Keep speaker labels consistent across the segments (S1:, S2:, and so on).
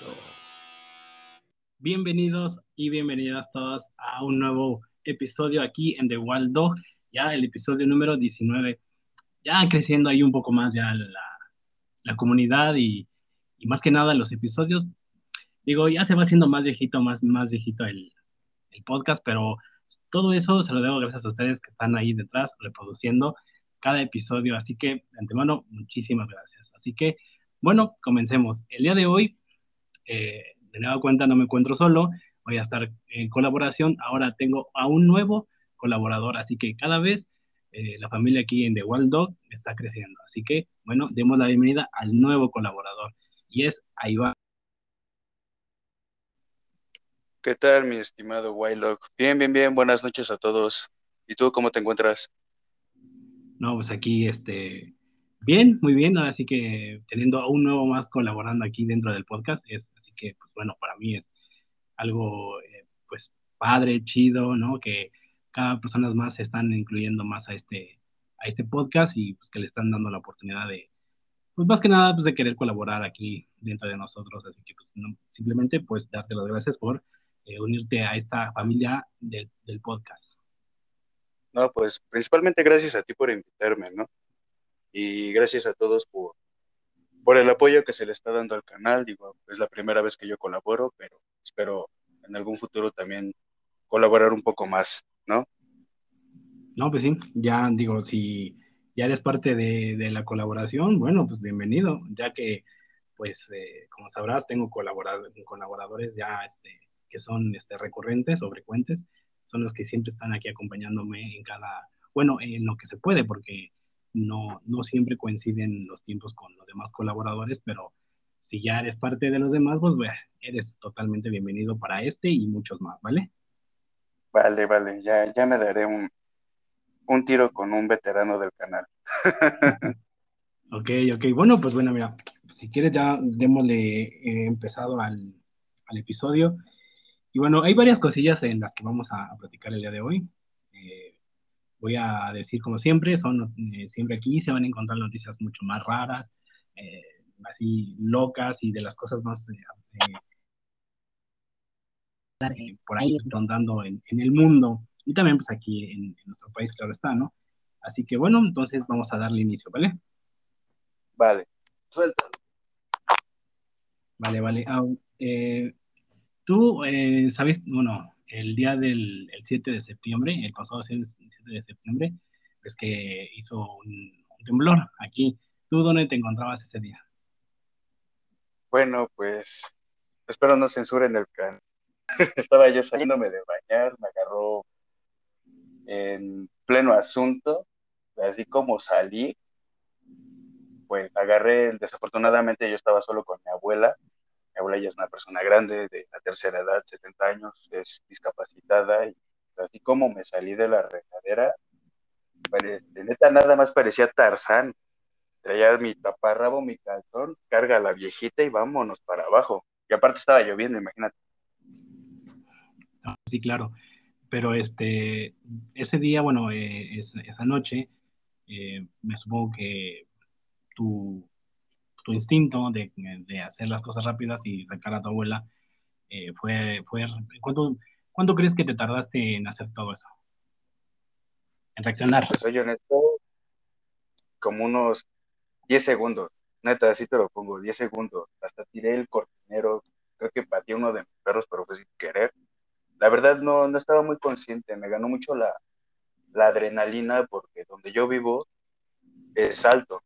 S1: Dog.
S2: Bienvenidos y bienvenidas todas a un nuevo episodio aquí en The Wild Dog, ya el episodio número 19. Ya creciendo ahí un poco más ya la, la comunidad y, y más que nada los episodios. Digo, ya se va haciendo más viejito, más, más viejito el, el podcast, pero todo eso se lo debo gracias a ustedes que están ahí detrás reproduciendo cada episodio. Así que, de antemano, muchísimas gracias. Así que, bueno, comencemos. El día de hoy, eh, de nueva cuenta, no me encuentro solo. Voy a estar en colaboración. Ahora tengo a un nuevo colaborador. Así que cada vez eh, la familia aquí en The Wild Dog está creciendo. Así que, bueno, demos la bienvenida al nuevo colaborador. Y es Iván.
S3: ¿Qué tal, mi estimado Wildlock? Bien, bien, bien, buenas noches a todos. ¿Y tú cómo te encuentras?
S2: No, pues aquí, este, bien, muy bien, así que teniendo a un nuevo más colaborando aquí dentro del podcast, es, así que, pues bueno, para mí es algo, eh, pues, padre, chido, ¿no? Que cada persona más se están incluyendo más a este, a este podcast y pues que le están dando la oportunidad de, pues más que nada, pues de querer colaborar aquí dentro de nosotros, así que pues, no, simplemente, pues, darte las gracias por eh, unirte a esta familia del, del podcast.
S3: No, pues principalmente gracias a ti por invitarme, ¿no? Y gracias a todos por, el apoyo que se le está dando al canal. Digo, es la primera vez que yo colaboro, pero espero en algún futuro también colaborar un poco más, ¿no?
S2: No, pues sí, ya digo, si ya eres parte de, de la colaboración, bueno, pues bienvenido, ya que, pues, eh, como sabrás, tengo colaboradores ya este, que son este, recurrentes o frecuentes son los que siempre están aquí acompañándome en cada, bueno, en lo que se puede, porque no, no siempre coinciden los tiempos con los demás colaboradores, pero si ya eres parte de los demás, pues bueno, eres totalmente bienvenido para este y muchos más, ¿vale?
S3: Vale, vale, ya, ya me daré un, un tiro con un veterano del canal.
S2: ok, ok, bueno, pues bueno, mira, si quieres ya démosle eh, empezado al, al episodio. Y bueno, hay varias cosillas en las que vamos a, a platicar el día de hoy. Eh, voy a decir, como siempre, son eh, siempre aquí se van a encontrar noticias mucho más raras, eh, así locas y de las cosas más por ahí rondando en, en, el mundo y también pues aquí en, en, nuestro país, claro está, ¿no? Así que bueno, entonces vamos a darle inicio, ¿vale?
S3: Vale, suéltalo.
S2: Vale, vale. Ah, Tú, eh, ¿sabes? Bueno, el día del el 7 de septiembre, el pasado 7 de septiembre, es que hizo un, un, temblor aquí. ¿Tú dónde te encontrabas ese día?
S3: Bueno, pues espero no censuren el canal. Estaba yo saliéndome de bañar, me agarró en pleno asunto, así como salí, pues agarré, desafortunadamente yo estaba solo con mi abuela, mi abuela ya es una persona grande, de la tercera edad, 70 años, es discapacitada, y así como me salí de la regadera, de neta nada más parecía Tarzán. Traía mi taparrabo, mi calzón, carga la viejita y vámonos para abajo. Y aparte estaba lloviendo, imagínate.
S2: Sí, claro. Pero este, ese día, bueno, eh, es, esa noche, eh, me supongo que tu, tu instinto de, de, hacer las cosas rápidas y sacar a tu abuela, eh, fue, fue ¿cuánto, ¿cuánto crees que te tardaste en hacer todo eso? En reaccionar.
S3: Pues soy honesto, como unos 10 segundos, neta, así te lo pongo, 10 segundos, hasta tiré el cortinero, creo que patí uno de mis perros, pero fue sin querer. La verdad no, no estaba muy consciente, me ganó mucho la, la adrenalina porque donde yo vivo es alto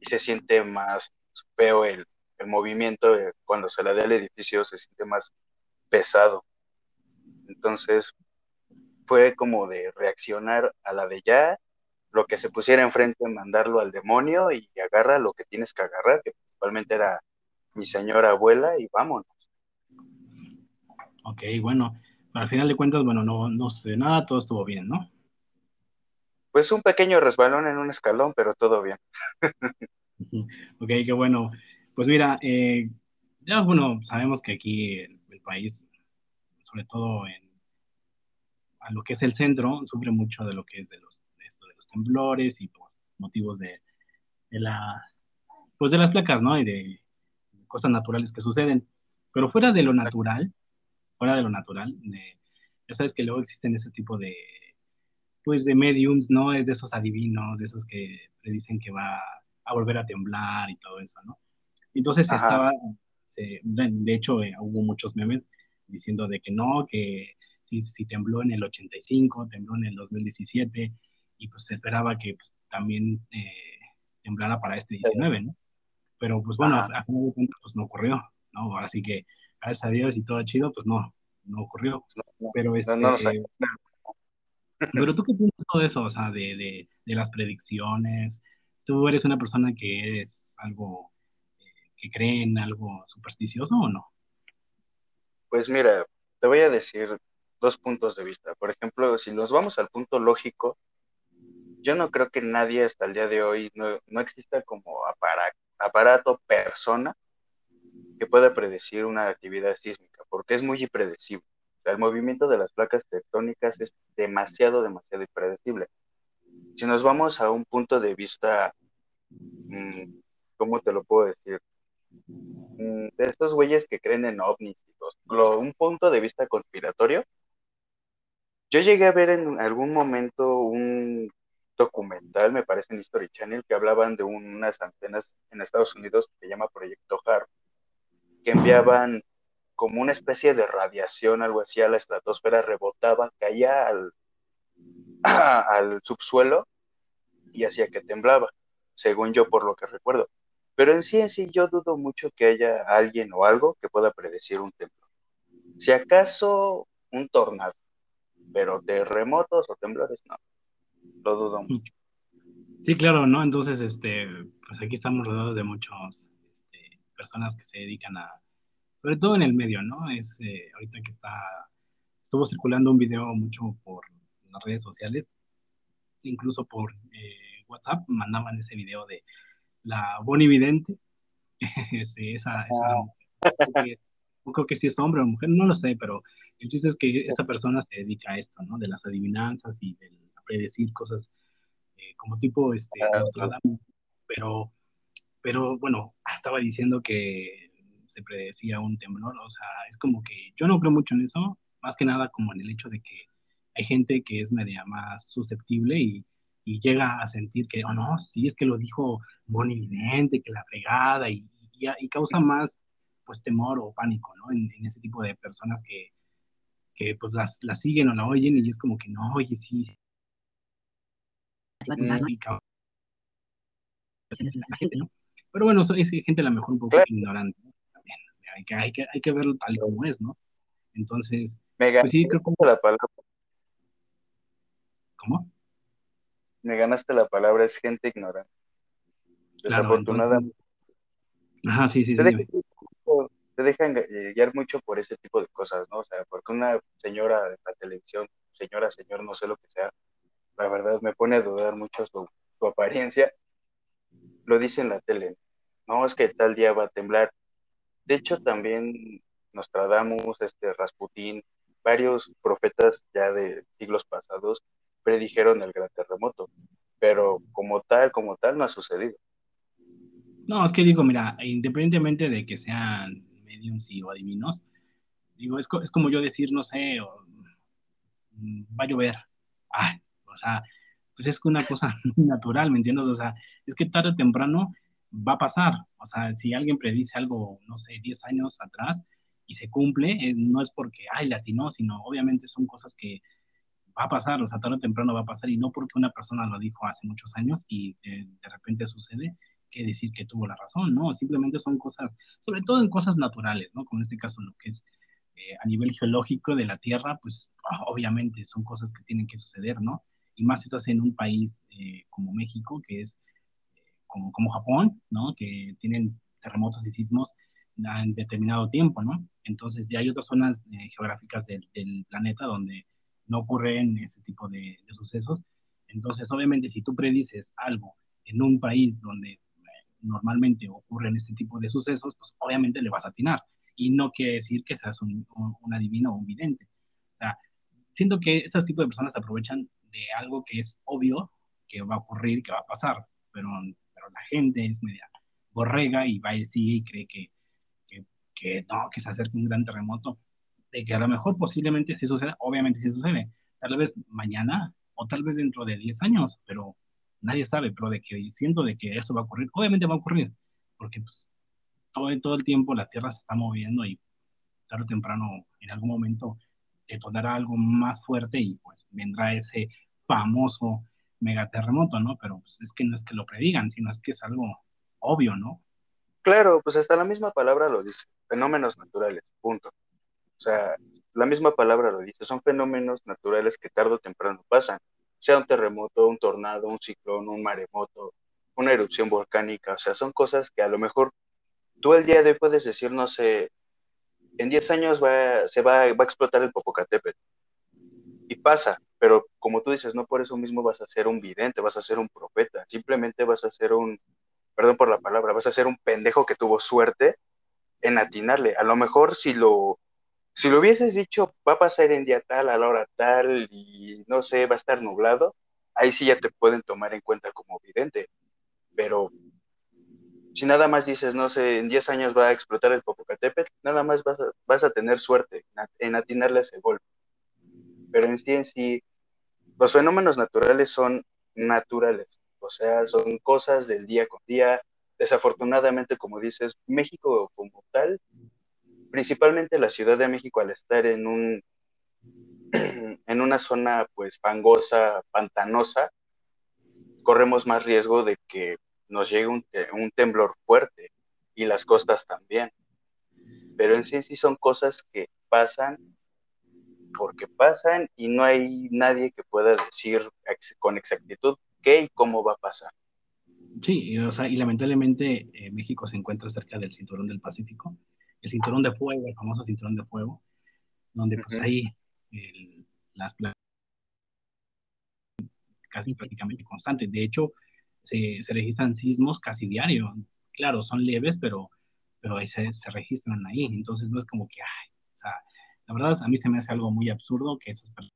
S3: y se siente más veo el, el movimiento cuando se la da el edificio se siente más pesado. Entonces fue como de reaccionar a la de ya, lo que se pusiera enfrente, mandarlo al demonio y agarra lo que tienes que agarrar, que principalmente era mi señora abuela, y vámonos.
S2: Ok, bueno, al final de cuentas, bueno, no, no sé nada, todo estuvo bien, ¿no?
S3: Pues un pequeño resbalón en un escalón, pero todo bien.
S2: Ok, qué bueno. Pues mira, eh, ya bueno, sabemos que aquí el, país, sobre todo en a lo que es el centro, sufre mucho de lo que es de los, de los temblores y por motivos de, de, la, pues de las placas, ¿no? Y de cosas naturales que suceden. Pero fuera de lo natural, fuera de lo natural, ya sabes que luego existen ese tipo de, pues de mediums, ¿no? Es de esos adivinos, de esos que le dicen que va a volver a temblar y todo eso, ¿no? Entonces estaba, de, hecho, eh, hubo muchos memes diciendo de que no, que si, si, tembló en el 85, tembló en el 2017, y pues se esperaba que pues, también eh, temblara para este 19, ¿no? Pero pues bueno, a, a pues no ocurrió, ¿no? Así que gracias a Dios y todo chido, pues no, no ocurrió. Pero este, no, Pero tú qué piensas de todo eso, o sea, de, de, de, las predicciones. ¿Tú eres una persona que es algo, eh, que cree en algo supersticioso o no?
S3: Pues mira, te voy a decir dos puntos de vista. Por ejemplo, si nos vamos al punto lógico, yo no creo que nadie hasta el día de hoy no, no exista como aparato, aparato, persona que pueda predecir una actividad sísmica, porque es muy impredecible. el movimiento de las placas tectónicas es demasiado, demasiado impredecible. Si nos vamos a un punto de vista, mm, ¿cómo te lo puedo decir? Mm, de estos güeyes que creen en ovnis, un punto de vista conspiratorio, yo llegué a ver en algún momento un documental, me parece en History Channel, que hablaban de unas antenas en Estados Unidos que se llama Proyecto HARP, que enviaban como una especie de radiación, algo así, a la estratosfera, rebotaba, caía al, al subsuelo y hacía que temblaba, según yo por lo que recuerdo. Pero en sí, en sí, yo dudo mucho que haya alguien o algo que pueda predecir un temblor. Si acaso un tornado, pero terremotos o temblores, no. Lo dudo mucho.
S2: Sí, claro, ¿no? Entonces, este, pues aquí estamos rodeados de muchas este, personas que se dedican a, sobre todo en el medio, ¿no? Es eh, ahorita que está, estuvo circulando un video mucho por las redes sociales, incluso por eh, WhatsApp, mandaban ese video de la Bonividente, este, esa, esa ah. creo que si es hombre o mujer, no lo sé, pero el chiste es que esta persona se dedica a esto, ¿no? De las adivinanzas y de predecir cosas eh, como tipo este, ah, pero, pero bueno, estaba diciendo que se predecía un temblor, o sea, es como que yo no creo mucho en eso, más que nada como en el hecho de que hay gente que es media más susceptible y, y llega a sentir que, oh no, sí, es que lo dijo Evidente, que la fregada, y, y, causa más, pues, temor o pánico, ¿no? En, ese tipo de personas que, que pues, las, las, siguen o la oyen y es como que, no, oye, sí, sí. Pero bueno, es gente a lo mejor un poco ignorante también. Hay que, hay, que, hay que verlo tal como es, ¿no? Entonces,
S3: pues sí, creo que la palabra.
S2: ¿Cómo?
S3: me ganaste la palabra, es gente ignorante. Desafortunada.
S2: Ajá, sí, sí,
S3: sí. te dejan guiar mucho por ese tipo de cosas, ¿no? O sea, porque una señora de la televisión, señora, señor, no sé lo que sea, la verdad me pone a dudar mucho su, su apariencia. Lo dice en la tele, no, es que tal día va a temblar. De hecho, también Nostradamus, este Rasputín, varios profetas ya de siglos pasados predijeron el gran terremoto, pero como tal, como tal, no ha sucedido.
S2: No, es que digo, mira, independientemente de que sean mediums o adivinos, digo, es, es como yo decir, no sé, mm, va a llover. Ay, o sea, pues es una cosa natural, ¿me entiendes? O sea, es que tarde o temprano va a pasar. O sea, si alguien predice algo, no sé, 10 años atrás y se cumple, no es porque, ay, latino, sino obviamente son cosas que va a pasar, o sea, tarde o temprano va a pasar y no porque una persona lo dijo hace muchos años y de, repente sucede, que decir que tuvo la razón, ¿no? Simplemente son cosas, sobre todo en cosas naturales, ¿no? Como en este caso lo que es eh, a nivel geológico de la Tierra, pues ah, obviamente son cosas que tienen que suceder, ¿no? Y más si estás en un país eh, como México, que es eh, como, como Japón, ¿no? Que tienen terremotos y sismos en determinado tiempo, ¿no? Entonces ya hay otras zonas geográficas del planeta donde no ocurren ese tipo de, sucesos. Entonces, obviamente, si tú predices algo en un país donde eh, normalmente ocurren este tipo de sucesos, pues obviamente le vas a atinar. Y no quiere decir que seas un, adivino o un vidente. O sea, siento que esos tipos de personas aprovechan de algo que es obvio que va a ocurrir, que va a pasar, pero, pero la gente es media borrega y va y sigue y cree que, que no, que se acerque un gran terremoto, de que a lo mejor posiblemente sí suceda, obviamente sí sucede, tal vez mañana o tal vez dentro de 10 años, pero nadie sabe, pero de que siento de que eso va a ocurrir, obviamente va a ocurrir, porque pues todo, todo el tiempo la Tierra se está moviendo y tarde o temprano, en algún momento, detonará algo más fuerte y pues vendrá ese famoso megaterremoto, ¿no? Pero pues, es que no es que lo predigan, sino es que es algo obvio, ¿no?
S3: Claro, pues hasta la misma palabra lo dice, fenómenos naturales, punto. O sea, la misma palabra lo dice, son fenómenos naturales que tarde o temprano pasan, sea un terremoto, un tornado, un ciclón, un maremoto, una erupción volcánica, o sea, son cosas que a lo mejor tú el día de hoy puedes decir, no sé, en 10 años va, se va, va a explotar el Popocatépetl. Y pasa, pero como tú dices, no por eso mismo vas a ser un vidente, vas a ser un profeta, simplemente vas a ser un, perdón por la palabra, vas a ser un pendejo que tuvo suerte en atinarle. A lo mejor si lo, si lo hubieses dicho, va a pasar en día tal, a la hora tal, y no sé, va a estar nublado, ahí sí ya te pueden tomar en cuenta como vidente. Pero si nada más dices, no sé, en 10 años va a explotar el Popocatépetl, nada más vas a, vas a tener suerte en atinarle ese golpe. Pero en sí, en sí, los fenómenos naturales son naturales, o sea, son cosas del día con día. Desafortunadamente, como dices, México como tal, principalmente la Ciudad de México al estar en un en una zona pues fangosa, pantanosa, corremos más riesgo de que nos llegue un, un temblor fuerte y las costas también. Pero en sí, sí son cosas que pasan porque pasan y no hay nadie que pueda decir con exactitud qué y cómo va a pasar.
S2: Sí, o sea, y lamentablemente eh, México se encuentra cerca del cinturón del Pacífico, el cinturón de fuego, el famoso cinturón de fuego, donde pues ahí las playas casi prácticamente constantes. De hecho, se, se, registran sismos casi diario. Claro, son leves, pero, pero ahí se, se, registran ahí. Entonces no es como que, ay, o sea, la verdad a mí se me hace algo muy absurdo que esas personas...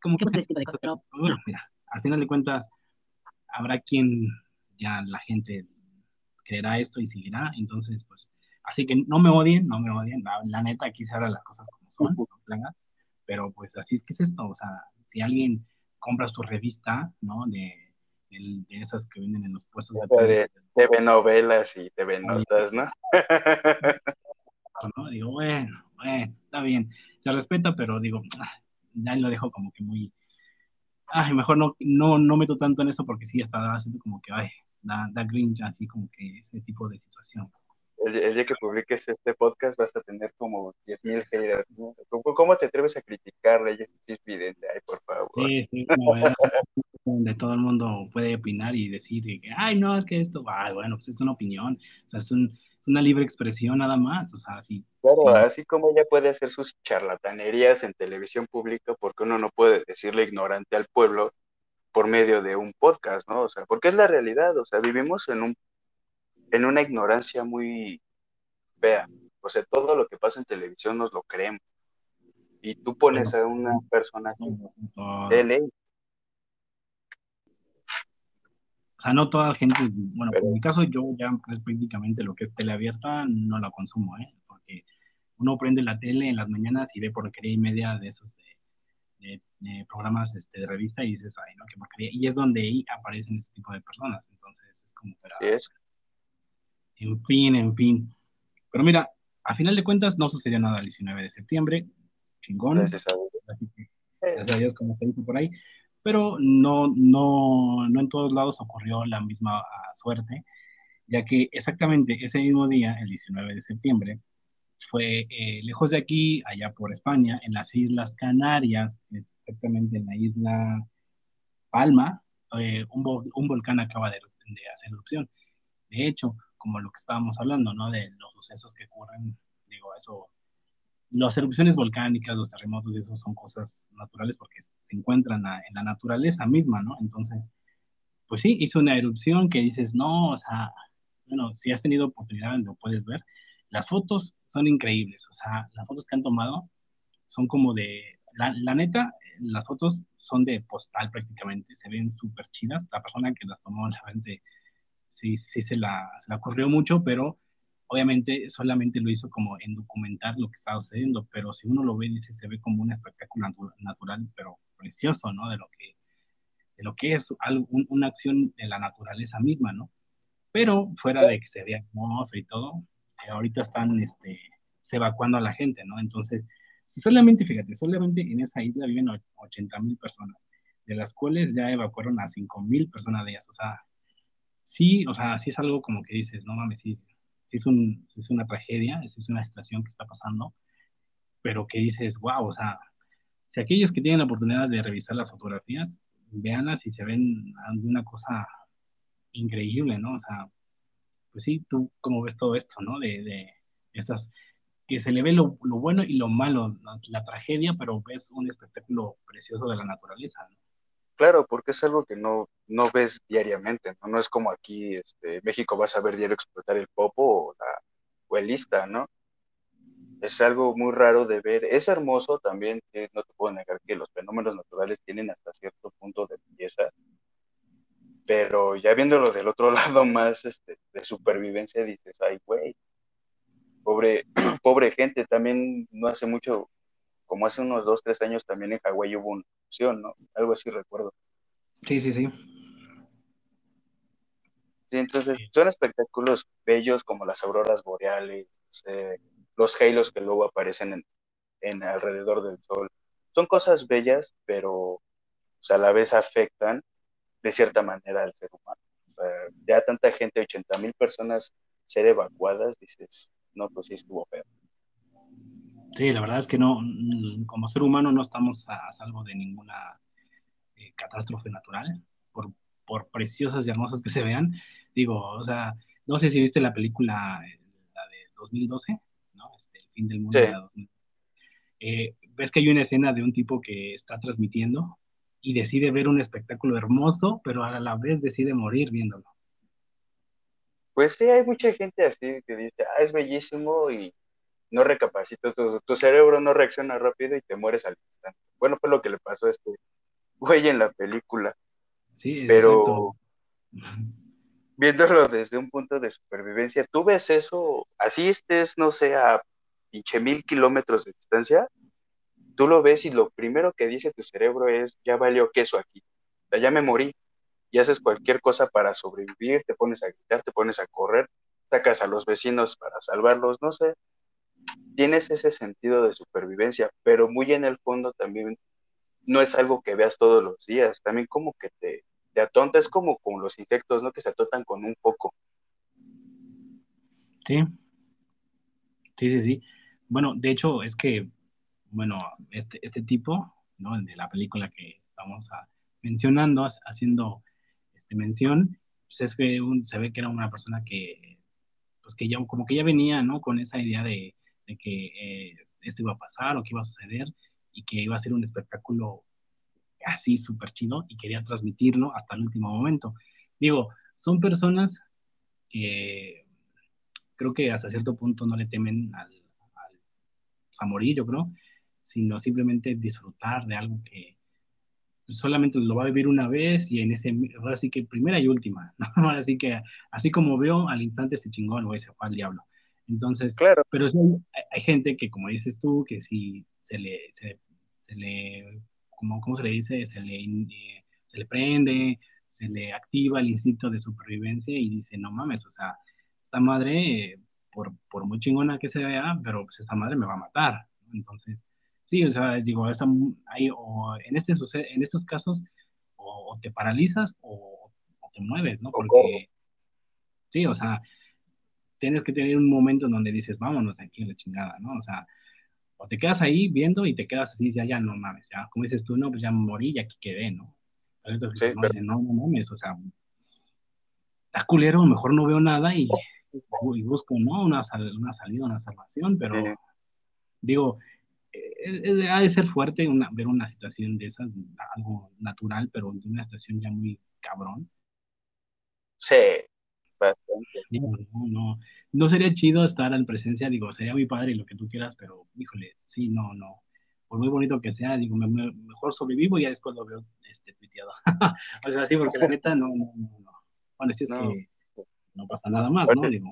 S2: Como que... Este tipo de cosas, pero bueno, mira, al final de cuentas, habrá quien ya la gente creerá esto y seguirá, entonces pues, así que no me odien, no me odien, la, neta aquí se las cosas como son, pero pues así es que es esto, o sea, si alguien compras tu revista, ¿no? De, de, esas que venden en los puestos
S3: de, de TV novelas y TV notas, ¿no?
S2: ¿no? Digo, bueno, bueno, está bien, se respeta, pero digo, ya lo dejo como que muy, ay, mejor no, no, no meto tanto en eso porque sí estaba haciendo como que, ay, da, da cringe, así como que ese tipo de situaciones.
S3: El, día que publiques este podcast vas a tener como 10.000 haters. ¿no? ¿Cómo, te atreves a criticarle? Ella es vidente, ay, por favor.
S2: Sí, sí, donde todo el mundo puede opinar y decir que, ay, no, es que esto, ay, bueno, pues es una opinión, o sea, es un, una libre expresión nada más, o sea, así.
S3: Claro, así como ella puede hacer sus charlatanerías en televisión pública, porque uno no puede decirle ignorante al pueblo por medio de un podcast, ¿no? O sea, porque es la realidad, o sea, vivimos en un en una ignorancia muy fea. O sea, todo lo que pasa en televisión nos lo creemos. Y tú pones a una persona de ley
S2: sea, no toda gente, bueno, en mi caso yo ya prácticamente lo que es tele abierta no la consumo, ¿eh? Porque uno prende la tele en las mañanas y ve porquería y media de esos de, programas este, de revista y dices, ay, no, qué porquería. Y es donde ahí aparecen ese tipo de personas. Entonces es como, para, en fin, en fin. Pero mira, a final de cuentas no sucedió nada el 19 de septiembre. Chingón. Gracias a Dios. Así que, gracias a Dios, como se dijo por ahí pero no, no, no en todos lados ocurrió la misma ah, suerte, ya que exactamente ese mismo día, el 19 de septiembre, fue eh, lejos de aquí, allá por España, en las Islas Canarias, exactamente en la isla Palma, eh, un, un, volcán acaba de, de, hacer erupción. De hecho, como lo que estábamos hablando, ¿no? De los sucesos que ocurren, digo, eso las erupciones volcánicas, los terremotos, eso son cosas naturales porque se encuentran en la naturaleza misma, ¿no? Entonces, pues sí, hizo una erupción que dices, no, o sea, bueno, si has tenido oportunidad, lo puedes ver. Las fotos son increíbles, o sea, las fotos que han tomado son como de, la, neta, las fotos son de postal prácticamente, se ven súper chidas. La persona que las tomó, la gente, sí, sí se la, se la ocurrió mucho, pero obviamente solamente lo hizo como en documentar lo que estaba sucediendo, pero si uno lo ve, dice, se ve como un espectáculo natural, pero precioso, ¿no? De lo que, de lo que es algo, una acción de la naturaleza misma, ¿no? Pero fuera de que se vea hermoso y todo, ahorita están este, evacuando a la gente, ¿no? Entonces, solamente, fíjate, solamente en esa isla viven 80 mil personas, de las cuales ya evacuaron a 5 mil personas de ellas, o sea, sí, o sea, sí es algo como que dices, no mames, sí, sí es, un, es una tragedia, es una situación que está pasando, pero que dices, wow, o sea, si aquellos que tienen la oportunidad de revisar las fotografías, veanlas y se ven una cosa increíble, ¿no? O sea, pues sí, tú cómo ves todo esto, ¿no? De, de estas, que se le ve lo, lo bueno y lo malo, la, tragedia, pero ves un espectáculo precioso de la naturaleza, ¿no?
S3: Claro, porque es algo que no, no ves diariamente, ¿no? No es como aquí, este, México vas a ver diario explotar el popo o, la, o el lista, ¿no? Es algo muy raro de ver. Es hermoso también, no te puedo negar que los fenómenos naturales tienen hasta cierto punto de belleza, pero ya viéndolo del otro lado más este, de supervivencia, dices, ay, güey, pobre, pobre gente, también no hace mucho, como hace unos dos, tres años también en Hawái hubo una opción, ¿no? Algo así recuerdo.
S2: Sí, sí, sí.
S3: Sí, entonces son espectáculos bellos como las auroras boreales, los halos que luego aparecen en, en, alrededor del sol. Son cosas bellas, pero a la vez afectan de cierta manera al ser humano. ya tanta gente, 80 mil personas ser evacuadas, dices, no, pues sí estuvo feo.
S2: Sí, la verdad es que no, como ser humano no estamos a, salvo de ninguna eh, catástrofe natural, por, por preciosas y hermosas que se vean. Digo, o sea, no sé si viste la película, la de 2012, ¿no? Este, el fin del mundo de 2012. Eh, ves que hay una escena de un tipo que está transmitiendo y decide ver un espectáculo hermoso, pero a la vez decide morir viéndolo.
S3: Pues sí, hay mucha gente así que dice, ah, es bellísimo y no recapacito, tu, cerebro no reacciona rápido y te mueres al instante. Bueno, fue lo que le pasó a este güey en la película. Sí, pero viéndolo desde un punto de supervivencia, tú ves eso, así estés, no sé, a pinche mil kilómetros de distancia, tú lo ves y lo primero que dice tu cerebro es, ya valió queso aquí, ya me morí, y haces cualquier cosa para sobrevivir, te pones a gritar, te pones a correr, sacas a los vecinos para salvarlos, no sé, tienes ese sentido de supervivencia, pero muy en el fondo también no es algo que veas todos los días, también como que te, te atonta, es como con los insectos, ¿no? Que se atotan con un poco.
S2: Sí, sí, sí, sí. Bueno, de hecho es que, bueno, este, este tipo, ¿no? El de la película que estamos mencionando, haciendo este, mención, pues es que se ve que era una persona que, pues que ya, como que ya venía, ¿no? Con esa idea de, de que eh, esto iba a pasar o que iba a suceder y que iba a ser un espectáculo así súper chido y quería transmitirlo hasta el último momento. Digo, son personas que creo que hasta cierto punto no le temen al, a morir, yo creo, sino simplemente disfrutar de algo que solamente lo va a vivir una vez y en ese, ahora sí que primera y última, ¿no? Ahora sí que así como veo, al instante se chingó, güey, se fue al diablo. Entonces, claro. pero sí hay, gente que, como dices tú, que si se le, se, le como, ¿cómo se le dice? Se le, eh, se le prende, se le activa el instinto de supervivencia y dice, no mames, o sea, esta madre, por, por muy chingona que se vea, pero pues esta madre me va a matar. Entonces, sí, o sea, digo, hay, o en, este, en estos casos, o, te paralizas o, o, te mueves, ¿no? Porque, sí, o sea, tienes que tener un momento en donde dices, vámonos aquí la chingada, ¿no? O sea, o te quedas ahí viendo y te quedas así, ya, ya, no mames, ya, como dices tú, no, pues ya morí y aquí quedé, ¿no? Pero estos sí, no, dicen, no, no mames, o sea, está culero, mejor no veo nada y, y busco, ¿no? Una, una salida, una salvación, pero digo, eh, ha de ser fuerte una, ver una situación de esas, algo natural, pero de una situación ya muy cabrón.
S3: Sí,
S2: no, no, sería chido estar en presencia, digo, sería muy padre y lo que tú quieras, pero híjole, sí, no, no. Por muy bonito que sea, digo, mejor sobrevivo y ya después lo veo este, tuiteado. o sea, sí, porque la neta no, no, no. Bueno, si es que no pasa nada más, ¿no? Digo.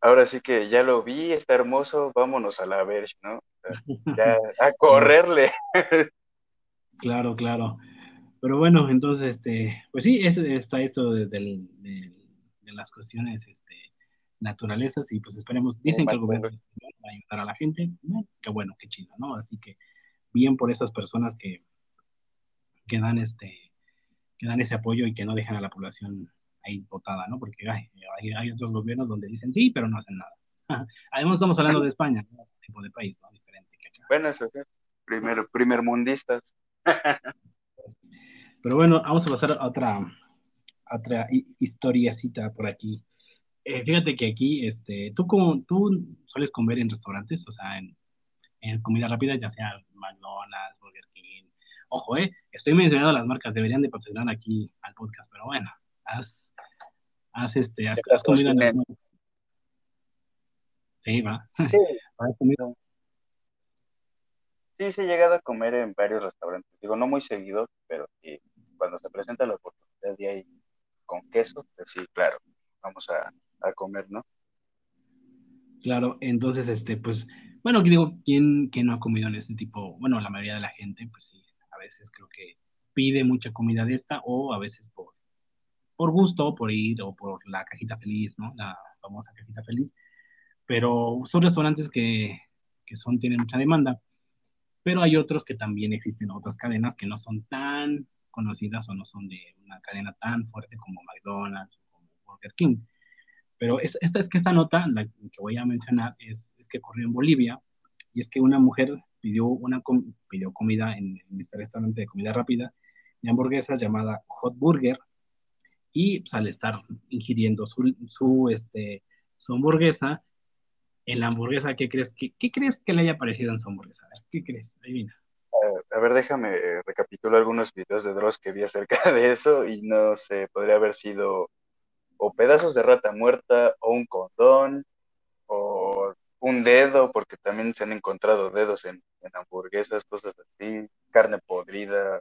S3: ahora sí que ya lo vi, está hermoso, vámonos a la Verge, ¿no? Ya, a correrle.
S2: Claro, claro. Pero bueno, entonces, este, pues sí, es, está esto de, de, las cuestiones este, naturalezas y pues esperemos, dicen que el gobierno va a ayudar a la gente, qué bueno, qué chido, ¿no? Así que bien por esas personas que, que dan este que dan ese apoyo y que no dejan a la población ahí botada, ¿no? Porque hay, hay, otros gobiernos donde dicen sí, pero no hacen nada. Además estamos hablando de España, ¿no? tipo de país, ¿no?
S3: Bueno, eso sí. Primer, primer mundistas.
S2: pero bueno, vamos a pasar a otra, otra historiacita por aquí. Eh, fíjate que aquí, este, tú como, tú sueles comer en restaurantes, o sea, en, en comida rápida, ya sea McDonald's, Burger King. Ojo, eh, estoy mencionando las marcas, deberían de patrocinar aquí al podcast, pero bueno, has, has, este, has, comido en el... Sí, va.
S3: Sí. ¿Has comido? Sí, sí, he llegado a comer en varios restaurantes. Digo, no muy seguido, pero sí, cuando se presenta la oportunidad de ahí con queso, pues sí, claro, vamos a, a comer, ¿no?
S2: Claro, entonces, este, pues, bueno, digo, ¿quién, ¿quién no ha comido en este tipo? Bueno, la mayoría de la gente, pues sí, a veces creo que pide mucha comida de esta o a veces por, por gusto, por ir o por la cajita feliz, ¿no? La famosa cajita feliz. Pero son restaurantes que, que son, tienen mucha demanda, pero hay otros que también existen otras cadenas que no son tan conocidas o no son de una cadena tan fuerte como McDonald's o como Burger King. Pero esta es que esta nota, la que voy a mencionar, es, es que ocurrió en Bolivia y es que una mujer pidió, una pidió comida en, en, este restaurante de comida rápida de hamburguesas llamada Hot Burger y pues, al estar ingiriendo su, su, este, su hamburguesa, en la hamburguesa, ¿qué crees que, qué crees que le haya parecido en su hamburguesa? A ver, ¿qué crees? Adivina.
S3: a ver, déjame recapitular algunos videos de Dross que vi acerca de eso y no sé, podría haber sido o pedazos de rata muerta o un condón o un dedo, porque también se han encontrado dedos en, en hamburguesas, cosas así, carne podrida,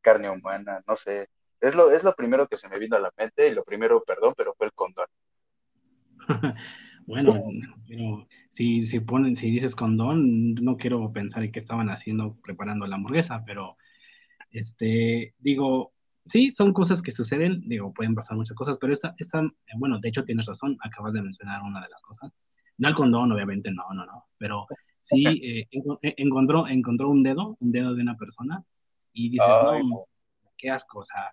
S3: carne humana, no sé, es lo, es lo primero que se me vino a la mente y lo primero, perdón, pero fue el condón.
S2: bueno, pero si, si, ponen, si dices condón, no quiero pensar en qué estaban haciendo preparando la hamburguesa, pero este, digo, sí, son cosas que suceden, digo, pueden pasar muchas cosas, pero esta, esta, bueno, de hecho tienes razón, acabas de mencionar una de las cosas. No el condón, obviamente, no, no, no, pero sí eh, eh, encontró, encontró un dedo, un dedo de una persona, y dices, no, qué asco, o sea,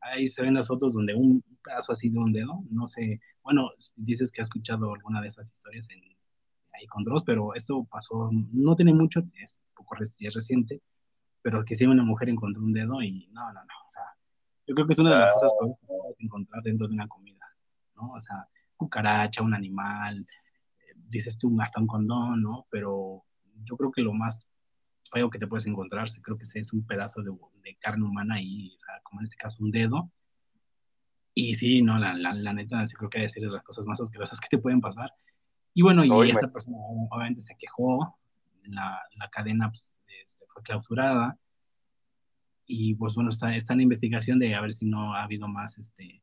S2: ahí se ven las fotos donde un pedazo así de un dedo, no sé, bueno, dices que has escuchado alguna de esas historias en, ahí con Dross, pero eso pasó, no tiene mucho, es poco es reciente, pero que si una mujer encontró un dedo y no, no, no, o sea, yo creo que es una de las cosas que puedes encontrar dentro de una comida, ¿no? O sea, cucaracha, un animal, eh, dices tú hasta un condón, ¿no? Pero yo creo que lo más feo que te puedes encontrar, creo que es un pedazo de, de carne humana y, o sea, como en este caso un dedo. Y sí, no, la, la, la neta, sí creo que hay que decir las cosas más asquerosas que te pueden pasar. Y bueno, y esta persona obviamente se quejó, la, la cadena pues, se fue clausurada. Y pues bueno, está, está en investigación de a ver si no ha habido más, este,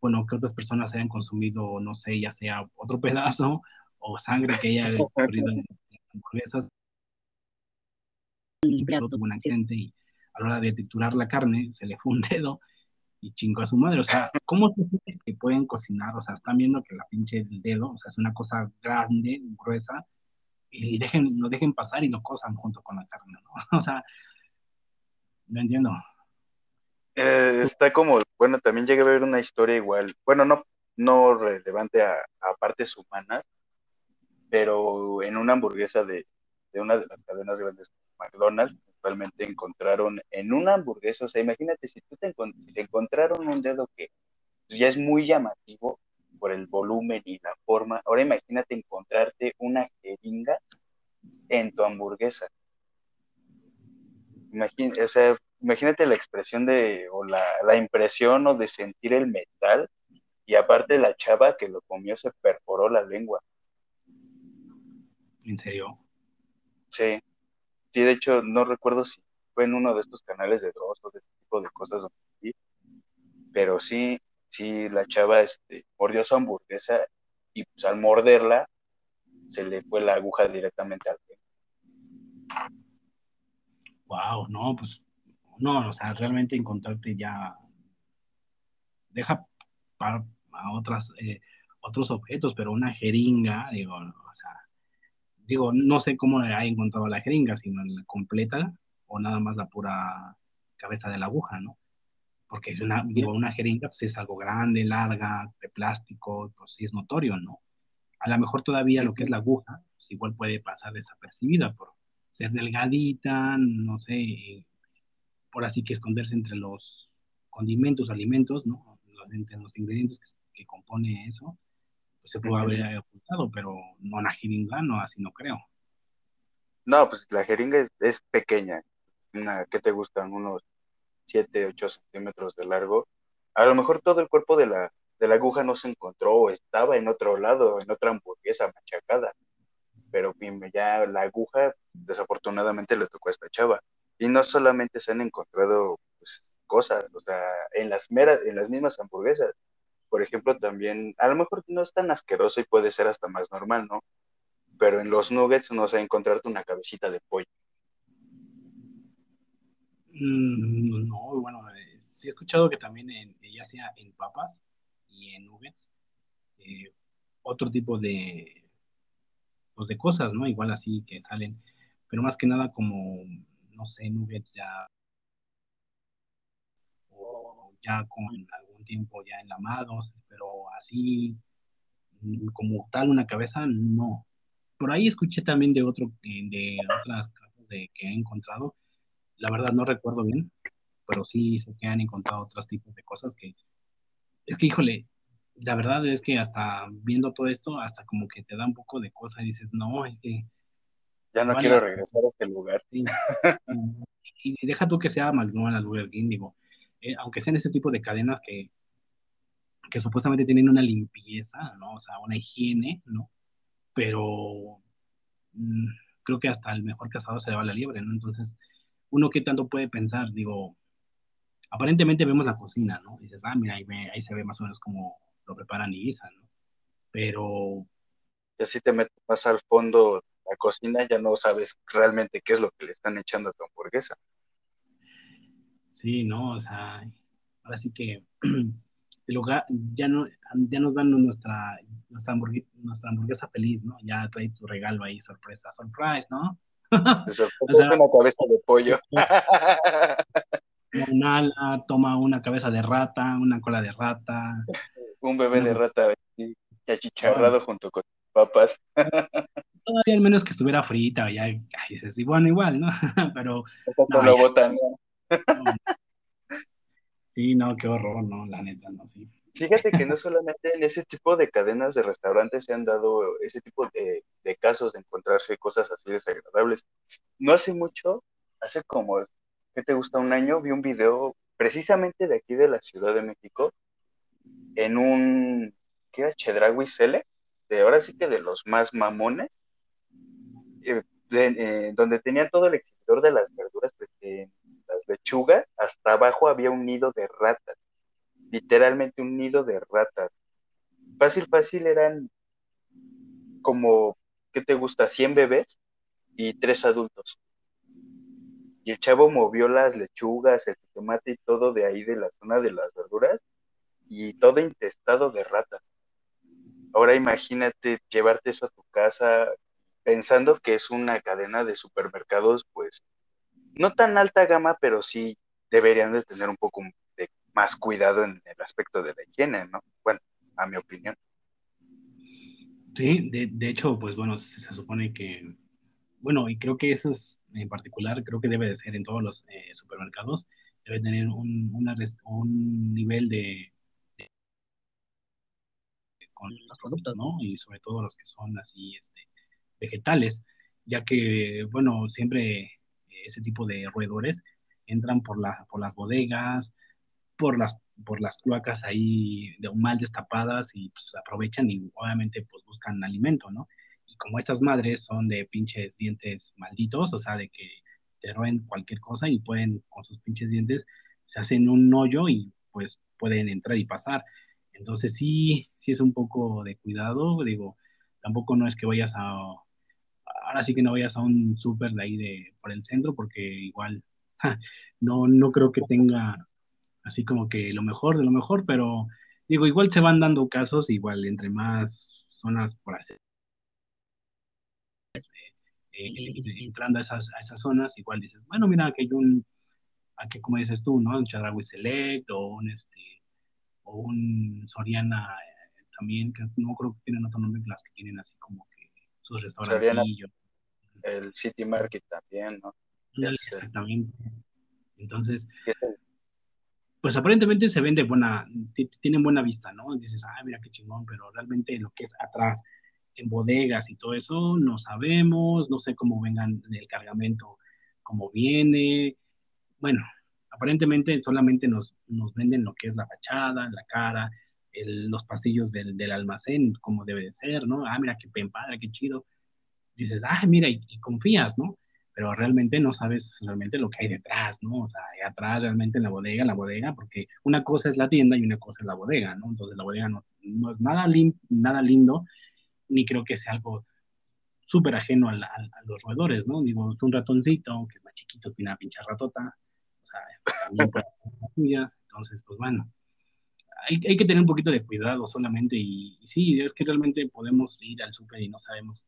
S2: bueno, que otras personas hayan consumido, no sé, ya sea otro pedazo o sangre que haya ocurrido en hamburguesas tuvo un accidente y a la hora de triturar la carne se le fue un dedo y chingó a su madre. O sea, ¿cómo se siente que pueden cocinar? O sea, están viendo que la pinche del dedo, o sea, es una cosa grande, gruesa, y dejen, lo dejen pasar y lo cosan junto con la carne, ¿no? O sea, no entiendo.
S3: Eh, está como, bueno, también llegué a ver una historia igual, bueno, no, no relevante a, a partes humanas, pero en una hamburguesa de, de una de las cadenas grandes McDonald's, actualmente encontraron en una hamburguesa, o sea, imagínate si tú te, encontraron un dedo que ya es muy llamativo por el volumen y la forma, ahora imagínate encontrarte una jeringa en tu hamburguesa. O sea, imagínate la expresión de, o la, la impresión o de sentir el metal, y aparte la chava que lo comió se perforó la lengua.
S2: ¿En serio?
S3: Sí. De hecho, no recuerdo si fue en uno de estos canales de Dross o de este tipo de cosas pero sí, sí, la chava este, mordió su hamburguesa y pues al morderla se le fue la aguja directamente al pene.
S2: Wow, no, pues no, o sea, realmente encontrarte ya deja para a otras eh, otros objetos, pero una jeringa, digo, o sea, digo, no sé cómo ha encontrado la jeringa, sino la completa o nada más la pura cabeza de la aguja, ¿no? Porque es una, digo, una jeringa, pues es algo grande, larga, de plástico, pues sí es notorio, ¿no? A lo mejor todavía lo que es la aguja, pues igual puede pasar desapercibida por ser delgadita, no sé, por así que esconderse entre los condimentos, alimentos, ¿no? Entre los ingredientes que, compone eso, pues se puede haber ocultado, pero no una jeringa, no, así no creo.
S3: No, pues la jeringa es, pequeña, una, ¿qué te gustan? Unos 7, 8 centímetros de largo. A lo mejor todo el cuerpo de la, de la aguja no se encontró o estaba en otro lado, en otra hamburguesa machacada. Pero ya la aguja desafortunadamente le tocó a esta chava. Y no solamente se han encontrado pues, cosas, o sea, en las, meras, en las mismas hamburguesas. Por ejemplo, también, a lo mejor no es tan asqueroso y puede ser hasta más normal, ¿no? Pero en los nuggets no se ha encontrado una cabecita de pollo.
S2: Mm, no, bueno, eh, sí he escuchado que también en, ya sea en papas y en nuggets, eh, otro tipo de, pues de cosas, ¿no? Igual así que salen, pero más que nada como, no sé, nuggets ya, o ya con tiempo ya enlamados, pero así mm, como tal una cabeza, no. Por ahí escuché también de otro, de otras casos de que he encontrado, la verdad no recuerdo bien, pero sí sé que han encontrado otros tipos de cosas que, es que híjole, la verdad es que hasta viendo todo esto, hasta como que te da un poco de cosa y dices, no, es que...
S3: Ya no quiero regresar a este lugar.
S2: y deja tú que sea McDonald's, Burger King, digo, eh, aunque sean ese tipo de cadenas que, que supuestamente tienen una limpieza, ¿no? O sea, una higiene, ¿no? Pero mm, creo que hasta el mejor cazador se le va la liebre, ¿no? Entonces, uno qué tanto puede pensar, digo, aparentemente vemos la cocina, ¿no? Y dices, ah, mira, ahí, ahí se ve más o menos cómo lo preparan y guisan, ¿no? Pero...
S3: Ya si te metes más al fondo de la cocina, ya no sabes realmente qué es lo que le están echando a tu hamburguesa.
S2: Sí, no, o sea, ahora sí que el lugar, ya, no, ya nos dan nuestra, nuestra, hamburguesa, feliz, ¿no? Ya trae tu regalo ahí, sorpresa, surprise, ¿no?
S3: Sorpresa una cabeza de pollo.
S2: un ala, toma una cabeza de rata, una cola de rata.
S3: Un bebé de rata achicharrado junto con papas.
S2: Todavía al menos que estuviera frita, ya dices, bueno, igual, ¿no? Pero.
S3: No, lo botan.
S2: Sí, no, qué horror, no, la neta, no, sí.
S3: Fíjate que no solamente en ese tipo de cadenas de restaurantes se han dado ese tipo de, de, casos de encontrarse cosas así desagradables. No hace mucho, hace como ¿qué te gusta? Un año vi un video precisamente de aquí de la Ciudad de México en un, ¿qué era? Chedragui Cele, de ahora sí que de los más mamones, eh, eh, donde tenían todo el exhibidor de las verduras, pues, las lechugas, hasta abajo había un nido de ratas, literalmente un nido de ratas. Fácil, fácil eran como, ¿qué te gusta? 100 bebés y tres adultos y el chavo movió las lechugas, el tomate y todo de ahí de la zona de las verduras y todo intestado de ratas. Ahora imagínate llevarte eso a tu casa pensando que es una cadena de supermercados, pues no tan alta gama, pero sí deberían de tener un poco de más cuidado en el aspecto de la higiene, ¿no? Bueno, a mi opinión.
S2: Sí, de, de hecho, pues bueno, se, supone que, bueno, y creo que eso es en particular, creo que debe de ser en todos los eh, supermercados, debe tener un, un nivel de, con los productos, ¿no? Y sobre todo los que son así, este, vegetales, ya que, bueno, siempre ese tipo de roedores entran por, la, por las bodegas, por las, por las cloacas ahí de mal destapadas y pues aprovechan y obviamente pues buscan alimento, ¿no? como estas madres son de pinches dientes malditos, o sea, de que te roen cualquier cosa y pueden, con sus pinches dientes, se hacen un hoyo y pues pueden entrar y pasar. Entonces sí, sí es un poco de cuidado, digo, tampoco no es que vayas a, ahora sí que no vayas a un súper de ahí de, por el centro, porque igual no, no creo que tenga así como que lo mejor de lo mejor, pero digo, igual se van dando casos, igual entre más zonas por hacer. Eh, entrando a esas, a esas zonas, igual dices, bueno, mira, que hay un, aquí como dices tú, ¿no? Un Chadrawi Select o un, este, o un Soriana eh, también, que no creo que tienen otro nombre que las que tienen así como que sus restaurantes.
S3: El City Market también, ¿no?
S2: exactamente. Entonces, pues aparentemente se vende buena, tienen buena vista, ¿no? Dices, ah, mira qué chingón, pero realmente lo que es atrás, en bodegas y todo eso, no sabemos, no sé cómo vengan el cargamento, cómo viene. Bueno, aparentemente solamente nos, nos venden lo que es la fachada, la cara, los pasillos del, del, almacén, como debe de ser, ¿no? Ah, mira qué padre, qué chido. Dices, ah, mira, y, y confías, ¿no? pero realmente no sabes realmente lo que hay detrás, ¿no? O sea, hay atrás realmente en la bodega, la bodega, porque una cosa es la tienda y una cosa es la bodega, ¿no? Entonces la bodega no, no es nada, nada lindo, ni creo que sea algo súper ajeno a, los roedores, ¿no? Digo, es un ratoncito que es más chiquito que una pinche ratota, o sea, también puede suyas, entonces, pues bueno, hay, hay, que tener un poquito de cuidado solamente y, sí, es que realmente podemos ir al súper y no sabemos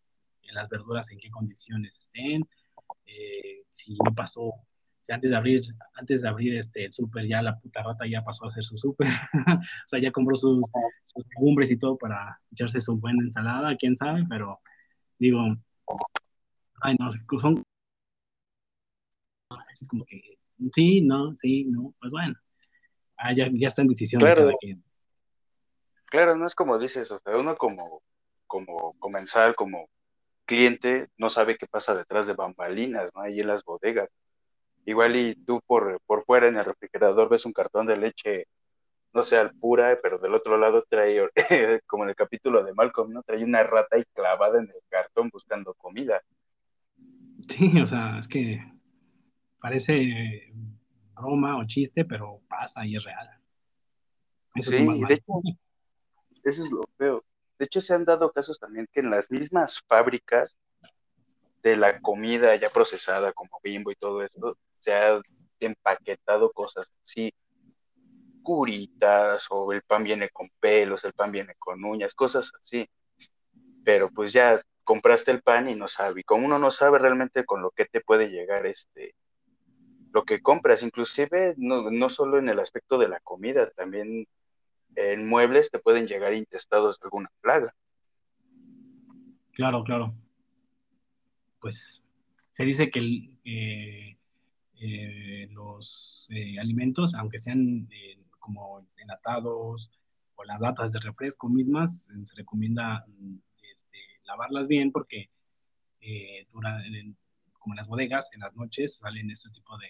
S2: las verduras en qué condiciones estén, eh, si no pasó, si antes de abrir, antes de abrir este, el súper ya la puta rata ya pasó a hacer su súper, o sea, ya compró sus, sus legumbres y todo para echarse su buena ensalada, quién sabe, pero digo, ay no, son es como que sí, no, sí, no, pues bueno, ah, ya, ya está en decisión
S3: claro, de cada Claro, no es como dices, o sea, uno como, como comenzar, como cliente no sabe qué pasa detrás de bambalinas, ¿no? Ahí en las bodegas. Igual y tú por, por fuera en el refrigerador ves un cartón de leche, no sé, al pura, pero del otro lado trae, como en el capítulo de Malcolm, ¿no? Trae una rata y clavada en el cartón buscando comida.
S2: Sí, o sea, es que parece broma o chiste, pero pasa y es real.
S3: Eso sí, de hecho, eso es lo feo. De hecho, se han dado casos también que en las mismas fábricas de la comida ya procesada, como bimbo y todo esto, se ha empaquetado cosas así, curitas, o el pan viene con pelos, el pan viene con uñas, cosas así. Pero pues ya compraste el pan y no sabe, y como uno no sabe realmente con lo que te puede llegar este, lo que compras, inclusive no, no solo en el aspecto de la comida, también en muebles te pueden llegar intestados de alguna plaga.
S2: Claro, claro. Pues se dice que eh, eh, los eh, alimentos, aunque sean como enlatados o las latas de refresco mismas, se recomienda este, lavarlas bien porque como en las bodegas, en las noches salen este tipo de,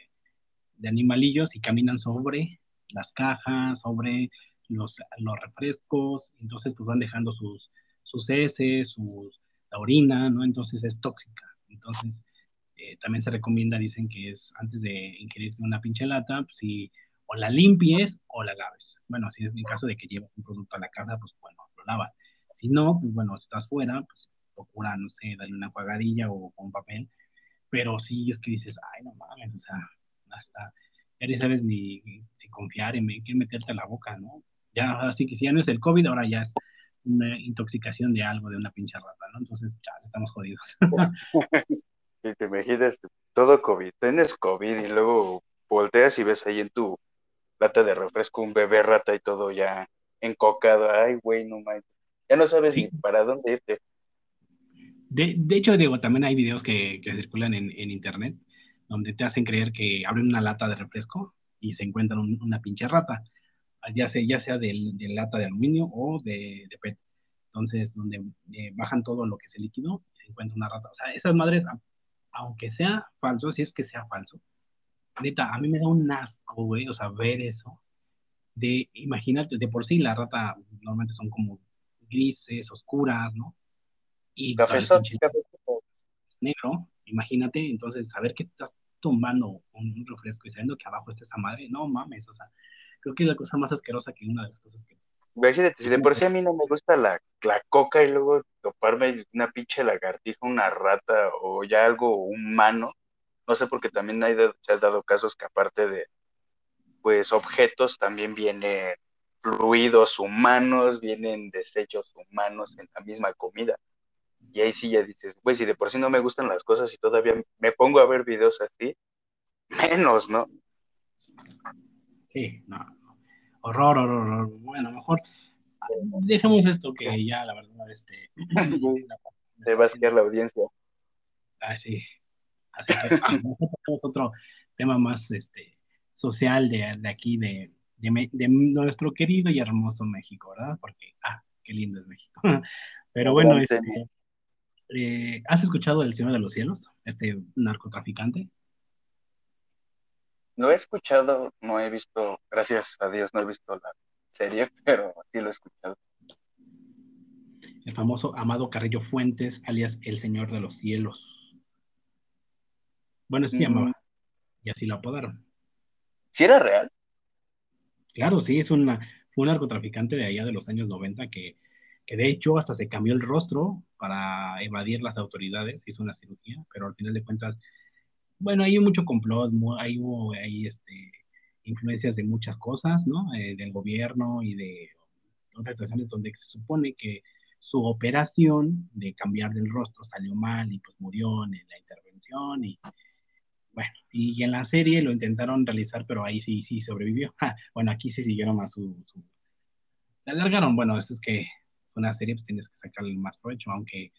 S2: de animalillos y caminan sobre las cajas, sobre los, los refrescos, entonces pues van dejando sus, sus heces, sus, la orina, ¿no? Entonces es tóxica. Entonces eh, también se recomienda, dicen que es antes de ingerirte una pinche lata, pues si o la limpies o la laves. Bueno, si es en caso de que lleves un producto a la casa, pues bueno, lo lavas. Si no, pues bueno, si estás fuera, pues procura, no sé, darle una jugadilla o, un papel. Pero sí es que dices, ay, no mames, o sea, hasta ya ni sabes ni si confiar en qué meterte a la boca, ¿no? Ya, así que si ya no es el COVID, ahora ya es una intoxicación de algo, de una pinche rata, ¿no? Entonces, ya, estamos jodidos.
S3: y te imaginas todo COVID, tienes COVID y luego volteas y ves ahí en tu lata de refresco un bebé rata y todo ya encocado. Ay, güey, no mames. Ya no sabes ni para dónde irte.
S2: De, de, hecho, digo, también hay videos que, que circulan en, en, internet donde te hacen creer que abren una lata de refresco y se encuentran una pinche rata ya sea, ya sea de, lata de aluminio o de, PET. Entonces, donde eh, bajan todo lo que es el líquido y se encuentra una rata. O sea, esas madres, aunque sea falso, si es que sea falso, neta, a mí me da un asco, güey, o sea, ver eso. De, imagínate, de por sí la rata normalmente son como grises, oscuras, ¿no? Y café negro, imagínate, entonces saber que estás tomando un refresco y sabiendo que abajo está esa madre, no mames, o sea, creo que es la cosa más asquerosa que una de las cosas que
S3: Imagínate, si de por sí a mí no me gusta la, la coca y luego toparme una pinche lagartija, una rata o ya algo humano, no sé, porque también hay se han dado casos que aparte de, pues, objetos, también vienen fluidos humanos, vienen desechos humanos en la misma comida. Y ahí sí ya dices, güey, si de por sí no me gustan las cosas y todavía me pongo a ver videos así, menos, ¿no?
S2: Sí, no, Horror, horror, horror. Bueno, mejor dejemos esto que ya, la verdad, este...
S3: Se va a quedar la audiencia.
S2: Ah, sí. Así que ah, tenemos otro tema más este, social de, de aquí, de, de, nuestro querido y hermoso México, ¿verdad? Porque, ah, qué lindo es México. Pero bueno, este, eh, ¿has escuchado El Señor de los Cielos? Este narcotraficante.
S3: Lo he escuchado, no he visto, gracias a Dios, no he visto la serie, pero sí lo he escuchado.
S2: El famoso Amado Carrillo Fuentes, alias El Señor de los Cielos. Bueno, sí se llamaba. Mm. Y así lo apodaron.
S3: ¿Sí era real?
S2: Claro, sí, es una, fue un narcotraficante de allá de los años 90 que, que de hecho hasta se cambió el rostro para evadir las autoridades, hizo una cirugía, pero al final de cuentas bueno, hay mucho complot, hay, hay este, influencias de muchas cosas, ¿no? Eh, del gobierno y de otras situaciones donde se supone que su operación de cambiar del rostro salió mal y pues murió en la intervención y bueno, y, en la serie lo intentaron realizar, pero ahí sí, sí sobrevivió. bueno, aquí sí siguieron más su. La alargaron, bueno, esto es que una serie pues tienes que sacarle más provecho, aunque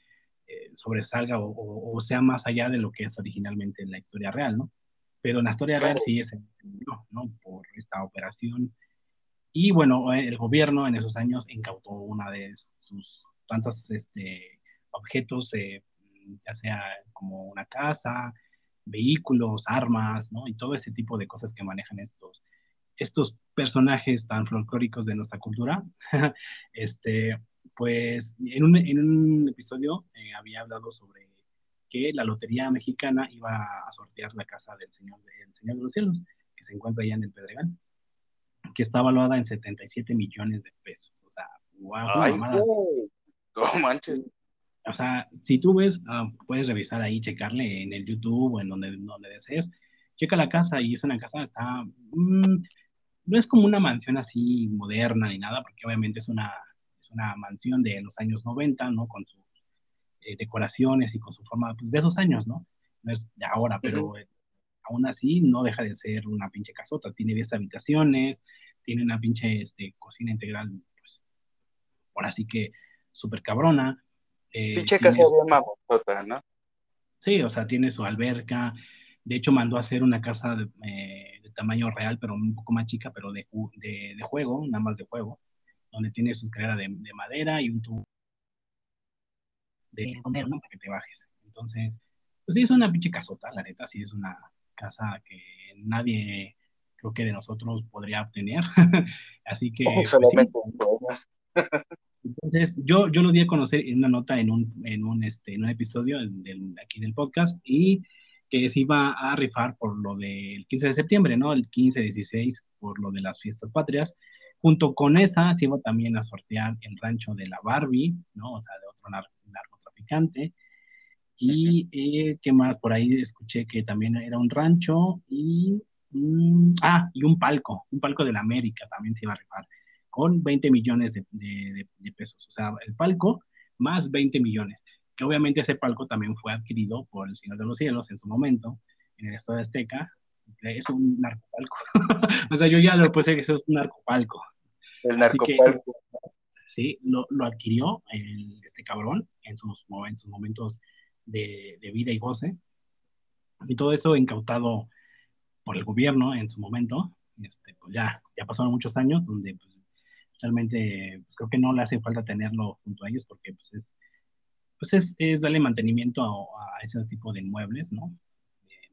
S2: eh, sobresalga o, sea más allá de lo que es originalmente la historia real, ¿no? Pero en la historia real sí es no, ¿no? Por esta operación. Y bueno, el gobierno en esos años incautó una de sus tantos este, objetos, eh, ya sea como una casa, vehículos, armas, ¿no? Y todo ese tipo de cosas que manejan estos, estos personajes tan folclóricos de nuestra cultura. este, pues en un, en un episodio eh, había hablado sobre que la Lotería Mexicana iba a sortear la casa del Señor, del Señor de los Cielos, que se encuentra allá en el Pedregal, que está valuada en 77 millones de pesos. O sea, wow, Ay, no manches. O sea, si tú ves, ah, puedes revisar ahí, checarle en el YouTube o en donde, donde desees, checa la casa y es una casa, está, mm, no es como una mansión así moderna ni nada, porque obviamente es una, una mansión de los años 90, ¿no? Con sus eh, decoraciones y con su forma, pues de esos años, ¿no? No es de ahora, pero eh, aún así no deja de ser una pinche casota. Tiene 10 habitaciones, tiene una pinche este, cocina integral, pues, ahora sí que súper cabrona.
S3: Eh, pinche casa de ¿no?
S2: Sí, o sea, tiene su alberca. De hecho, mandó a hacer una casa de, tamaño real, pero un poco más chica, pero de, de, de, juego, nada más de juego donde tiene su escalera de, madera y un tubo de comer, ¿no? Para que te bajes. Entonces, pues sí, es una pinche casota, la neta, sí es una casa que nadie, creo que de nosotros podría obtener. Así que. Pues, Entonces, yo, yo lo di a conocer en una nota en un, en un, este, en un episodio del, aquí del podcast y que se iba a rifar por lo del 15 de septiembre, ¿no? El 15-16 por lo de las fiestas patrias. Junto con esa se iba también a sortear el rancho de la Barbie, ¿no? O sea, de otro narcotraficante. Y eh, qué más, por ahí escuché que también era un rancho y, mm, ah, y un palco, un palco de la América también se iba a rifar, con 20 millones de, de pesos. O sea, el palco más 20 millones, que obviamente ese palco también fue adquirido por el Señor de los Cielos en su momento, en el estado de Azteca, es un narcopalco. o sea, yo ya lo puse que eso es un narcopalco.
S3: El narcopalco.
S2: sí, lo, lo adquirió el, este cabrón en sus, en sus momentos de, de, vida y goce. Y todo eso incautado por el gobierno en su momento. Este, pues ya, ya pasaron muchos años donde pues, realmente pues, creo que no le hace falta tenerlo junto a ellos porque pues es, pues es, es darle mantenimiento a, a, ese tipo de inmuebles, ¿no?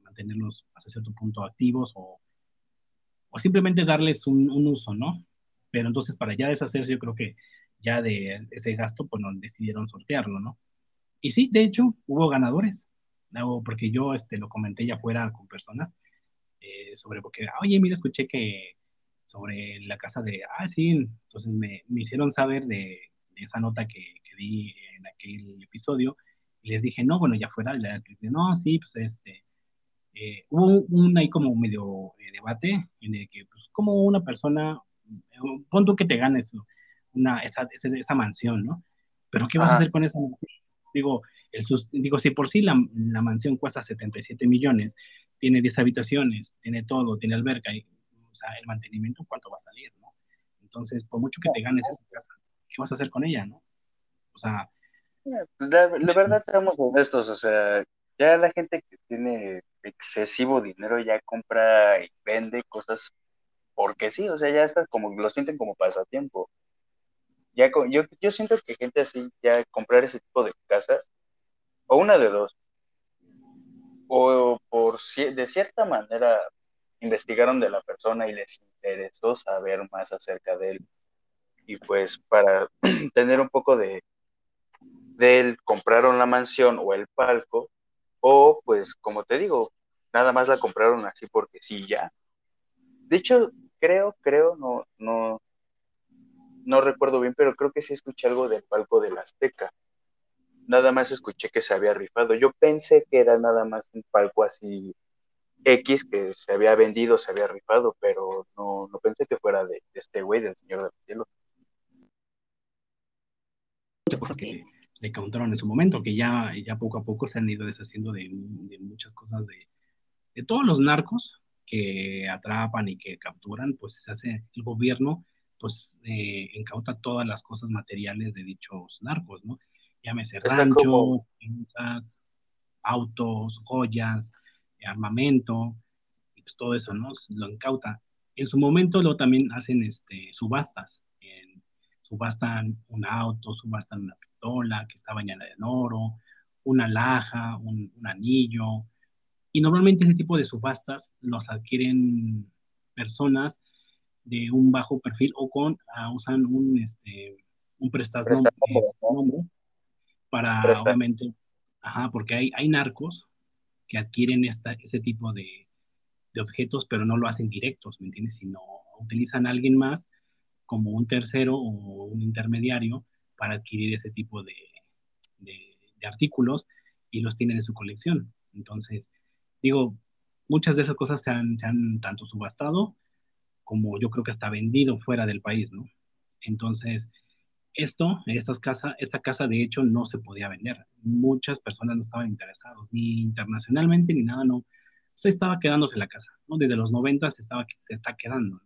S2: mantenerlos hasta cierto punto activos o, o simplemente darles un, un, uso, ¿no? Pero entonces para ya deshacerse yo creo que ya de ese gasto pues no decidieron sortearlo, ¿no? Y sí, de hecho hubo ganadores, porque yo este, lo comenté ya fuera con personas eh, sobre porque, oye, mira, escuché que sobre la casa de, ah, sí, entonces me, me hicieron saber de, esa nota que, que, di en aquel episodio y les dije, no, bueno, ya fuera, ya, no, sí, pues este, eh, hubo un, ahí como medio eh, debate en el que, pues, como una persona, pon tú que te ganes una, esa, esa, mansión, ¿no? Pero ¿qué vas a hacer con esa mansión? Digo, el, digo si por sí la, la, mansión cuesta 77 millones, tiene 10 habitaciones, tiene todo, tiene alberca, y, o sea, el mantenimiento, ¿cuánto va a salir, no? Entonces, por mucho que te ganes esa casa, ¿qué vas a hacer con ella, no? O sea...
S3: La, la verdad, seamos honestos, o sea, ya la gente que tiene excesivo dinero ya compra y vende cosas porque sí, o sea, ya está como, lo sienten como pasatiempo. Ya, yo, yo siento que gente así, ya comprar ese tipo de casas, o una de dos, o por de cierta manera investigaron de la persona y les interesó saber más acerca de él. Y pues para tener un poco de, de él, compraron la mansión o el palco o pues, como te digo, nada más la compraron así porque sí, ya. De hecho, creo, creo, no, no, no recuerdo bien, pero creo que sí escuché algo del palco del Azteca. Nada más escuché que se había rifado. Yo pensé que era nada más un palco así X que se había vendido, se había rifado, pero no, no pensé que fuera de, este güey, del Señor del Cielo.
S2: que le contaron en su momento, que ya, ya poco a poco se han ido deshaciendo de, muchas cosas de, de, todos los narcos que atrapan y que capturan, pues se hace el gobierno, pues eh, incauta todas las cosas materiales de dichos narcos, ¿no? Llámese ranchos, autos, joyas, armamento, y pues todo eso, ¿no? Lo incauta. En su momento lo también hacen este, subastas, subastan un auto, subastan una que está bañada en oro, una alhaja, un, anillo. Y normalmente ese tipo de subastas los adquieren personas de un bajo perfil o con ah, usan un este un para obviamente ajá porque hay, hay narcos que adquieren esta, ese tipo de, de, objetos pero no lo hacen directos me entiendes sino utilizan a alguien más como un tercero o un intermediario para adquirir ese tipo de, artículos y los tienen en su colección. Entonces, digo, muchas de esas cosas se han, tanto subastado como yo creo que hasta vendido fuera del país, ¿no? Entonces, esto, estas casas, esta casa de hecho no se podía vender. Muchas personas no estaban interesadas, ni internacionalmente ni nada, no. Se estaba quedándose la casa, ¿no? Desde los 90 se, estaba, se está quedando,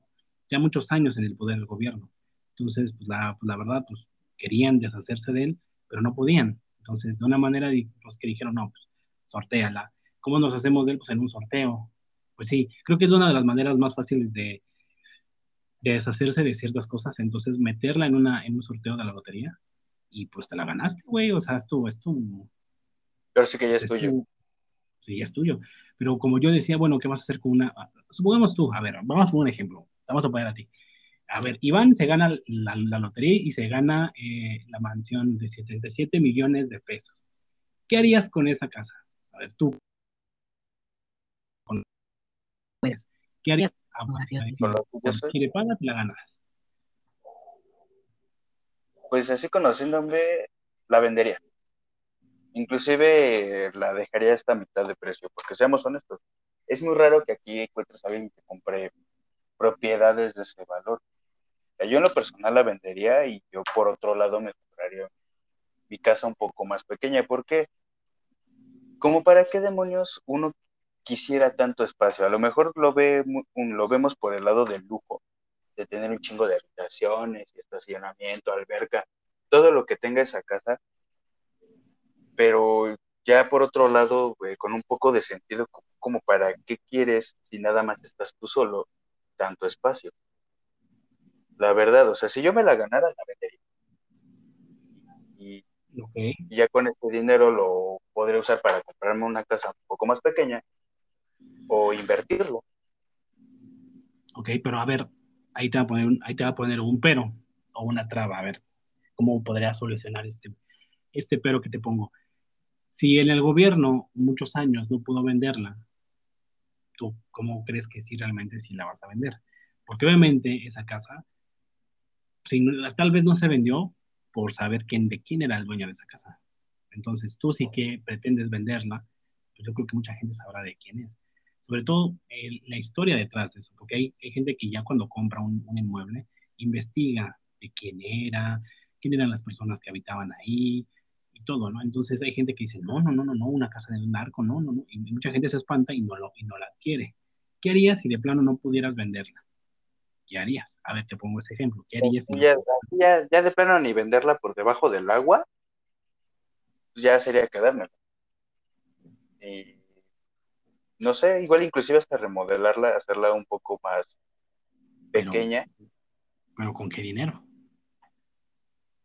S2: Ya muchos años en el poder del gobierno. Entonces, pues la, pues la verdad, pues querían deshacerse de él, pero no podían. Entonces, de una manera, los que dijeron, no, pues, sorteala. ¿Cómo nos hacemos de él? Pues en un sorteo. Pues sí, creo que es una de las maneras más fáciles de, deshacerse de ciertas cosas. Entonces, meterla en, una, en un sorteo de la lotería y pues te la ganaste, güey. O sea, es tu, es tu.
S3: Pero sí que ya es, tuyo.
S2: sí, ya es tuyo. Pero como yo decía, bueno, ¿qué vas a hacer con una? Supongamos tú, a ver, vamos a poner un ejemplo. Vamos a poner a ti a ver, Iván se gana la, lotería y se gana eh, la mansión de 77 millones de pesos. ¿Qué harías con esa casa? A ver, tú. ¿Qué harías? Ah, pues, si le pagas, la ganas.
S3: Pues así conociéndome, la vendería. Inclusive la dejaría hasta mitad de precio, porque seamos honestos, es muy raro que aquí encuentres a alguien que compre propiedades de ese valor. Yo en lo personal la vendería y yo por otro lado me compraría mi casa un poco más pequeña. ¿Por qué? Como para qué demonios uno quisiera tanto espacio. A lo mejor lo, ve, lo vemos por el lado del lujo, de tener un chingo de habitaciones y estacionamiento, alberca, todo lo que tenga esa casa. Pero ya por otro lado, con un poco de sentido, como para qué quieres si nada más estás tú solo, tanto espacio. La verdad, o sea, si yo me la ganara, la vendería. Y, ya con este dinero lo podré usar para comprarme una casa un poco más pequeña o invertirlo.
S2: Ok, pero a ver, ahí te va a poner un, ahí te va a poner un pero o una traba, a ver, ¿cómo podría solucionar este, este pero que te pongo? Si en el gobierno muchos años no pudo venderla, ¿tú cómo crees que sí realmente sí la vas a vender? Porque obviamente esa casa, tal vez no se vendió por saber quién, de quién era el dueño de esa casa. Entonces, tú sí que pretendes venderla, pues yo creo que mucha gente sabrá de quién es. Sobre todo la historia detrás de eso, porque hay, hay, gente que ya cuando compra un, un, inmueble investiga de quién era, quién eran las personas que habitaban ahí y todo, ¿no? Entonces hay gente que dice, no, no, no, no, no, una casa de un narco, no, no, no, y mucha gente se espanta y no, lo, y no la adquiere. ¿Qué harías si de plano no pudieras venderla? ¿Qué harías? A ver, te pongo ese ejemplo. ¿Qué harías si
S3: ya, ya, ya, de plano ni venderla por debajo del agua, ya sería quedármela. Y no sé, igual inclusive hasta remodelarla, hacerla un poco más pequeña.
S2: Pero, ¿con qué dinero?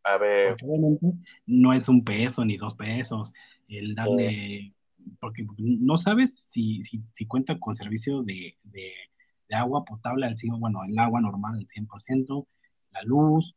S3: A ver.
S2: no es un peso ni dos pesos. El darle. Porque no sabes si, si, si cuenta con servicio de, de, agua potable al 100%, bueno, el agua normal al 100%, la luz,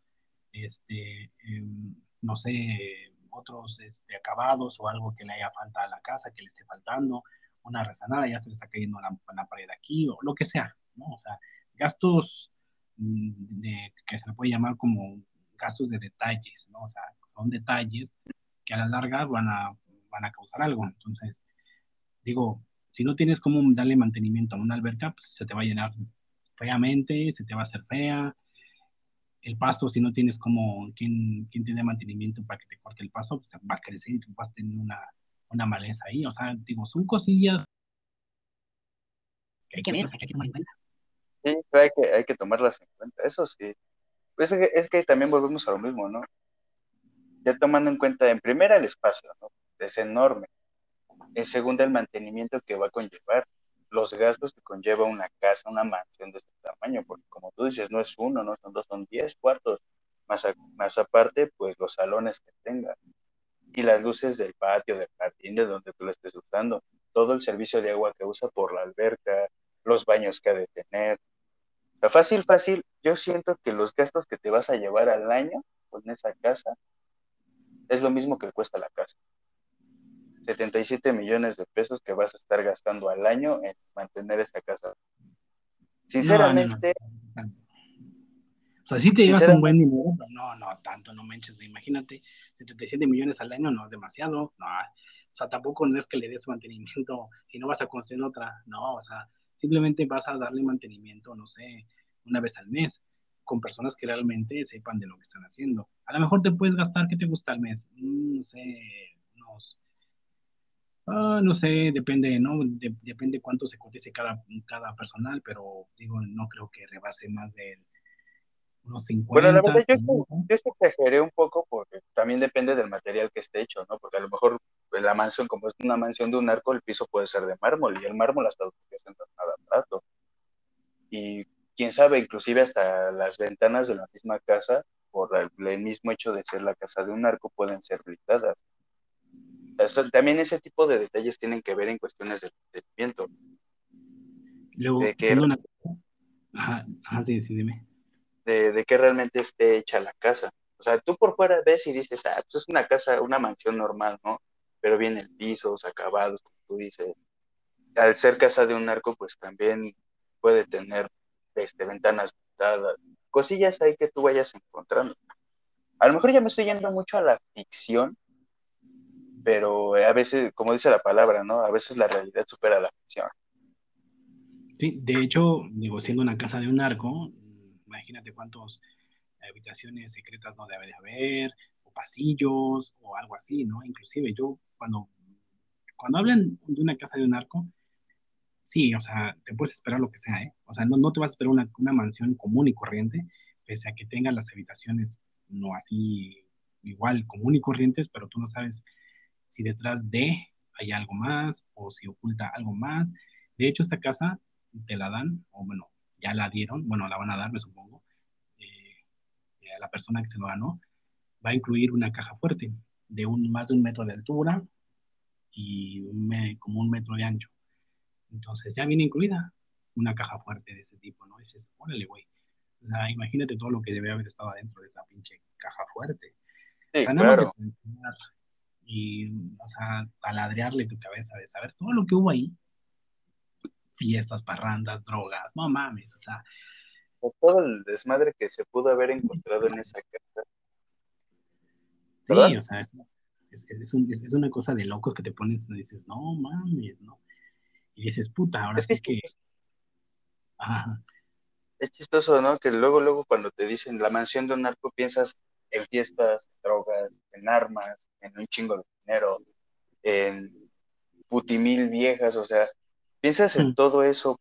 S2: este, em, no sé, otros este, acabados o algo que le haya falta a la casa, que le esté faltando una rezanada, ya se le está cayendo la, la pared aquí, o lo que sea, ¿no? O sea, gastos mm, que se le puede llamar como gastos de detalles, ¿no? O sea, son detalles que a la larga van a, van a causar algo. Entonces, digo, si no tienes como darle mantenimiento a una alberca, pues se te va a llenar feamente, se te va a hacer fea. El pasto, si no tienes como quien, quien tiene mantenimiento para que te corte el pasto, pues va a crecer y vas a tener una, una maleza ahí. O sea, digo, son cosillas que hay que, ver, hay que tomar en cuenta.
S3: Sí, hay que, hay que tomarlas en cuenta, eso sí. Pues es que, es que también volvemos a lo mismo, ¿no? Ya tomando en cuenta, en primera, el espacio, ¿no? Es enorme. En segunda, el mantenimiento que va a conllevar, los gastos que conlleva una casa, una mansión de este tamaño, porque como tú dices, no es uno, no son dos, son diez cuartos, más, más aparte, pues los salones que tenga, y las luces del patio, del jardín, de donde tú lo estés usando, todo el servicio de agua que usa por la alberca, los baños que ha de tener. O sea, fácil, fácil, yo siento que los gastos que te vas a llevar al año con esa casa es lo mismo que cuesta la casa. 77 millones de pesos que vas a estar gastando al año en mantener esa casa. Sinceramente,
S2: sea, sí te llevas un buen dinero, pero no, no, tanto, no manches, imagínate, 77 millones al año no es demasiado, no, o sea, tampoco no es que le des mantenimiento, si no vas a construir otra, no, o sea, simplemente vas a darle mantenimiento, no sé, una vez al mes, con personas que realmente sepan de lo que están haciendo. A lo mejor te puedes gastar, ¿qué te gusta al mes? Mm, no sé, unos, ah, no sé, depende, ¿no? depende cuánto se cotice cada, cada personal, pero digo, no creo que rebase más del unos 50.
S3: Bueno, la verdad, yo, yo exageré un poco porque también depende del material que esté hecho, ¿no? Porque a lo mejor la mansión, como es una mansión de un arco, el piso puede ser de mármol y el mármol hasta en nada barato. Y quién sabe, inclusive hasta las ventanas de la misma casa, por el, mismo hecho de ser la casa de un arco, pueden ser blindadas. también ese tipo de detalles tienen que ver en cuestiones de mantenimiento.
S2: Luego, de que, una... Ajá, ajá, sí, sí, dime
S3: de, que realmente esté hecha la casa. O sea, tú por fuera ves y dices, ah, pues es una casa, una mansión normal, ¿no? Pero viene el piso, acabados, como tú dices. Al ser casa de un arco, pues también puede tener este, ventanas pintadas, cosillas ahí que tú vayas encontrando. A lo mejor ya me estoy yendo mucho a la ficción, pero a veces, como dice la palabra, ¿no? A veces la realidad supera la ficción.
S2: Sí, de hecho, digo, siendo una casa de un arco, imagínate cuántas habitaciones secretas no debe de haber, o pasillos, o algo así, ¿no? Inclusive yo cuando, cuando hablan de una casa de un arco, sí, o sea, te puedes esperar lo que sea, ¿eh? O sea, no, no te vas a esperar una, una mansión común y corriente, pese a que tenga las habitaciones no así igual común y corrientes, pero tú no sabes si detrás de hay algo más o si oculta algo más. De hecho, esta casa te la dan, o bueno, ya la dieron, bueno, la van a dar, me supongo, eh, a la persona que se lo ganó, va a incluir una caja fuerte de un, más de un metro de altura y como un metro de ancho. Entonces ya viene incluida una caja fuerte de ese tipo, ¿no? Dices, órale, güey. O sea, imagínate todo lo que debe haber estado adentro de esa pinche caja fuerte.
S3: Sí, claro.
S2: Y, o sea, taladrearle tu cabeza de saber todo lo que hubo ahí fiestas, parrandas, drogas, no mames, o sea,
S3: todo el desmadre que se pudo haber encontrado en esa casa.
S2: Sí, o sea, es, es, una cosa de locos que te pones y dices, no mames, ¿no? Y dices, puta, ahora sí que...
S3: Ajá. Es chistoso, ¿no? Que luego, luego cuando te dicen la mansión de un narco piensas en fiestas, drogas, en armas, en un chingo de dinero, en putimil viejas, o sea, piensas en hmm. todo eso,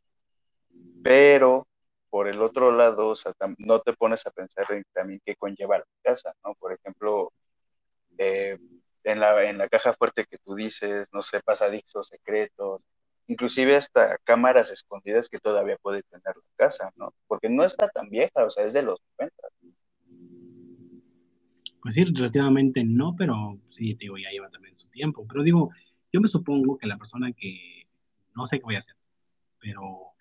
S3: pero por el otro lado, o sea, no te pones a pensar en también qué conlleva la casa, ¿no? Por ejemplo, eh, en, la, en la caja fuerte que tú dices, no sé, pasadizos secretos, inclusive hasta cámaras escondidas que todavía puede tener la casa, ¿no? Porque no está tan vieja, o sea, es de los 90.
S2: Pues sí, relativamente no, pero sí, te digo, ya lleva también su tiempo. Pero digo, yo me supongo que la persona que, no sé qué voy a hacer, pero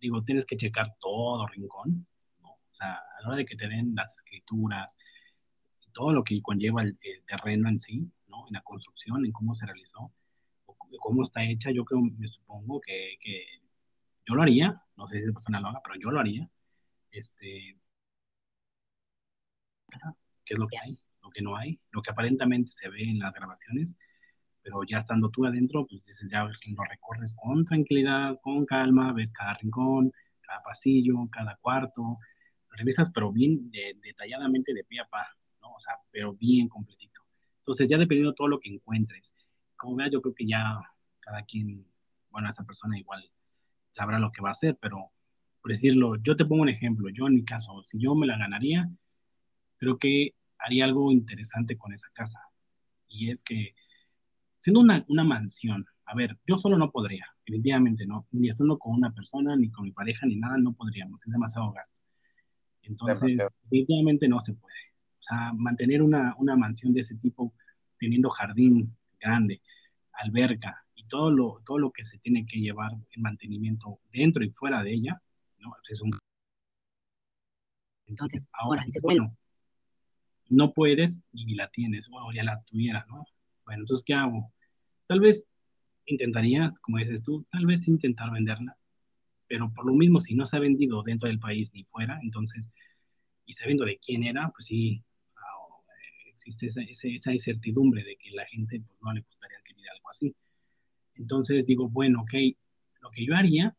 S2: digo, tienes que checar todo rincón, ¿no? O sea, a la hora de que te den las escrituras, todo lo que conlleva el, el terreno en sí, ¿no? En la construcción, en cómo se realizó, cómo está hecha, yo creo, me supongo que, que yo lo haría, no sé si esa persona lo haga, pero yo lo haría. Este, ¿Qué es lo que hay? Lo que no hay, lo que aparentemente se ve en las grabaciones, pero ya estando tú adentro, pues dices, ya lo recorres con tranquilidad, con calma, ves cada rincón, cada pasillo, cada cuarto, revisas, pero bien detalladamente de pie a pa, ¿no? O sea, pero bien completito. Entonces, ya dependiendo de todo lo que encuentres, como veas, yo creo que ya cada quien, bueno, esa persona igual sabrá lo que va a hacer, pero por decirlo, yo te pongo un ejemplo, yo en mi caso, si yo me la ganaría, creo que haría algo interesante con esa casa. Y es que, siendo una, una mansión, a ver, yo solo no podría, definitivamente no, ni estando con una persona, ni con mi pareja, ni nada, no podríamos, es demasiado gasto. Entonces, definitivamente no se puede. O sea, mantener una, una mansión de ese tipo, teniendo jardín, grande, alberca y todo lo, todo lo que se tiene que llevar en mantenimiento dentro y fuera de ella, ¿no? Es un... Entonces, ahora dices, bueno, no puedes y la tienes, bueno, ya la tuviera, ¿no? Bueno, entonces, ¿qué hago? Tal vez intentaría, como dices tú, tal vez intentar venderla, pero por lo mismo, si no se ha vendido dentro del país ni fuera, entonces, y sabiendo de quién era, pues sí, existe esa, esa, incertidumbre de que la gente pues, no le gustaría adquirir algo así. Entonces digo, bueno, ok, lo que yo haría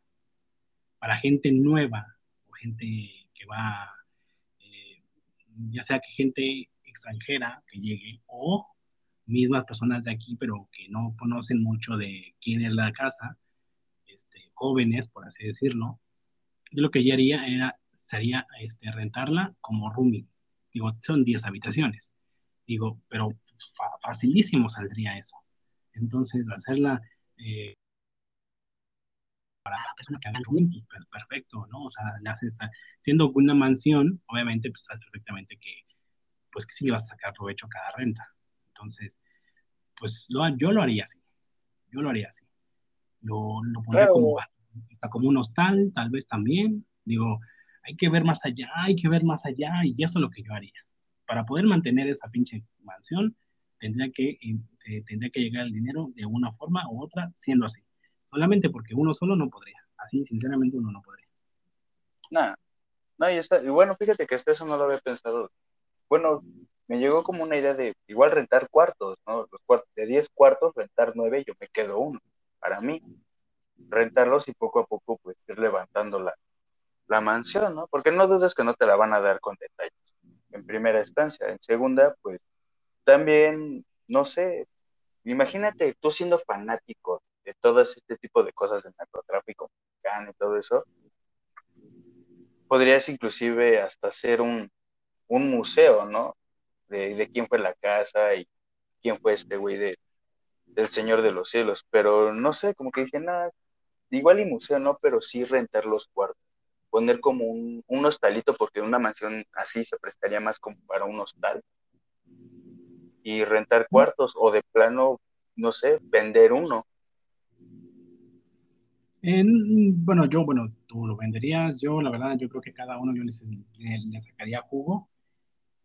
S2: para gente nueva o gente que va, eh, ya sea que gente extranjera que llegue o mismas personas de aquí, pero que no conocen mucho de quién es la casa, este, jóvenes, por así decirlo, yo lo que yo haría era, sería este, rentarla como rooming. Digo, son 10 habitaciones. Digo, pero facilísimo saldría eso. Entonces, hacerla eh, para personas que hagan rooming, pues perfecto, ¿no? O sea, le haces, siendo una mansión, obviamente, pues sabes perfectamente que, pues que sí le vas a sacar provecho a cada renta. Entonces, pues lo, yo lo haría así. Yo lo haría así. Lo, lo pondría como, hasta como un hostal, tal vez también. Digo, hay que ver más allá, hay que ver más allá, y eso es lo que yo haría para poder mantener esa pinche mansión, tendría que, eh, tendría que llegar el dinero de una forma u otra, siendo así. Solamente porque uno solo no podría. Así, sinceramente, uno no podría.
S3: Nada. No, y, está, y bueno, fíjate que hasta eso no lo había pensado. Bueno, me llegó como una idea de igual rentar cuartos, ¿no? Los cuartos, de 10 cuartos, rentar 9, yo me quedo uno. Para mí, rentarlos y poco a poco, pues, ir levantando la, la mansión, ¿no? Porque no dudes que no te la van a dar con detalles en primera instancia. En segunda, pues también, no sé, imagínate tú siendo fanático de todo este tipo de cosas de narcotráfico y todo eso, podrías inclusive hasta hacer un, un museo, ¿no? De, quién fue la casa y quién fue este güey de, del Señor de los Cielos. Pero no sé, como que dije, nada, igual y museo no, pero sí rentar los cuartos poner como un, un hostalito, porque una mansión así se prestaría más como para un hostal. Y rentar cuartos, o de plano, no sé, vender uno.
S2: bueno, yo, bueno, tú lo venderías, yo la verdad, yo creo que cada uno yo le, sacaría jugo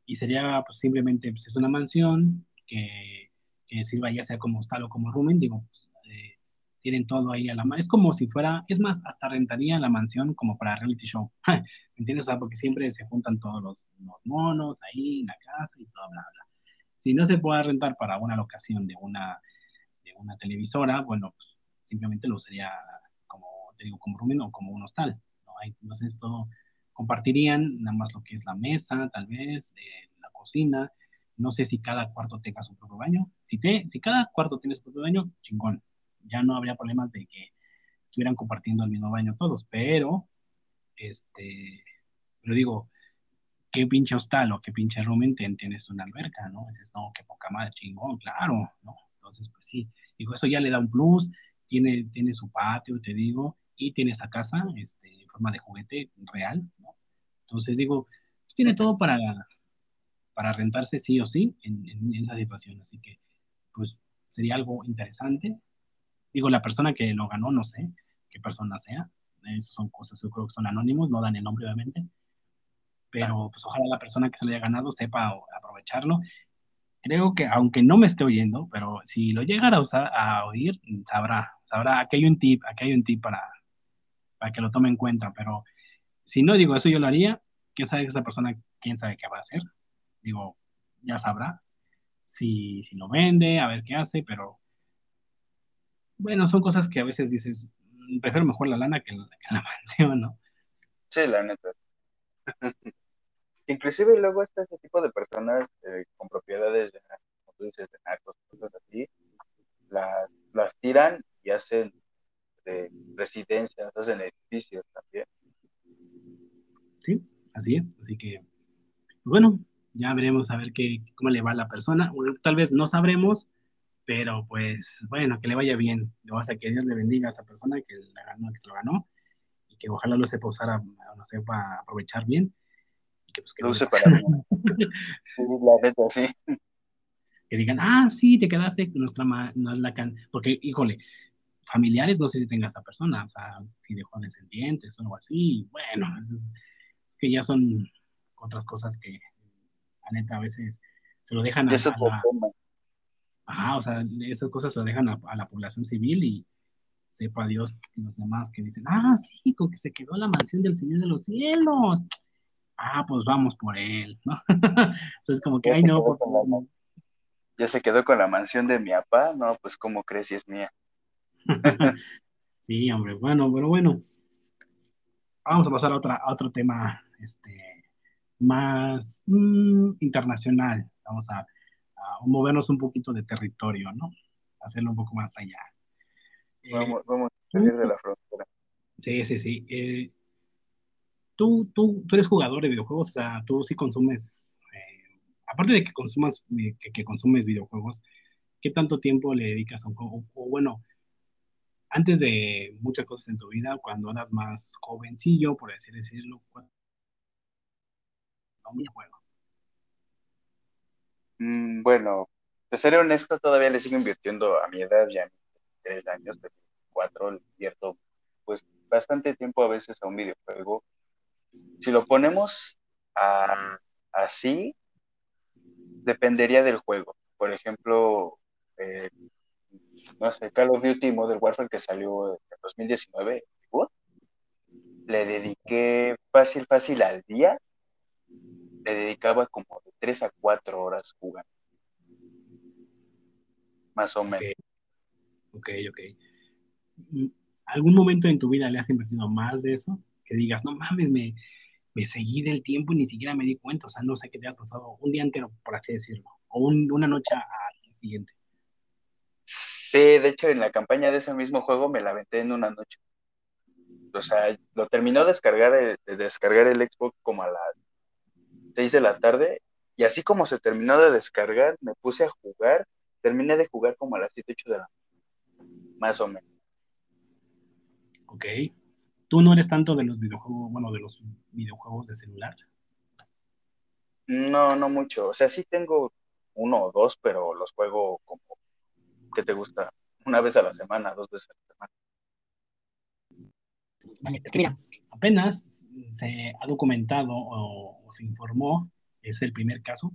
S2: y sería pues simplemente, pues es una mansión que, que, sirva ya sea como hostal o como rooming, digo, pues, eh, tienen todo ahí a la mano. Es como si fuera, es más, hasta rentaría la mansión como para reality show. ¿Me entiendes? O sea, porque siempre se juntan todos los, los monos ahí en la casa y todo, bla, bla. Si no se puede rentar para una locación de una, de una televisora, bueno, pues simplemente lo usaría como, te digo, como rooming o como un hostal. ¿no? Entonces, esto compartirían nada más lo que es la mesa, tal vez, eh, la cocina. No sé si cada cuarto tenga su propio baño. Si, te, si cada cuarto tiene su propio baño, chingón. Ya no habría problemas de que estuvieran compartiendo el mismo baño todos, pero, este, lo digo, qué pinche hostal o qué pinche rooming tienes una alberca, ¿no? Dices, no, qué poca madre, chingón, claro, ¿no? Entonces, pues sí, digo, eso ya le da un plus, tiene, tiene su patio, te digo, y tiene esa casa, este, forma de juguete real, ¿no? Entonces, digo, pues tiene todo para, para rentarse sí o sí en, en, esa situación, así que, pues, sería algo interesante. Digo, la persona que lo ganó, no sé qué persona sea, Esas son cosas, yo creo que son anónimos, no dan el nombre, obviamente, pero pues ojalá la persona que se lo haya ganado sepa aprovecharlo. Creo que, aunque no me esté oyendo, pero si lo llegara a, usar, a oír, sabrá, sabrá, aquí hay un tip, aquí hay un tip para, para que lo tome en cuenta, pero si no digo eso yo lo haría, quién sabe esa persona, quién sabe qué va a hacer, digo, ya sabrá si, si lo vende, a ver qué hace, pero bueno, son cosas que a veces dices, mm, prefiero mejor la lana que la, que mansión, ¿no?
S3: Sí, la neta. Inclusive luego está ese tipo de personas eh, con propiedades, como tú dices, de narcos, cosas así, las tiran y hacen de residencias, hacen edificios también.
S2: Sí, así es. Así que, pues bueno, ya veremos a ver qué, cómo le va a la persona. Tal vez no sabremos, pero pues bueno, que le vaya bien. O sea, que Dios le bendiga a esa persona que, la ganó, que se lo ganó y que ojalá lo sepa usar, no sepa aprovechar bien que pues que
S3: lo use para.
S2: Que digan, ah, sí, te quedaste con nuestra no es la can porque, híjole, familiares no sé si tenga esa persona, o sea, si dejó descendientes o algo así, bueno, es, es, que ya son otras cosas que, la neta, a veces se lo dejan a,
S3: Eso
S2: a la, Ajá, o sea, esas cosas se lo dejan a, a la población civil y sepa Dios los demás que dicen, ah, sí, con que se quedó la mansión del Señor de los cielos ah, pues vamos por él, ¿no? Entonces, como que, ay, no,
S3: Ya se quedó con la mansión de mi papá, no, pues, ¿cómo crees si es mía?
S2: sí, hombre, bueno, pero bueno. Vamos a pasar a, otra, a otro tema, este, más mmm, internacional. Vamos a, a, movernos un poquito de territorio, ¿no? Hacerlo un poco más allá.
S3: Vamos, eh, vamos a salir de la frontera.
S2: Sí, sí, sí. Eh, tú, tú, tú eres jugador de videojuegos, o sea, tú sí consumes, eh, aparte de que consumas, que, que, consumes videojuegos, ¿qué tanto tiempo le dedicas a un juego? O, bueno, antes de muchas cosas en tu vida, cuando eras más jovencillo, por así decirlo, un juego.
S3: Mm, bueno, de ser honesto, todavía le sigo invirtiendo a mi edad, ya tres años, cuatro, invierto pues bastante tiempo a veces a un videojuego si lo ponemos a, así, dependería del juego. Por ejemplo, eh, no sé, Call of Duty Modern Warfare que salió en 2019, le dediqué fácil, fácil al día, le dedicaba como de 3 a 4 horas jugando. Más o menos.
S2: Ok, ok. ¿Algún momento en tu vida le has invertido más de eso? Que digas, no mames, me, me seguí del tiempo y ni siquiera me di cuenta, o sea, no sé qué te has pasado un día entero, por así decirlo, o un, una noche al siguiente.
S3: Sí, de hecho, en la campaña de ese mismo juego me la aventé en una noche. O sea, lo terminó de descargar el, de descargar el Xbox como a las 6 de la tarde, y así como se terminó de descargar, me puse a jugar, terminé de jugar como a las 7, 8 de la más o menos.
S2: Ok tú no eres tanto de los videojuegos, bueno, de los videojuegos de celular.
S3: No, no mucho. O sea, sí tengo uno o dos, pero los juego como, ¿qué te gusta? Una vez a la semana, dos veces a la semana.
S2: Es apenas se ha documentado o, se informó, es el primer caso,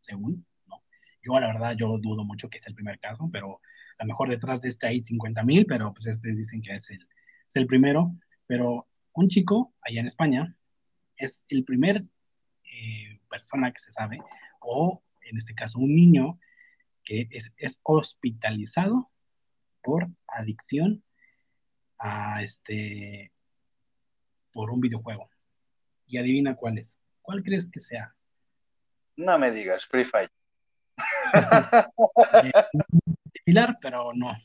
S2: según, ¿no? Yo, la verdad, yo dudo mucho que sea el primer caso, pero a lo mejor detrás de este hay 50 mil, pero pues este dicen que es el, es el primero. Pero un chico allá en España es el primer eh, persona que se sabe, o en este caso un niño que es, es hospitalizado por adicción a este por un videojuego. Y adivina cuál es. ¿Cuál crees que sea?
S3: No me digas, Free Fire.
S2: similar, pero no.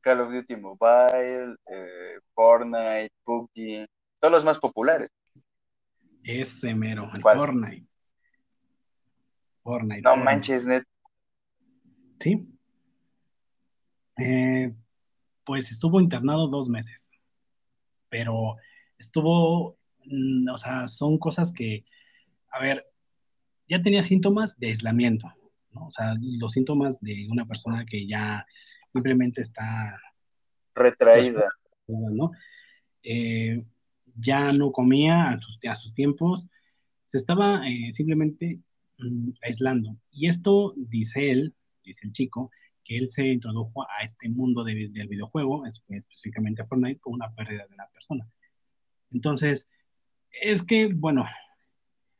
S3: Call of Duty Mobile, eh, Fortnite, PUBG, todos los más populares.
S2: Ese mero, el Fortnite. Fortnite.
S3: No manches, net.
S2: Sí. Eh, pues estuvo internado dos meses, pero estuvo, mm, o sea, son cosas que, a ver, ya tenía síntomas de aislamiento, ¿no? O sea, los síntomas de una persona que ya simplemente está
S3: retraída,
S2: ¿no? Eh, ya no comía a sus, a sus tiempos, se estaba eh, simplemente mm, aislando. Y esto, dice él, dice el chico, que él se introdujo a este mundo del videojuego, específicamente a Fortnite, con una pérdida de la persona. Entonces, es que, bueno,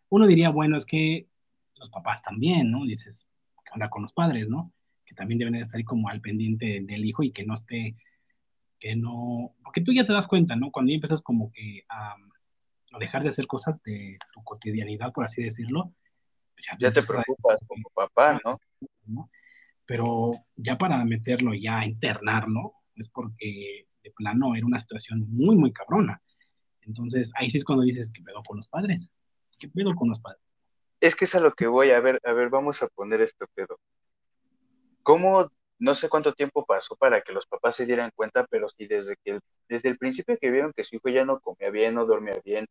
S2: uno diría, bueno, es que los papás también, ¿no? Dices, ¿qué onda con los padres, no? Que también deben estar ahí como al pendiente del hijo y que no esté, que no, porque tú ya te das cuenta, ¿no? Cuando ya empiezas como que a, dejar de hacer cosas de tu cotidianidad, por así decirlo.
S3: Pues ya, te preocupas como papá, ¿no?
S2: Pero ya para meterlo, ya internarlo, es porque de plano era una situación muy, muy cabrona. Entonces, ahí sí es cuando dices, ¿qué pedo con los padres? ¿Qué pedo con los padres?
S3: Es que es a lo que voy, a ver, a ver, vamos a poner esto pedo. ¿Cómo, no sé cuánto tiempo pasó para que los papás se dieran cuenta, pero si desde que, desde el principio que vieron que su hijo ya no comía bien, no dormía bien,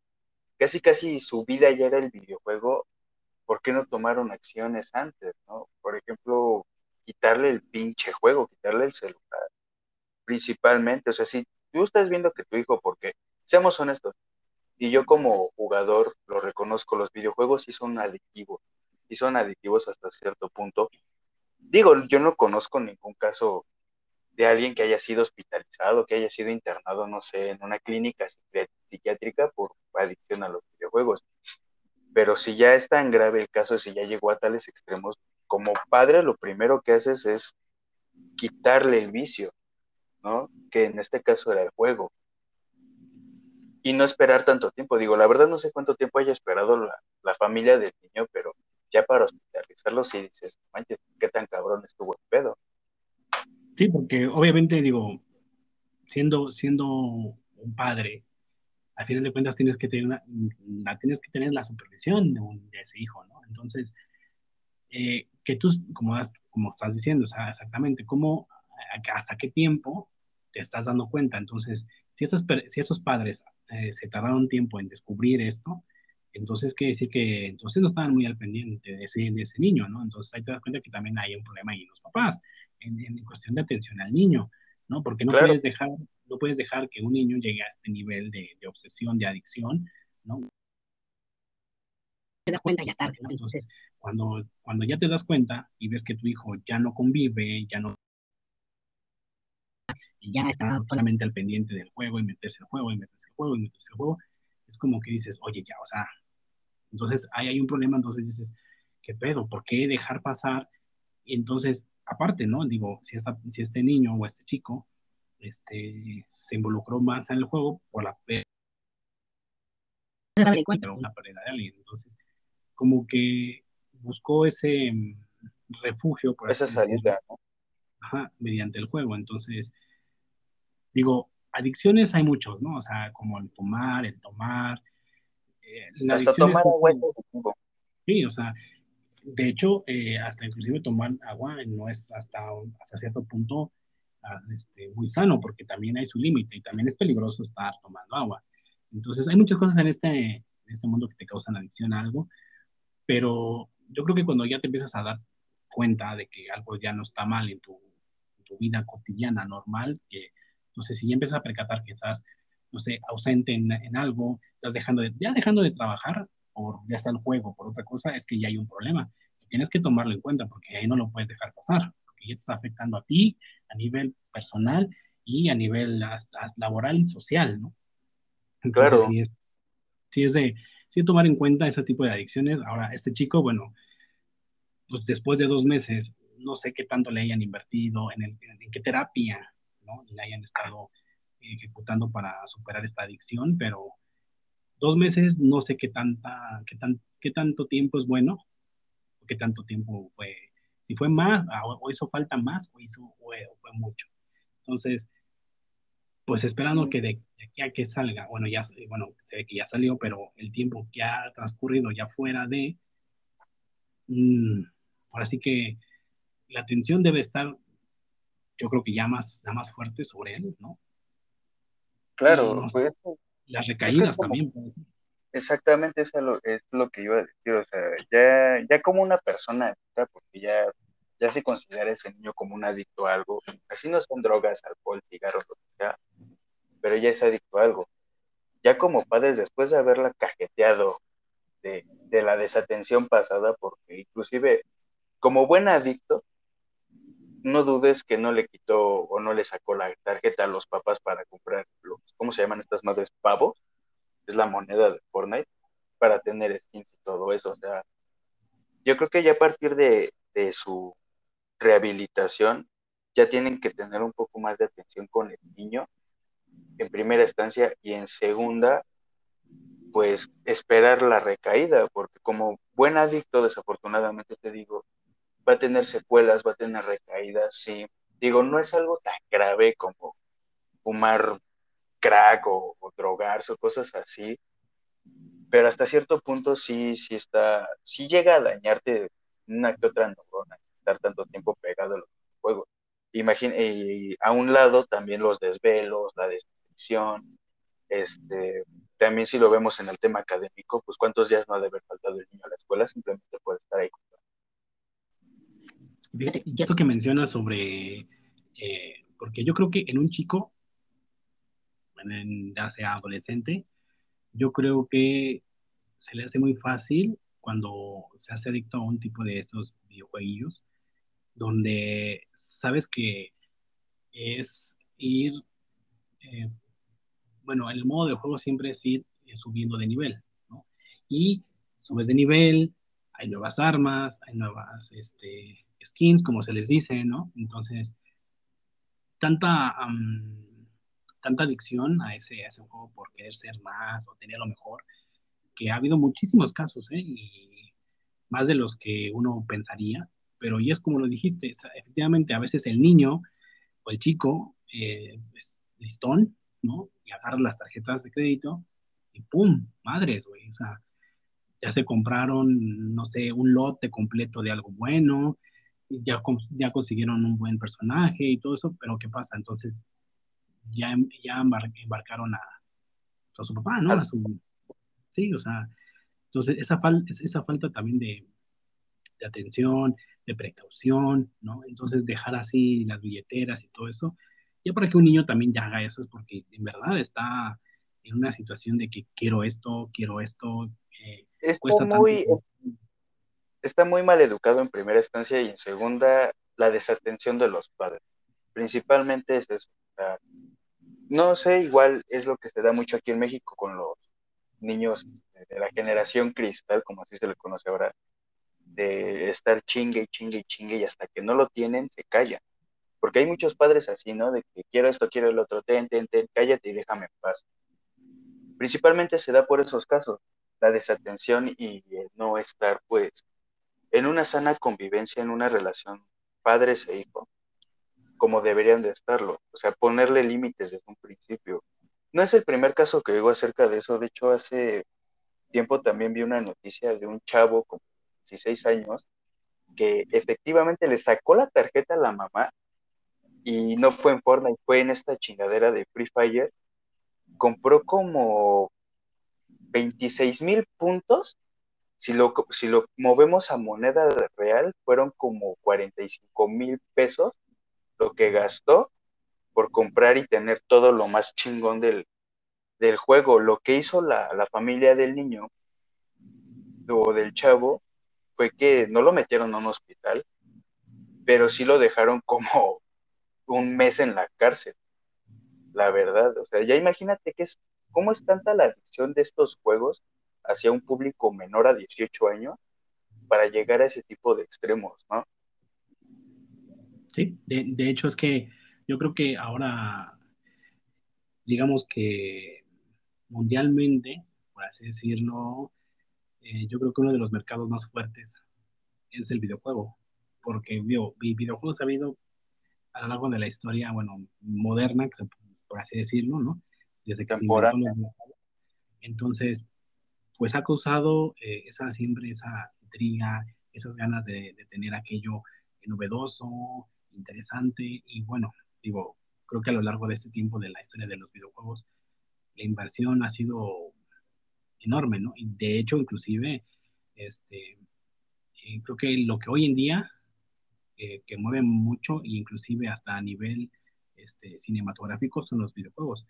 S3: casi casi su vida ya era el videojuego, ¿por qué no tomaron acciones antes, no? Por ejemplo, quitarle el pinche juego, quitarle el celular, principalmente, o sea, si tú estás viendo que tu hijo, porque, seamos honestos, y yo como jugador lo reconozco, los videojuegos sí son adictivos, y son adictivos hasta cierto punto. Digo, yo no conozco ningún caso de alguien que haya sido hospitalizado, que haya sido internado, no sé, en una clínica psiquiátrica por adicción a los videojuegos. Pero si ya es tan grave el caso, si ya llegó a tales extremos, como padre lo primero que haces es quitarle el vicio, ¿no? Que en este caso era el juego y no esperar tanto tiempo. Digo, la verdad no sé cuánto tiempo haya esperado la, familia del niño, pero ya para hospitalizarlo sí dices, manches, qué tan cabrón estuvo el pedo.
S2: Sí, porque obviamente digo, siendo, siendo un padre, al final de cuentas tienes que tener, la, tienes que tener la supervisión de, ese hijo, ¿no? Entonces, eh, que tú, como, como estás diciendo, o sea, exactamente, cómo, hasta qué tiempo te estás dando cuenta. Entonces, si estos, si estos padres eh, se tardaron tiempo en descubrir esto, entonces quiere decir que entonces no estaban muy al pendiente de ese, de ese niño, ¿no? Entonces ahí te das cuenta que también hay un problema ahí en los papás, en, en cuestión de atención al niño, ¿no? Porque no puedes dejar, no puedes dejar que un niño llegue a este nivel de, de obsesión, de adicción, ¿no? Te das cuenta ya es tarde, ¿no? Entonces, cuando, cuando ya te das cuenta y ves que tu hijo ya no convive, ya no y ya está solamente al pendiente del juego y meterse al juego y meterse al juego y meterse al juego, es como que dices, oye, ya, o sea, entonces ahí hay un problema, entonces dices, ¿qué pedo? ¿Por qué dejar pasar? Y entonces, aparte, ¿no? Digo, si, esta, si este niño o este chico este, se involucró más en el juego por la pérdida una pérdida de alguien. Entonces, como que buscó ese mm, refugio.
S3: Por Esa salida, ¿no?
S2: Ajá, mediante el juego. Entonces, digo, adicciones hay muchos, ¿no? O sea, como el tomar, el tomar.
S3: Eh, hasta tomar agua es
S2: Sí, o sea, de hecho, eh, hasta inclusive tomar agua no es hasta, hasta cierto punto este, muy sano, porque también hay su límite y también es peligroso estar tomando agua. Entonces, hay muchas cosas en este, en este mundo que te causan adicción a algo, pero yo creo que cuando ya te empiezas a dar cuenta de que algo ya no está mal en tu, en tu vida cotidiana normal, que no sé, si ya empiezas a percatar que estás, no sé, ausente en, en algo, estás dejando de, ya dejando de trabajar por ya está el juego, por otra cosa, es que ya hay un problema. tienes que tomarlo en cuenta porque ahí no lo puedes dejar pasar, porque ya te está afectando a ti a nivel personal y a nivel laboral y social, ¿no?
S3: claro.
S2: Sí es, sí es de sí tomar en cuenta ese tipo de adicciones. Ahora, este chico, bueno, pues después de dos meses, no sé qué tanto le hayan invertido, en, el, en qué terapia, ¿no? Le hayan estado ejecutando para superar esta adicción, pero dos meses no sé qué tanta, qué tan, qué tanto tiempo es bueno, qué tanto tiempo fue, si fue más, ah, o, hizo falta más, o hizo, fue mucho. Entonces, pues esperando que de, aquí a que salga, bueno, ya bueno, se ve que ya salió, pero el tiempo que ha transcurrido ya fuera de, mm, ahora sí que la atención debe estar, yo creo que ya más, ya más fuerte sobre él, ¿no?
S3: Claro, pues,
S2: las recaídas también.
S3: Exactamente, eso es lo, que iba a decir, o sea, ya, ya como una persona, porque ya ya se considera ese niño como un adicto a algo, así no son drogas, alcohol, cigarros, lo que sea, pero ya es adicto a algo. Ya como padres, después de haberla cajeteado de, la desatención pasada, porque inclusive como buen adicto, no dudes que no le quitó o no le sacó la tarjeta a los papás para comprar los, ¿cómo se llaman estas madres? Pavos, es la moneda de Fortnite, para tener skins y todo eso. O sea, yo creo que ya a partir de, de su rehabilitación, ya tienen que tener un poco más de atención con el niño en primera instancia y en segunda, pues esperar la recaída, porque como buen adicto, desafortunadamente te digo, va a tener secuelas, va a tener recaídas, sí. Digo, no es algo tan grave como fumar crack o, drogarse o cosas así, pero hasta cierto punto sí, sí está, sí llega a dañarte una que otra neurona estar tanto tiempo pegado a los juegos. Imagina, y a un lado también los desvelos, la destrucción, este, también si lo vemos en el tema académico, pues cuántos días no ha de haber faltado el niño a la escuela simplemente por estar ahí.
S2: Fíjate, eso que mencionas sobre, eh, porque yo creo que en un chico, en, ya sea adolescente, yo creo que se le hace muy fácil cuando se hace adicto a un tipo de estos videojuegos, donde sabes que es ir, eh, bueno, el modo de juego siempre es ir eh, subiendo de nivel, ¿no? Y subes de nivel, hay nuevas armas, hay nuevas este, skins, como se les dice, ¿no? Entonces, tanta, tanta adicción a ese, a ese juego por querer ser más o tener lo mejor, que ha habido muchísimos casos, ¿eh? Y más de los que uno pensaría, pero y es como lo dijiste, efectivamente a veces el niño o el chico eh, es listón, ¿no? Y agarra las tarjetas de crédito y ¡pum! Madres, güey, o sea, ya se compraron, no sé, un lote completo de algo bueno, ya, ya consiguieron un buen personaje y todo eso, pero ¿qué pasa? Entonces ya, ya embarcaron a, a su papá, ¿no? A su, sí, o sea, entonces esa, esa falta también de, de atención, de precaución, ¿no? Entonces dejar así las billeteras y todo eso, ya para que un niño también ya haga eso, es porque en verdad está en una situación de que quiero esto, quiero esto.
S3: Eh, está, muy, está muy mal educado en primera instancia y en segunda la desatención de los padres. Principalmente es eso. No sé, igual es lo que se da mucho aquí en México con los niños de la generación cristal, como así se le conoce ahora, de estar chingue y chingue y chingue y hasta que no lo tienen se callan. Porque hay muchos padres así, ¿no? De que quiero esto, quiero el otro, ten, ten, ten, cállate y déjame en paz. Principalmente se da por esos casos, la desatención y no estar, pues, en una sana convivencia, en una relación padres e hijo, como deberían de estarlo. O sea, ponerle límites desde un principio. No es el primer caso que digo acerca de eso. De hecho, hace tiempo también vi una noticia de un chavo como 16 años, que efectivamente le sacó la tarjeta a la mamá y no fue en Fortnite, fue en esta chingadera de Free Fire. Compró como 26 mil puntos. Si lo movemos a moneda real, fueron como 45 mil pesos lo que gastó por comprar y tener todo lo más chingón del, del juego. Lo que hizo la, la familia del niño o del chavo fue que no lo metieron a un hospital, pero sí lo dejaron como un mes en la cárcel. La verdad, o sea, ya imagínate que es, cómo es tanta la adicción de estos juegos hacia un público menor a 18 años para llegar a ese tipo de extremos, ¿no?
S2: Sí, de, hecho es que yo creo que ahora, digamos que mundialmente, por así decirlo, eh, yo creo que uno de los mercados más fuertes es el videojuego, porque videojuegos ha habido a lo largo de la historia, bueno, moderna, por así decirlo, ¿no? Desde que se Entonces, pues ha causado eh, esa siempre esa intriga, esas ganas de, tener aquello novedoso, interesante y bueno, digo, creo que a lo largo de este tiempo de la historia de los videojuegos, la inversión ha sido enorme, ¿no? Y de hecho, inclusive, este, eh, creo que lo que hoy en día, eh, que mueve mucho, inclusive hasta a nivel este, cinematográfico, son los videojuegos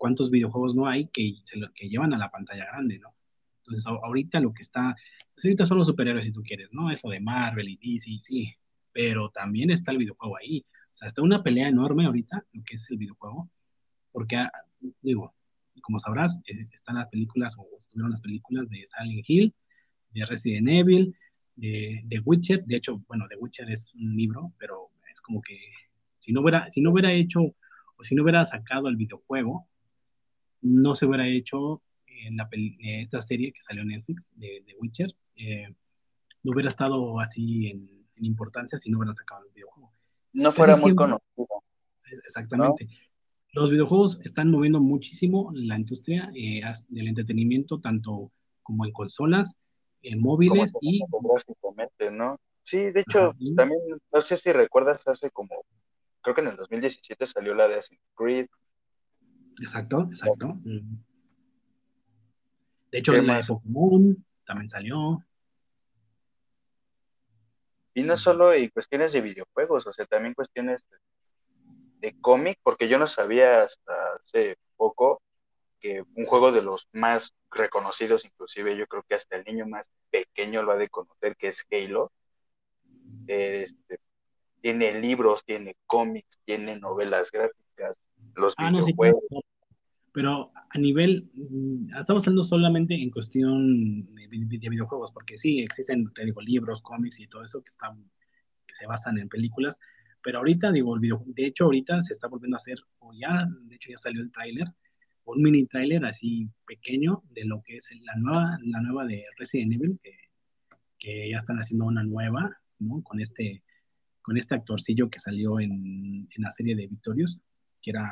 S2: cuántos videojuegos no hay que, se que llevan a la pantalla grande, ¿no? Entonces, ahorita lo que está, pues ahorita son los superhéroes si tú quieres, ¿no? Eso de Marvel y DC, sí, pero también está el videojuego ahí. O sea, está una pelea enorme ahorita, lo que es el videojuego, porque, ah, digo, como sabrás, eh, están las películas, o estuvieron las películas de Silent Hill, de Resident Evil, de, de Witcher, de hecho, bueno, The Witcher es un libro, pero es como que si no hubiera, si no hubiera hecho, o si no hubiera sacado el videojuego, no se hubiera hecho en la esta serie que salió en Netflix de, Witcher, eh, no hubiera estado así en, importancia si no hubieran sacado el videojuego.
S3: No fuera muy conocido.
S2: Exactamente. Los videojuegos están moviendo muchísimo la industria eh, del entretenimiento, tanto como en consolas, en móviles y...
S3: ¿no? Sí, de hecho, también, no sé si recuerdas, hace como, creo que en el 2017 salió la de Assassin's Creed,
S2: Exacto, exacto. De hecho, la de Pokémon también salió.
S3: Y no solo en cuestiones de videojuegos, o sea, también cuestiones de, cómic, porque yo no sabía hasta hace poco que un juego de los más reconocidos, inclusive yo creo que hasta el niño más pequeño lo ha de conocer, que es Halo. Este, tiene libros, tiene cómics, tiene novelas gráficas, los ah, videojuegos.
S2: Pero a nivel, mm, estamos hablando solamente en cuestión de, videojuegos, porque sí, existen, te libros, cómics y todo eso que, están, que se basan en películas, pero ahorita, digo, el video, de hecho, ahorita se está volviendo a hacer, o ya, de hecho, ya salió el tráiler, un mini tráiler así pequeño de lo que es la nueva, la nueva de Resident Evil, que, que ya están haciendo una nueva, ¿no? Con este, con este actorcillo que salió en, en la serie de Victorious, que era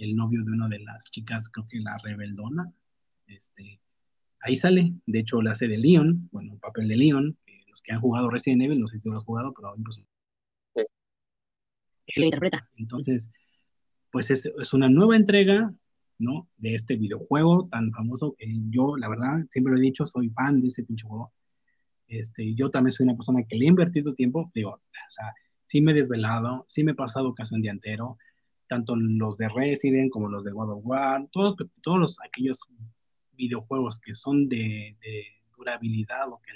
S2: el novio de una de las chicas, creo que la rebeldona. Este, ahí sale, de hecho, la hace de Leon, bueno, el papel de Leon, los que han jugado Resident Evil, no sé si lo has jugado, pero incluso. Sí. Él interpreta. Entonces, pues es, es, una nueva entrega, ¿no? De este videojuego tan famoso que yo, la verdad, siempre lo he dicho, soy fan de ese pinche juego. Este, yo también soy una persona que le he invertido tiempo, digo, o sea, sí me he desvelado, sí me he pasado caso en día entero, tanto los de Resident como los de God of War, todos, todos los, aquellos videojuegos que son de, durabilidad o que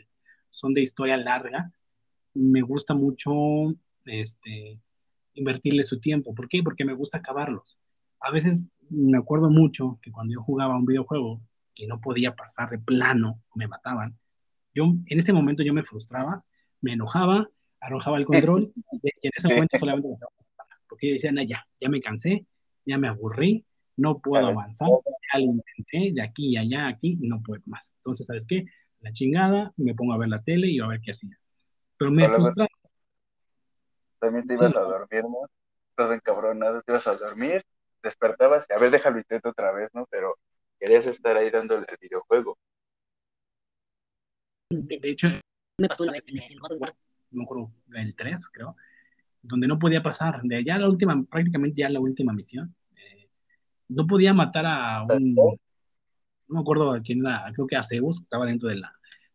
S2: son de historia larga, me gusta mucho este, invertirle su tiempo. ¿Por qué? Porque me gusta acabarlos. A veces me acuerdo mucho que cuando yo jugaba un videojuego que no podía pasar de plano, me mataban, yo en ese momento yo me frustraba, me enojaba, arrojaba el control y en ese momento solamente me estaba porque decían, ya, ya me cansé, ya me aburrí, no puedo avanzar, ya lo intenté, de aquí y allá, aquí, no puedo más. Entonces, ¿sabes qué? La chingada, me pongo a ver la tele y a ver qué hacía. Pero me frustraba.
S3: También te ibas a dormir, ¿no? Todo encabronado, te ibas a dormir, despertabas, a ver, déjalo intento otra vez, ¿no? Pero querías estar ahí dándole el videojuego.
S2: De hecho, me pasó una vez en el God of War, no me acuerdo, el 3, creo, donde no podía pasar, de allá la última, prácticamente ya la última misión, eh, no podía matar a un, no me acuerdo a quién era, creo que a Zeus, que estaba dentro de, la,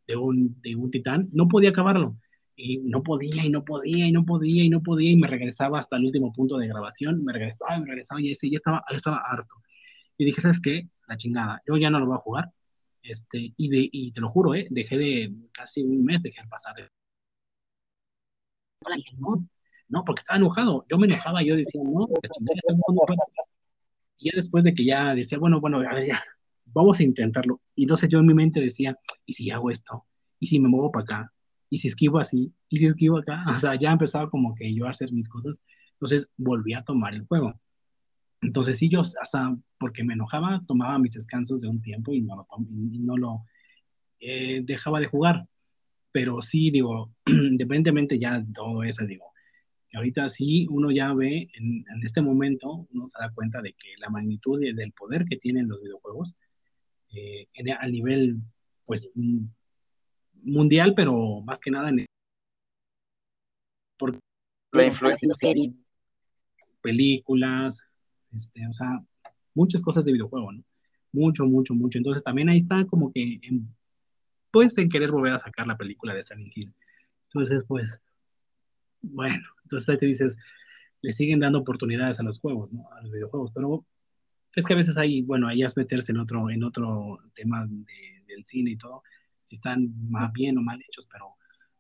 S2: de, un, de un titán, no podía acabarlo, y no podía, y no podía, y no podía, y no podía, y me regresaba hasta el último punto de grabación, me regresaba, y me regresaba, y ese ya estaba, estaba harto. Y dije, ¿sabes qué? La chingada, yo ya no lo voy a jugar, Este, y, de, y te lo juro, ¿eh? dejé de casi un mes, dejé de pasar. Dije, no, no, porque estaba enojado. Yo me enojaba, yo decía, no, la chingada Y ya después de que ya decía, bueno, bueno, a ver, ya, vamos a intentarlo. Y entonces yo en mi mente decía, ¿y si hago esto? ¿Y si me muevo para acá? ¿Y si esquivo así? ¿Y si esquivo acá? O sea, ya empezaba como que yo a hacer mis cosas. Entonces volví a tomar el juego. Entonces sí, yo hasta porque me enojaba, tomaba mis descansos de un tiempo y no lo, no lo eh, dejaba de jugar. Pero sí, digo, independientemente ya de todo eso, digo, que ahorita sí uno ya ve, en, este momento, uno se da cuenta de que la magnitud del poder que tienen los videojuegos eh, al nivel, pues, mundial, pero más que nada en
S3: por la influencia
S2: películas, este, o sea, muchas cosas de videojuego, ¿no? Mucho, mucho, mucho. Entonces también ahí está como que puedes en querer volver a sacar la película de Silent Hill. Entonces, pues, bueno, entonces ahí te dices, le siguen dando oportunidades a los juegos, ¿no? A los videojuegos, pero es que a veces hay, bueno, ahí es meterse en otro, en otro tema del cine y todo, si están más bien o mal hechos, pero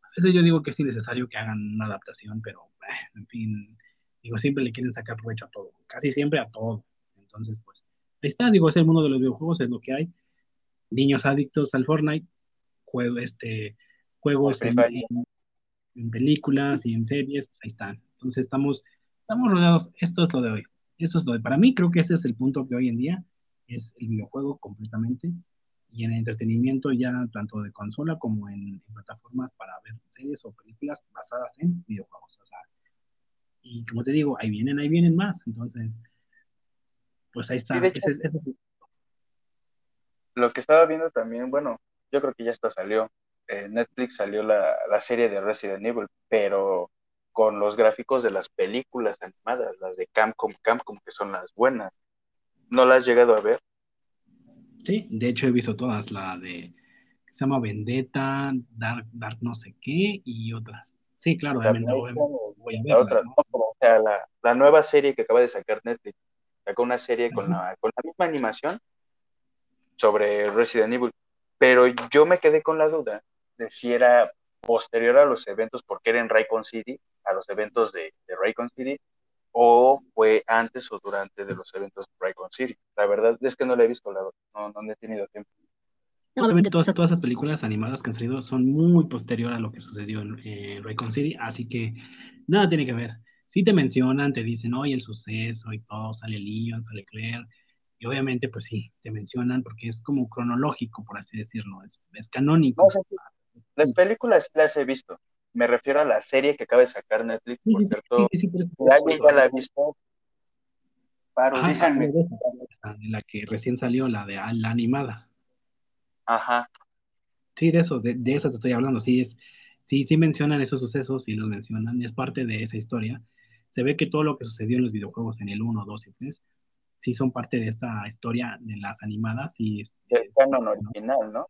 S2: a veces yo digo que es innecesario que hagan una adaptación, pero, eh, en fin, digo, siempre le quieren sacar provecho a todo, casi siempre a todo. Entonces, pues, ahí está, digo, es el mundo de los videojuegos, es lo que hay. Niños adictos al Fortnite, juego, este, juegos en, películas y en series, pues ahí están. Entonces estamos, estamos rodeados, esto es lo de hoy. Esto es lo de, para mí creo que ese es el punto que hoy en día es el videojuego completamente y en entretenimiento ya tanto de consola como en, plataformas para ver series o películas basadas en videojuegos. O sea, y como te digo, ahí vienen, ahí vienen más. Entonces, pues ahí está.
S3: Lo que estaba viendo también, bueno, yo creo que ya está salió. En Netflix salió la, la serie de Resident Evil, pero con los gráficos de las películas animadas, las de Camcom, Camcom, que son las buenas. ¿No las has llegado a ver?
S2: Sí, de hecho he visto todas, la de, se llama Vendetta, Dark, Dark no sé qué y otras. Sí, claro, obviamente voy a
S3: ver. o sea, la, la, nueva serie que acaba de sacar Netflix, sacó una serie con la, con la misma animación sobre Resident Evil, pero yo me quedé con la duda de si era posterior a los eventos, porque era en Raycon City, a los eventos de, de Raycon City, o fue antes o durante de los eventos de Raycon City. La verdad es que no la he visto, la, no, no he tenido tiempo.
S2: Obviamente todas, todas esas películas animadas que han salido son muy posterior a lo que sucedió en eh, Raycon City, así que nada tiene que ver. Si te mencionan, te dicen, oye, el suceso y todo, sale Leon, sale Claire, y obviamente, pues sí, te mencionan porque es como cronológico, por así decirlo, es, es canónico.
S3: Las películas las he visto, me refiero a la serie que acaba de sacar Netflix, por cierto. ya la he visto.
S2: Paro, díganme. De la que recién salió, la de la animada.
S3: Ajá.
S2: Sí, de eso, de, de eso te estoy hablando. Sí, es, sí, sí mencionan esos sucesos, sí los mencionan, es parte de esa historia. Se ve que todo lo que sucedió en los videojuegos en el 1, 2 y 3, sí son parte de esta historia de las animadas. Y es,
S3: el canon original, ¿no?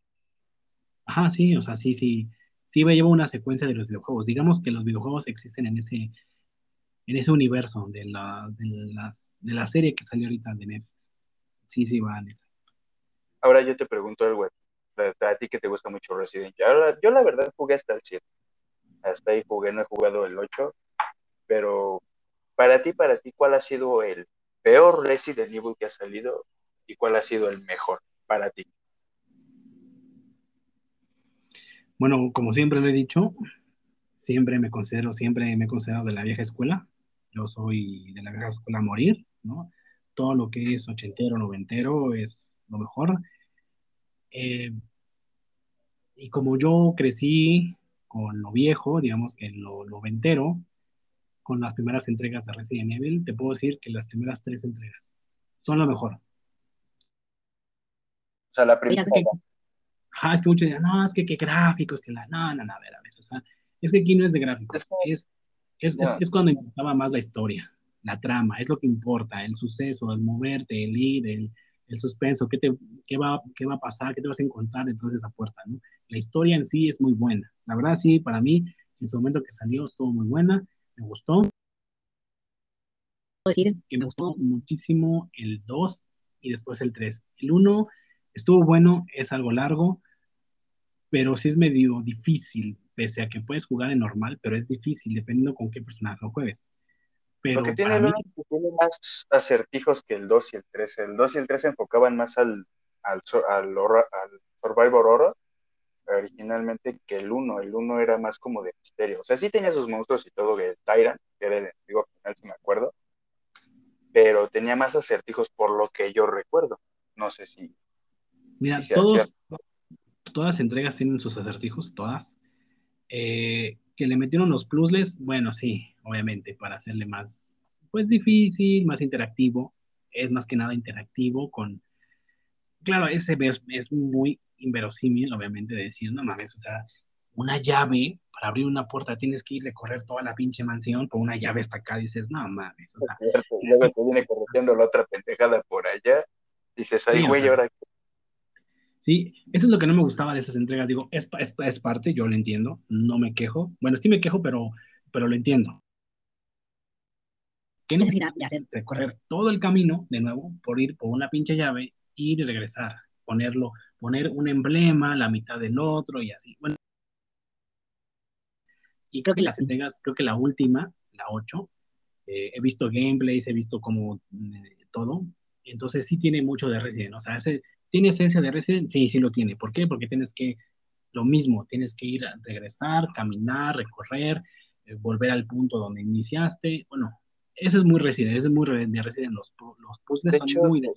S2: Ajá, sí, o sea, sí, sí sí lleva una secuencia de los videojuegos. Digamos que los videojuegos existen en ese, en ese universo de la, de, las, de la serie que salió ahorita de Netflix. Sí, sí, va.
S3: Ahora yo te pregunto algo, a ti que te gusta mucho Resident Evil. Yo la verdad jugué hasta el 7. Hasta ahí jugué, no he jugado el 8. Pero para ti, para ti, ¿cuál ha sido el peor Resident Evil que ha salido y cuál ha sido el mejor para ti?
S2: Bueno, como siempre lo he dicho, siempre me considero, siempre me he considerado de la vieja escuela. Yo soy de la vieja escuela a morir, ¿no? Todo lo que es ochentero, noventero es lo mejor. Eh, y como yo crecí con lo viejo, digamos que en lo noventero, con las primeras entregas de Resident Evil, te puedo decir que las primeras tres entregas son lo mejor.
S3: O sea, la primera
S2: ah, es que muchos dirán, no, es que qué gráficos, que la, no, no, no, a ver, a ver, o sea, es que aquí no es de gráficos, es, es, es, cuando importaba más la historia, la trama, es lo que importa, el suceso, el moverte, el ir, el, el suspenso, qué, te, qué, va, qué va a pasar, qué te vas a encontrar dentro de esa puerta, ¿no? La historia en sí es muy buena, la verdad sí, para mí, en su momento que salió estuvo muy buena, me gustó. Puedo decir que me gustó muchísimo el 2 y después el 3. El 1 estuvo bueno, es algo largo, pero sí es medio difícil, pese a que puedes jugar en normal, pero es difícil dependiendo con qué personaje lo juegues. Pero
S3: Porque tiene,
S2: mí,
S3: que tiene más acertijos que el 2 y el 3. El 2 y el 3 se enfocaban más al, al, al, horror- al Survivor Horror originalmente que el 1. El 1 era más como de misterio. O sea, sí tenía sus monstruos y todo, el Tyrant, que era el enemigo final, si me acuerdo, pero tenía más acertijos por lo que yo recuerdo. No sé si,
S2: mira,
S3: si
S2: todos,
S3: cierto.
S2: Todas las entregas tienen sus acertijos, todas. Eh, que le metieron los puzzles, bueno, sí, obviamente, para hacerle más, pues difícil, más interactivo. Es más que nada interactivo con, claro, ese es, es muy inverosímil, obviamente, de decir, no mames, o sea, una llave para abrir una puerta tienes que ir a recorrer toda la pinche mansión por una llave hasta acá, dices, no mames, o sea,
S3: Cierto, Luego te viene corrigiendo la otra pendejada por allá. Dices, ay,
S2: Sí, o
S3: güey,
S2: sea,
S3: ahora qué?".
S2: Sí, eso es lo que no me gustaba de esas entregas. Digo, es, es parte, yo lo entiendo, no me quejo. Bueno, sí me quejo, pero, pero lo entiendo. ¿Qué necesidad de hacer recorrer todo el camino de nuevo por ir por una pinche llave, ir y regresar? Ponerlo, poner un emblema, la mitad del otro y así. Bueno, y creo que las entregas, creo que la última, la 8, eh, he visto gameplays, he visto como eh, todo. Entonces sí tiene mucho de Resident. O sea, ese, ¿tiene esencia de Resident? Sí, sí lo tiene. ¿Por qué? Porque tienes que, lo mismo, tienes que ir a regresar, caminar, recorrer, eh, volver al punto donde iniciaste. Bueno, eso es muy Resident, eso es muy de Resident. Los, los puzzles
S3: De
S2: son
S3: hecho,
S2: muy de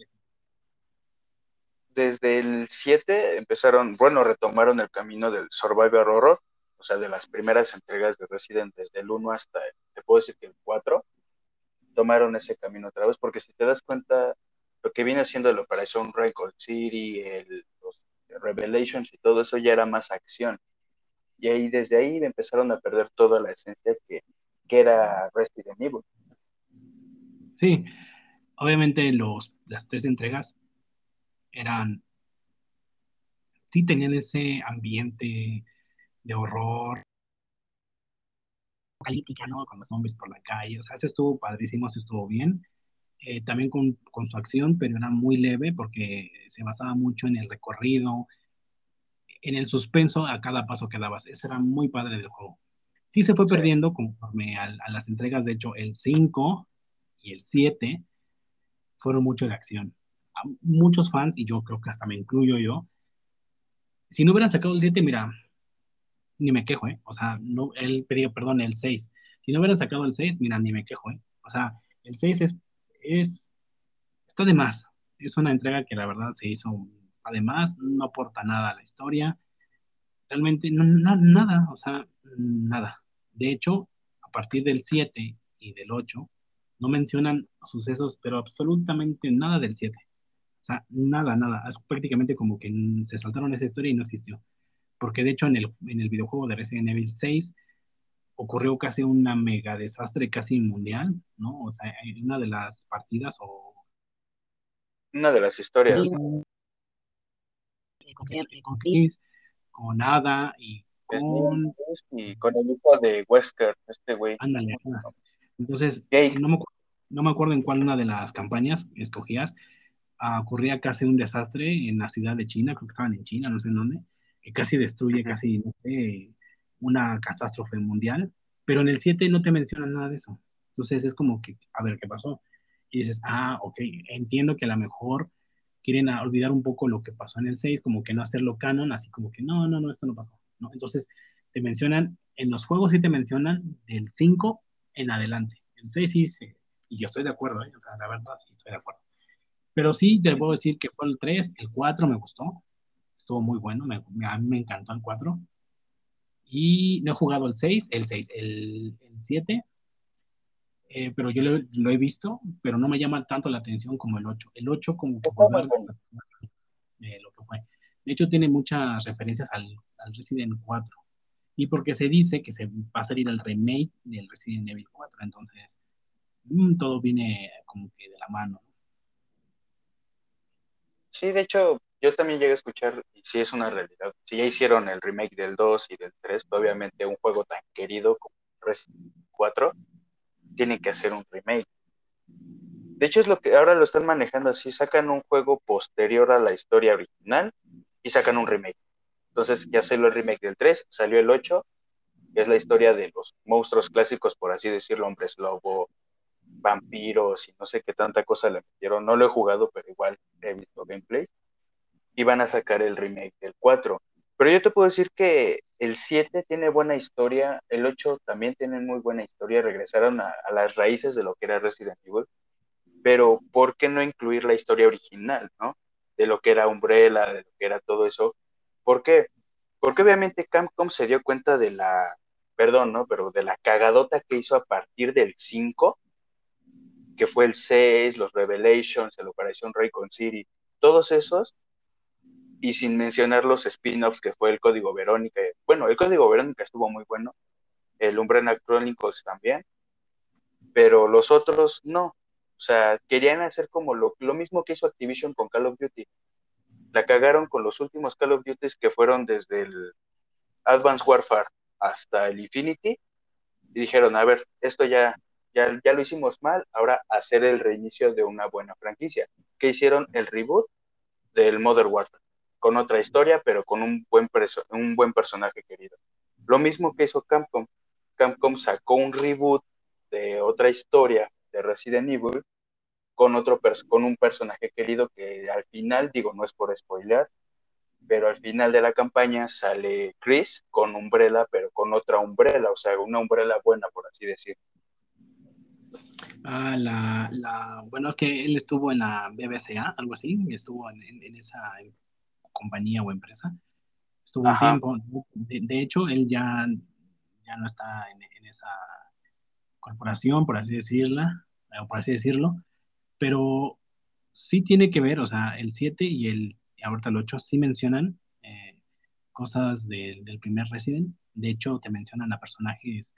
S3: desde el 7 empezaron, bueno, retomaron el camino del Survivor Horror, o sea, de las primeras entregas de Resident desde el 1 hasta, el- te puedo decir que el 4, tomaron ese camino otra vez, porque si te das cuenta, lo que viene siendo el Operación Record City, el, los Revelations y todo eso ya era más acción. Y ahí, desde ahí empezaron a perder toda la esencia que, que era Resident Evil.
S2: Sí, obviamente los, las tres entregas eran, sí tenían ese ambiente de horror, apocalíptica, ¿no? Con los zombies por la calle, o sea, eso estuvo padrísimo, eso estuvo bien. Eh, también con, con su acción, pero era muy leve porque se basaba mucho en el recorrido, en el suspenso a cada paso que dabas. Eso era muy padre del juego. Sí se fue
S3: Sí.
S2: perdiendo conforme a, a las entregas, de hecho, el 5 y el 7 fueron mucho de acción. A muchos fans, y yo creo que hasta me incluyo yo, si no hubieran sacado el 7, mira, ni me quejo, ¿eh? O sea, no, él pedía, perdón, el 6. Si no hubieran sacado el 6, mira, ni me quejo, ¿eh? O sea, el 6 es, es, está de más. Es una entrega que la verdad se hizo, está de más, no aporta nada a la historia. Realmente, no, na- nada, o sea, nada. De hecho, a partir del 7 y del 8, no mencionan sucesos, pero absolutamente nada del 7. O sea, nada, nada. Es prácticamente como que se saltaron esa historia y no existió. Porque de hecho en el, en el videojuego de Resident Evil 6 ocurrió casi una mega desastre casi mundial, ¿no? O sea, en una de las partidas o
S3: Una de las historias.
S2: con, Chris, con Ada y con...
S3: Y con el hijo de Wesker, este güey.
S2: Ándale. Entonces, no me, no me acuerdo en cuál una de las campañas escogías, ah, ocurría casi un desastre en la ciudad de China, creo que estaban en China, no sé en dónde, que casi destruye, casi, no sé, una catástrofe mundial, pero en el 7 no te mencionan nada de eso. Entonces es como que, a ver qué pasó. Y dices, ah, ok, entiendo que a lo mejor quieren olvidar un poco lo que pasó en el 6, como que no hacerlo canon, así como que no, no, no, esto no pasó. ¿no? Entonces te mencionan, en los juegos sí te mencionan del 5 en adelante. El 6 sí, sí, y yo estoy de acuerdo, ¿eh? o sea, la verdad sí estoy de acuerdo. Pero sí, te puedo decir que fue el 3, el 4 me gustó, estuvo muy bueno, me- a mí me encantó el 4. Y no he jugado el 6, el 6, el, el 7, eh, pero yo lo, lo he visto, pero no me llama tanto la atención como el 8. El 8 como que volver eh, lo que fue. De hecho, tiene muchas referencias al, al Resident 4. Y porque se dice que se va a salir el remake del Resident Evil 4. Entonces, mm, todo viene como que de la mano.
S3: Sí, de hecho, yo también llegué a escuchar, y sí es una realidad. Si ya hicieron el remake del 2 y del 3, pues, obviamente un juego tan querido como Resident Evil 4 tiene que hacer un remake. De hecho, es lo que ahora lo están manejando así, sacan un juego posterior a la historia original y sacan un remake. Entonces ya salió el remake del 3, salió el 8, que es la historia de los monstruos clásicos, por así decirlo, hombres lobo, vampiros y no sé qué tanta cosa le metieron. No lo he jugado, pero igual he visto gameplay. Y van a sacar el remake del 4. Pero yo te puedo decir que el 7 tiene buena historia, el 8 también tiene muy buena historia, regresaron a, las raíces de lo que era Resident Evil, pero ¿por qué no incluir la historia original, ¿no? De lo que era Umbrella, de lo que era todo eso. ¿Por qué? Porque obviamente Capcom se dio cuenta de la, perdón, ¿no? Pero de la cagadota que hizo a partir del 5, que fue el 6, los Revelations, la Operación Raycon City, todos esos, y sin mencionar los spin-offs que fue el Código Verónica. Bueno, el Código Verónica estuvo muy bueno, el Umbrella Chronicles también, pero los otros no. O sea, querían hacer como lo, lo mismo que hizo Activision con Call of Duty. La cagaron con los últimos Call of Duty que fueron desde el Advanced Warfare hasta el Infinity y dijeron, a ver, esto ya, ya, ya lo hicimos mal, ahora hacer el reinicio de una buena franquicia. Que hicieron el reboot del Modern Warfare, con otra historia, pero con un buen, un buen personaje querido. Lo mismo que hizo Capcom. Capcom sacó un reboot de otra historia de Resident Evil con otro con un personaje querido que al final, digo, no es por spoiler, pero al final de la campaña sale Chris con Umbrella, pero con otra Umbrella, o sea, una Umbrella buena, por así decir.
S2: Ah, la, la, bueno, es que él estuvo en la BBCA, algo así, estuvo en, esa compañía o empresa. Estuvo un tiempo. De, hecho, él ya, ya no está en, esa corporación, por así decirla, o por así decirlo, pero sí tiene que ver, o sea, el 7 y el ahorita el 8 sí mencionan eh, cosas del primer Resident. De hecho, te mencionan a personajes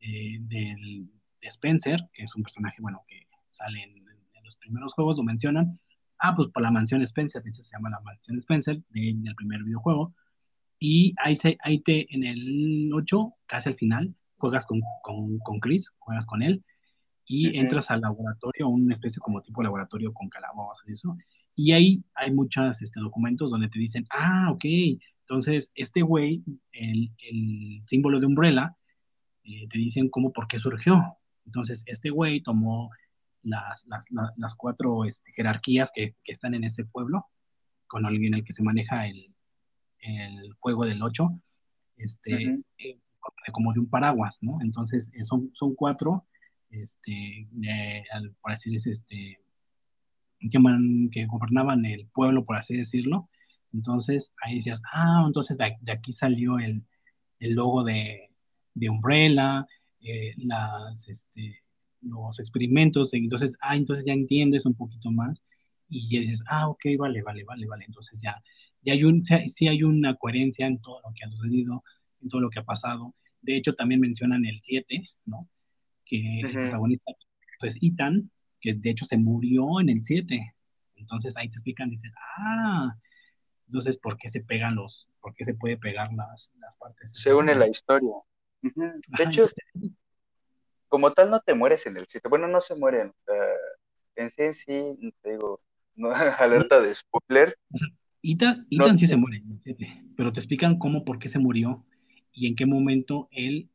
S2: eh, del, de Spencer, que es un personaje, bueno, que sale en, los primeros juegos, lo mencionan. Ah, pues por la mansión Spencer, de hecho se llama la mansión Spencer del primer videojuego. Y ahí, se, ahí te, en el 8, casi al final, juegas con, con, con Chris, juegas con él, y entras al laboratorio, una especie como tipo laboratorio con calabozos y eso, y ahí hay muchos este, documentos donde te dicen, ah, ok, entonces este güey, el, el, símbolo de Umbrella, eh, te dicen cómo, por qué surgió. Entonces este güey tomó las, las, las cuatro este, jerarquías que, que, están en ese pueblo, con alguien el que se maneja el, el juego del 8, este, eh, como de un paraguas, ¿no? Entonces eh, son, son cuatro, este, por así decirlo, este, que, que gobernaban el pueblo, por así decirlo. Entonces ahí decías, ah, entonces de, aquí salió el, el logo de, de Umbrella, eh, las, este, los experimentos, entonces, ah, entonces ya entiendes un poquito más y ya dices, ah, ok, vale, vale, vale, vale, entonces ya, ya hay un, sí hay una coherencia en todo lo que ha sucedido, en todo lo que ha pasado. De hecho, también mencionan el 7, ¿no? Que el protagonista es Ethan, que de hecho se murió en el 7. Entonces ahí te explican, dicen, ah, entonces, ¿por qué se pegan los, por qué se puede pegar las, las partes?
S3: Se une la historia. De hecho, como tal no te mueres en el 7. Bueno, no se mueren. en sí, en sí, te digo, no, alerta de spoiler.
S2: Ethan, Ethan sí se muere en el 7, pero te explican cómo, por qué se murió y en qué momento él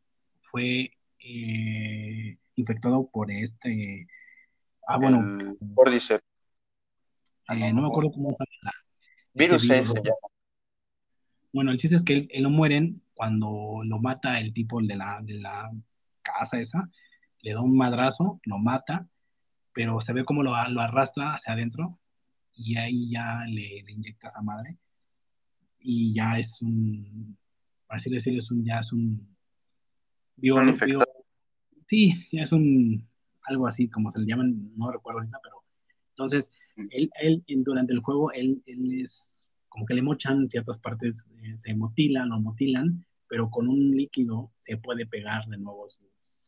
S2: fue eh, infectado por este
S3: Ah, bueno. Cordyceps.
S2: Eh, no me acuerdo cómo se llama.
S3: Virus, virus
S2: Bueno, el chiste es que él, no mueren cuando lo mata el tipo de la, de la casa esa, le da un madrazo, lo mata, pero se ve como lo, lo arrastra hacia adentro y ahí ya le, le inyecta a esa madre. Y ya es un, para así decirlo, es un, ya es un, bio, sí, ya es un algo así como se le llaman, no recuerdo ahorita, pero entonces él, él durante el juego, él, él es como que le mochan ciertas partes, eh, se mutilan o mutilan, pero con un líquido se puede pegar de nuevo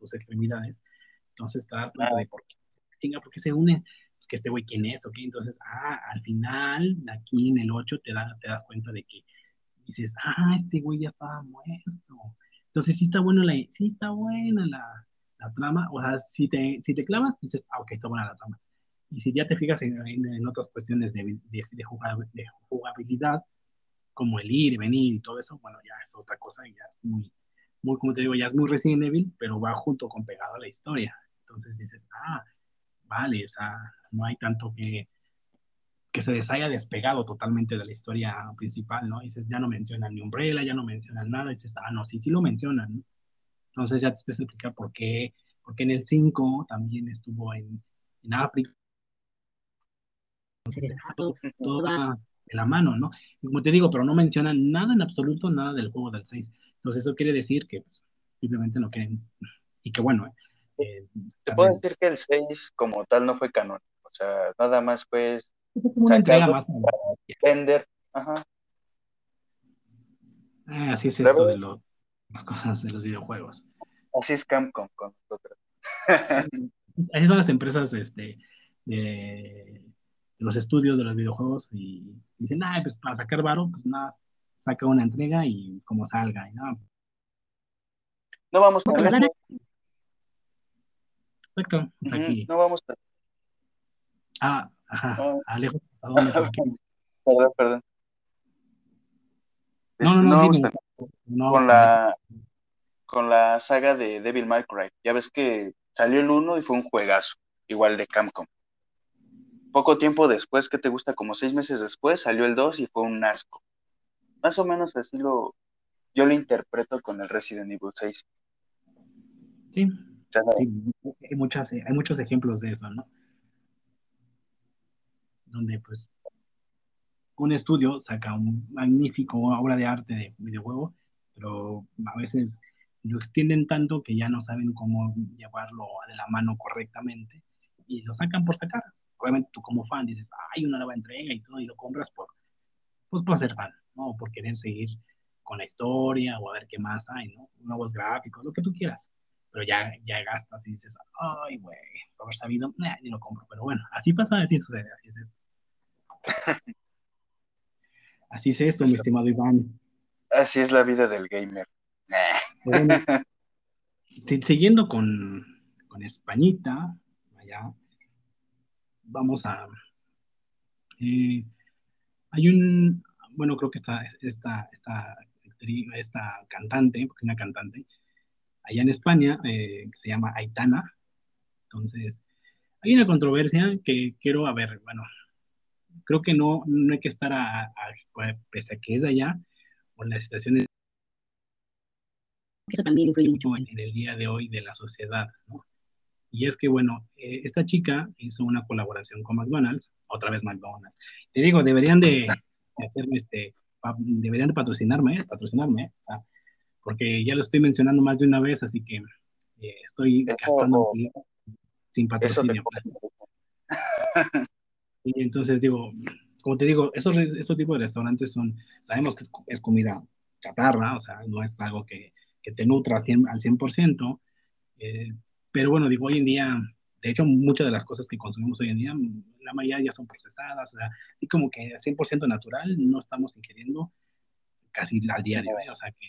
S2: sus, extremidades. Entonces te das cuenta de por qué, chinga, por qué se une, pues que este güey quién es, ok, entonces, ah, al final, aquí en el 8 te, da, te das cuenta de que dices, ah, este güey ya estaba muerto. Entonces sí está bueno la, sí está buena la, la trama, o sea, si te, si te clavas, dices, ah, ok, está buena la trama. y si ya te fijas en, en, otras cuestiones de, de, de, jugabilidad, como el ir y venir y todo eso, bueno, ya es otra cosa y ya es muy, muy, como te digo, ya es muy Resident Evil, pero va junto con pegado a la historia. Entonces dices, ah, vale, o sea, no hay tanto que, que se les haya despegado totalmente de la historia principal, ¿no? dices, ya no mencionan ni Umbrella, ya no mencionan nada, y dices, ah, no, sí, sí lo mencionan, Entonces ya te puedes explicar por qué, porque en el 5 también estuvo en, en África. Entonces, todo, todo va de la mano, ¿no? como te digo, pero no mencionan nada en absoluto, nada del juego del 6. Entonces eso quiere decir que pues, simplemente no quieren, y que bueno.
S3: Eh, Te puedo decir que el 6 como tal no fue canon, o sea, nada más fue una entrega más. Vender. Ajá.
S2: Ah, así es esto de las cosas de los videojuegos.
S3: Así es Camcom con nosotros.
S2: así son las empresas este, de, los estudios de los videojuegos y dicen, ah, pues para sacar varo, pues nada, saca una entrega y como salga. Y nada.
S3: No vamos a ver.
S2: Exacto, aquí.
S3: No vamos a.
S2: Ah, Ajá,
S3: ah.
S2: Alejo.
S3: perdón, perdón.
S2: No, no, no, no,
S3: no, con la con la saga de Devil May Cry. Ya ves que salió el 1 y fue un juegazo, igual de Camcom. Poco tiempo después, que te gusta? Como seis meses después, salió el 2 y fue un asco. Más o menos así lo yo lo interpreto con el Resident Evil 6.
S2: Sí, sí hay, muchas, hay muchos ejemplos de eso, ¿no? donde pues un estudio saca un magnífico obra de arte de videojuego, pero a veces lo extienden tanto que ya no saben cómo llevarlo de la mano correctamente y lo sacan por sacar. Obviamente tú como fan dices, hay una nueva entrega y todo, y lo compras por, pues por ser fan, ¿no? Por querer seguir con la historia o a ver qué más hay, ¿no? Nuevos gráficos, lo que tú quieras. Pero ya, ya gastas y dices, ay, güey, por haber sabido, ni lo compro. Pero bueno, así pasa, así sucede, así es esto. Así es esto, mi estimado Iván.
S3: Así es la vida del gamer.
S2: siguiendo con, con Españita, allá, vamos a... Eh, hay un, bueno, creo que esta, esta, esta, esta cantante, porque una cantante, allá en España, eh, que se llama Aitana. Entonces, hay una controversia que quiero, a ver, bueno, creo que no, no hay que estar a, pues, pese a que es allá, o las situaciones eso también influye mucho en, el día de hoy de la sociedad, ¿no? Y es que, bueno, eh, esta chica hizo una colaboración con McDonald's, otra vez McDonald's. Te digo, deberían de, hacerme este, deberían de patrocinarme, patrocinarme, o sea, porque ya lo estoy mencionando más de una vez, así que eh, estoy gastando sin patrocinio. Y entonces digo, como te digo, esos, esos tipos de restaurantes son, sabemos que es, comida chatarra, o sea, no es algo que, que te nutra al 100%, eh, pero bueno, digo, hoy en día, de hecho, muchas de las cosas que consumimos hoy en día, la mayoría ya son procesadas, o sea, así como que 100% natural no estamos ingiriendo casi al día de hoy, o sea, que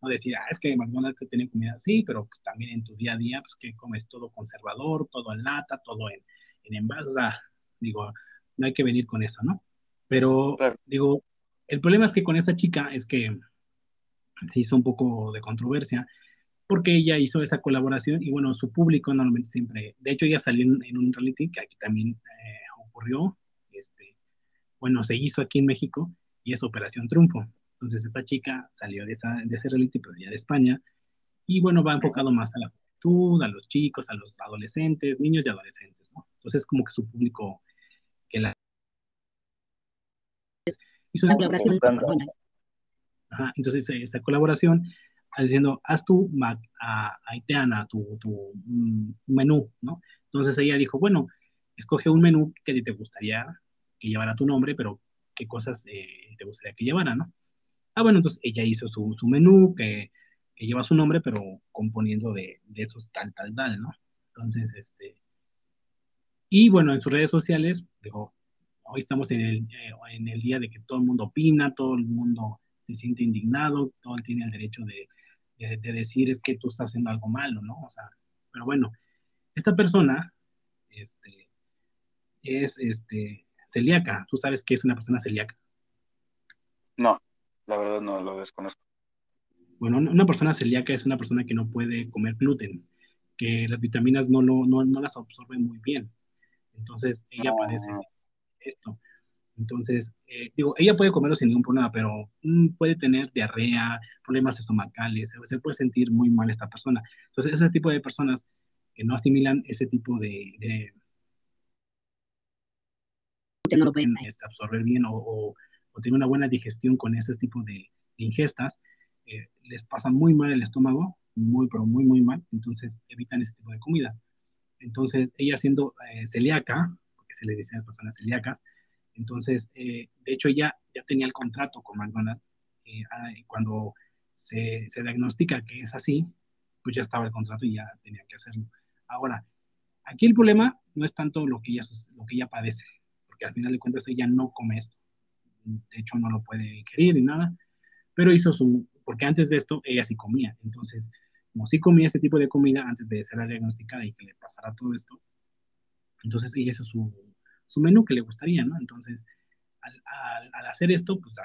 S2: no decir, ah, es que McDonald's que tiene comida, sí, pero también en tu día a día, pues que comes todo conservador, todo en lata, todo en, en envase, o sea, digo, no hay que venir con eso, ¿no? Pero digo, el problema es que con esta chica es que se hizo un poco de controversia porque ella hizo esa colaboración y bueno, su público normalmente siempre, de hecho ella salió en, un reality que aquí también eh, ocurrió, este, bueno, se hizo aquí en México y es Operación Triunfo. Entonces esta chica salió de, esa, de ese reality, pero ya de España, y bueno, va enfocado más a la juventud, a los chicos, a los adolescentes, niños y adolescentes, ¿no? Entonces como que su público que la hizo una colaboración Ajá, entonces esta colaboración diciendo haz tu a, a tu, tu mm, menú, ¿no? Entonces ella dijo, bueno, escoge un menú que te gustaría que llevara tu nombre, pero qué cosas eh, te gustaría que llevara, ¿no? Ah, bueno, entonces ella hizo su, su menú que, que, lleva su nombre, pero componiendo de, de, esos tal, tal, tal, ¿no? Entonces, este... Y bueno, en sus redes sociales, dijo, hoy estamos en el, eh, en el día de que todo el mundo opina, todo el mundo se siente indignado, todo el tiene el derecho de, de, decir es que tú estás haciendo algo malo, ¿no? O sea, pero bueno, esta persona, este, es este, celíaca. ¿Tú sabes qué es una persona celíaca?
S3: No, la verdad no lo desconozco.
S2: Bueno, una persona celíaca es una persona que no puede comer gluten, que las vitaminas no, lo, no, no las absorben muy bien. Entonces, ella padece esto. Entonces, eh, digo, ella puede comerlo sin ningún problema, pero mm, puede tener diarrea, problemas estomacales, se puede sentir muy mal esta persona. Entonces, ese tipo de personas que no asimilan ese tipo de... de no lo pueden este, absorber bien o, o, tener una buena digestión con ese tipo de, ingestas, eh, les pasa muy mal el estómago, muy, pero muy, muy mal, entonces evitan ese tipo de comidas. Entonces, ella siendo eh, celíaca, porque se le dicen a las personas celíacas, entonces, eh, de hecho, ya, ya tenía el contrato con McDonald's. Eh, ah, cuando se, se, diagnostica que es así, pues ya estaba el contrato y ya tenía que hacerlo. Ahora, aquí el problema no es tanto lo que ella, lo que ella padece, porque al final de cuentas ella no come esto. De hecho, no lo puede querer ni nada, pero hizo su, porque antes de esto ella sí comía. Entonces, como sí comía este tipo de comida antes de ser diagnosticada y que le pasara todo esto, entonces ella hizo su, su menú que le gustaría, ¿no? Entonces, al, hacer esto, pues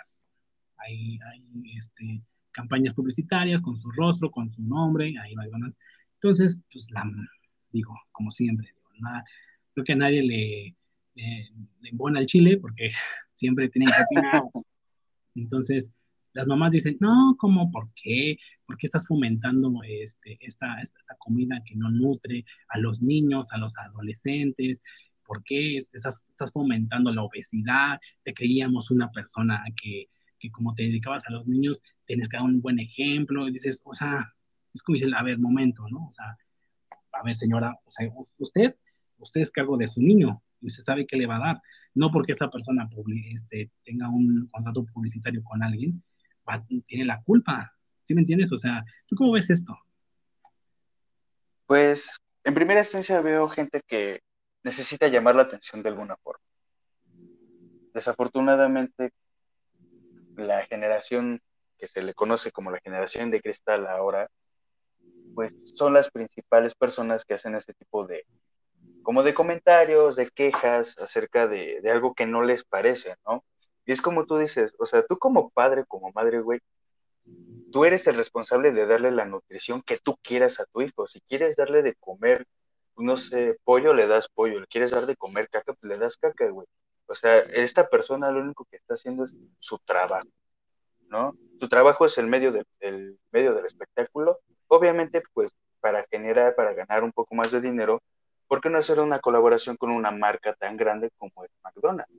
S2: hay, hay este, campañas publicitarias con su rostro, con su nombre, ahí McDonald's. Entonces, pues la, digo, como siempre, nada, creo que a nadie le, le, le embona el chile porque siempre tienen que opinar. Entonces, las mamás dicen, no, ¿cómo? ¿Por qué? ¿Por qué estás fomentando este, esta, esta, esta, comida que no nutre a los niños, a los adolescentes? ¿Por qué estás, estás fomentando la obesidad? Te creíamos una persona que, que como te dedicabas a los niños, tienes que dar un buen ejemplo. Y dices, o sea, es como dice, a ver, momento, ¿no? O sea, a ver, señora, o sea, usted, usted es cargo de su niño y usted sabe qué le va a dar. No porque esta persona este, tenga un contrato publicitario con alguien, tiene la culpa. ¿Sí me entiendes? O sea, ¿tú cómo ves esto?
S3: Pues, en primera instancia veo gente que necesita llamar la atención de alguna forma. Desafortunadamente, la generación que se le conoce como la generación de cristal ahora, pues son las principales personas que hacen este tipo de, como de comentarios, de quejas acerca de, de algo que no les parece, ¿no? Y es como tú dices, o sea, tú como padre, como madre, güey, tú eres el responsable de darle la nutrición que tú quieras a tu hijo. Si quieres darle de comer no sé, pollo, le das pollo, le quieres dar de comer caca, pues le das caca, güey. O sea, esta persona lo único que está haciendo es su trabajo, ¿no? Su trabajo es el medio, del medio del espectáculo. Obviamente, pues, para generar, para ganar un poco más de dinero, ¿por qué no hacer una colaboración con una marca tan grande como es McDonald's?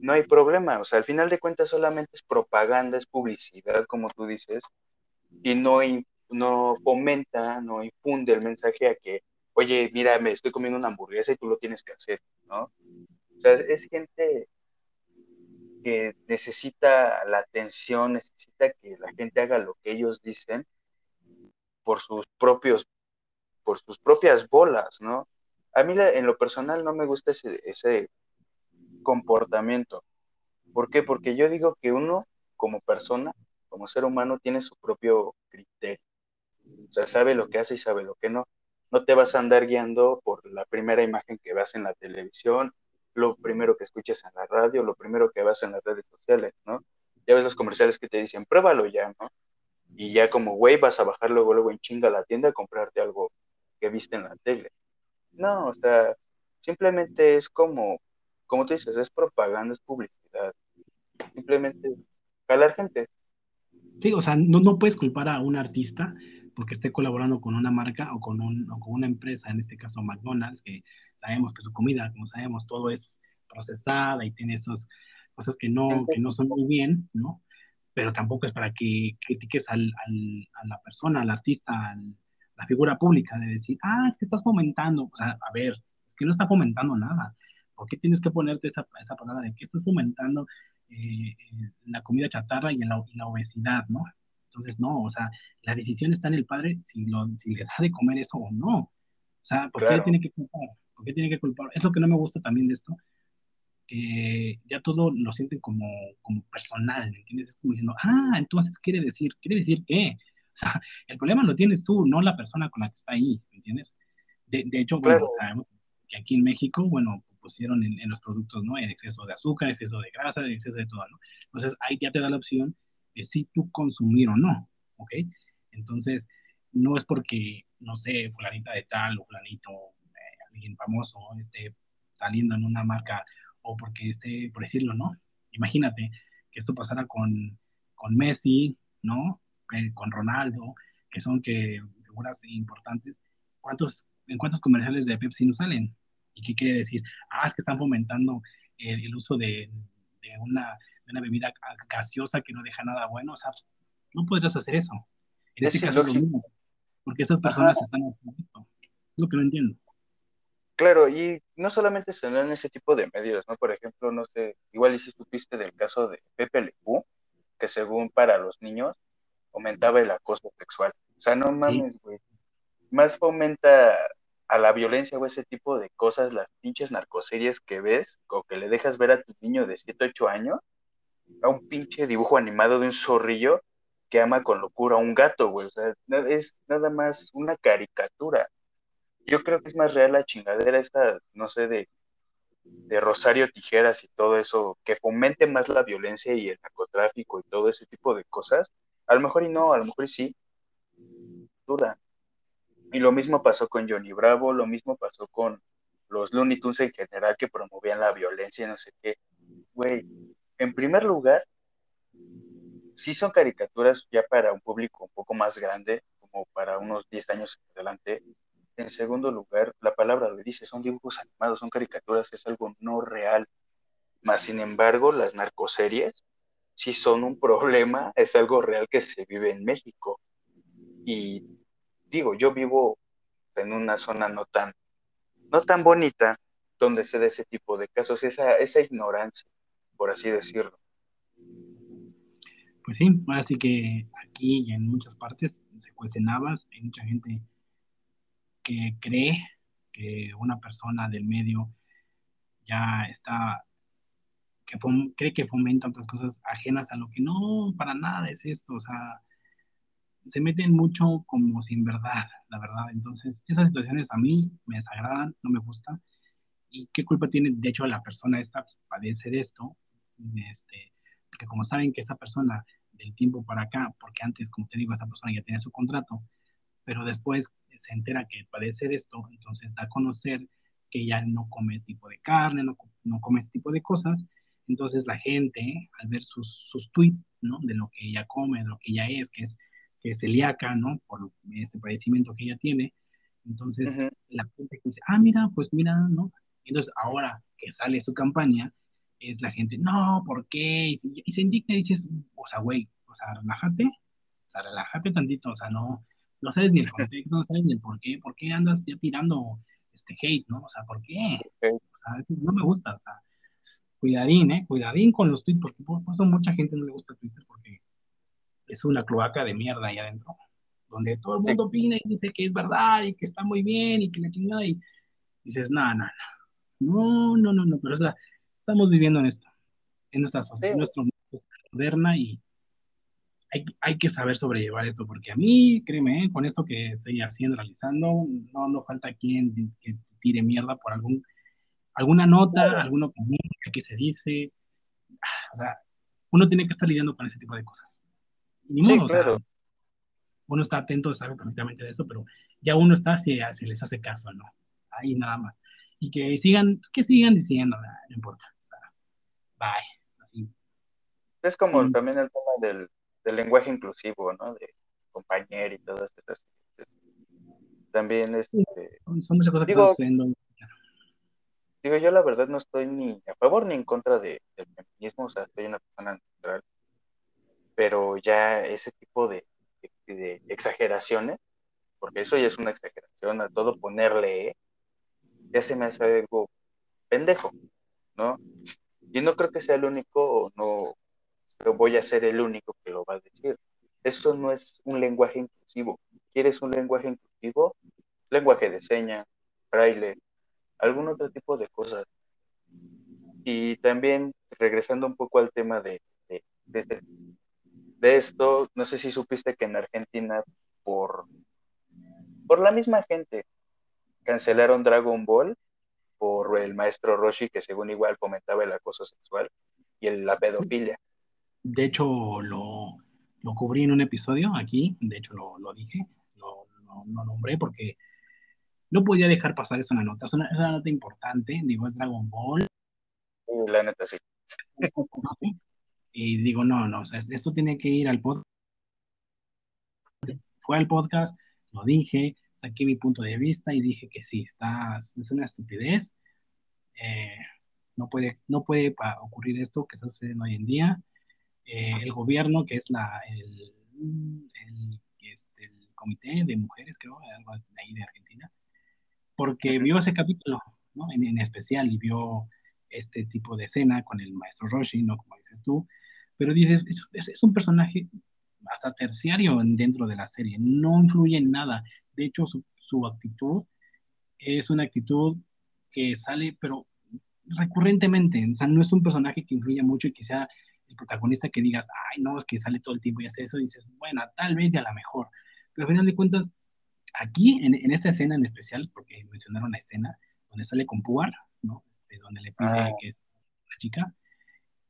S3: No hay problema, o sea, al final de cuentas solamente es propaganda, es publicidad, como tú dices, y no, no fomenta, no infunde el mensaje a que oye, mira, me estoy comiendo una hamburguesa y tú lo tienes que hacer, ¿no? O sea, es gente que necesita la atención, necesita que la gente haga lo que ellos dicen por sus propios, por sus propias bolas, ¿no? A mí en lo personal no me gusta ese, ese comportamiento. ¿Por qué? Porque yo digo que uno, como persona, como ser humano, tiene su propio criterio. O sea, sabe lo que hace y sabe lo que no no te vas a andar guiando por la primera imagen que veas en la televisión, lo primero que escuches en la radio, lo primero que veas en las redes sociales, ¿no? Ya ves los comerciales que te dicen, pruébalo ya, ¿no? Y ya como güey vas a bajar luego, luego en chinga a la tienda a comprarte algo que viste en la tele. No, o sea, simplemente es como, como tú dices, es propaganda, es publicidad. Simplemente calar gente.
S2: Sí, o sea, no, no puedes culpar a un artista porque esté colaborando con una marca o con, un, o con una empresa, en este caso McDonald's, que sabemos que su comida, como sabemos, todo es procesada y tiene esas cosas que no, que no son muy bien, ¿no? Pero tampoco es para que critiques al, al, a la persona, al artista, a la figura pública, de decir, ah, es que estás fomentando, o sea, a ver, es que no está fomentando nada. ¿Por qué tienes que ponerte esa, esa palabra de que estás fomentando eh, eh, la comida chatarra y la, y la obesidad, ¿no? Entonces, no, o sea, la decisión está en el padre si, lo, si le da de comer eso o no. O sea, ¿por qué tiene que culpar? ¿Por qué tiene que culpar? Es lo que no me gusta también de esto, que ya todo lo sienten como, como personal, ¿me entiendes? Es como diciendo, ah, entonces quiere decir, ¿quiere decir qué? O sea, el problema lo tienes tú, no la persona con la que está ahí, ¿me entiendes? De, de hecho, bueno, sabemos que aquí en México, bueno, pusieron en, los productos, ¿no? En exceso de azúcar, exceso de grasa, exceso de todo, ¿no? Entonces ahí ya te da la opción si tú consumir o no, ¿ok? Entonces, no es porque, no sé, fulanita de tal o fulanito, eh, alguien famoso, esté saliendo en una marca o porque esté, por decirlo, ¿no? Imagínate que esto pasara con, con Messi, ¿no? Eh, con Ronaldo, que son que figuras importantes. ¿Cuántos, ¿En cuántos comerciales de Pepsi no salen? ¿Y qué quiere decir? Ah, es que están fomentando el, uso de, de, una, una, bebida gaseosa que no deja nada bueno. O sea, no podrías hacer eso. En este caso, lo mismo, porque esas personas están haciendo lo que no entiendo.
S3: Claro, y no solamente se dan ese tipo de medios, ¿no? Por ejemplo, no sé, igual si supiste del caso de Pepe Le que según para los niños aumentaba el acoso sexual. O sea, no mames, güey. Más fomenta a la violencia o ese tipo de cosas, las pinches narcoseries que ves o que le dejas ver a tu niño de 7, 8 años, a un pinche dibujo animado de un zorrillo que ama con locura a un gato, güey. O sea, es nada más una caricatura. Yo creo que es más real la chingadera esta, no sé, de, de Rosario Tijeras y todo eso, que fomente más la violencia y el narcotráfico y todo ese tipo de cosas. A lo mejor y no, a lo mejor y sí. Duda. Y lo mismo pasó con Johnny Bravo, lo mismo pasó con los Looney Tunes en general que promovían la violencia y no sé qué. Güey, en primer lugar, sí son caricaturas ya para un público un poco más grande, como para unos 10 años adelante. En segundo lugar, la palabra lo dice, son dibujos animados, son caricaturas, es algo no real. Más sin embargo, las narcoseries sí son un problema, es algo real que se vive en México. Y digo, yo vivo en una zona no tan, no tan bonita donde se da ese tipo de casos, esa, esa ignorancia, por así decirlo.
S2: Pues sí, así que aquí y en muchas partes se habas, hay mucha gente que cree que una persona del medio ya está, que cree que fomenta otras cosas ajenas a lo que no, para nada es esto, o sea, se meten mucho como sin verdad, la verdad. Entonces, esas situaciones a mí me desagradan, no me gustan. ¿Y qué culpa tiene, de hecho, la persona esta pues, padece de esto? Este, porque como saben que esa persona del tiempo para acá, porque antes, como te digo, esa persona ya tenía su contrato, pero después se entera que padece de esto, entonces da a conocer que ya no come tipo de carne, no, no come este tipo de cosas, entonces la gente, al ver sus, sus tweets, ¿no? De lo que ella come, de lo que ella es, que es que es celíaca, ¿no? Por este padecimiento que ella tiene. Entonces, la gente dice, ah, mira, pues mira, ¿no? Entonces, ahora que sale su campaña, es la gente, no, ¿por qué? Y, se indigna y dices, o sea, güey, o sea, relájate, o sea, relájate tantito, o sea, no, no sabes ni el contexto, no sabes ni el por qué, por qué andas ya tirando este hate, ¿no? O sea, ¿por qué? O sea, no me gusta, o sea, cuidadín, ¿eh? Cuidadín con los tweets, porque por eso mucha gente no le gusta Twitter, porque es una cloaca de mierda ahí adentro, donde todo el mundo opina y dice que es verdad y que está muy bien y que la chingada y dices, no, no, no, no, no, no, pero o sea, estamos viviendo en esto, en nuestra sociedad, nuestra moderna y hay, hay, que saber sobrellevar esto, porque a mí, créeme, ¿eh? con esto que estoy haciendo, realizando, no, no falta quien que tire mierda por algún, alguna nota, alguna opinión que se dice, o sea, uno tiene que estar lidiando con ese tipo de cosas sí, claro. uno está atento, sabe perfectamente de eso, pero ya uno está si, se les hace caso, ¿no? Ahí nada más. Y que sigan, que sigan diciendo, no importa. O sea, bye. Así.
S3: Es como también el tema del, del, lenguaje inclusivo, ¿no? De compañero y todas esas también es este,
S2: son muchas cosas digo, que están
S3: digo yo la verdad no estoy ni a favor ni en contra de, del feminismo o sea soy una persona neutral pero ya ese tipo de, exageraciones, porque eso ya es una exageración, a todo ponerle, ya se me hace algo pendejo, ¿no? Y no creo que sea el único, o no voy a ser el único que lo va a decir. Eso no es un lenguaje inclusivo. ¿Quieres un lenguaje inclusivo? Lenguaje de seña, braille, algún otro tipo de cosas. Y también, regresando un poco al tema de, de, de este esto, no sé si supiste que en Argentina, por, por la misma gente, cancelaron Dragon Ball por el maestro Roshi, que según igual fomentaba el acoso sexual y la pedofilia.
S2: De hecho, lo, lo cubrí en un episodio aquí, de hecho lo, lo dije, lo, lo, nombré porque no podía dejar pasar esa nota, es una, es una nota importante, digo, es Dragon Ball.
S3: La neta, sí.
S2: Y digo, no, no, o sea, esto tiene que ir al podcast. Fue al podcast, lo dije, saqué mi punto de vista y dije que sí, está, es una estupidez. Eh, no puede, no puede ocurrir esto que está sucediendo hoy en día. Eh, el gobierno, que es la, el, el, este, el, comité de mujeres, creo, algo de ahí de Argentina, porque vio ese capítulo, ¿no? En, en, especial y vio este tipo de escena con el maestro Roshi, ¿no? Como dices tú, pero dices, es, es, es un personaje hasta terciario dentro de la serie, no influye en nada. De hecho, su, su actitud es una actitud que sale, pero recurrentemente, o sea, no es un personaje que influya mucho y que sea el protagonista que digas, ay, no, es que sale todo el tiempo y hace eso, y dices, bueno, tal vez ya a lo mejor. Pero al final de cuentas, aquí, en, en, esta escena en especial, porque mencionaron la escena donde sale con Puar, ¿no? Este, donde le pide ah. que es una chica,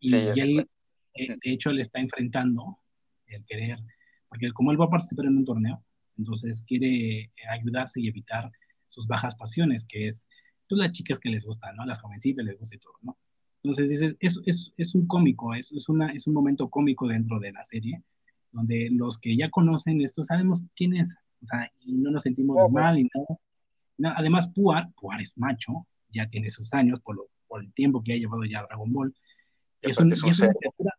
S2: y, sí, y él, eh, de hecho, le está enfrentando el querer, porque como él va a participar en un torneo, entonces quiere ayudarse y evitar sus bajas pasiones, que es pues, las chicas que les gustan, ¿no? Las jovencitas les gusta y todo, ¿no? Entonces, dices, es, es, es un cómico, es, es, una, es un momento cómico dentro de la serie, donde los que ya conocen esto sabemos quién es, o sea, y no nos sentimos oh, mal y nada. No, además, Puar, Puar es macho, ya tiene sus años por, lo, por el tiempo que ha llevado ya Dragon Ball. Es, es, un es, una criatura,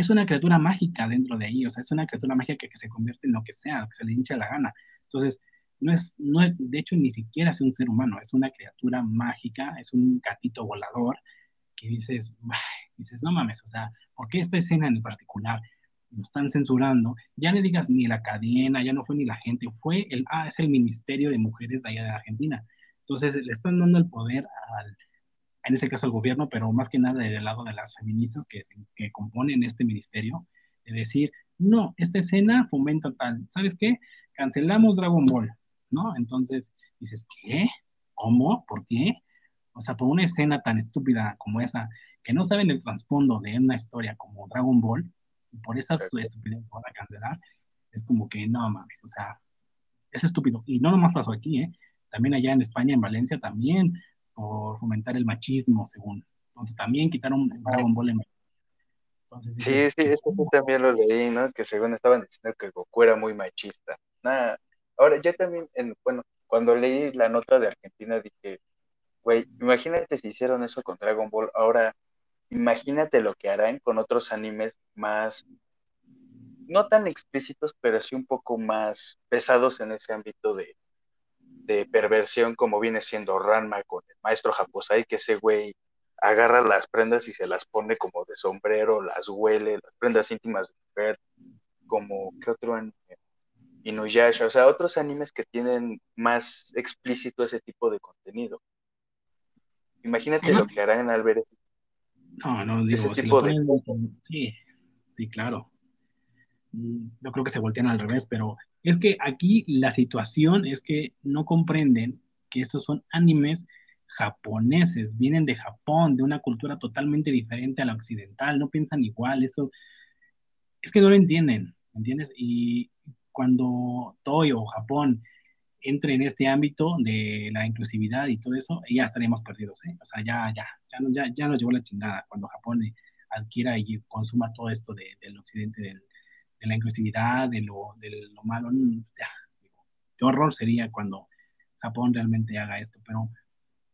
S2: es, una criatura, mágica dentro de ahí, o sea, es una criatura mágica que, se convierte en lo que sea, que se le hincha la gana. Entonces, no es, no es, de hecho, ni siquiera es un ser humano, es una criatura mágica, es un gatito volador, que dices, dices, no mames, o sea, ¿por qué esta escena en particular lo están censurando? Ya le digas ni la cadena, ya no fue ni la gente, fue el, ah, es el Ministerio de Mujeres de allá de Argentina. Entonces le están dando el poder al, en ese caso al gobierno, pero más que nada del lado de las feministas que, que componen este ministerio, de decir, no, esta escena fomenta tal, ¿sabes qué? Cancelamos Dragon Ball, ¿no? Entonces dices, ¿qué? ¿Cómo? ¿Por qué? O sea, por una escena tan estúpida como esa, que no saben el trasfondo de una historia como Dragon Ball, y por esa estupidez van a cancelar, es como que no mames, o sea, es estúpido. Y no nomás pasó aquí, ¿eh? También allá en España, en Valencia, también por fomentar el machismo, según. Entonces también quitaron Dragon Ball en
S3: Entonces, sí, sí, sí, eso sí también lo leí, ¿no? Que según estaban diciendo que Goku era muy machista. Nada. Ahora, yo también, en, bueno, cuando leí la nota de Argentina dije, Güey, imagínate si hicieron eso con Dragon Ball. Ahora, imagínate lo que harán con otros animes más, no tan explícitos, pero sí un poco más pesados en ese ámbito de, de perversión, como viene siendo Ranma con el maestro Japosai, que ese güey agarra las prendas y se las pone como de sombrero, las huele, las prendas íntimas de mujer, como, ¿qué otro anime? Inuyasha, o sea, otros animes que tienen más explícito ese tipo de contenido. Imagínate lo que harán al ver
S2: no, no, digo, ese tipo de... sí, sí, claro. Mm, yo creo que se voltean al revés, pero es que aquí la situación es que no comprenden que estos son animes japoneses, vienen de Japón, de una cultura totalmente diferente a la occidental, no piensan igual, eso es que no lo entienden, ¿entiendes? Y cuando Toyo o Japón entre en este ámbito de la inclusividad y todo eso, ya estaríamos perdidos, ¿eh? O sea, ya, ya, ya, ya, ya nos llevó la chingada cuando Japón adquiera y consuma todo esto de, del occidente, del, de la inclusividad, de lo, de lo malo. Ya, qué horror sería cuando Japón realmente haga esto, pero...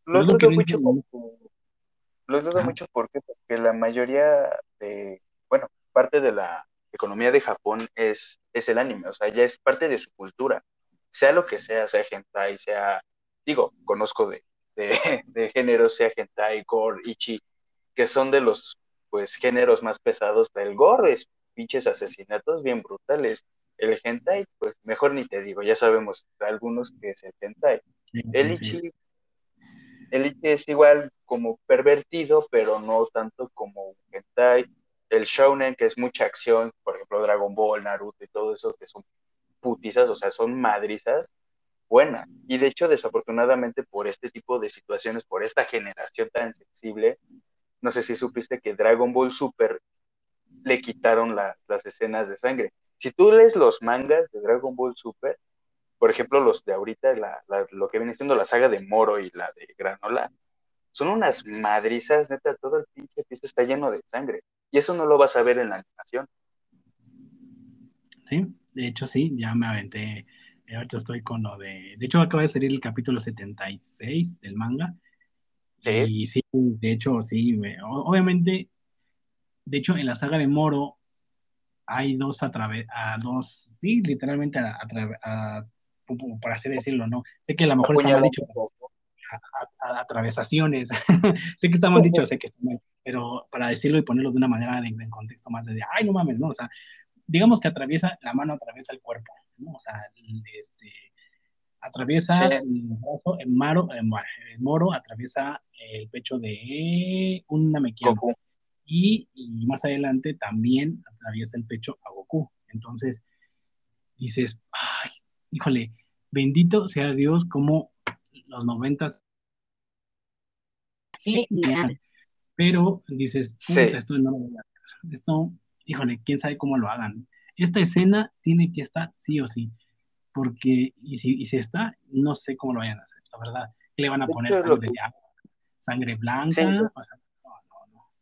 S3: Lo dudo mucho, lo dudo mucho porque, porque la mayoría de, bueno, parte de la economía de Japón es, es el anime, o sea, ya es parte de su cultura sea lo que sea, sea hentai, sea, digo, conozco de, de, de géneros, sea hentai, gore, ichi, que son de los, pues, géneros más pesados. El gore es pinches asesinatos bien brutales. El hentai, pues, mejor ni te digo, ya sabemos algunos que es el hentai. El ichi, el ichi es igual como pervertido, pero no tanto como un hentai. El shounen, que es mucha acción, por ejemplo, Dragon Ball, Naruto y todo eso, que son putizas, o sea, son madrizas. buena. Y de hecho, desafortunadamente, por este tipo de situaciones, por esta generación tan sensible, no sé si supiste que Dragon Ball Super le quitaron las escenas de sangre. Si tú lees los mangas de Dragon Ball Super, por ejemplo, los de ahorita, lo que viene siendo la saga de Moro y la de Granola, son unas madrizas, neta, todo el pinche piso está lleno de sangre. Y eso no lo vas a ver en la animación.
S2: Sí, de hecho sí, ya me aventé. Ahorita estoy con lo de. De hecho, acaba de salir el capítulo 76 del manga. ¿Sí? Y sí, de hecho, sí. Obviamente, de hecho, en la saga de Moro hay dos a través, a dos, sí, literalmente a, a, por así decirlo, ¿no? Sé que a lo mejor está mal dicho, a, atravesaciones. sé que está mal dicho, sé que está mal, pero para decirlo y ponerlo de una manera en contexto más de, ay, no mames, ¿no? O sea, digamos que atraviesa, la mano atraviesa el cuerpo, ¿no? O sea, este, atraviesa el brazo, el, maro, el, moro atraviesa el pecho de un Namekiano. Y, y, más adelante también atraviesa el pecho a Goku. Entonces, dices, ay, híjole, bendito sea Dios como los noventas. Pero dices, esto no Esto, híjole, quién sabe cómo lo hagan. Esta escena tiene que estar sí o sí, porque, y si, y si está, no sé cómo lo vayan a hacer, la verdad. ¿Qué le van a poner sangre, sangre blanca?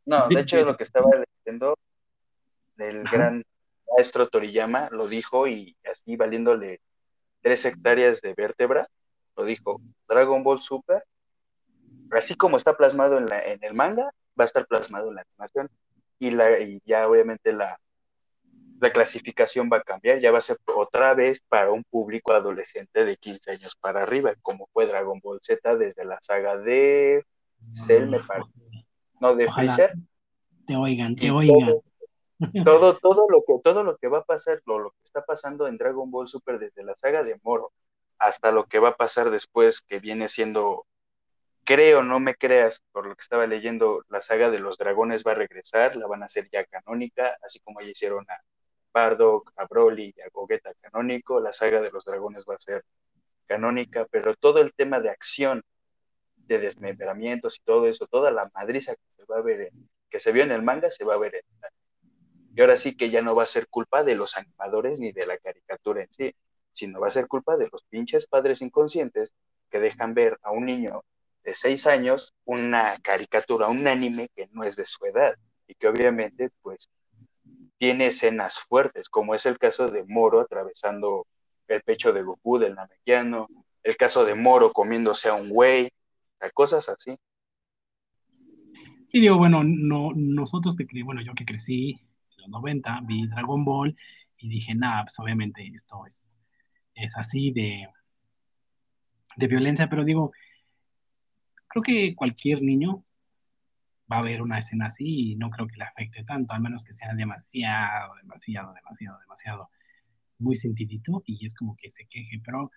S3: No. de, hecho, lo que estaba leyendo, el gran maestro Toriyama lo dijo y así valiéndole tres hectáreas de vértebra, lo dijo, Dragon Ball Super, así como está plasmado en, la, en el manga, va a estar plasmado en la animación y, la, y ya obviamente la, la clasificación va a cambiar, ya va a ser otra vez para un público adolescente de 15 años para arriba, como fue Dragon Ball Z desde la saga de Cell, me parece. No, de Freezer.
S2: Te oigan, te oigan.
S3: Todo, todo, lo que, todo lo que va a pasar, lo, lo que está pasando en Dragon Ball Super desde la saga de Moro hasta lo que va a pasar después, que viene siendo creo, no me creas, por lo que estaba leyendo, la saga de los dragones va a regresar, la van a hacer ya canónica, así como ya hicieron a Bardock, a Broly y a Gogeta canónico, la saga de los dragones va a ser canónica, pero todo el tema de acción, de desmembramientos y todo eso, toda la madriza que se va a ver, que se vio en el manga, se va a ver en el y ahora sí que ya no va a ser culpa de los animadores ni de la caricatura en sí, sino va a ser culpa de los pinches padres inconscientes que dejan ver a un niño de seis años una caricatura, un anime que no es de su edad y que obviamente pues tiene escenas fuertes, como es el caso de Moro atravesando el pecho de Goku del Namekiano, el caso de Moro comiéndose a un güey, cosas así.
S2: Sí, digo, bueno, no, nosotros que bueno, yo que crecí en los 90, vi Dragon Ball y dije, nada, pues obviamente esto es, es así de, de violencia, pero digo, creo que cualquier niño va a ver una escena así y no creo que le afecte tanto, al menos que sea demasiado, demasiado, demasiado, demasiado muy sentidito y es como que se queje, pero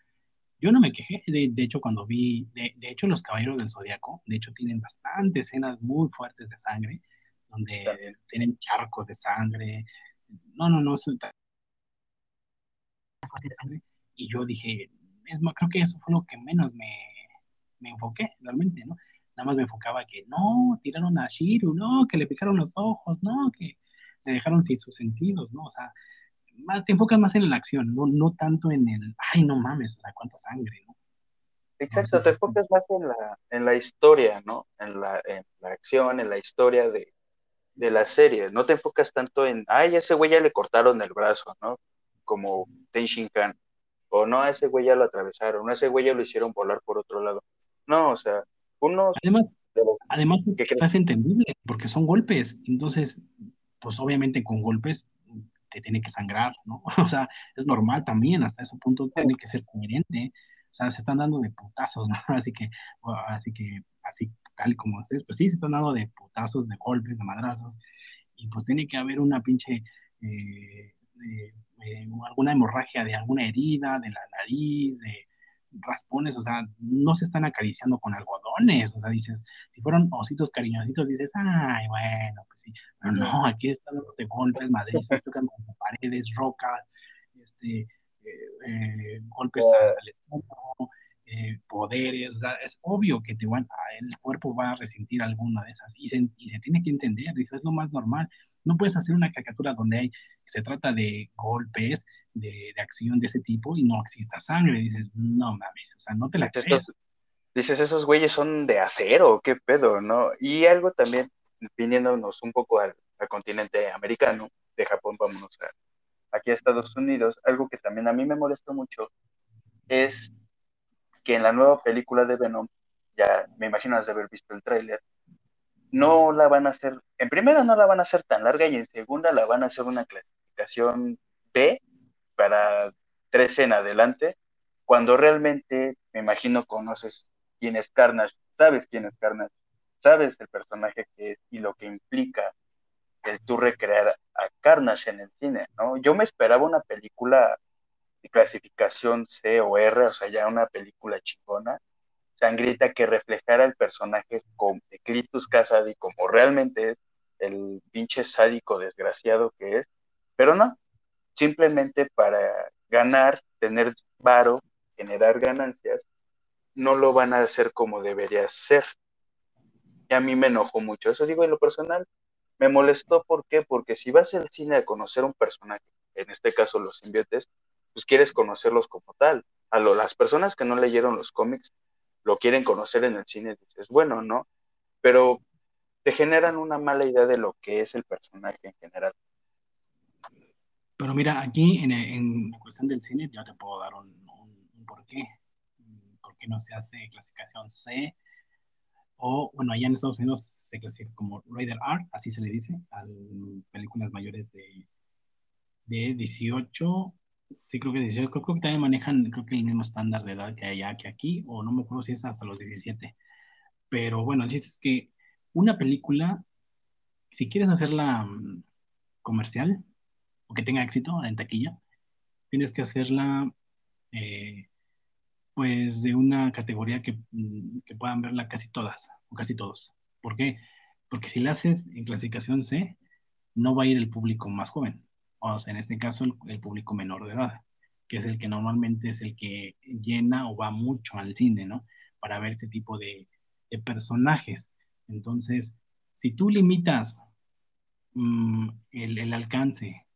S2: yo no me quejé, de, hecho cuando vi, de, hecho los Caballeros del Zodiaco, de hecho tienen bastantes escenas muy fuertes de sangre, donde tienen charcos de sangre, no, no, no, y yo dije, es, creo que eso fue lo que menos me, me enfoqué realmente, ¿no? Nada más me enfocaba que no, tiraron a Shiru, no, que le picaron los ojos, no, que le dejaron sin sus sentidos, ¿no? O sea, más, te enfocas más en la acción, no, no tanto en el, ay, no mames, o sea, cuánta sangre, ¿no?
S3: Exacto, te enfocas más en la, en la historia, ¿no? En la, en la acción, en la historia de, de la serie. No te enfocas tanto en, ay, a ese güey ya le cortaron el brazo, ¿no? Como Ten Khan. O no, a ese güey ya lo atravesaron, a ese güey ya lo hicieron volar por otro lado. No, o sea, unos...
S2: Además, además que es entendible, porque son golpes. Entonces, pues obviamente con golpes te tiene que sangrar, ¿no? O sea, es normal también, hasta ese punto tiene que ser coherente. O sea, se están dando de putazos, ¿no? Así que, así que, así tal como es, pues sí, se están dando de putazos, de golpes, de madrazos. Y pues tiene que haber una pinche eh, eh, alguna hemorragia de alguna herida, de la nariz, de raspones, o sea, no se están acariciando con algodones, o sea, dices, si fueron ositos cariñositos, dices, ay, bueno, pues sí, pero no, aquí están los de golpes, madrizas, tocan con paredes, rocas, este, eh, golpes al estómago, eh, poderes, es obvio que te van, el cuerpo va a resentir alguna de esas y se, y se tiene que entender, es lo más normal. No puedes hacer una caricatura donde hay, se trata de golpes, de, de acción de ese tipo y no exista sangre. Dices, no mames, o sea, no te la crees.
S3: dices, esos güeyes son de acero, qué pedo, ¿no? Y algo también, viniéndonos un poco al, al continente americano, de Japón, vámonos a, aquí a Estados Unidos, algo que también a mí me molestó mucho es que en la nueva película de Venom, ya me imagino has de haber visto el tráiler, no la van a hacer, en primera no la van a hacer tan larga y en segunda la van a hacer una clasificación B para tres en adelante, cuando realmente, me imagino, conoces quién es Carnage, sabes quién es Carnage, sabes el personaje que es y lo que implica el tú recrear a Carnage en el cine, ¿no? Yo me esperaba una película de clasificación C o R, o sea, ya una película chingona, sangrienta que reflejara el personaje de Clitus Casady como realmente es, el pinche sádico desgraciado que es, pero no, simplemente para ganar, tener varo, generar ganancias, no lo van a hacer como debería ser. Y a mí me enojó mucho. Eso digo en lo personal, me molestó, ¿por qué? Porque si vas al cine a conocer un personaje, en este caso los simbiotes, pues quieres conocerlos como tal. A las personas que no leyeron los cómics lo quieren conocer en el cine, dices, bueno, ¿no? Pero te generan una mala idea de lo que es el personaje en general.
S2: Pero mira, aquí en, en la cuestión del cine yo te puedo dar un, un, un por qué. ¿Por qué no se hace clasificación C? o bueno, allá en Estados Unidos se clasifica como Raider R, así se le dice, a películas mayores de, de 18, sí creo que 18, creo, que también manejan, creo que el mismo estándar de edad que allá que aquí, o no me acuerdo si es hasta los 17. Pero bueno, el chiste es que una película, si quieres hacerla mm, comercial o que tenga éxito en taquilla, tienes que hacerla eh, pues de una categoría que, mm, que, puedan verla casi todas o casi todos. ¿Por qué? Porque si la haces en clasificación C, no va a ir el público más joven, o sea, en este caso el, público menor de edad, que es el que normalmente es el que llena o va mucho al cine, ¿no? Para ver este tipo de, de personajes. Entonces, si tú limitas mm, el, el alcance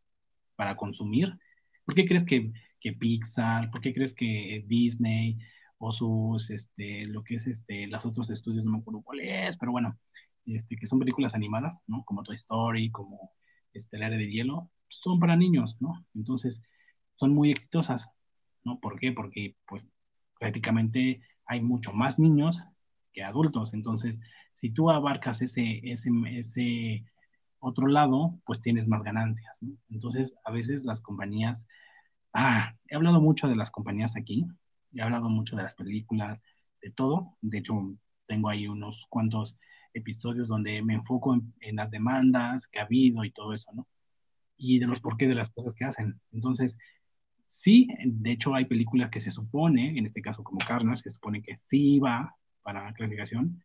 S2: para consumir, ¿por qué crees que que Pixar? ¿Por qué crees que Disney o sus, este, lo que es, este, los otros estudios, no me acuerdo cuál es, pero bueno, este, que son películas animadas, ¿no? Como Toy Story, como este, El Área de Hielo, son para niños, ¿no? Entonces, son muy exitosas, ¿no? ¿Por qué? Porque, pues, prácticamente hay mucho más niños que adultos. Entonces, si tú abarcas ese, ese, ese otro lado, pues tienes más ganancias. ¿no? Entonces, a veces las compañías Ah, he hablado mucho de las compañías aquí, he hablado mucho de las películas, de todo. De hecho, tengo ahí unos cuantos episodios donde me enfoco en, las demandas que ha habido y todo eso, ¿no? Y de los porqués de las cosas que hacen. Entonces, sí, de hecho hay películas que se supone, en este caso como Carnage, que se supone que sí va para clasificación,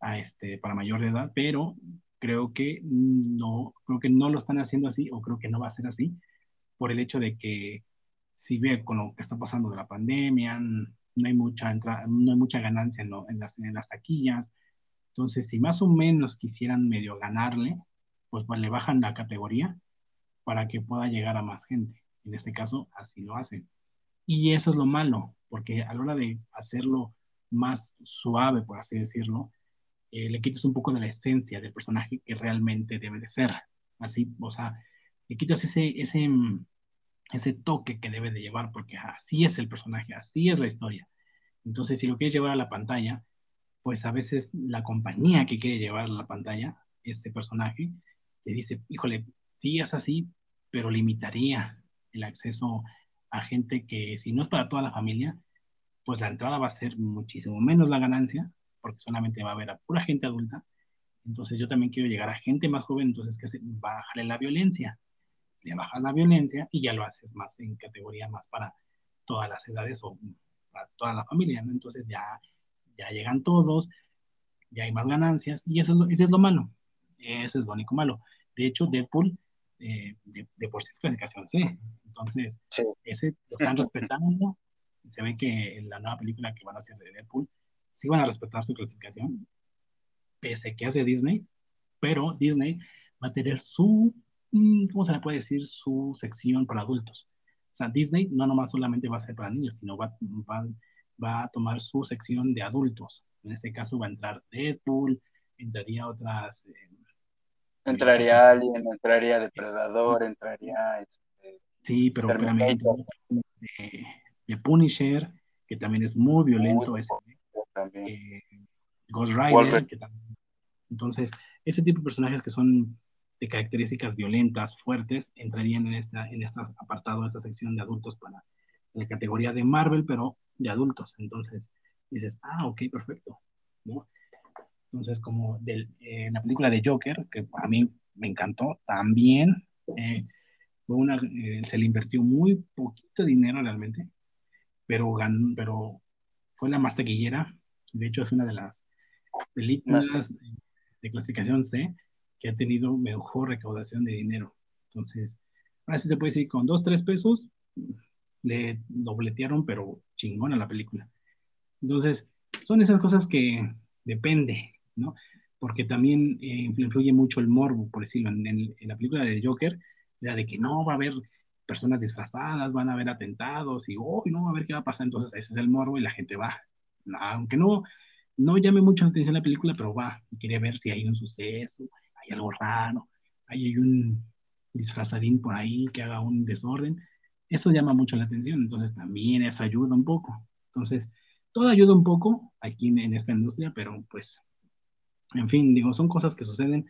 S2: a este, para mayor de edad, pero creo que no, creo que no lo están haciendo así o creo que no va a ser así por el hecho de que si ve con lo que está pasando de la pandemia, no hay mucha, no hay mucha ganancia en, en, las, en, las, taquillas. Entonces, si más o menos quisieran medio ganarle, pues, pues le bajan la categoría para que pueda llegar a más gente. En este caso, así lo hacen. Y eso es lo malo, porque a la hora de hacerlo más suave, por así decirlo, eh, le quitas un poco de la esencia del personaje que realmente debe de ser. Así, o sea, le quitas ese, ese, ese toque que debe de llevar, porque así es el personaje, así es la historia. Entonces, si lo quieres llevar a la pantalla, pues a veces la compañía que quiere llevar a la pantalla este personaje te dice, híjole, sí es así, pero limitaría el acceso a gente que si no es para toda la familia, pues la entrada va a ser muchísimo menos la ganancia, porque solamente va a haber a pura gente adulta. Entonces yo también quiero llegar a gente más joven, entonces que se bajarle la violencia le bajas la violencia y ya lo haces más en categoría más para todas las edades o para toda la familia, ¿no? Entonces ya, ya llegan todos, ya hay más ganancias y eso es lo, eso es lo malo, eso es lo único malo. De hecho, Deadpool eh, de, por sí es clasificación C. Entonces, ese lo están respetando. Se ve que en la nueva película que van a hacer de Deadpool, sí van a respetar su clasificación, pese que hace Disney, pero Disney va a tener su, mm, ¿cómo se le puede decir? Su sección para adultos. O sea, Disney no nomás solamente va a ser para niños, sino va, va, va a tomar su sección de adultos. En este caso va a entrar Deadpool, entraría otras... Eh,
S3: entraría Alien, entraría Depredador, entraría... Este,
S2: sí, pero claramente de, Punisher, que también es muy violento. ese, eh, Ghost Rider, que también, entonces, ese tipo de personajes que son de características violentas, fuertes, entrarían en esta, en este apartado, en esta sección de adultos para la categoría de Marvel, pero de adultos. Entonces, dices, ah, ok, perfecto. ¿no? Entonces, como del, eh, la película de Joker, que a mí me encantó, también eh, fue una, eh, se le invirtió muy poquito dinero realmente, pero, ganó, pero fue la más taquillera. De hecho, es una de las películas de clasificación C que ha tenido mejor recaudación de dinero. Entonces, ahora sí se puede decir, con dos, tres pesos, le dobletearon, pero chingón a la película. Entonces, son esas cosas que depende, ¿no? Porque también eh, influye mucho el morbo, por decirlo. En, la película de Joker, la de que no va a haber personas disfrazadas, van a haber atentados y, oh, no, a ver qué va a pasar. Entonces, ese es el morbo y la gente va. Aunque no, no llame mucho la atención la película, pero va, quiere ver si hay un suceso, hay algo raro, hay un disfrazadín por ahí que haga un desorden. Eso llama mucho la atención, entonces también eso ayuda un poco. Entonces, todo ayuda un poco aquí en, esta industria, pero pues, en fin, digo, son cosas que suceden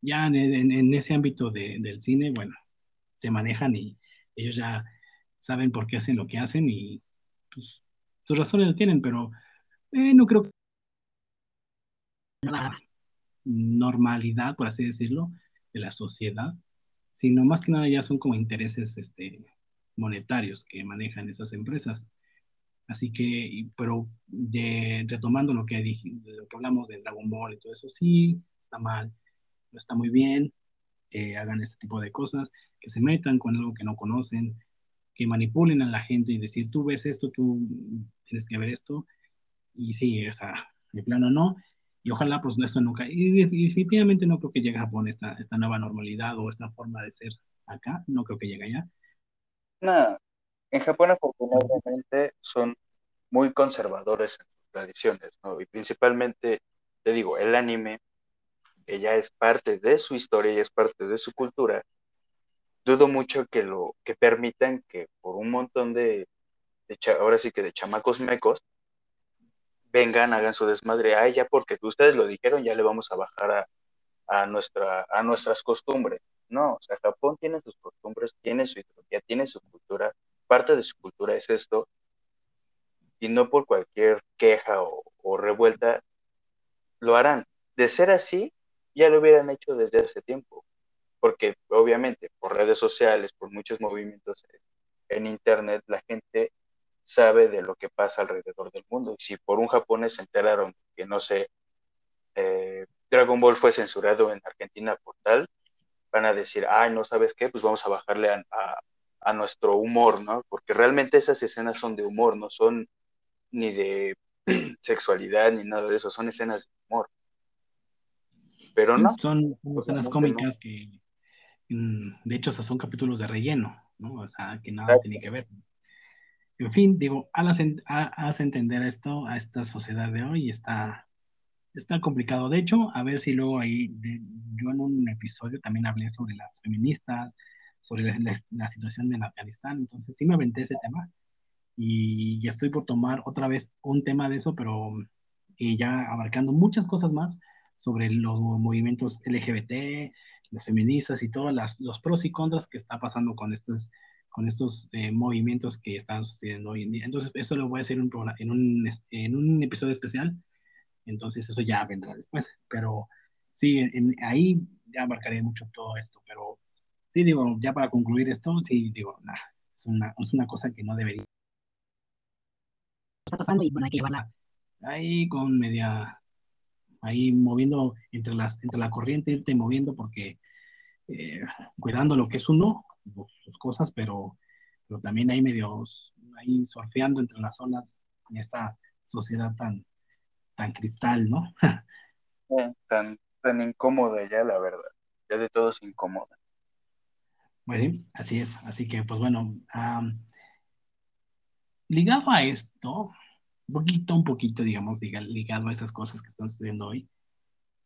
S2: ya en, ese ámbito del cine, bueno, se manejan y ellos ya saben por qué hacen lo que hacen y pues sus razones lo tienen, pero eh, no creo que normalidad, por así decirlo, de la sociedad, sino más que nada ya son como intereses este, monetarios que manejan esas empresas. Así que, pero retomando lo que, dije, lo que hablamos de Dragon Ball y todo eso, sí, está mal, no está muy bien que hagan este tipo de cosas, que se metan con algo que no conocen, que manipulen a la gente y decir, tú ves esto, tú tienes que ver esto, y sí, o sea, de plano no, y ojalá pues esto nunca, y, definitivamente no creo que llegue a Japón esta, esta nueva normalidad o esta forma de ser acá, no creo que llegue allá.
S3: No, en Japón afortunadamente son muy conservadores en sus tradiciones, ¿no? Y principalmente, te digo, el anime, que ya es parte de su historia y es parte de su cultura, dudo mucho que lo que permitan que por un montón de, de ahora sí que de chamacos mecos vengan, hagan su desmadre, ay, ya porque ustedes lo dijeron, ya le vamos a bajar a, nuestra, a nuestras costumbres. No, o sea, Japón tiene sus costumbres, tiene su ideología, tiene su cultura, parte de su cultura es esto, y no por cualquier queja o revuelta lo harán. De ser así, ya lo hubieran hecho desde hace tiempo, porque obviamente por redes sociales, por muchos movimientos en Internet, la gente sabe de lo que pasa alrededor del mundo. Y si por un japonés se enteraron que, no sé, eh, Dragon Ball fue censurado en Argentina por tal, van a decir, ay, no sabes qué, pues vamos a bajarle a, a, nuestro humor, ¿no? Porque realmente esas escenas son de humor, no son ni de sexualidad ni nada de eso, son escenas de humor. Pero no.
S2: Son escenas cómicas que, mm, de hecho, son capítulos de relleno, ¿no? O sea, que nada tiene que ver. En fin, digo, haz entender esto a esta sociedad de hoy está, está complicado. De hecho, a ver si luego ahí, yo en un episodio también hablé sobre las feministas, sobre la, situación en Afganistán, entonces sí me aventé ese tema y ya estoy por tomar otra vez un tema de eso, pero eh, ya abarcando muchas cosas más sobre los movimientos LGBT, las feministas y todos los pros y contras que está pasando con estos con estos eh, movimientos que están sucediendo hoy en día. Entonces, eso lo voy a hacer en un, en un episodio especial. Entonces, eso ya vendrá después. Pero sí, ahí ya abarcaré mucho todo esto. Pero sí, digo, ya para concluir esto, sí, digo, nah, es, una, es una cosa que no debería. Está pasando y bueno, hay que llevarla ahí con media, ahí moviendo entre, las, entre la corriente, irte moviendo porque eh, cuidando lo que es uno, sus cosas, pero, pero también hay medios ahí surfeando entre las olas en esta sociedad tan, tan cristal, ¿no?
S3: tan, tan incómoda ya, la verdad. Ya de todos incómoda.
S2: Bueno, así es. Así que, pues bueno, ligado a esto, un poquito, un poquito, digamos, ligado a esas cosas que están sucediendo hoy,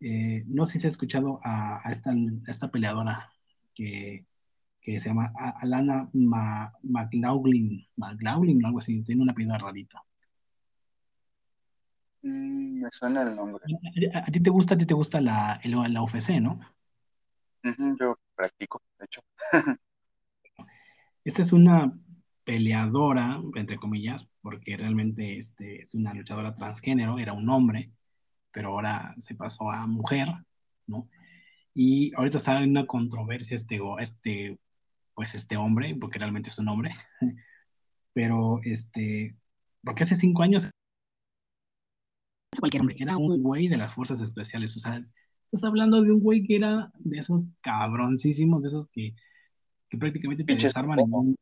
S2: eh, no sé si has escuchado a, esta, esta, peleadora que, que, se llama Alana McLaughlin, McLaughlin o algo así, tiene una apellido rarito.
S3: Mm, me suena el nombre.
S2: ¿A, ti te gusta, a ti te gusta la, la UFC, ¿no?
S3: yo practico, de hecho.
S2: Esta es una peleadora, entre comillas, porque realmente este, es una luchadora transgénero, era un hombre, pero ahora se pasó a mujer, ¿no? Y ahorita está en una controversia este, este, pues este hombre, porque realmente es un hombre, pero este, porque hace cinco años cualquier hombre, era un güey de las fuerzas especiales, o sea, estás hablando de un güey que era de esos cabroncísimos, de esos que, que prácticamente te desarman en un,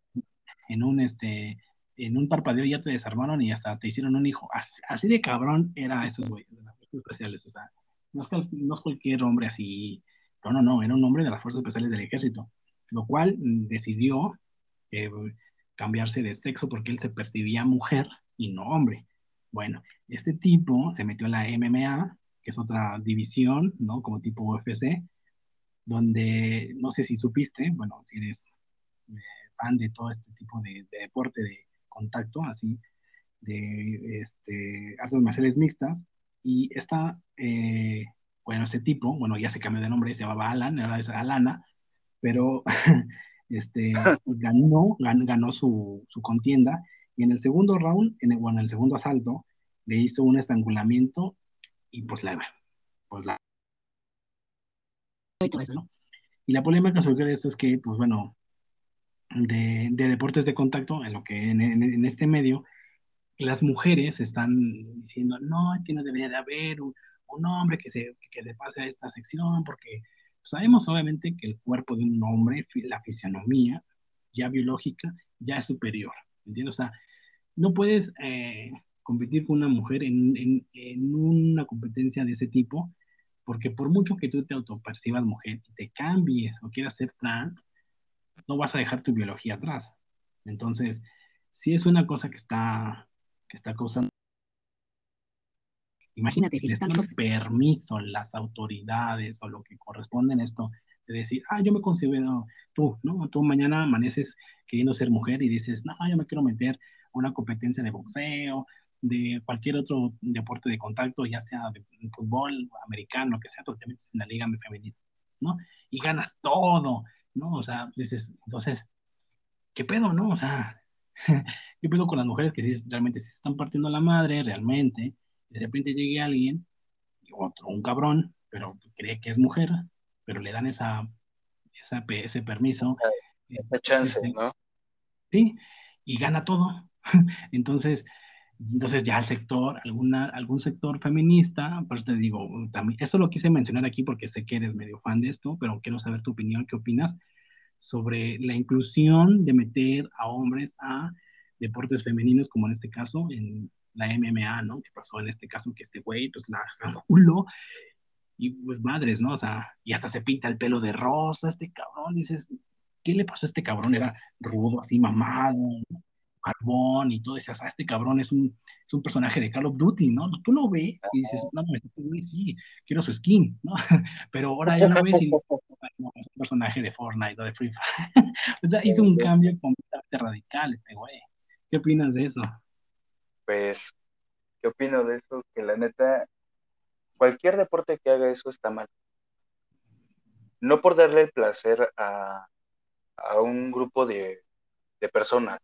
S2: en un, este, en un parpadeo ya te desarmaron y hasta te hicieron un hijo. Así, de cabrón era esos güeyes de las fuerzas especiales, o sea, no es, cualquier hombre así, no, no, no, era un hombre de las fuerzas especiales del ejército, lo cual decidió eh, cambiarse de sexo porque él se percibía mujer y no hombre. Bueno, este tipo se metió a la MMA, que es otra división, ¿no? Como tipo UFC, donde no sé si supiste, bueno, si eres eh, fan de todo este tipo de, deporte de contacto, así, de este, artes marciales mixtas, y esta, eh, bueno, este tipo, bueno, ya se cambió de nombre, se llamaba Alan, ahora es Alana, pero este, ganó, ganó, su, su contienda. Y en el segundo round, en el, bueno, en el segundo asalto, le hizo un estrangulamiento y pues la, pues la, y la polémica sobre esto es que, pues bueno, de, de deportes de contacto, en lo que en, en, este medio, las mujeres están diciendo, no, es que no debería de haber un, un hombre que se, que se pase a esta sección, porque sabemos obviamente que el cuerpo de un hombre, la fisionomía ya biológica, ya es superior, ¿entiendes? O sea, no puedes eh, competir con una mujer en, una competencia de ese tipo, porque por mucho que tú te autopercibas mujer y te cambies o quieras ser trans, no vas a dejar tu biología atrás. Entonces, si es una cosa que está causando... Imagínate, si le están dando permiso las autoridades o lo que corresponde en esto, de decir, ah, yo me considero tú, ¿no? Tú mañana amaneces queriendo ser mujer y dices, no, yo me quiero meter a una competencia de boxeo, de cualquier otro deporte de contacto, ya sea de fútbol, americano, lo que sea, tú te metes en la liga femenina, ¿no? Y ganas todo, ¿no? O sea, dices, entonces, ¿qué pedo, no? O sea, ¿qué pedo con las mujeres que sí, realmente se están partiendo la madre, realmente? De repente llegue alguien, otro, un cabrón, pero cree que es mujer, pero le dan esa, esa ese permiso.
S3: Esa chance, ¿no?
S2: Sí, y gana todo. Entonces, entonces ya el sector, alguna, algún sector feminista, pues te digo, también, esto lo quise mencionar aquí porque sé que eres medio fan de esto, pero quiero saber tu opinión, qué opinas sobre la inclusión de meter a hombres a deportes femeninos, como en este caso, en la MMA, ¿no? Que pasó en este caso que este güey, pues la culo, y pues madres, ¿no? O sea, y hasta se pinta el pelo de rosa, este cabrón, dices, ¿qué le pasó a este cabrón? Era rudo, así mamado, carbón y todo, decías, ah, este cabrón es un, es un personaje de Call of Duty, ¿no? Tú lo ves y dices, no, no, este sí, quiero su skin, ¿no? Pero ahora ya lo ves y es un personaje de Fortnite o de Free Fire. o sea, hizo un cambio completamente radical este güey. ¿Qué opinas de eso?
S3: Pues, ¿qué opino de eso? Que la neta, cualquier deporte que haga eso está mal. No por darle el placer a, a un grupo de, de personas,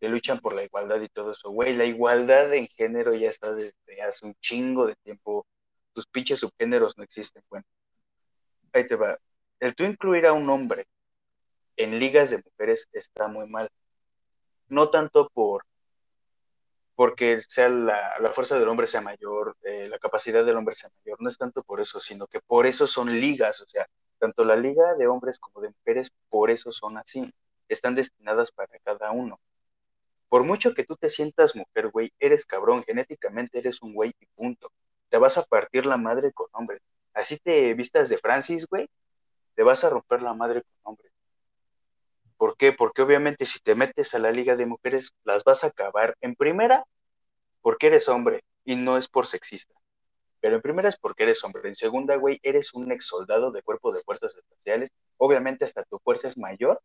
S3: que luchan por la igualdad y todo eso. Güey, la igualdad en género ya está desde hace un chingo de tiempo. Tus pinches subgéneros no existen. Bueno, ahí te va. El tú incluir a un hombre en ligas de mujeres está muy mal. No tanto por porque sea la, fuerza del hombre sea mayor, eh, la capacidad del hombre sea mayor, no es tanto por eso, sino que por eso son ligas, o sea, Tanto la liga de hombres como de mujeres, por eso son así. Están destinadas para cada uno. Por mucho que tú te sientas mujer, güey, eres cabrón, genéticamente eres un güey y punto. Te vas a partir la madre con hombres. Así te vistas de Francis, güey, te vas a romper la madre con hombres. ¿Por qué? Porque obviamente si te metes a la liga de mujeres, las vas a acabar en primera porque eres hombre y no es por sexista. Pero en primera es porque eres hombre. En segunda, güey, eres un ex soldado de cuerpo de fuerzas especiales. Obviamente hasta tu fuerza es mayor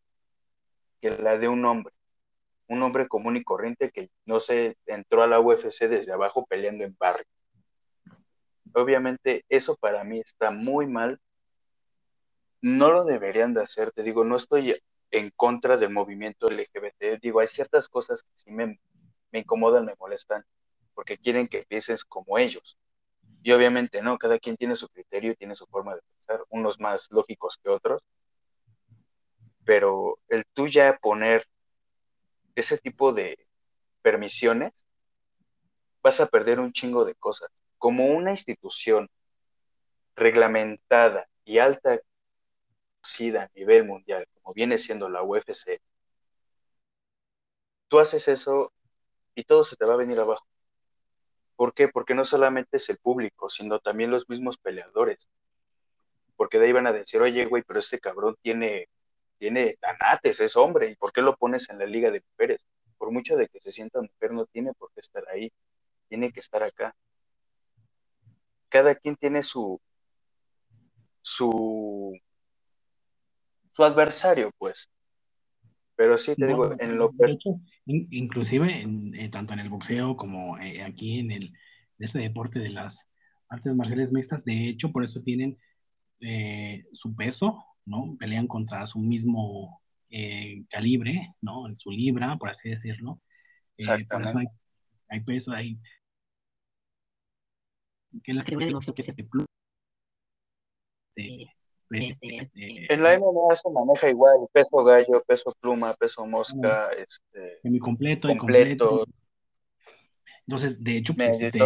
S3: que la de un hombre. Un hombre común y corriente que, no se entró a la UFC desde abajo peleando en barrio. Obviamente eso para mí está muy mal. No lo deberían de hacer. Te digo, no estoy en contra del movimiento LGBT. Digo, hay ciertas cosas que sí me, me incomodan, me molestan, porque quieren que pienses como ellos y obviamente no, cada quien tiene su criterio y tiene su forma de pensar, unos más lógicos que otros, pero el tú ya poner ese tipo de permisiones, vas a perder un chingo de cosas. Como una institución reglamentada y alta a nivel mundial, como viene siendo la UFC, tú haces eso y todo se te va a venir abajo. ¿Por qué? Porque no solamente es el público, sino también los mismos peleadores. Porque de ahí van a decir, oye, güey, pero este cabrón tiene, tiene tanates, es hombre, ¿y por qué lo pones en la liga de mujeres? Por mucho de que se sienta mujer, no tiene por qué estar ahí, tiene que estar acá. Cada quien tiene su, su, su adversario, pues. Pero sí te digo, en lo
S2: de hecho, inclusive en, tanto en el boxeo como eh, aquí en el este deporte de las artes marciales mixtas, de hecho, por eso tienen eh, su peso, ¿no? Pelean contra su mismo eh, calibre, ¿no? Su libra, por así decirlo. por eso hay, hay, peso, hay que la que es este plus
S3: este, este, en la MMA se maneja igual, peso gallo, peso pluma, peso mosca, este,
S2: completo, completo. Entonces, de hecho, pues, este,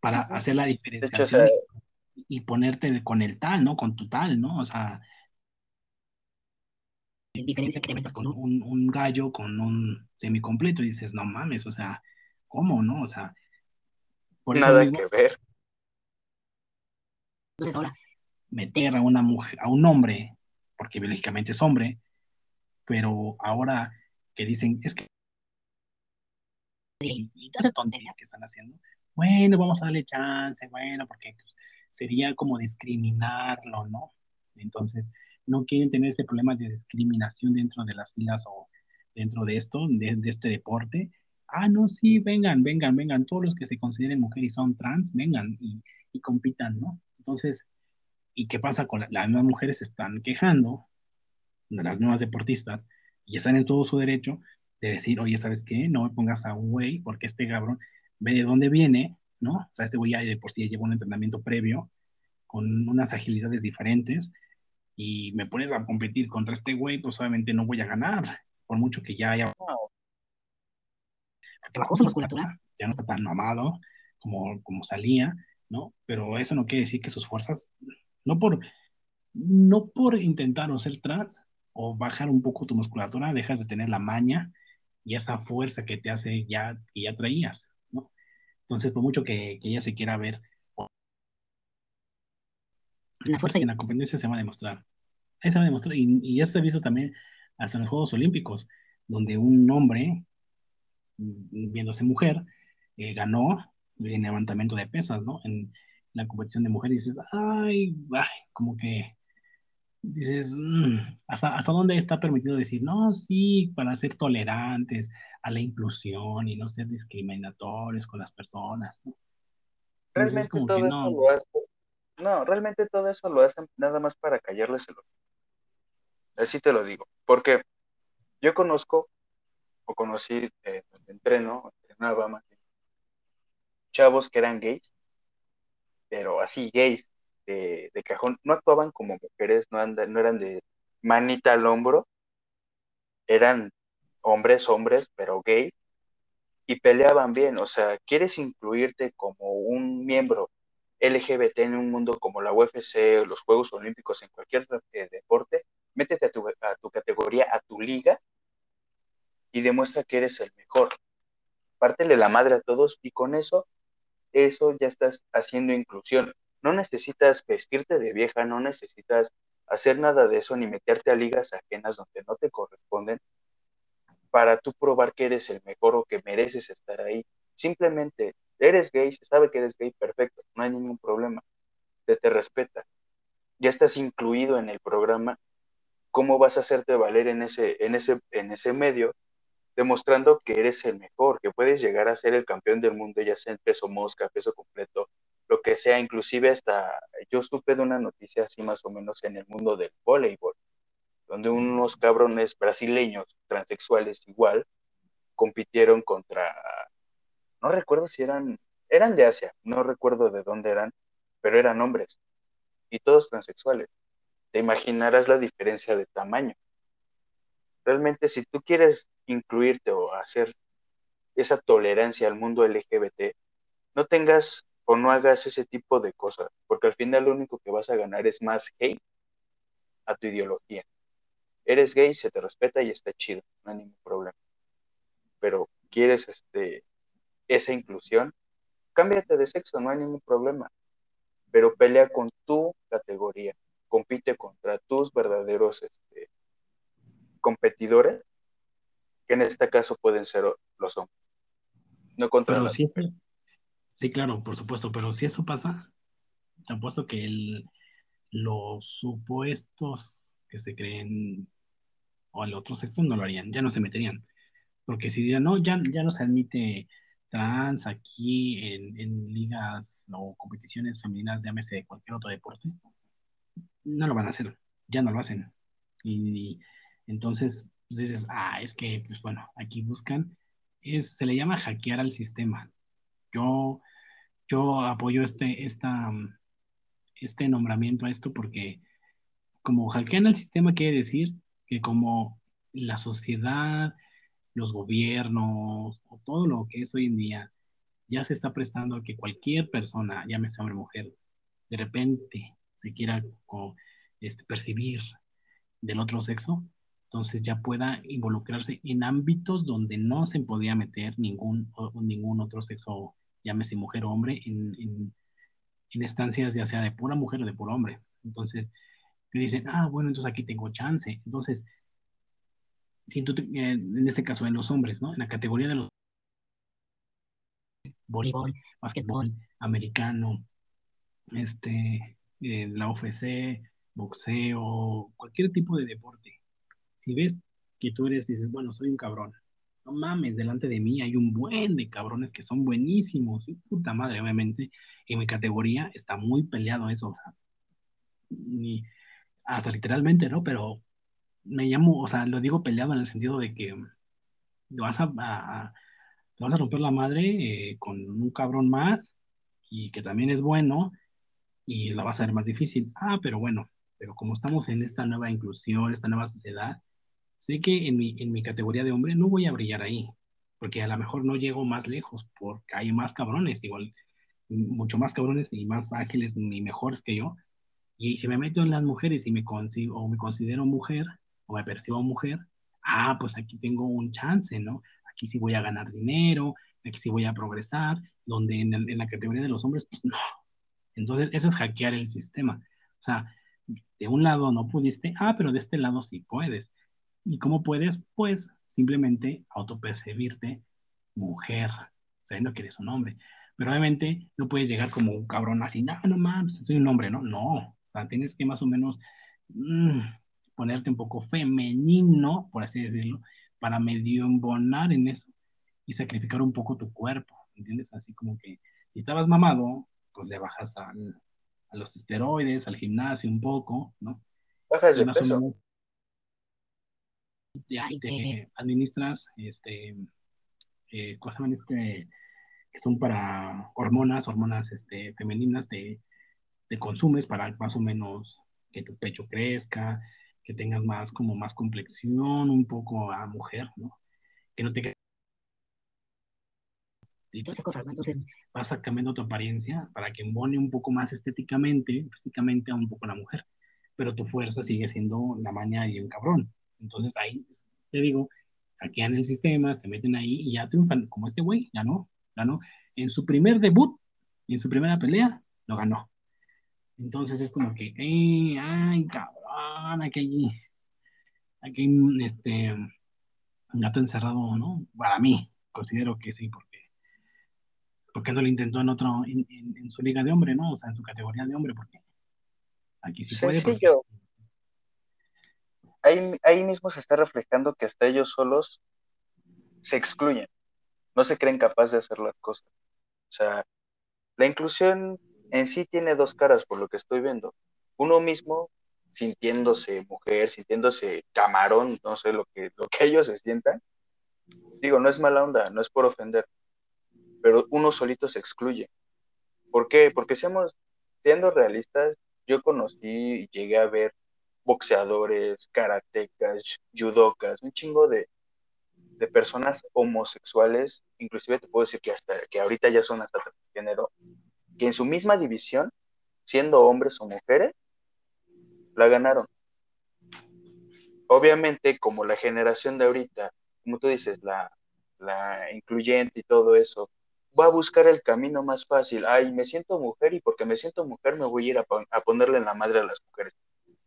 S2: para hacer la diferenciación y ponerte con el tal, ¿no? Con tu tal, ¿no? O sea, diferencia que te metas con un, un gallo con un semicompleto y dices, no mames, o sea, ¿cómo, no? O sea,
S3: por Nada que ver.
S2: Ahora, meter a una mujer, a un hombre, porque biológicamente es hombre, pero ahora que dicen, es que y tonterías que están haciendo, bueno, vamos a darle chance, bueno, porque pues, sería como discriminarlo, ¿no? Entonces, no quieren tener este problema de discriminación dentro de las filas o dentro de esto, de, este deporte. Ah, no, sí, vengan, vengan, vengan, todos los que se consideren mujeres y son trans, vengan y compitan, ¿no? Entonces, ¿y qué pasa con las nuevas mujeres? Se están quejando de las nuevas deportistas y están en todo su derecho de decir, oye, ¿sabes qué? No me pongas a un güey porque este cabrón ve de dónde viene, ¿no? O sea, este güey ya de por sí lleva un entrenamiento previo con unas agilidades diferentes y me pones a competir contra este güey, pues obviamente no voy a ganar, por mucho que ya haya... Trabajó su musculatura, ya no está tan mamado como, como salía, ¿no? Pero eso no quiere decir que sus fuerzas, no por, no por intentar o ser trans o bajar un poco tu musculatura, dejas de tener la maña y esa fuerza que te hace ya, que ya traías, ¿no? Entonces, por mucho que, ella se quiera ver, la fuerza en la competencia se va a demostrar. Ahí se va a demostrar, y, y eso se ha visto también hasta en los Juegos Olímpicos, donde un hombre, mm, viéndose mujer, eh, ganó en levantamiento de pesas, ¿no? En la competición de mujeres dices, ay, ay como que dices, mm, ¿hasta, ¿hasta dónde está permitido decir, no, sí, para ser tolerantes a la inclusión y no ser discriminatorios con las personas, ¿no?
S3: Realmente todo eso no. lo hace, no, realmente todo eso lo hacen nada más para callarles el Así te lo digo, porque yo conozco o conocí eh, donde entreno, entrenaba más chavos que eran gays, pero así gays de, cajón, no actuaban como mujeres, no, no eran de manita al hombro, eran hombres, hombres, pero gay, y peleaban bien, o sea, quieres incluirte como un miembro LGBT en un mundo como la UFC, los Juegos Olímpicos, en cualquier eh, deporte, métete a tu, a tu categoría, a tu liga y demuestra que eres el mejor. Pártele la madre a todos y con eso, eso ya estás haciendo inclusión. No necesitas vestirte de vieja, no necesitas hacer nada de eso ni meterte a ligas ajenas donde no te corresponden para tú probar que eres el mejor o que mereces estar ahí. Simplemente eres gay, se sabe que eres gay, perfecto, no hay ningún problema. Se te respeta. Ya estás incluido en el programa. ¿Cómo vas a hacerte valer en ese, en ese, en ese medio? Demostrando que eres el mejor, que puedes llegar a ser el campeón del mundo, ya sea en peso mosca, peso completo, lo que sea. Inclusive hasta yo supe de una noticia así más o menos en el mundo del voleibol, donde unos cabrones brasileños transexuales igual compitieron contra no recuerdo si eran, eran de Asia, no recuerdo de dónde eran, pero eran hombres y todos transexuales. Te imaginarás la diferencia de tamaño. Realmente si tú quieres incluirte o hacer esa tolerancia al mundo LGBT, no tengas o no hagas ese tipo de cosas, porque al final lo único que vas a ganar es más hate a tu ideología. Eres gay, se te respeta y está chido, no hay ningún problema. Pero quieres este esa inclusión, cámbiate de sexo, no hay ningún problema, pero pelea con tu categoría, compite contra tus verdaderos este, competidores, que en este caso pueden ser los hombres, no contra
S2: pero si Sí, claro, por supuesto, pero si eso pasa, te apuesto que el, los supuestos que se creen o el otro sexo no lo harían, ya no se meterían. Porque si dirían, no, ya, ya no se admite trans aquí en, ligas o competiciones femeninas, llámese de cualquier otro deporte, no lo van a hacer, ya no lo hacen. Y, entonces pues dices, ah, es que, pues bueno, aquí buscan, es, se le llama hackear al sistema. Yo, yo apoyo este, esta, este nombramiento a esto porque como hackean al sistema quiere decir que como la sociedad, los gobiernos o todo lo que es hoy en día ya se está prestando a que cualquier persona, llámese hombre o mujer, de repente se quiera este, percibir del otro sexo, entonces ya pueda involucrarse en ámbitos donde no se podía meter ningún, ningún otro sexo, llámese mujer o hombre, en, en, en estancias ya sea de pura mujer o de puro hombre. Entonces, me dicen, ah, bueno, entonces aquí tengo chance. Entonces, si tú, eh, en este caso en los hombres, ¿no? En la categoría de los voleibol, básquetbol, americano, este, eh, la UFC, boxeo, cualquier tipo de deporte. Si ves que tú eres, dices, bueno, soy un cabrón. No mames, delante de mí hay un buen de cabrones que son buenísimos. Y puta madre, obviamente, en mi categoría está muy peleado eso. O sea, ni, hasta literalmente, ¿no? Pero me llamo, o sea, lo digo peleado en el sentido de que vas a, vas a romper la madre eh, con un cabrón más y que también es bueno y la vas a ver más difícil. Ah, pero bueno, pero como estamos en esta nueva inclusión, esta nueva sociedad, sé que en mi, en mi categoría de hombre no voy a brillar ahí, porque a lo mejor no llego más lejos, porque hay más cabrones, igual, mucho más cabrones y más ágiles ni mejores que yo. Y si me meto en las mujeres y me, consigo, o me considero mujer, o me percibo mujer, ah, pues aquí tengo un chance, ¿no? Aquí sí voy a ganar dinero, aquí sí voy a progresar, donde en, en la categoría de los hombres, pues no. Entonces, eso es hackear el sistema. O sea, de un lado no pudiste, ah, pero de este lado sí puedes. ¿Y cómo puedes? Pues simplemente autopercibirte mujer, sabiendo que eres un hombre. Pero obviamente no puedes llegar como un cabrón así, no, no mames, soy un hombre, ¿no? No, o sea, tienes que más o menos mmm, ponerte un poco femenino, por así decirlo, para medio embonar en eso y sacrificar un poco tu cuerpo, ¿entiendes? Así como que si estabas mamado, pues le bajas a los esteroides, al gimnasio un poco, ¿no?
S3: Bajas de peso.
S2: Ya te administras este eh, cosas este, que son para hormonas, hormonas este, femeninas, te, te consumes para más o menos que tu pecho crezca, que tengas más, como más complexión, un poco a mujer, ¿no? Que no te y todas esas cosas, ¿no? Entonces vas cambiando tu apariencia para que embone un poco más estéticamente, físicamente a un poco la mujer, pero tu fuerza sigue siendo la maña y el cabrón. Entonces ahí, te digo, hackean el sistema, se meten ahí y ya triunfan, como este güey, ganó, ganó. En su primer debut, en su primera pelea, lo ganó. Entonces es como que, ay, cabrón, aquí, aquí, este, gato encerrado, ¿no? Para mí, considero que sí, porque, porque no lo intentó en otro, en, su liga de hombre, ¿no? O sea, en su categoría de hombre, porque aquí sí puede. Sencillo.
S3: Ahí, ahí mismo se está reflejando que hasta ellos solos se excluyen, no se creen capaces de hacer las cosas. O sea, la inclusión en sí tiene dos caras, por lo que estoy viendo. Uno mismo sintiéndose mujer, sintiéndose camarón, no sé lo que, lo que ellos se sientan. Digo, no es mala onda, no es por ofender, pero uno solito se excluye. ¿Por qué? Porque seamos, siendo realistas, yo conocí y llegué a ver boxeadores, karatecas, judocas, un chingo de, de personas homosexuales, inclusive te puedo decir que hasta que ahorita ya son hasta género, que en su misma división, siendo hombres o mujeres, la ganaron. Obviamente, como la generación de ahorita, como tú dices, la, la incluyente y todo eso, va a buscar el camino más fácil. Ay, me siento mujer y porque me siento mujer me voy a ir a ponerle en la madre a las mujeres.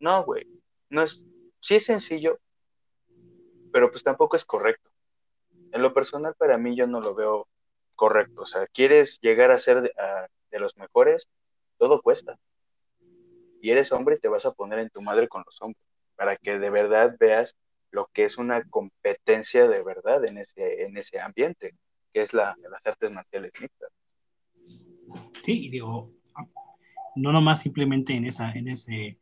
S3: No, güey, no es, sí es sencillo, pero pues tampoco es correcto. En lo personal, para mí, yo no lo veo correcto. O sea, quieres llegar a ser de, los mejores, todo cuesta. Y eres hombre y te vas a poner en tu madre con los hombres, para que de verdad veas lo que es una competencia de verdad en ese, en ese ambiente, que es la, las artes marciales mixtas.
S2: Sí, y digo, no nomás simplemente en esa, en ese,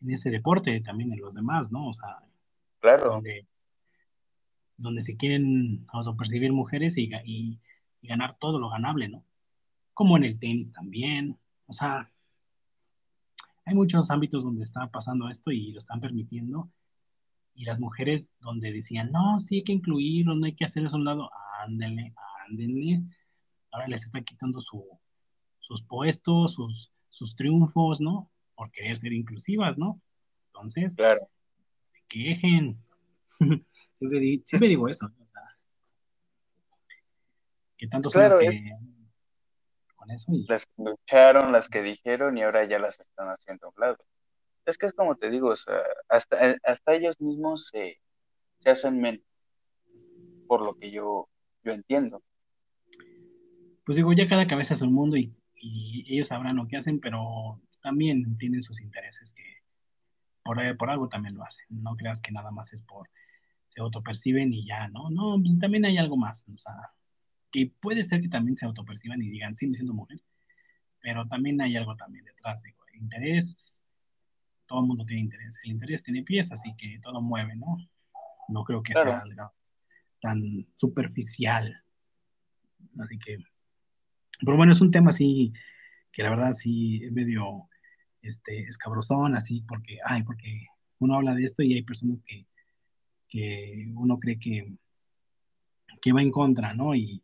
S2: en ese deporte, también en los demás, ¿no? O sea,
S3: claro.
S2: donde, donde se quieren percibir mujeres y, y, ganar todo lo ganable, ¿no? como en el tenis también. O sea, hay muchos ámbitos donde está pasando esto y lo están permitiendo. Y las mujeres donde decían, no, sí hay que incluirlo, no hay que hacer eso a un lado, ándenle, ándenle. Ahora les está quitando su, sus puestos, sus, sus triunfos, ¿no? Por querer ser inclusivas, ¿no? Entonces,
S3: claro.
S2: se quejen. siempre, digo eso. O sea, que tantos claro, que
S3: las que lucharon, las que dijeron y ahora ya las están haciendo a un lado. Es que es como te digo, hasta, eh, hasta ellos mismos se, hacen menos, por lo que yo, yo entiendo.
S2: Pues digo, ya cada cabeza es un mundo y, ellos sabrán lo que hacen, pero también tienen sus intereses que por, eh, por algo también lo hacen. No creas que nada más es por se autoperciben y ya, ¿no? No, pues también hay algo más. O sea, que puede ser que también se autoperciban y digan, sí, me siento mujer, pero también hay algo también detrás, digo, el interés, todo el mundo tiene interés, el interés tiene pies, así que todo mueve, ¿no? No creo que sea algo tan superficial. Así que, pero bueno, es un tema así que la verdad sí es medio este, escabrosón, así, porque, ay, porque uno habla de esto y hay personas que, que uno cree que, que va en contra, ¿no? Y,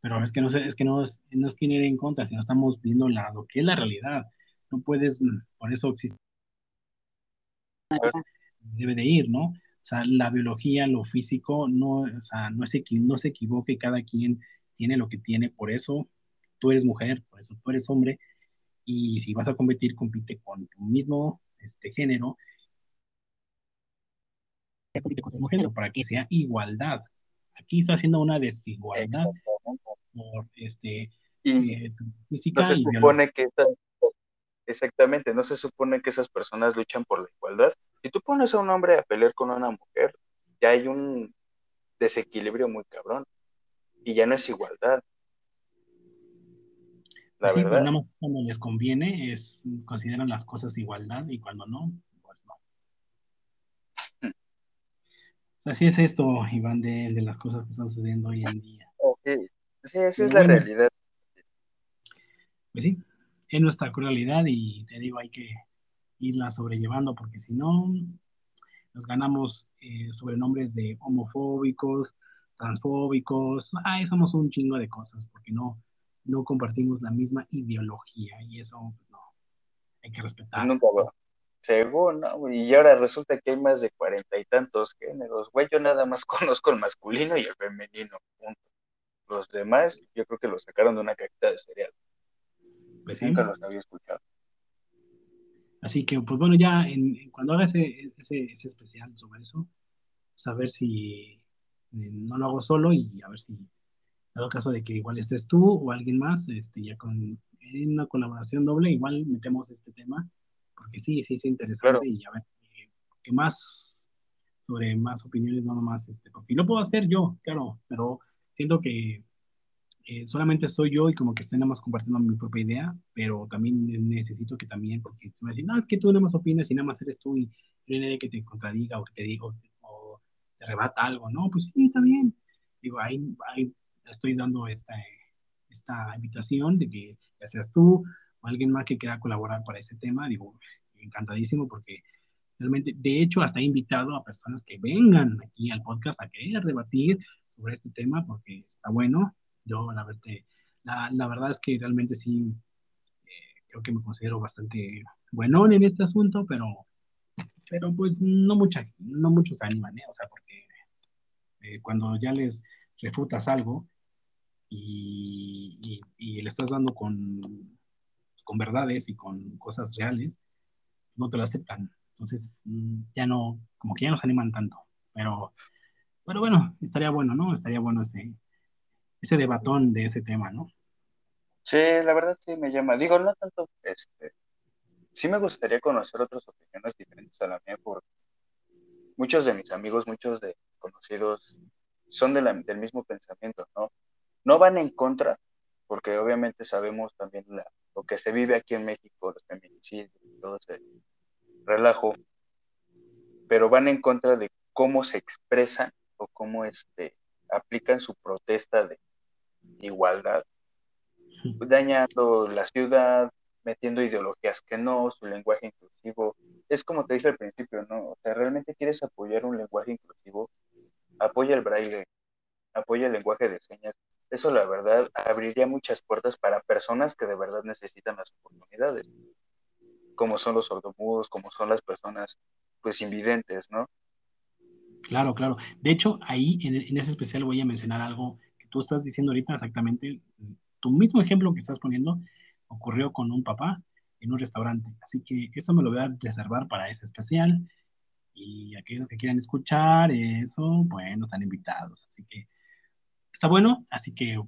S2: pero es que no es que no es, no es que ir en contra, sino estamos viendo la, lo que es la realidad. No puedes, mm, por eso existe debe de ir, ¿no? O sea, la biología, lo físico, no, o sea, no, se, no se equivoque, cada quien tiene lo que tiene, por eso tú eres mujer, por eso tú eres hombre, y si vas a competir, compite con tu mismo este, género, compite con tu mismo género, para que sea igualdad. Aquí está haciendo una desigualdad por este,
S3: y eh, no se supone que exactamente, no se supone que esas personas luchan por la igualdad. Si tú pones a un hombre a pelear con una mujer, ya hay un desequilibrio muy cabrón y ya no es igualdad.
S2: La verdad. cuando les conviene es consideran las cosas igualdad y cuando no, pues no. Así es esto, Iván, de, de, las cosas que están sucediendo hoy en día.
S3: Sí, esa es la realidad.
S2: Pues sí, es nuestra crueldad y te digo, hay que irla sobrellevando porque si no, nos ganamos eh, sobrenombres de homofóbicos, transfóbicos, ay, somos un chingo de cosas, porque no, no compartimos la misma ideología y eso, pues no, hay que respetar.
S3: Nunca va. Según, ¿no? Y ahora resulta que hay más de cuarenta y tantos géneros. Güey, yo nada más conozco el masculino y el femenino. Punto. Los demás, yo creo que los sacaron de una cajita de cereal. Pues Nunca los había escuchado.
S2: Así que, pues bueno, ya en, cuando haga ese, ese, ese, especial sobre eso, pues si eh, no lo hago solo y a ver si, dado caso de que igual estés tú o alguien más, este, ya con en una colaboración doble, igual metemos este tema, porque sí, sí es interesante y a ver, eh, qué más sobre más opiniones, no nomás, este, porque lo puedo hacer yo, claro, pero siento que eh, solamente soy yo y como que estoy nada más compartiendo mi propia idea, pero también necesito que también, porque se me dice, no, es que tú nada más opinas y nada más eres tú y no hay nadie que te contradiga o que te diga o te rebata algo, no, pues sí, está bien. Digo, ahí, ahí estoy dando esta, esta invitación de que ya seas tú o alguien más que quiera colaborar para ese tema, digo, encantadísimo porque realmente, de hecho, hasta he invitado a personas que vengan aquí al podcast a querer debatir sobre este tema porque está bueno. Yo, la, la, la verdad es que realmente sí, eh, creo que me considero bastante buenón en este asunto, pero, pero pues no, mucha, no muchos se animan, ¿eh? o sea, porque eh, cuando ya les refutas algo y, le estás dando con, con verdades y con cosas reales, no te lo aceptan. Entonces, mm, ya no, como que ya no se animan tanto. Pero, pero bueno, estaría bueno, ¿no? Estaría bueno ese, ese debatón de ese tema, ¿no?
S3: Sí, la verdad sí me llama. Digo, no tanto, este, sí me gustaría conocer otras opiniones diferentes a la mía, porque muchos de mis amigos, muchos de conocidos son de la, del mismo pensamiento, ¿no? No van en contra, porque obviamente sabemos también lo que se vive aquí en México, los feminicidios, todo ese relajo, pero van en contra de cómo se expresan o cómo este, aplican su protesta de igualdad, dañando la ciudad, metiendo ideologías que no, su lenguaje inclusivo. Es como te dije al principio, ¿no? O sea, realmente quieres apoyar un lenguaje inclusivo, apoya el braille, apoya el lenguaje de señas. Eso, la verdad, abriría muchas puertas para personas que de verdad necesitan las oportunidades, como son los sordomudos, como son las personas, pues, invidentes, ¿no?
S2: Claro, claro. De hecho, ahí en, en, ese especial voy a mencionar algo que tú estás diciendo ahorita exactamente. Tu mismo ejemplo que estás poniendo ocurrió con un papá en un restaurante. Así que eso me lo voy a reservar para ese especial. Y aquellos que quieran escuchar eso, bueno, están invitados. Así que está bueno. Así que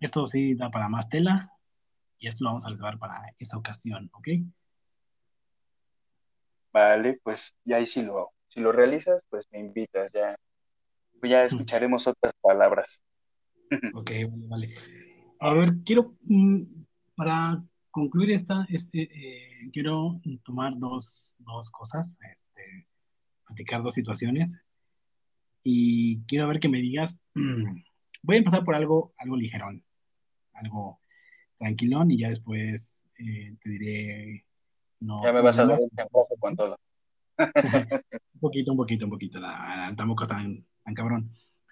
S2: esto sí da para más tela. Y esto lo vamos a reservar para esta ocasión, ¿ok?
S3: Vale, pues ya ahí sí lo hago si lo realizas, pues me invitas, ya, pues ya escucharemos otras palabras.
S2: Ok, vale, vale. A ver, quiero, mm, para concluir esta, este, eh, quiero tomar dos, dos cosas, este, platicar dos situaciones y quiero ver que me digas, voy a empezar por algo, algo ligerón, algo tranquilón y ya después eh, te diré...
S3: No, ya me vas a dar un con todo.
S2: un poquito, un poquito, un poquito. tampoco tan, tan cabrón.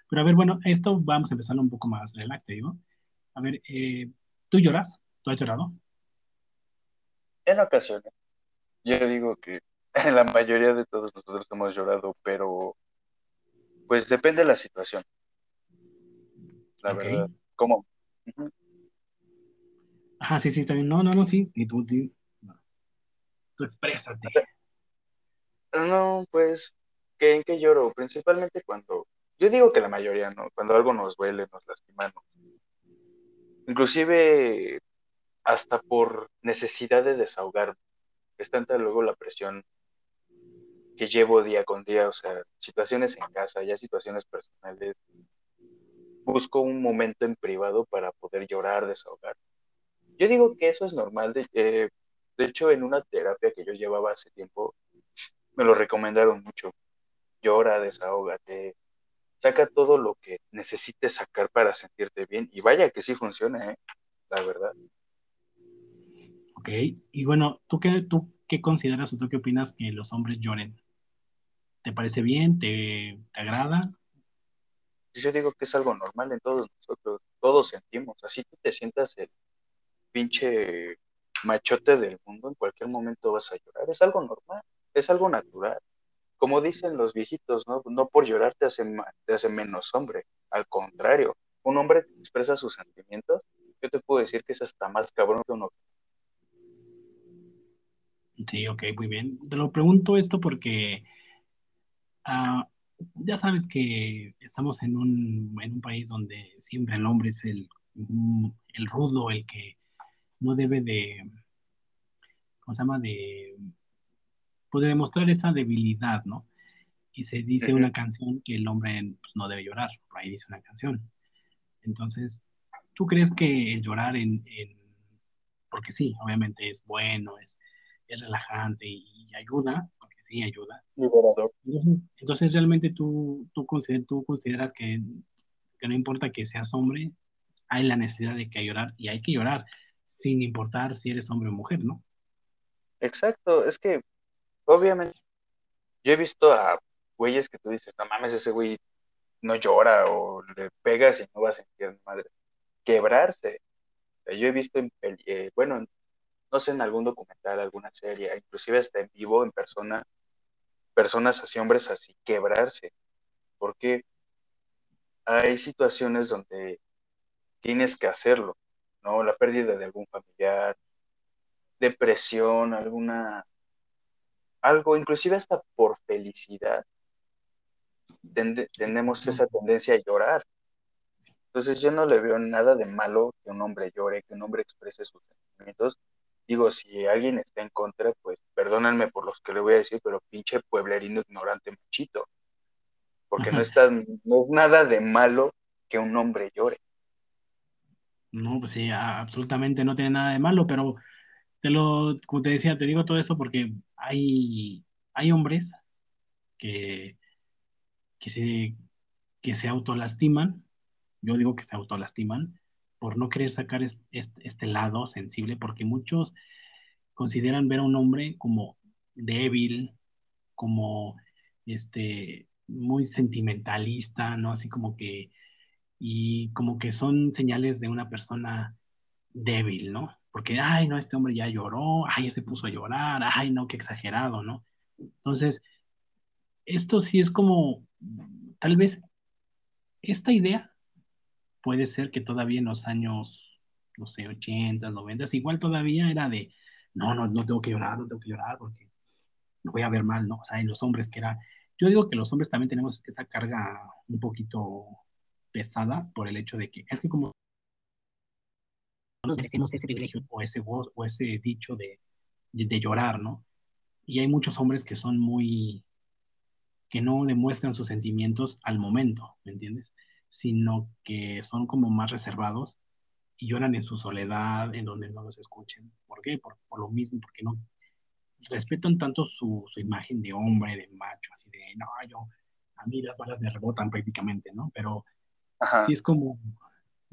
S2: Pero a ver, bueno, esto vamos a empezar un poco más relax, digo. A ver, eh, ¿tú lloras? ¿Tú has llorado?
S3: En ocasiones. Yo digo que la mayoría de todos nosotros hemos llorado, pero pues depende de la situación. La verdad. ¿Cómo?
S2: Ajá, sí, sí, está bien. No, no, no, sí. Y tú, tú, tú exprésate.
S3: No, pues, ¿en qué lloro? Principalmente cuando, yo digo que la mayoría, ¿no? Cuando algo nos duele, nos lastima, Inclusive hasta por necesidad de desahogar. Es tanta luego la presión que llevo día con día, o sea, situaciones en casa, ya situaciones personales. Busco un momento en privado para poder llorar, desahogar. Yo digo que eso es normal. De, eh, de hecho, en una terapia que yo llevaba hace tiempo, me lo recomendaron mucho. Llora, desahógate, saca todo lo que necesites sacar para sentirte bien. Y vaya que sí funciona, ¿eh? la verdad.
S2: Ok, y bueno, ¿tú qué, ¿tú qué consideras o tú qué opinas que los hombres lloren? ¿Te parece bien? ¿Te, te agrada?
S3: Yo digo que es algo normal en todos nosotros, todos sentimos, así tú te sientas el pinche machote del mundo, en cualquier momento vas a llorar, es algo normal, es algo natural. Como dicen los viejitos, no, no por llorar te hace, te hace menos hombre, al contrario, un hombre que expresa sus sentimientos, yo te puedo decir que es hasta más cabrón que uno.
S2: Sí, ok, muy bien. Te lo pregunto esto porque ah, ya sabes que estamos en un, en un país donde siempre el hombre es el, el rudo, el que no debe de, ¿cómo se llama? De, puede demostrar esa debilidad, ¿no? Y se dice una canción que el hombre pues, no debe llorar, por ahí dice una canción. Entonces, ¿tú crees que el llorar en, porque sí, obviamente es bueno, es, es relajante y, ayuda, sí ayuda.
S3: Liberador.
S2: Entonces, entonces realmente tú, tú, tú consideras que, que, no importa que seas hombre, hay la necesidad de que llorar y hay que llorar sin importar si eres hombre o mujer, ¿no?
S3: Exacto, es que obviamente yo he visto a güeyes que tú dices, no mames, ese güey no llora o le pegas y no va a sentir madre. Quebrarse. Yo he visto en, eh, bueno, no sé, en algún documental, alguna serie, inclusive hasta en vivo, en persona, personas así, hombres así, quebrarse. Porque hay situaciones donde tienes que hacerlo, ¿no? La pérdida de algún familiar, depresión, alguna, algo, inclusive hasta por felicidad, tenemos esa tendencia a llorar. Entonces yo no le veo nada de malo que un hombre llore, que un hombre exprese sus sentimientos. Digo, si alguien está en contra, pues perdónenme por los que le voy a decir, pero pinche pueblerino ignorante machito. Porque no, está, no es nada de malo que un hombre llore.
S2: No, pues sí, absolutamente no tiene nada de malo, pero te lo, como te decía, te digo todo esto porque hay, hay hombres que, que se, que se autolastiman, yo digo que se autolastiman, por no querer sacar este, lado sensible, porque muchos consideran ver a un hombre como débil, como este, muy sentimentalista, ¿no? Así como que y como que son señales de una persona débil, ¿no? Porque, ay, no, este hombre ya lloró, ay, se puso a llorar, ay, no, qué exagerado, ¿no? Entonces, esto sí es como, tal vez, esta idea puede ser que todavía en los años, no sé, 80, 90, igual todavía era de, no, no, no tengo que llorar, no tengo que llorar porque me voy a ver mal, ¿no? O sea, en los hombres que era, yo digo que los hombres también tenemos esta carga un poquito pesada por el hecho de que es que como nos merecemos ese privilegio o ese voz o ese dicho de, de, llorar, ¿no? Y hay muchos hombres que son muy, que no demuestran sus sentimientos al momento, ¿me entiendes? Sino que son como más reservados y lloran en su soledad, en donde no los escuchen. ¿Por qué? Por, por lo mismo, porque no respetan tanto su, su, imagen de hombre, de macho, así de, no, yo, a mí las balas me rebotan prácticamente, ¿no? Pero sí es como,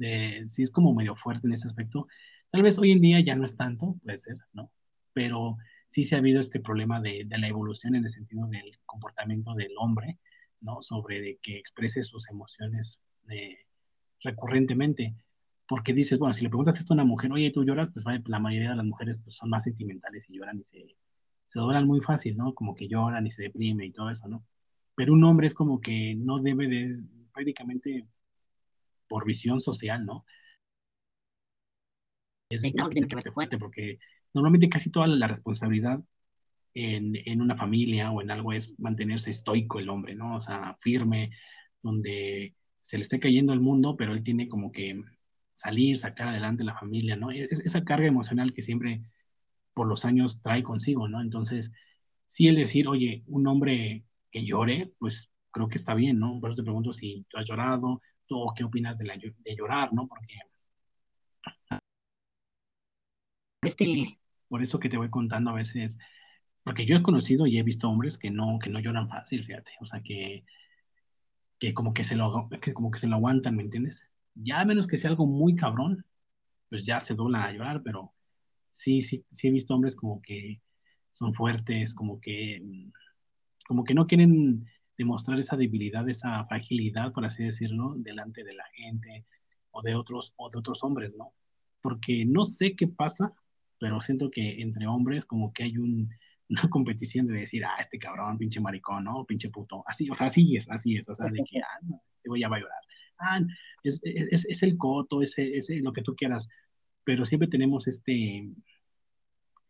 S2: eh, sí es como medio fuerte en ese aspecto. Tal vez hoy en día ya no es tanto, puede ser, ¿no? Pero sí se ha habido este problema de, de la evolución en el sentido del comportamiento del hombre, ¿no? Sobre de que exprese sus emociones eh, recurrentemente. Porque dices, bueno, si le preguntas esto a una mujer, oye, ¿tú lloras? Pues la mayoría de las mujeres pues, son más sentimentales y lloran y se, se doblan muy fácil, ¿no? Como que lloran y se deprime y todo eso, ¿no? Pero un hombre es como que no debe de prácticamente por visión social, ¿no? Es no, fuerte porque normalmente casi toda la responsabilidad en, en, una familia o en algo es mantenerse estoico el hombre, ¿no? O sea, firme, donde se le esté cayendo el mundo, pero él tiene como que salir, sacar adelante la familia, ¿no? Es, esa carga emocional que siempre por los años trae consigo, ¿no? Entonces, sí el decir, oye, un hombre que llore, pues creo que está bien, ¿no? Por eso te pregunto si tú has llorado, qué opinas de, la, de llorar, ¿no? Porque este, por eso que te voy contando a veces, porque yo he conocido y he visto hombres que no, que no lloran fácil, fíjate, o sea, que, que como que se lo, que como que se lo aguantan, ¿me entiendes? Ya a menos que sea algo muy cabrón, pues ya se doblan a llorar, pero sí, sí, sí he visto hombres como que son fuertes, como que, como que no quieren demostrar esa debilidad, esa fragilidad, por así decirlo, delante de la gente o de otros, o de otros hombres, ¿no? Porque no sé qué pasa, pero siento que entre hombres como que hay un, una competición de decir, ah, este cabrón, pinche maricón, ¿no? Pinche puto. Así, o sea, así es, así es, o sea, de que, ah, no, este voy a llorar. Ah, es, es, es el coto, es, es, lo que tú quieras, pero siempre tenemos este,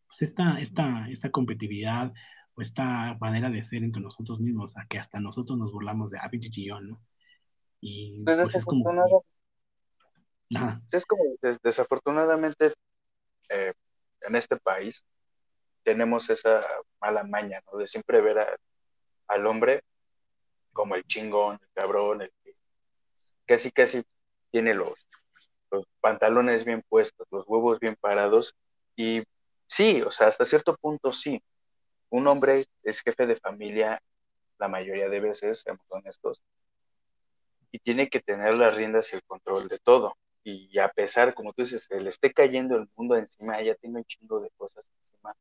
S2: pues esta, esta, esta competitividad o esta manera de ser entre nosotros mismos, a que hasta nosotros nos burlamos de, ah, pinche chillón, ¿no? Y
S3: pues, pues es como... Es como, desafortunadamente, eh, en este país, tenemos esa mala maña, ¿no? De siempre ver al hombre como el chingón, el cabrón, el que casi casi tiene los, los pantalones bien puestos, los huevos bien parados. Y sí, o sea, hasta cierto punto sí. Un hombre es jefe de familia la mayoría de veces, seamos honestos, y tiene que tener las riendas y el control de todo. Y a pesar, como tú dices, se le esté cayendo el mundo encima, ella tiene un chingo de cosas encima,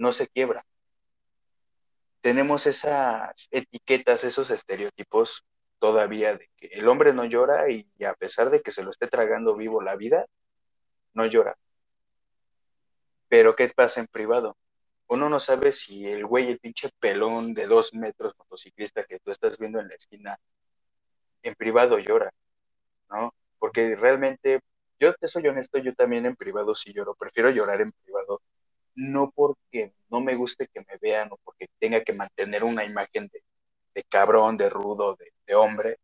S3: no se quiebra. Tenemos esas etiquetas, esos estereotipos todavía de que el hombre no llora y a pesar de que se lo esté tragando vivo la vida, no llora. Pero ¿qué pasa en privado? Uno no sabe si el güey, el pinche pelón de dos metros motociclista que tú estás viendo en la esquina, en privado llora, ¿no? Porque realmente, yo te soy honesto, yo también en privado sí lloro, prefiero llorar en privado no porque no me guste que me vean o porque tenga que mantener una imagen de, cabrón, de rudo, de, hombre,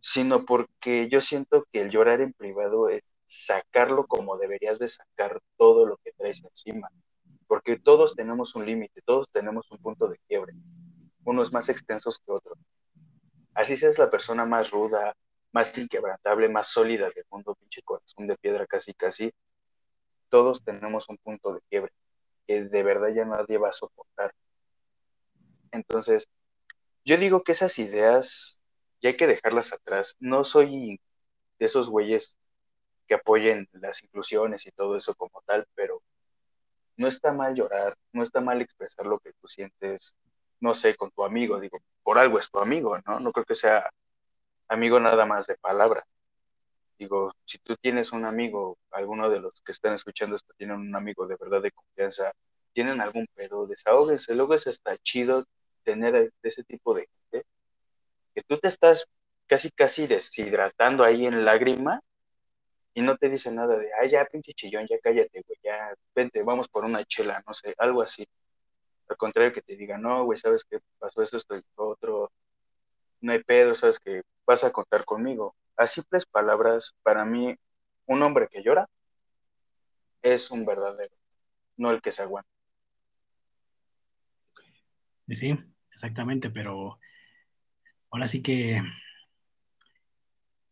S3: sino porque yo siento que el llorar en privado es sacarlo como deberías de sacar todo lo que traes encima, porque todos tenemos un límite, todos tenemos un punto de quiebre, unos más extensos que otros. Así seas la persona más ruda, más inquebrantable, más sólida del mundo, pinche corazón de piedra casi casi, todos tenemos un punto de quiebre que de verdad ya nadie va a soportar. Entonces, yo digo que esas ideas ya hay que dejarlas atrás. No soy de esos güeyes que apoyen las inclusiones y todo eso como tal, pero no está mal llorar, no está mal expresar lo que tú sientes, no sé, con tu amigo, digo, por algo es tu amigo, ¿no? No creo que sea amigo nada más de palabra. Digo, si tú tienes un amigo, alguno de los que están escuchando esto tienen un amigo de verdad de confianza, tienen algún pedo, desahóguense. Luego es hasta chido tener ese tipo de gente que tú te estás casi, casi deshidratando ahí en lágrima y no te dice nada de, ay, ya, pinche chillón, ya cállate, güey, ya, vente, vamos por una chela, no sé, algo así. Al contrario, que te diga, no, güey, ¿sabes qué pasó esto, esto y otro? No hay pedo, ¿sabes que Vas a contar conmigo a simples palabras, para mí, un hombre que llora es un verdadero, no el que se aguanta.
S2: Sí, exactamente, pero ahora sí que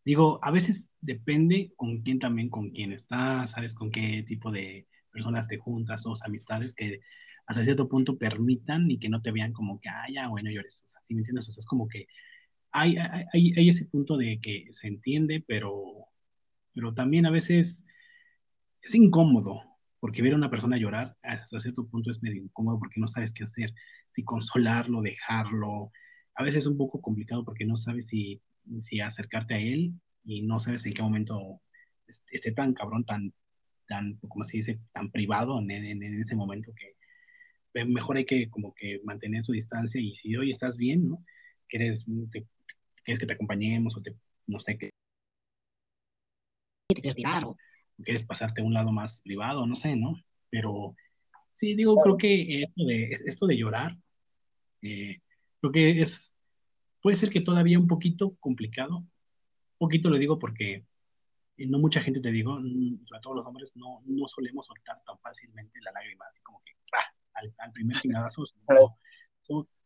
S2: digo, a veces depende con quién también, con quién estás, sabes con qué tipo de personas te juntas o amistades que hasta cierto punto permitan y que no te vean como que, ah, ya, bueno, llores. O sea, si me entiendes? O sea, es como que hay, hay, ese punto de que se entiende, pero, pero también a veces es incómodo, porque ver a una persona llorar hasta cierto punto es medio incómodo porque no sabes qué hacer, si consolarlo, dejarlo. A veces es un poco complicado porque no sabes si, si acercarte a él y no sabes en qué momento esté tan cabrón, tan, tan, como se dice, tan privado en, en, ese momento que mejor hay que como que mantener tu distancia y si hoy estás bien, ¿no? Quieres, te, quieres que te acompañemos o te, no sé, qué te quieres tirar o quieres pasarte a un lado más privado, no sé, ¿no? Pero sí, digo, creo que esto de, esto de llorar, eh, creo que es, puede ser que todavía un poquito complicado, un poquito lo digo porque no mucha gente, te digo, sobre todo los hombres, no, no solemos soltar tan fácilmente la lágrima, así como que ¡ah! al, primer chingadazo,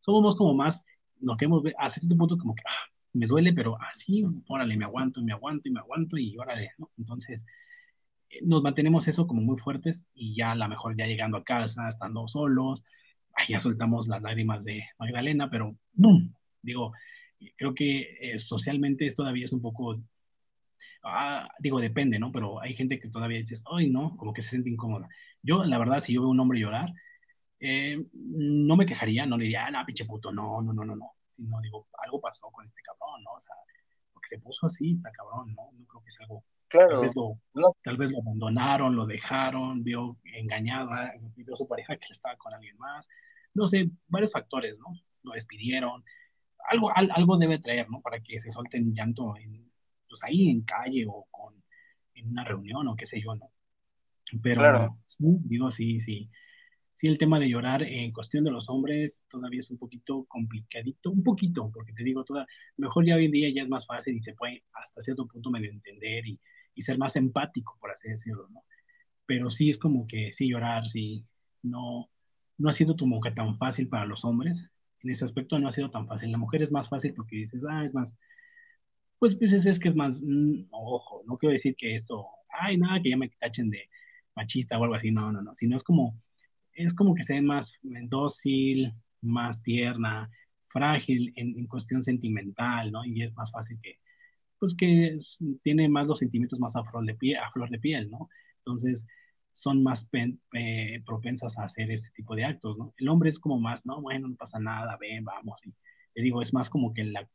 S2: somos, como más, nos queremos ver, hasta cierto punto como que, ah, me duele, pero así, órale, me aguanto, me aguanto y me aguanto y órale, ¿no? Entonces, eh, nos mantenemos eso como muy fuertes y ya a lo mejor ya llegando a casa, estando solos, ya soltamos las lágrimas de Magdalena, pero ¡bum! Digo, creo que eh, socialmente esto todavía es un poco, ah, digo, depende, ¿no? Pero hay gente que todavía dice, ay, no, como que se siente incómoda. Yo, la verdad, si yo veo un hombre llorar, eh, no me quejaría, no le diría, ah, no, pinche puto, no, no, no, no, no sino digo, algo pasó con este cabrón, ¿no? O sea, porque se puso así, está cabrón, ¿no? No creo que sea algo.
S3: Claro.
S2: Tal vez, lo,
S3: No.
S2: tal vez lo abandonaron, lo dejaron, vio engañado, ah, vio su pareja que estaba con alguien más. No sé, varios factores, ¿no? Lo despidieron. Algo, al- algo debe traer, ¿no? Para que se suelten llanto en, pues ahí en calle o con, en una reunión o qué sé yo, ¿no? Pero
S3: Claro.
S2: sí, digo, sí, sí. Sí, el tema de llorar en cuestión de los hombres todavía es un poquito complicadito, un poquito, porque te digo, toda, mejor ya hoy en día ya es más fácil y se puede hasta cierto punto medio entender y, y ser más empático, por así decirlo, ¿no? Pero sí es como que sí llorar, sí, no, no ha sido como que tan fácil para los hombres. En ese aspecto no ha sido tan fácil. La mujer es más fácil porque dices, ah, es más, pues, pues es, es que es más, mm, ojo, no quiero decir que esto, ay, nada, que ya me tachen de machista o algo así, no, no, no, sino es como, es como que sea más dócil, más tierna, frágil en, en cuestión sentimental, ¿no? Y es más fácil que, pues que es- tiene más los sentimientos más a flor de piel, a flor de piel, ¿no? Entonces son más pen- eh, propensas a hacer este tipo de actos, ¿no? El hombre es como más, no, bueno, no pasa nada, ven, vamos. Y te digo, es más como que la,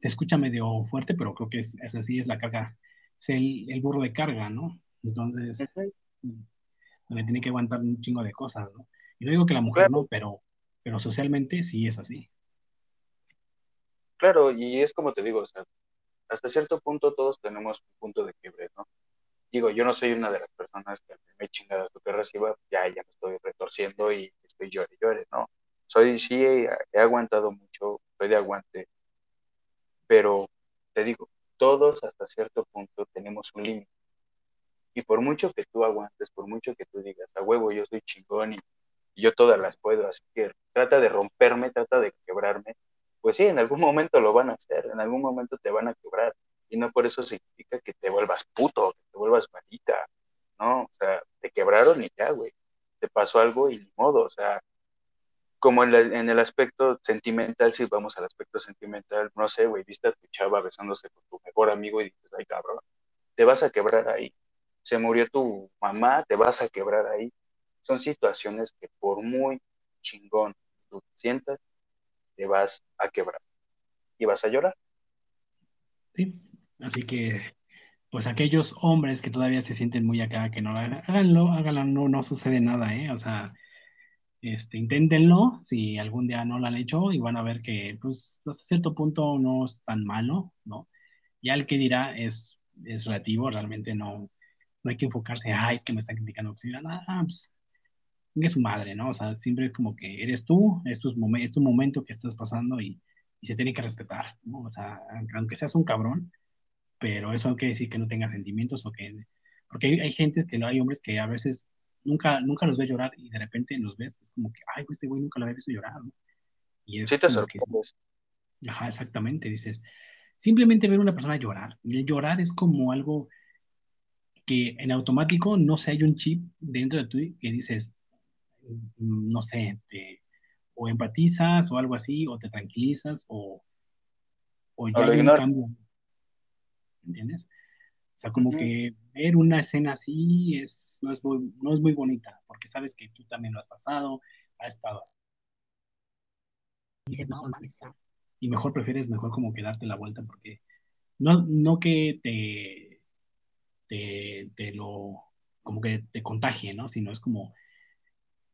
S2: se escucha medio fuerte, pero creo que es, es así, es la carga, es el, el burro de carga, ¿no? Entonces. Donde tiene que aguantar un chingo de cosas, ¿no? Y no digo que la mujer
S3: Claro.
S2: no, pero, pero socialmente sí es así.
S3: Claro, y es como te digo, o sea, hasta cierto punto todos tenemos un punto de quiebre, ¿no? Digo, yo no soy una de las personas que me chingadas que reciba, ya, ya me estoy retorciendo y estoy llore, llore, ¿no? Soy, sí, he, he aguantado mucho, soy de aguante, pero te digo, todos hasta cierto punto tenemos un límite. Y por mucho que tú aguantes, por mucho que tú digas, a huevo, yo soy chingón y, yo todas las puedo, así que trata de romperme, trata de quebrarme, pues sí, en algún momento lo van a hacer, en algún momento te van a quebrar. Y no por eso significa que te vuelvas puto, que te vuelvas malita, ¿no? O sea, te quebraron y ya, güey. Te pasó algo y ni modo, o sea, como en, la- en el aspecto sentimental, si vamos al aspecto sentimental, no sé, güey, viste a tu chava besándose con tu mejor amigo y dices, ay, cabrón, te vas a quebrar ahí. Se murió tu mamá, te vas a quebrar ahí. Son situaciones que por muy chingón tú te sientas, te vas a quebrar y vas a llorar.
S2: ¿sí? Así que, pues aquellos hombres que todavía se sienten muy acá, que no lo hagan, háganlo, háganlo, no, no sucede nada, ¿eh? O sea, este, inténtenlo, si algún día no lo han hecho y van a ver que, pues, hasta cierto punto no es tan malo, ¿no? Ya el que dirá es, es relativo, realmente no, no hay que enfocarse, ay, es que me están criticando, mira, ah, pues, es su madre, ¿no? O sea, siempre es como que eres tú, es tu, es tu momento que estás pasando y, y se tiene que respetar, ¿no? O sea, aunque seas un cabrón, pero eso no quiere decir que no tenga sentimientos o que... Porque hay, hay gente que no hay hombres que a veces nunca, nunca los ves llorar y de repente los ves, es como que, ay, pues, este güey nunca lo había visto llorar, ¿no? Y es
S3: Sí te
S2: como que,
S3: sorprendes.
S2: ajá, exactamente, dices, simplemente ver a una persona llorar. El llorar es como algo que en automático, no sé, hay un chip dentro de ti que dices, mm, no sé, te, o empatizas o algo así, o te tranquilizas, o, o ya hay un cambio, ¿entiendes? O sea, como
S3: Ujú.
S2: que ver una escena así es, no, es muy, no es muy bonita, porque sabes que tú también lo has pasado, has estado así. Dices, no, mames, y mejor prefieres mejor como que darte la vuelta, porque no, no que te, te, te lo, como que te contagie, ¿no? Sino es como,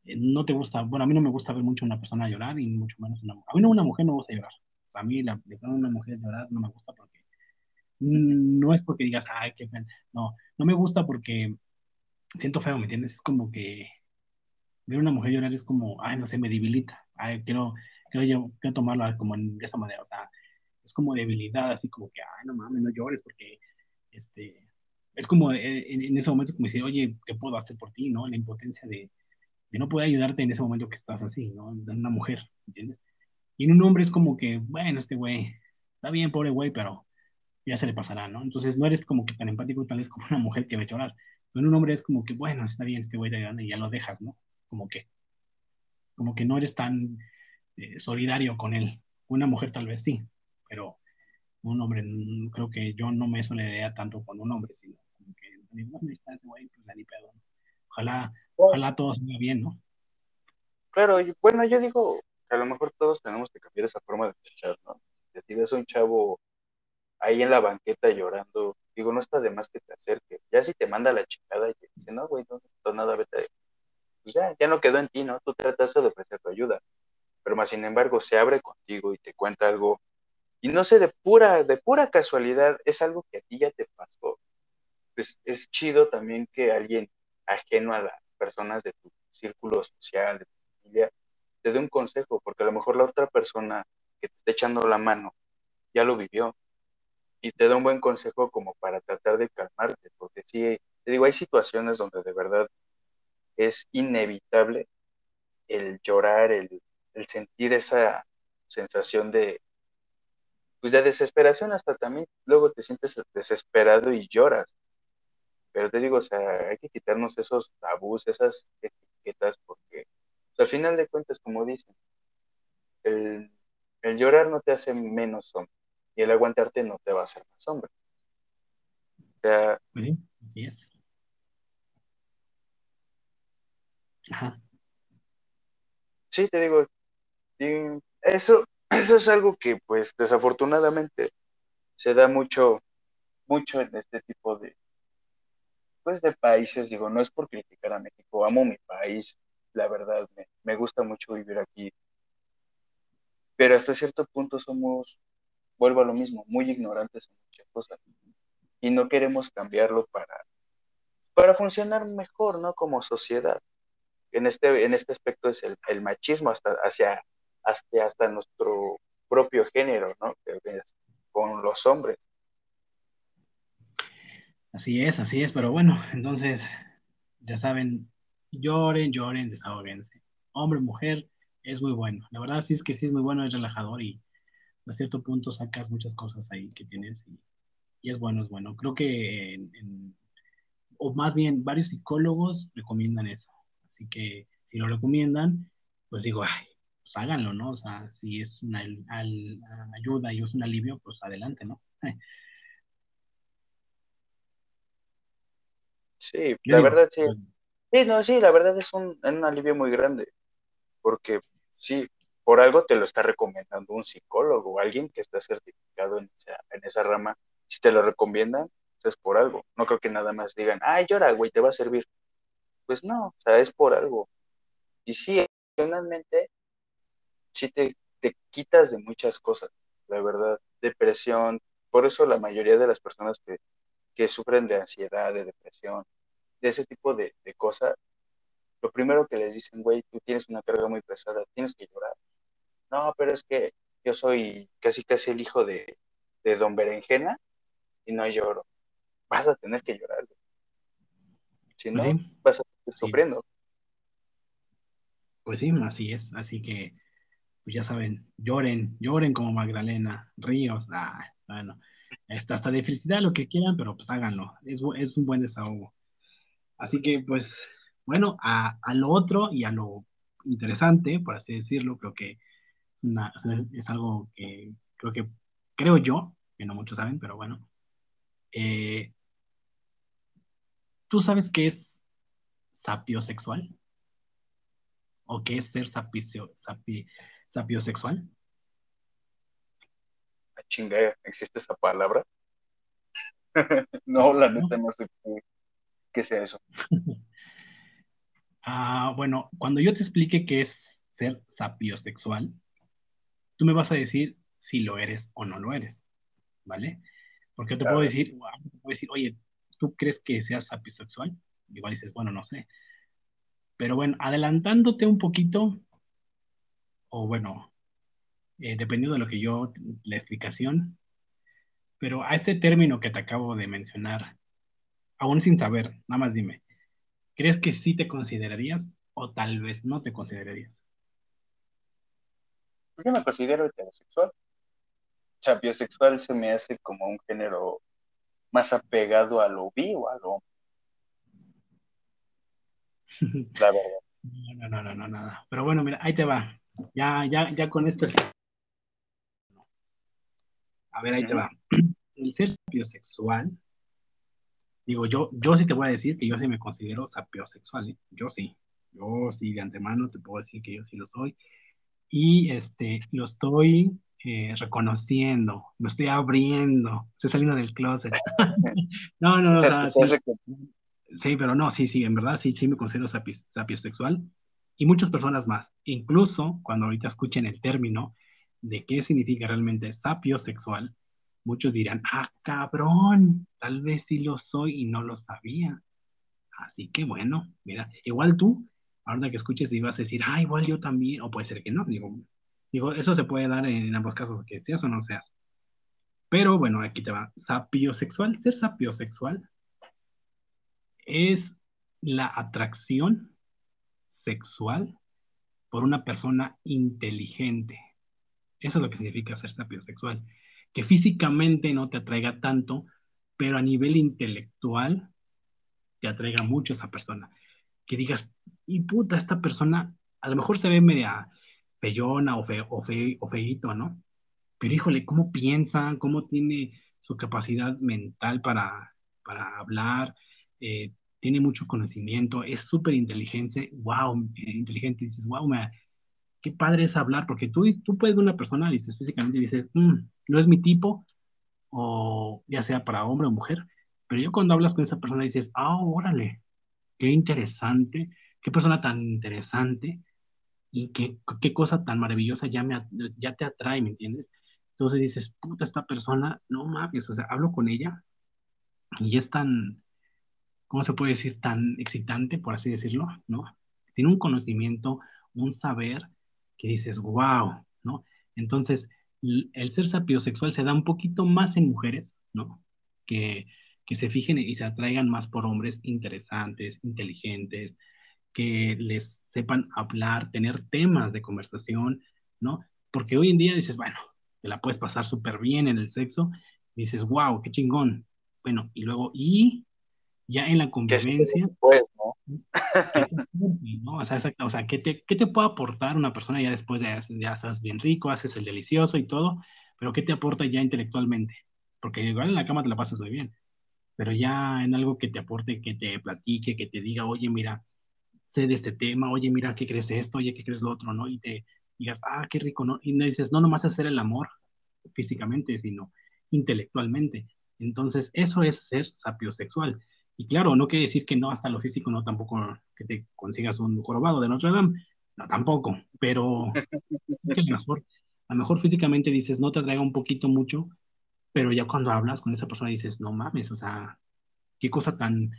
S2: eh, no te gusta, bueno, a mí no me gusta ver mucho una persona llorar y mucho menos una mujer. A mí no, una mujer no me gusta llorar. O sea, a mí la, de una mujer llorar no me gusta porque mm, no es porque digas, ay, qué pena. No, no me gusta porque siento feo, ¿me entiendes? Es como que ver una mujer llorar es como, ay, no sé, me debilita. Ay, quiero, quiero, yo, quiero tomarla como de esa manera. O sea, es como debilidad, así como que, ay, no mames, no llores porque, este, es como eh, en, en ese momento como decir, oye, ¿qué puedo hacer por ti, no? La impotencia de, de no poder ayudarte en ese momento que estás así, ¿no? De una mujer, ¿entiendes? Y en un hombre es como que, bueno, este güey, está bien, pobre güey, pero ya se le pasará, ¿no? Entonces no eres como que tan empático tal vez como una mujer que ve llorar. Pero en un hombre es como que, bueno, está bien, este güey está llorando y ya lo dejas, ¿no? Como que, como que no eres tan eh, solidario con él. Una mujer tal vez sí, pero un hombre, mm, creo que yo no me solidaría tanto con un hombre, sino como que, digo, bueno, está ese güey, pues ni pedo, ¿no? Ojalá, ojalá todo salga bien, ¿no?
S3: Claro, y bueno, yo digo, a lo mejor todos tenemos que cambiar esa forma de pensar, ¿no? Si ves a un chavo ahí en la banqueta llorando, digo, no está de más que te acerque. Ya si te manda la chingada y te dice, no, güey, no necesito nada, vete. Pues ya, ya no quedó en ti, ¿no? Tú tratas de ofrecer tu ayuda. Pero más sin embargo, se abre contigo y te cuenta algo. Y no sé, de pura, de pura casualidad, es algo que a ti ya te pasó. Pues es chido también que alguien ajeno a las personas de tu círculo social, de tu familia, te dé un consejo, porque a lo mejor la otra persona que te está echando la mano ya lo vivió y te da un buen consejo como para tratar de calmarte, porque sí, te digo, hay situaciones donde de verdad es inevitable el llorar, el, sentir esa sensación de, pues de desesperación, hasta también luego te sientes desesperado y lloras. Pero te digo, o sea, hay que quitarnos esos tabús, esas etiquetas, porque pues, al final de cuentas, como dicen, el, el llorar no te hace menos hombre y el aguantarte no te va a hacer más hombre. O sea,
S2: pues sí, así es. Ajá.
S3: Sí, te digo, eso, eso es algo que pues desafortunadamente se da mucho, mucho en este tipo de, pues de países, digo, no es por criticar a México, amo mi país, la verdad, me, me gusta mucho vivir aquí, pero hasta cierto punto somos vuelvo a lo mismo, muy ignorantes en muchas cosas. Y no queremos cambiarlo para, para funcionar mejor, ¿no? Como sociedad. En este, en este aspecto es el, machismo hasta, hacia, hasta, hasta nuestro propio género, ¿no? Con los hombres.
S2: Así es, así es, pero bueno, entonces, ya saben, lloren, lloren, desahóguense. Hombre, mujer, es muy bueno. La verdad sí es que sí es muy bueno, es relajador y a cierto punto sacas muchas cosas ahí que tienes y, es bueno, es bueno. Creo que, o más bien, varios psicólogos recomiendan eso. Así que si lo recomiendan, pues digo, ay, pues háganlo, ¿no? O sea, si es una ayuda y es un alivio, pues adelante, ¿no?
S3: Sí, la verdad sí. Sí, no, sí, la verdad es un, un alivio muy grande, porque sí, por algo te lo está recomendando un psicólogo o alguien que está certificado en esa, rama. Si te lo recomiendan, es por algo. No creo que nada más digan, ay, llora, güey, te va a servir. Pues no, o sea, es por algo. Y sí, emocionalmente, sí te, te quitas de muchas cosas, la verdad. Depresión, por eso la mayoría de las personas que, que sufren de ansiedad, de depresión, de ese tipo de, de cosas, lo primero que les dicen, güey, tú tienes una carga muy pesada, tienes que llorar no, pero es que yo soy casi casi el hijo de, Don Berenjena y no lloro. Vas a tener que llorar. Si no, vas a estar sufriendo.
S2: Pues sí, así es. Así que, pues ya saben, lloren, lloren como Magdalena, ríos, ah, bueno, hasta, hasta de felicidad lo que quieran, pero pues háganlo. Es, es un buen desahogo. Así que, pues, bueno, a, a lo otro y a lo interesante, por así decirlo, creo que es, algo que creo que, creo yo, que no muchos saben, pero bueno. Eh, ¿Tú sabes qué es sapiosexual? ¿O qué es ser sapicio, sapi, sapiosexual?
S3: Chinga, ¿existe esa palabra? no, la neta no sé qué sea eso.
S2: ah, bueno, cuando yo te explique qué es ser sapiosexual, tú me vas a decir si lo eres o no lo eres, ¿vale? Porque te puedo decir, puedo decir, oye, ¿tú crees que seas sapiosexual? Igual dices, bueno, no sé. Pero bueno, adelantándote un poquito, o bueno, eh, dependiendo de lo que yo, la explicación, pero a este término que te acabo de mencionar, aún sin saber, nada más dime, ¿crees que sí te considerarías o tal vez no te considerarías?
S3: yo me considero heterosexual. O sea, biosexual se me hace como un género más apegado a lo vivo, a lo La verdad.
S2: No, no, no, no, nada. Pero bueno, mira, ahí te va. Ya, ya, ya con esto. A ver, ahí te va. El ser sapiosexual, digo, yo, yo sí te voy a decir que yo sí me considero sapiosexual, ¿eh? Yo sí. Yo sí, de antemano te puedo decir que yo sí lo soy. y este, lo estoy eh, reconociendo, lo estoy abriendo, estoy saliendo del closet. no, no, no, sí, pero no, sí, sí, en verdad sí, sí me considero sapiosexual y muchas personas más. Incluso cuando ahorita escuchen el término de qué significa realmente sapiosexual, muchos dirán, ah, cabrón, tal vez sí lo soy y no lo sabía. Así que bueno, mira, igual tú, ahora que escuches y vas a decir, ah, igual yo también, o puede ser que no, digo, digo, eso se puede dar en ambos casos, que seas o no seas. Pero bueno, aquí te va, sapiosexual, ser sapiosexual es la atracción sexual por una persona inteligente. Eso es lo que significa ser sapiosexual. Que físicamente no te atraiga tanto, pero a nivel intelectual te atraiga mucho esa persona. Que digas, y puta, esta persona a lo mejor se ve media pellona o, fe, o, o feito, ¿no? Pero híjole, ¿cómo piensa? ¿Cómo tiene su capacidad mental para, para hablar? Eh, tiene mucho conocimiento, es súper inteligente, wow, eh, inteligente, dices, wow, qué padre es hablar, porque tú, tú puedes ver una persona, dices físicamente, dices, mm, no es mi tipo, o ya sea para hombre o mujer, pero yo cuando hablas con esa persona dices, ah, órale, qué interesante, qué persona tan interesante, y qué, qué cosa tan maravillosa ya, me, ya te atrae, ¿me entiendes? Entonces dices, puta, esta persona, no mames, o sea, hablo con ella y es tan, ¿cómo se puede decir? Tan excitante, por así decirlo, ¿no? Tiene un conocimiento, un saber que dices, wow, ¿no? Entonces, el ser sapiosexual se da un poquito más en mujeres, ¿no? Que, que se fijen y se atraigan más por hombres interesantes, inteligentes, que les sepan hablar, tener temas de conversación, ¿no? Porque hoy en día dices, bueno, te la puedes pasar súper bien en el sexo, dices, wow, qué chingón. Bueno, y luego, y ya en la convivencia.
S3: Pues, ¿no?
S2: ¿no? O sea, o sea ¿qué, te, ¿qué te puede aportar una persona ya después de ya estás bien rico, haces el delicioso y todo, pero qué te aporta ya intelectualmente? Porque igual en la cama te la pasas muy bien, pero ya en algo que te aporte, que te platique, que te diga, oye, mira, sé de este tema, oye, mira, ¿qué crees esto? Oye, ¿qué crees lo otro? ¿No? Y te digas, ah, qué rico, ¿no? Y no dices, no nomás hacer el amor físicamente, sino intelectualmente. Entonces, eso es ser sapiosexual. Y claro, no quiere decir que no hasta lo físico, no tampoco que te consigas un jorobado de Notre Dame, no tampoco, pero a lo mejor, a lo mejor físicamente dices, no te atraiga un poquito mucho, pero ya cuando hablas con esa persona dices, no mames, o sea, qué cosa tan,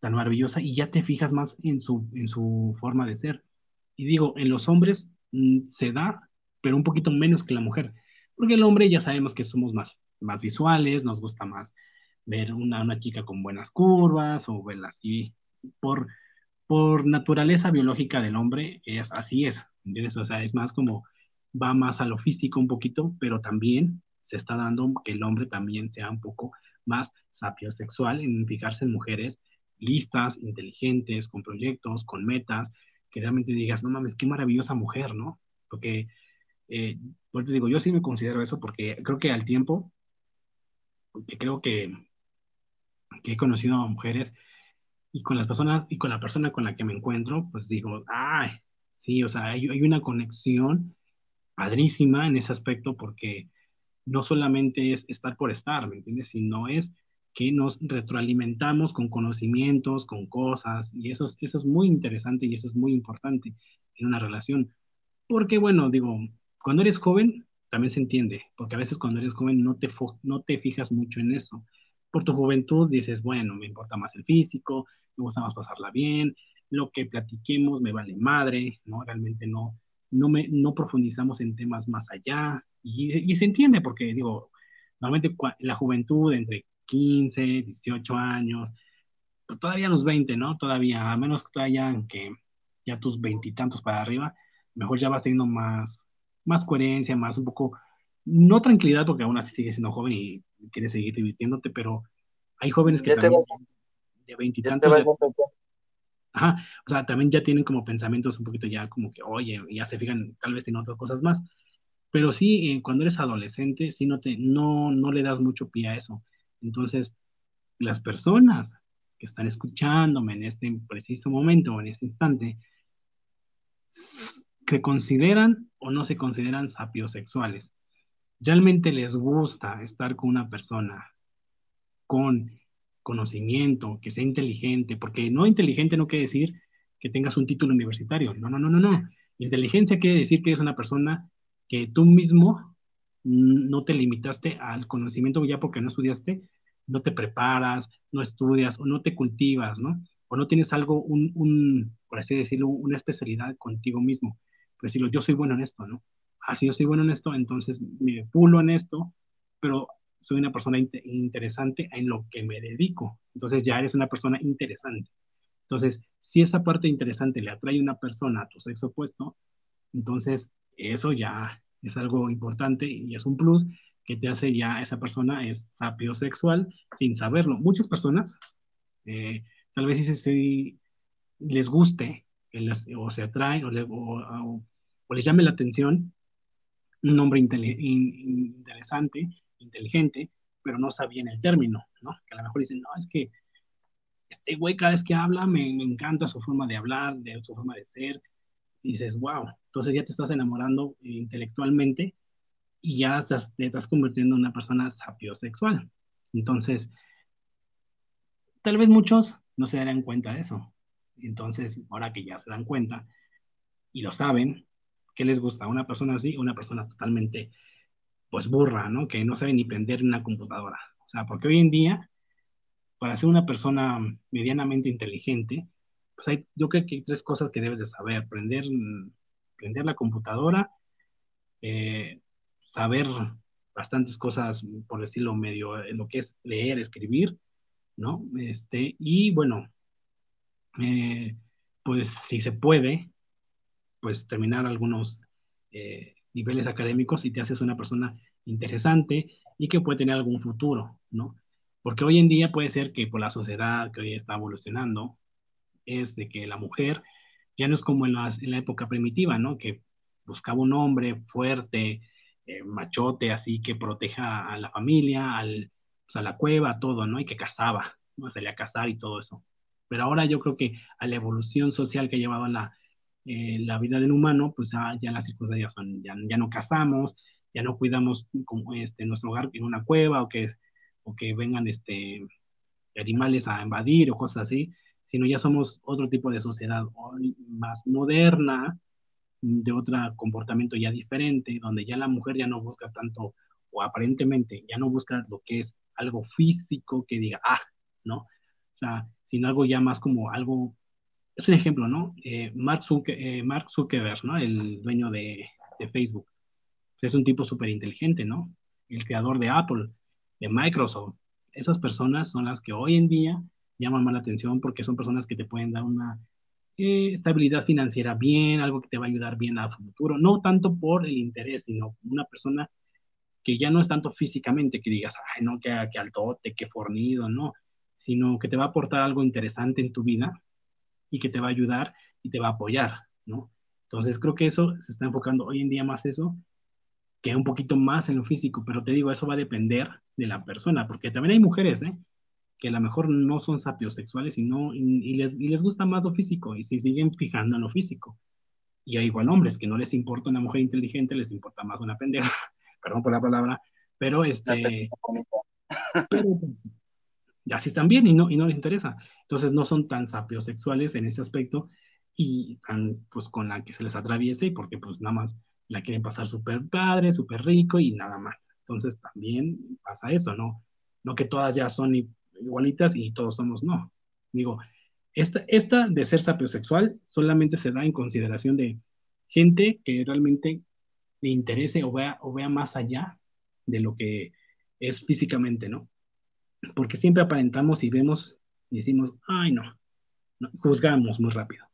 S2: tan maravillosa y ya te fijas más en su, en su forma de ser. Y digo, en los hombres mm, se da, pero un poquito menos que la mujer, porque el hombre ya sabemos que somos más, más visuales, nos gusta más ver una, una chica con buenas curvas o verla así. Por, por naturaleza biológica del hombre, es, así es, ¿entiendes? O sea, es más como va más a lo físico un poquito, pero también se está dando que el hombre también sea un poco más sapiosexual en fijarse en mujeres listas, inteligentes, con proyectos, con metas, que realmente digas, no mames, qué maravillosa mujer, ¿no? Porque, eh, pues te digo, yo sí me considero eso porque creo que al tiempo, porque creo que que he conocido a mujeres y con las personas y con la persona con la que me encuentro, pues digo, ay, sí, o sea, hay, una conexión padrísima en ese aspecto porque no solamente es estar por estar, ¿me entiendes? Sino es que nos retroalimentamos con conocimientos, con cosas, y eso es, eso es muy interesante y eso es muy importante en una relación. Porque, bueno, digo, cuando eres joven, también se entiende, porque a veces cuando eres joven no te, no te fijas mucho en eso por tu juventud dices, bueno, me importa más el físico, me gusta más pasarla bien, lo que platiquemos me vale madre, ¿no? Realmente no, no, me, no profundizamos en temas más allá. Y, se entiende porque, digo, normalmente la juventud entre 15, 18 años, pues todavía los 20, ¿no? Todavía, a menos que todavía que ya tus veintitantos para arriba, mejor ya vas teniendo más, más coherencia, más un poco, no tranquilidad, porque aún así sigues siendo joven y quieres seguir divirtiéndote, pero hay jóvenes que también de veintitantos. Ajá, o sea, también ya tienen como pensamientos un poquito ya como que, oye, ya se fijan tal vez en otras cosas más. Pero sí, eh, cuando eres adolescente, sí no, te, no, no le das mucho pie a eso. Entonces, las personas que están escuchándome en este preciso momento o en este instante, se consideran o no se consideran sapiosexuales. Realmente les gusta estar con una persona con conocimiento, que sea inteligente, porque no inteligente no quiere decir que tengas un título universitario. No, no, no, no, no. Inteligencia quiere decir que eres una persona que tú mismo no te limitaste al conocimiento ya porque no estudiaste, no te preparas, no estudias o no te cultivas, ¿no? O no tienes algo, un, un por así decirlo, una especialidad contigo mismo. Por decirlo, yo soy bueno en esto, ¿no? Ah, si yo soy bueno en esto, entonces me pulo en esto, pero soy una persona interesante en lo que me dedico. Entonces ya eres una persona interesante. Entonces, si esa parte interesante le atrae a una persona a tu sexo opuesto, entonces eso ya es algo importante y es un plus que te hace ya esa persona es sapiosexual sin saberlo. Muchas personas, eh, tal vez si, les guste o se atrae o, les llame la atención un hombre interesante, inteligente, pero no sabía en el término, ¿no? Que a lo mejor dicen, no, es que este güey cada vez que habla me, encanta su forma de hablar, de su forma de ser, dices, wow, entonces ya te estás enamorando intelectualmente y ya te estás convirtiendo en una persona sapiosexual. Entonces, tal vez muchos no se darán cuenta de eso. Entonces, ahora que ya se dan cuenta y lo saben, ¿qué les gusta? ¿Una persona así una persona totalmente, pues, burra, ¿no? Que no sabe ni prender una computadora. O sea, porque hoy en día, para ser una persona medianamente inteligente, pues hay, yo creo que hay tres cosas que debes de saber. Prender, prender la computadora, eh, saber bastantes cosas, por decirlo medio, en lo que es leer, escribir, ¿no? Este, y bueno, eh, pues si se puede, pues terminar algunos eh, niveles académicos y te haces una persona interesante y que puede tener algún futuro, ¿no? Porque hoy en día puede ser que por la sociedad que hoy está evolucionando, es de que la mujer ya no es como en, las, en la época primitiva, ¿no? Que buscaba un hombre fuerte, eh, machote, así que proteja a la familia, pues, a la cueva, todo, ¿no? Y que cazaba, ¿no? Salía a cazar y todo eso. Pero ahora yo creo que a la evolución social que ha llevado la, eh, la vida del humano, pues ya, las circunstancias son, ya, ya, no cazamos, ya no cuidamos como este, nuestro hogar en una cueva o que, o que vengan este, animales a invadir o cosas así, sino ya somos otro tipo de sociedad más moderna, de otro comportamiento ya diferente, donde ya la mujer ya no busca tanto, o aparentemente ya no busca lo que es algo físico que diga, ah, ¿no? O sea, sino algo ya más como algo, es un ejemplo, ¿no? Eh, Mark, eh, Mark, Zuckerberg, ¿no? El dueño de, de Facebook. Es un tipo súper inteligente, ¿no? El creador de Apple, de Microsoft. Esas personas son las que hoy en día llaman más la atención porque son personas que te pueden dar una eh, estabilidad financiera bien, algo que te va a ayudar bien a futuro, no tanto por el interés, sino una persona que ya no es tanto físicamente que digas, ay, no, que, que altote, que fornido, no, sino que te va a aportar algo interesante en tu vida y que te va a ayudar y te va a apoyar, ¿no? Entonces creo que eso se está enfocando hoy en día más eso que un poquito más en lo físico, pero te digo, eso va a depender de la persona, porque también hay mujeres, ¿eh? que a lo mejor no son sapiosexuales y, no, y, les, y les gusta más lo físico y se siguen fijando en lo físico. Y hay igual hombres que no les importa una mujer inteligente, les importa más una pendeja, perdón por la palabra, pero este... pero pues, ya sí están bien y no, y no les interesa. Entonces no son tan sapiosexuales en ese aspecto y tan pues con la que se les atraviese porque pues nada más la quieren pasar súper padre, súper rico y nada más. Entonces también pasa eso, ¿no? No que todas ya son igualitas y todos somos no. Digo, esta, esta de ser sapiosexual solamente se da en consideración de gente que realmente le interese o vea, o vea más allá de lo que es físicamente, ¿no? Porque siempre aparentamos y vemos y decimos, ay, no, juzgamos muy rápido.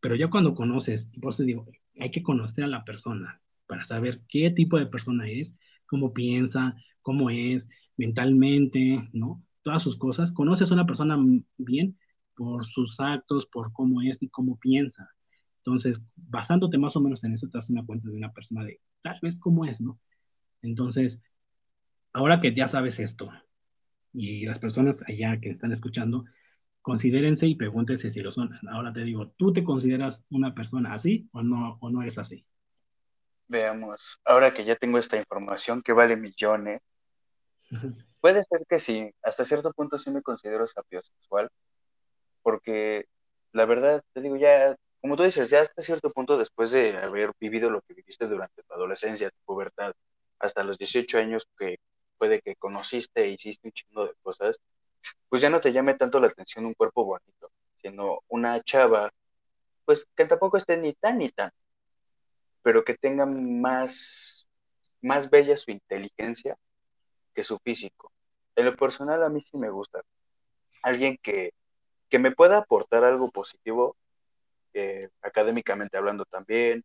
S2: Pero ya cuando conoces, por eso digo, hay que conocer a la persona para saber qué tipo de persona es, cómo piensa, cómo es mentalmente, ¿no? todas sus cosas, conoces a una persona bien por sus actos, por cómo es y cómo piensa. Entonces, basándote más o menos en eso, te das una cuenta de una persona de tal vez cómo es, ¿no? Entonces, ahora que ya sabes esto, y las personas allá que están escuchando, considérense y pregúntense si lo son. Ahora te digo, ¿tú te consideras una persona así o no, o no eres así?
S3: Veamos, ahora que ya tengo esta información que vale millones, puede ser que sí, hasta cierto punto sí me considero sapiosexual, porque la verdad, te digo, ya, como tú dices, ya hasta cierto punto después de haber vivido lo que viviste durante tu adolescencia, tu pubertad, hasta los 18 años que puede que conociste e hiciste un chingo de cosas, pues ya no te llame tanto la atención un cuerpo bonito, sino una chava, pues que tampoco esté ni tan ni tan, pero que tenga más, más bella su inteligencia que su físico. En lo personal a mí sí me gusta. Alguien que, que me pueda aportar algo positivo, eh, académicamente hablando también,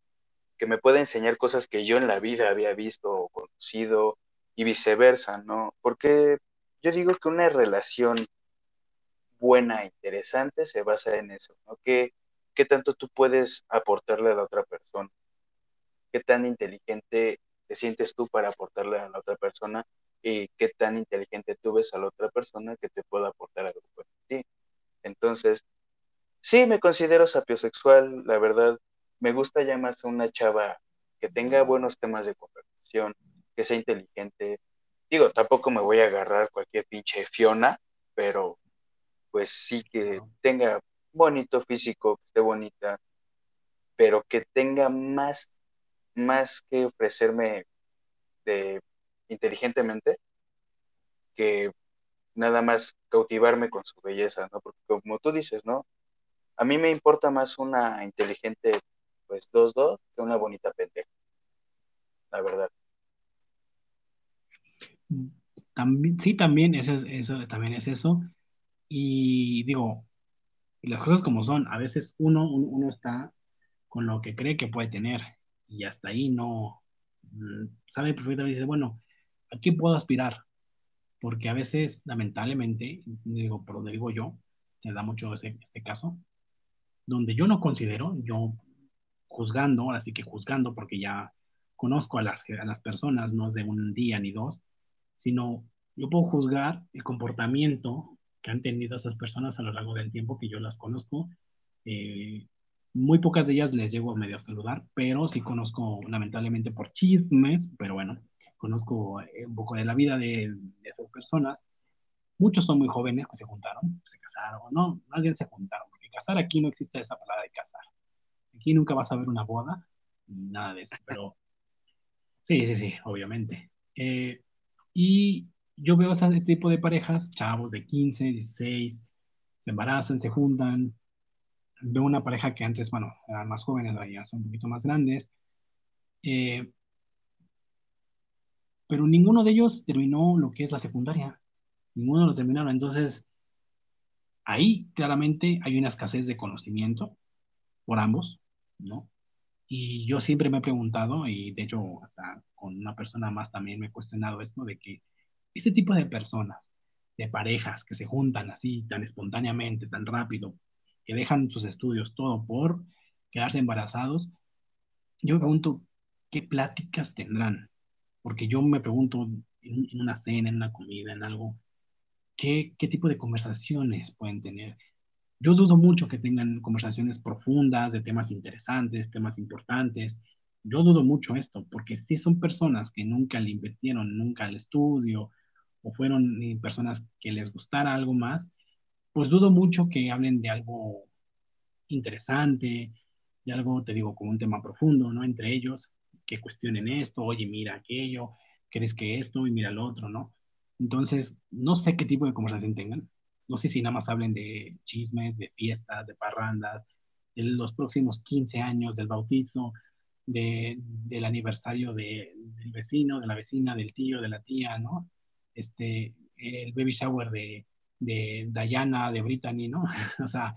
S3: que me pueda enseñar cosas que yo en la vida había visto o conocido y viceversa, ¿no? Porque yo digo que una relación buena, e interesante, se basa en eso, ¿no? ¿Qué, qué tanto tú puedes aportarle a la otra persona? ¿Qué tan inteligente te sientes tú para aportarle a la otra persona? ¿Y qué tan inteligente tú ves a la otra persona que te pueda aportar algo por ti? Entonces, sí me considero sapiosexual, la verdad, me gusta más una chava que tenga buenos temas de conversación, que sea inteligente. Digo, tampoco me voy a agarrar cualquier pinche Fiona, pero pues sí que tenga bonito físico, que esté bonita, pero que tenga más, más que ofrecerme de inteligentemente que nada más cautivarme con su belleza, ¿no? Porque como tú dices, ¿no? A mí me importa más una inteligente, pues, dos dos que una bonita pendeja. La verdad.
S2: También, sí, también eso, es, eso, también es eso. Y digo, las cosas como son, a veces uno, uno está con lo que cree que puede tener y hasta ahí no mm, sabe perfectamente, dice, bueno, ¿a qué puedo aspirar? Porque a veces, lamentablemente, digo, donde digo yo, se da mucho ese, este caso, donde yo no considero, yo juzgando, así que juzgando, porque ya conozco a las, a las personas, no de un día ni dos, sino yo puedo juzgar el comportamiento que han tenido esas personas a lo largo del tiempo que yo las conozco. Eh, muy pocas de ellas les llego a medio a saludar, pero sí conozco lamentablemente por chismes, pero bueno, conozco eh, un poco de la vida de, esas personas. Muchos son muy jóvenes que se juntaron, se casaron, no, más bien se juntaron, porque casar aquí no existe esa palabra de casar. Aquí nunca vas a ver una boda, nada de eso, pero sí, sí, sí, obviamente. Eh, y yo veo ese tipo de parejas, chavos de 15, 16, se embarazan, se juntan. Veo una pareja que antes, bueno, eran más jóvenes, ya son un poquito más grandes. Eh, pero ninguno de ellos terminó lo que es la secundaria. Ninguno lo terminaron. Entonces, ahí claramente hay una escasez de conocimiento por ambos, ¿no? Y yo siempre me he preguntado, y de hecho hasta con una persona más también me he cuestionado esto, de que este tipo de personas, de parejas que se juntan así tan espontáneamente, tan rápido, que dejan sus estudios todo por quedarse embarazados, yo me pregunto, ¿qué pláticas tendrán? Porque yo me pregunto en, una cena, en una comida, en algo, ¿qué, ¿qué tipo de conversaciones pueden tener? Yo dudo mucho que tengan conversaciones profundas de temas interesantes, temas importantes. Yo dudo mucho esto, porque si son personas que nunca le invirtieron, nunca al estudio, o fueron eh, personas que les gustara algo más, pues dudo mucho que hablen de algo interesante, de algo, te digo, como un tema profundo, ¿no? Entre ellos, que cuestionen esto, oye, mira aquello, crees que esto y mira lo otro, ¿no? Entonces, no sé qué tipo de conversación tengan. No sé si nada más hablen de chismes, de fiestas, de parrandas, de los próximos 15 años del bautizo, de, del aniversario de, del vecino, de la vecina, del tío, de la tía, ¿no? este, el baby shower de, de Diana, de Brittany, ¿no? o sea...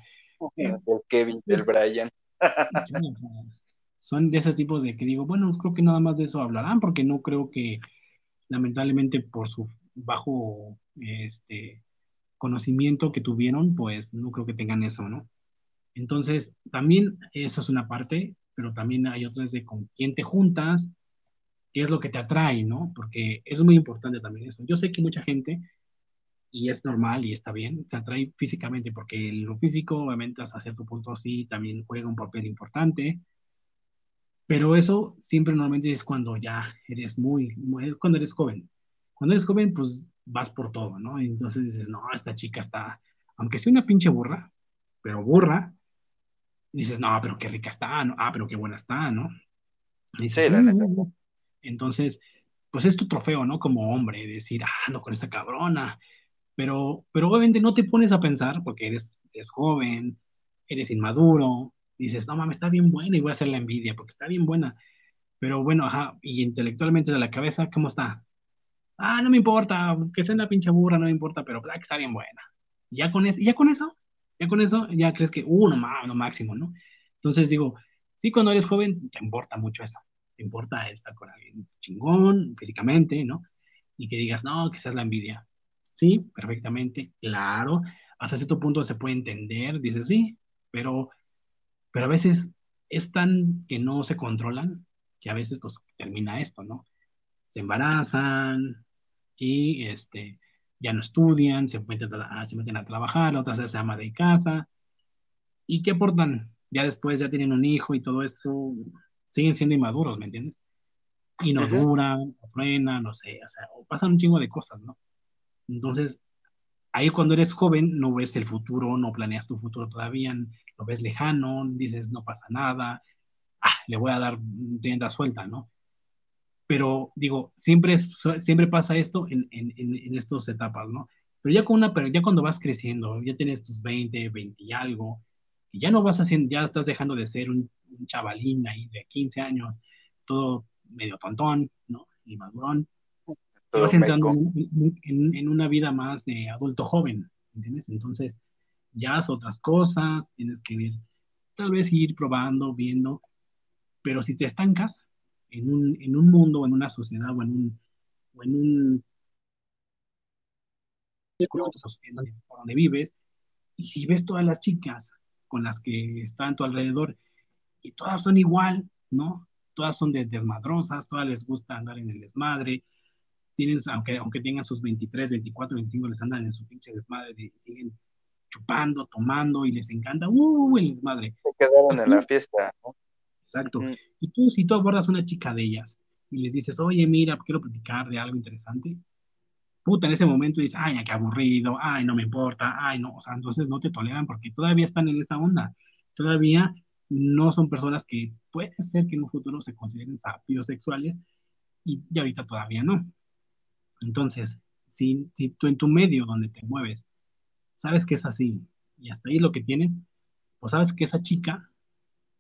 S3: Del Kevin, del Brian.
S2: son de ese tipo de que digo, bueno, creo que nada más de eso hablarán, porque no creo que, lamentablemente, por su bajo este, conocimiento que tuvieron, pues no creo que tengan eso, ¿no? Entonces, también eso es una parte, pero también hay otras de con quién te juntas, qué es lo que te atrae, ¿no? Porque es muy importante también eso. Yo sé que mucha gente, y es normal y está bien, se atrae físicamente, porque lo físico, obviamente, hasta cierto punto sí, también juega un papel importante, pero eso siempre normalmente es cuando ya eres muy, muy cuando eres joven. Cuando eres joven, pues vas por todo, ¿no? Y entonces dices, no, esta chica está, aunque sea una pinche burra, pero burra, dices, no, pero qué rica está, ¿no? Ah, pero qué buena está, ¿no? sí, la mm". Entonces, pues es tu trofeo, ¿no? Como hombre, decir, ah, no con esta cabrona. Pero, pero obviamente no te pones a pensar, porque eres, eres joven, eres inmaduro, dices, no mames, está bien buena y voy a hacer la envidia, porque está bien buena. Pero bueno, ajá, y intelectualmente de la cabeza, ¿cómo está? Ah, no me importa, que sea una pinche burra, no me importa, pero ah, que está bien buena. ya con, eso, ya con eso, ya con eso, ya crees que, uh, no, no máximo, ¿no? Entonces digo, sí, cuando eres joven, te importa mucho eso. Te importa estar con alguien chingón, físicamente, ¿no? Y que digas, no, que seas la envidia. Sí, perfectamente, claro. Hasta cierto punto se puede entender, dices, sí, pero, pero a veces es tan que no se controlan que a veces pues termina esto, ¿no? Se embarazan, y este, ya no estudian, se meten a, se meten a trabajar, la otra se ama de casa. ¿Y qué aportan? Ya después ya tienen un hijo y todo eso, siguen siendo inmaduros, ¿me entiendes? Y no duran, o frenan, no sé, o sea, o pasan un chingo de cosas, ¿no? Entonces, ahí cuando eres joven no ves el futuro, no planeas tu futuro todavía, lo ves lejano, dices no pasa nada, ah, le voy a dar tienda suelta, ¿no? Pero digo, siempre, siempre pasa esto en, en, en, estas etapas, ¿no? Pero ya, con una, pero ya cuando vas creciendo, ya tienes tus 20, 20 y algo, y ya no vas haciendo, ya estás dejando de ser un, chavalín ahí de 15 años, todo medio tontón, ¿no? Y madurón. Te vas entrando en, en, una vida más de adulto joven, ¿entiendes? Entonces, ya haces otras cosas, tienes que ir, tal vez ir probando, viendo, pero si te estancas, en un, en un mundo o en una sociedad o en un, o en un por donde vives, y si ves todas las chicas con las que están a tu alrededor, y todas son igual, ¿no? Todas son desmadrosas, todas les gusta andar en el desmadre, tienen, aunque, aunque tengan sus 23, 24, 25, les andan en su pinche desmadre, y siguen chupando, tomando, y les encanta, ¡uh! el desmadre.
S3: Se quedaron en la fiesta, ¿no?
S2: Exacto. Y tú, si tú abordas a una chica de ellas y les dices, oye, mira, quiero platicar de algo interesante, puta, en ese momento dices, ay, qué aburrido, ay, no me importa, ay, no, o sea, entonces no te toleran porque todavía están en esa onda. Todavía no son personas que puede ser que en un futuro se consideren sapios sexuales y, y ahorita todavía no. Entonces, si, si tú en tu medio donde te mueves sabes que es así y hasta ahí lo que tienes, pues sabes que esa chica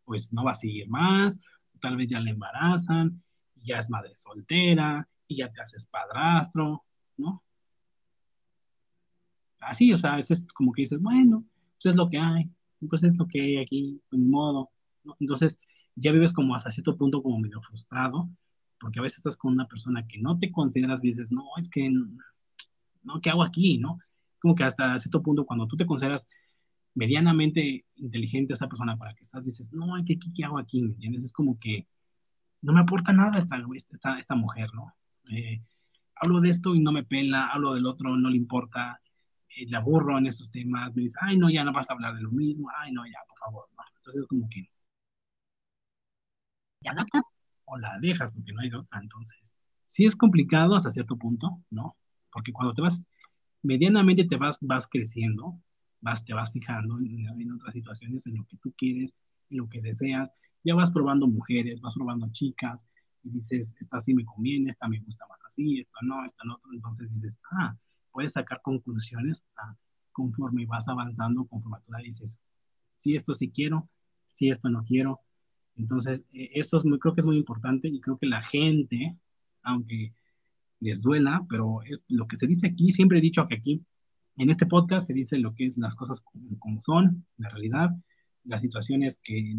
S2: pues no va a seguir más, tal vez ya le embarazan, ya es madre soltera, y ya te haces padrastro, ¿no? Así, o sea, es como que dices, bueno, pues es lo que hay, pues es lo que hay aquí, de modo, ¿no? Entonces, ya vives como hasta cierto punto como medio frustrado, porque a veces estás con una persona que no te consideras y dices, no, es que, no, ¿qué hago aquí, no? Como que hasta cierto punto, cuando tú te consideras medianamente inteligente esa persona para que estás, dices, no, ¿qué, qué, hago aquí? ¿Me entiendes? Es como que no me aporta nada esta, esta, esta mujer, ¿no? Eh, hablo de esto y no me pela, hablo del otro, no le importa, eh, le aburro en estos temas, me dice, ay, no, ya no vas a hablar de lo mismo, ay, no, ya, por favor, no. Entonces, como que, ¿te adaptas? O la dejas, porque no hay otra, entonces. Sí es complicado hasta cierto punto, ¿no? Porque cuando te vas, medianamente te vas, vas creciendo, vas, te vas fijando en, otras situaciones, en lo que tú quieres, en lo que deseas, ya vas probando mujeres, vas probando chicas, y dices, esta sí me conviene, esta me gusta más así, esto no, esta no, entonces dices, ah, puedes sacar conclusiones ah, conforme vas avanzando, conforme tú dices, sí, esto sí quiero, sí, esto no quiero. Entonces, eh, esto es muy, creo que es muy importante y creo que la gente, aunque les duela, pero es, lo que se dice aquí, siempre he dicho que aquí en este podcast se dice lo que es las cosas como, son, la realidad, las situaciones que,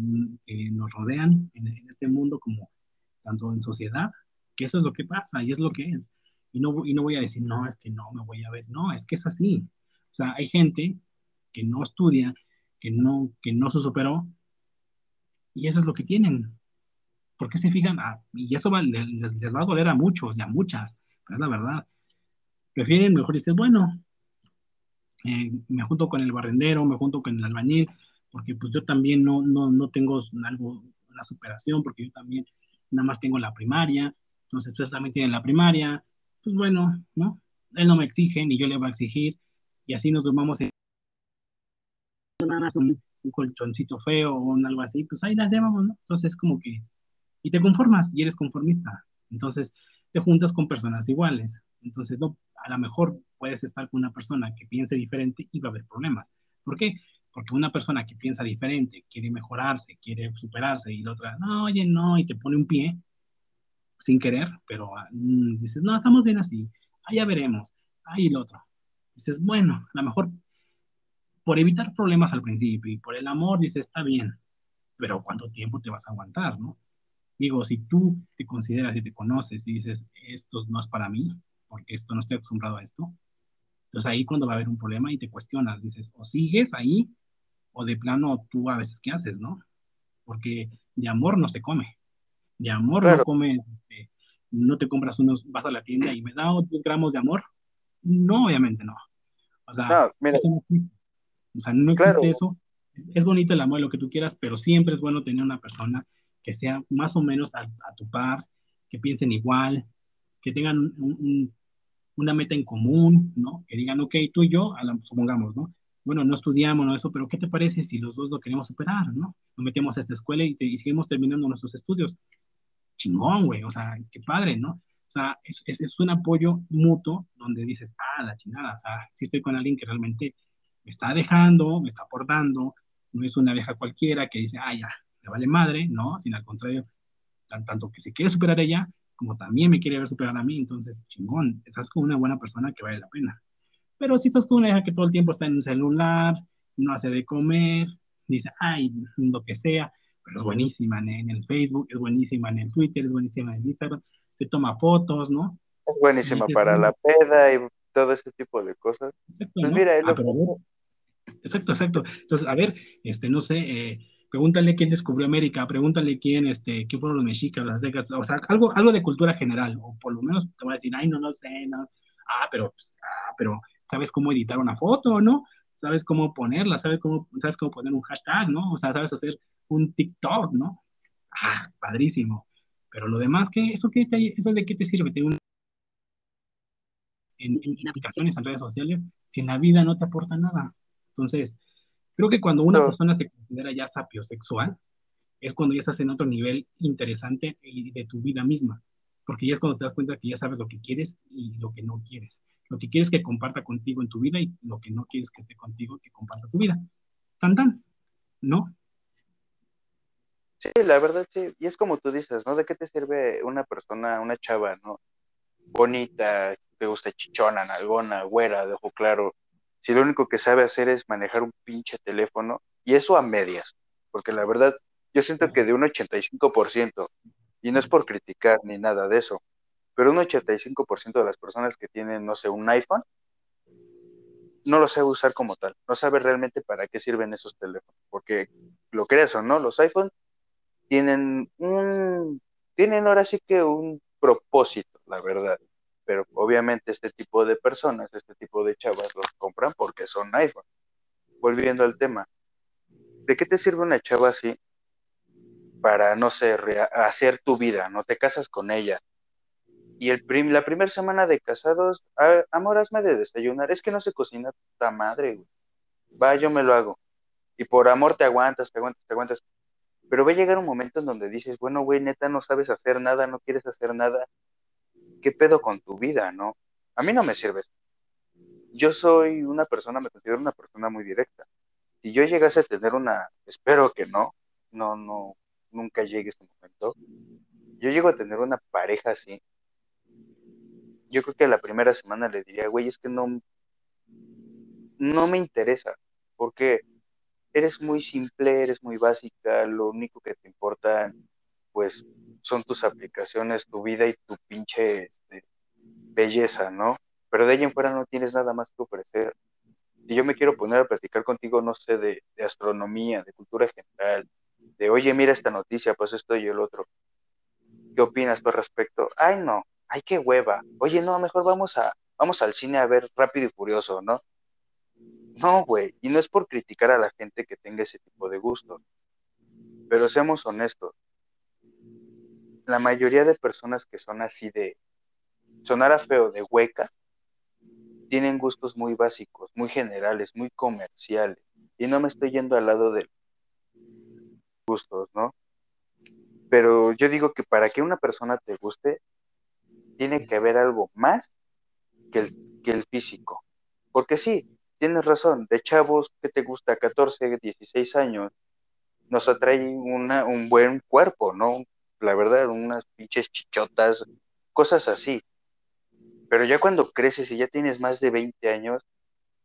S2: nos rodean en, este mundo como tanto en sociedad, que eso es lo que pasa y es lo que es. Y no, y no voy a decir, no, es que no me voy a ver, no, es que es así. O sea, hay gente que no estudia, que no, que no se superó, y eso es lo que tienen. ¿Por qué se fijan? Ah, y eso les, les, va a doler a muchos y a muchas, pero es la verdad. Prefieren, mejor decir, bueno, eh, me junto con el barrendero, me junto con el albañil, porque pues yo también no, no, no tengo algo, una superación, porque yo también nada más tengo la primaria, entonces ustedes también tienen la primaria, pues bueno, ¿no? Él no me exige, ni yo le voy a exigir, y así nos tomamos en un, un colchoncito feo o algo así, pues ahí las llevamos, ¿no? Entonces como que, y te conformas, y eres conformista, entonces te juntas con personas iguales, entonces no, a lo mejor puedes estar con una persona que piense diferente y va a haber problemas. ¿Por qué? Porque una persona que piensa diferente, quiere mejorarse, quiere superarse, y la otra, no, oye, no, y te pone un pie, sin querer, pero mm, dices, no, estamos bien así, ahí ya veremos, ahí el otro. Dices, bueno, a lo mejor por evitar problemas al principio y por el amor, dices, está bien, pero ¿cuánto tiempo te vas a aguantar, no? Digo, si tú te consideras y te conoces y dices, esto no es para mí, porque esto no estoy acostumbrado a esto, entonces ahí cuando va a haber un problema y te cuestionas, dices, o sigues ahí, o de plano tú a veces qué haces, ¿no? Porque de amor no se come. De amor no comes, este, no te compras unos, vas a la tienda y me da dos gramos de amor. No, obviamente no. O sea, eso no existe. O sea, no existe eso. Es, bonito el amor, lo que tú quieras, pero siempre es bueno tener una persona que sea más o menos a, tu par, que piensen igual, que tengan una meta en común, ¿no? Que digan, ok, tú y yo, supongamos, ¿no? Bueno, no estudiamos, no eso, pero ¿qué te parece si los dos lo queremos superar, ¿no? Nos metemos a esta escuela y, y seguimos terminando nuestros estudios. Chingón, güey, o sea, qué padre, ¿no? O sea, es, es, un apoyo mutuo donde dices, ah, la chingada, o sea, si estoy con alguien que realmente me está dejando, me está aportando, no es una vieja cualquiera que dice, ah, ya, me vale madre, ¿no? Sino al contrario, tanto que se quiere superar ella, como también me quiere ver superar a mí, entonces, chingón, estás con una buena persona que vale la pena. Pero si estás con una hija que todo el tiempo está en un celular, no hace de comer, dice, ay, lo que sea, pero es buenísima en, el Facebook, es buenísima en el Twitter, es buenísima en el Instagram, se toma fotos, ¿no?
S3: Es buenísima para la peda y todo ese tipo de cosas. Exacto, pues mira, ah,
S2: exacto, exacto. Entonces, a ver, este, no sé, eh, pregúntale quién descubrió América, pregúntale quién, este, qué fueron los mexicas, las décadas, o sea, algo, algo de cultura general, o por lo menos te voy a decir, ay, no, no sé, no. Ah, pero, pues, ah, pero, ¿sabes cómo editar una foto, no? ¿Sabes cómo ponerla? ¿Sabes cómo, sabes cómo poner un hashtag, no? O sea, ¿sabes hacer un TikTok, no? Ah, padrísimo. Pero lo demás, ¿qué? ¿Eso, qué eso de qué te sirve? ¿Te en, en, aplicaciones, en redes sociales, si en la vida no te aporta nada. Entonces, Creo que cuando una persona se considera ya sapiosexual, es cuando ya estás en otro nivel interesante de tu vida misma, porque ya es cuando te das cuenta que ya sabes lo que quieres y lo que no quieres. Lo que quieres que comparta contigo en tu vida y lo que no quieres que esté contigo que comparta tu vida. Tan tan, ¿no?
S3: Sí, la verdad sí. Y es como tú dices, ¿no? ¿De qué te sirve una persona, una chava, ¿no? Bonita, te gusta chichona, nalgona, güera, de ojo claro, si lo único que sabe hacer es manejar un pinche teléfono, y eso a medias, porque la verdad, yo siento que de un 85%, y no es por criticar ni nada de eso, pero un 85% de las personas que tienen, no sé, un iPhone, no lo sabe usar como tal, no sabe realmente para qué sirven esos teléfonos, porque lo creas o no, los iPhones tienen un, tienen ahora sí que un propósito, la verdad pero obviamente este tipo de personas, este tipo de chavas los compran porque son iPhone. Volviendo al tema, ¿de qué te sirve una chava así para, no sé, hacer tu vida? No te casas con ella. Y el la primera semana de casados, amor, hazme de desayunar. Es que no se cocina puta madre, güey. Va, yo me lo hago. Y por amor te aguantas, te aguantas, te aguantas. Pero va a llegar un momento en donde dices, bueno, güey, neta, no sabes hacer nada, no quieres hacer nada ¿qué pedo con tu vida, no? A mí no me sirves. Yo soy una persona, me considero una persona muy directa. Si yo llegase a tener una, espero que no, no, no, nunca llegue este momento. Yo llego a tener una pareja así. Yo creo que la primera semana le diría, güey, es que no, no me interesa, porque eres muy simple, eres muy básica, lo único que te importa, pues, son tus aplicaciones, tu vida y tu pinche belleza, ¿no? Pero de ahí en fuera no tienes nada más que ofrecer. Si yo me quiero poner a platicar contigo, no sé, de, astronomía, de cultura general, de, oye, mira esta noticia, pues esto y el otro. ¿Qué opinas por respecto? Ay, no, ay, qué hueva. Oye, no, mejor vamos a, vamos al cine a ver Rápido y Furioso, ¿no? No, güey, y no es por criticar a la gente que tenga ese tipo de gusto, pero seamos honestos. La mayoría de personas que son así de, sonara feo, de hueca, tienen gustos muy básicos, muy generales, muy comerciales. Y no me estoy yendo al lado de gustos, ¿no? Pero yo digo que para que una persona te guste, tiene que haber algo más que el, que el físico. Porque sí, tienes razón, de chavos que te gusta 14, 16 años, nos atrae una, un buen cuerpo, ¿no? La verdad, unas pinches chichotas, cosas así. Pero ya cuando creces y ya tienes más de 20 años,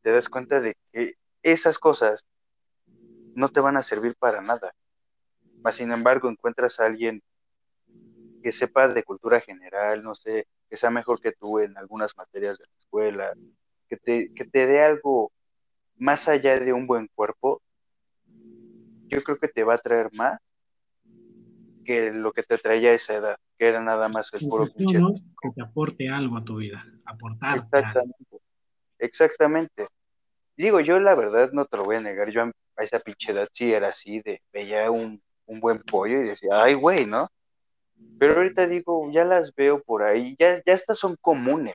S3: te das cuenta de que esas cosas no te van a servir para nada. Mas, sin embargo, encuentras a alguien que sepa de cultura general, no sé, que sea mejor que tú en algunas materias de la escuela, que te, que te dé algo más allá de un buen cuerpo, yo creo que te va a traer más que lo que te traía esa edad, que era nada más el puro
S2: pinche. Que te aporte algo a tu vida, aportar.
S3: Exactamente. Exactamente. Digo, yo la verdad no te lo voy a negar, yo a esa pinche edad sí era así, de veía un, un buen pollo y decía, ay, güey, ¿no? Pero ahorita digo, ya las veo por ahí, ya, ya estas son comunes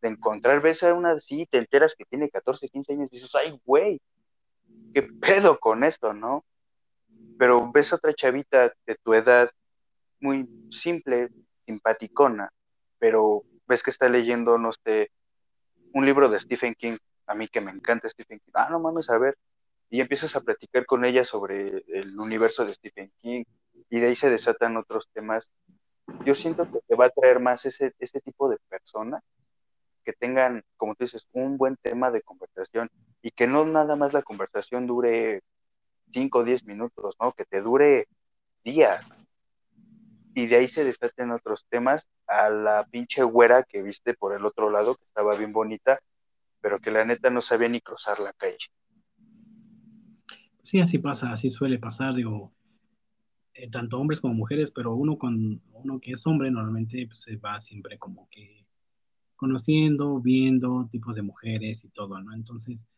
S3: de encontrar, ves a una así, te enteras que tiene 14, 15 años y dices, ay, güey, ¿qué pedo con esto, no? Pero ves a otra chavita de tu edad, muy simple, simpaticona, pero ves que está leyendo, no sé, un libro de Stephen King, a mí que me encanta Stephen King, ah, no mames, a ver, y empiezas a platicar con ella sobre el universo de Stephen King, y de ahí se desatan otros temas. Yo siento que te va a traer más ese, ese tipo de persona que tengan, como tú dices, un buen tema de conversación y que no nada más la conversación dure 5 o 10 minutos, ¿no? Que te dure días. Y de ahí se desaten otros temas a la pinche güera que viste por el otro lado, que estaba bien bonita, pero que la neta no sabía ni cruzar la calle.
S2: Sí, así pasa, así suele pasar, digo, eh, tanto hombres como mujeres, pero uno con uno que es hombre normalmente pues, se va siempre como que conociendo, viendo tipos de mujeres y todo, ¿no? Entonces,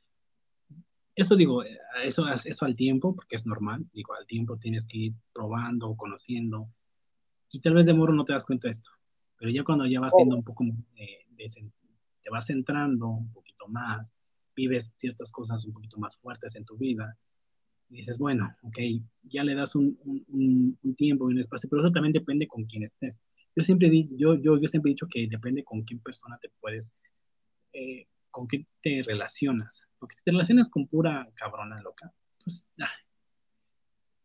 S2: eso digo, eh, eso, eso al tiempo, porque es normal, digo, al tiempo tienes que ir probando, conociendo, y tal vez de moro no te das cuenta de esto, pero ya cuando ya vas siendo un poco, te vas centrando un poquito más, vives ciertas cosas un poquito más fuertes en tu vida, y dices, bueno, ok, ya le das un, un, un tiempo y un espacio, pero eso también depende con quién estés. Yo siempre, di, yo, yo, yo siempre he dicho que depende con qué persona te puedes, eh, con qué te relacionas. Porque si te relacionas con pura cabrona loca, pues ah,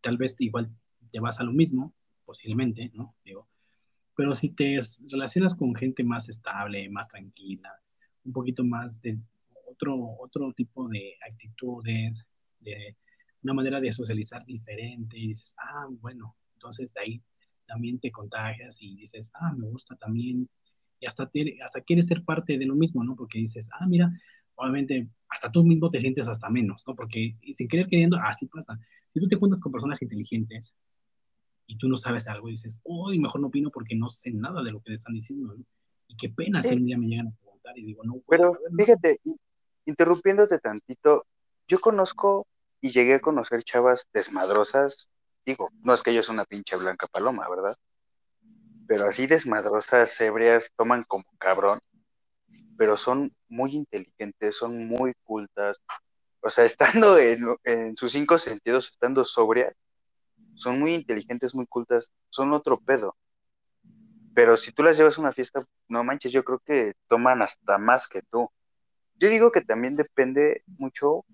S2: tal vez igual te vas a lo mismo, posiblemente, ¿no? Pero si te relacionas con gente más estable, más tranquila, un poquito más de otro, otro tipo de actitudes, de una manera de socializar diferente, dices, ah, bueno, entonces de ahí también te contagias y dices, ah, me gusta también, y hasta, hasta quieres ser parte de lo mismo, ¿no? Porque dices, ah, mira, obviamente hasta tú mismo te sientes hasta menos, ¿no? Porque sin querer queriendo, así pasa. Si tú te juntas con personas inteligentes y tú no sabes algo, dices, uy, mejor no opino porque no sé nada de lo que te están diciendo, ¿no? Y qué pena si un día me llegan a preguntar y digo, no.
S3: Pero fíjate, interrumpiéndote tantito, yo conozco y llegué a conocer chavas desmadrosas digo, no es que ellos una pinche blanca paloma, ¿verdad? Pero así desmadrosas, ebrias, toman como cabrón, pero son muy inteligentes, son muy cultas. O sea, estando en, sus cinco sentidos, estando sobrias, son muy inteligentes, muy cultas, son otro pedo. Pero si tú las llevas a una fiesta, no manches, yo creo que toman hasta más que tú. Yo digo que también depende mucho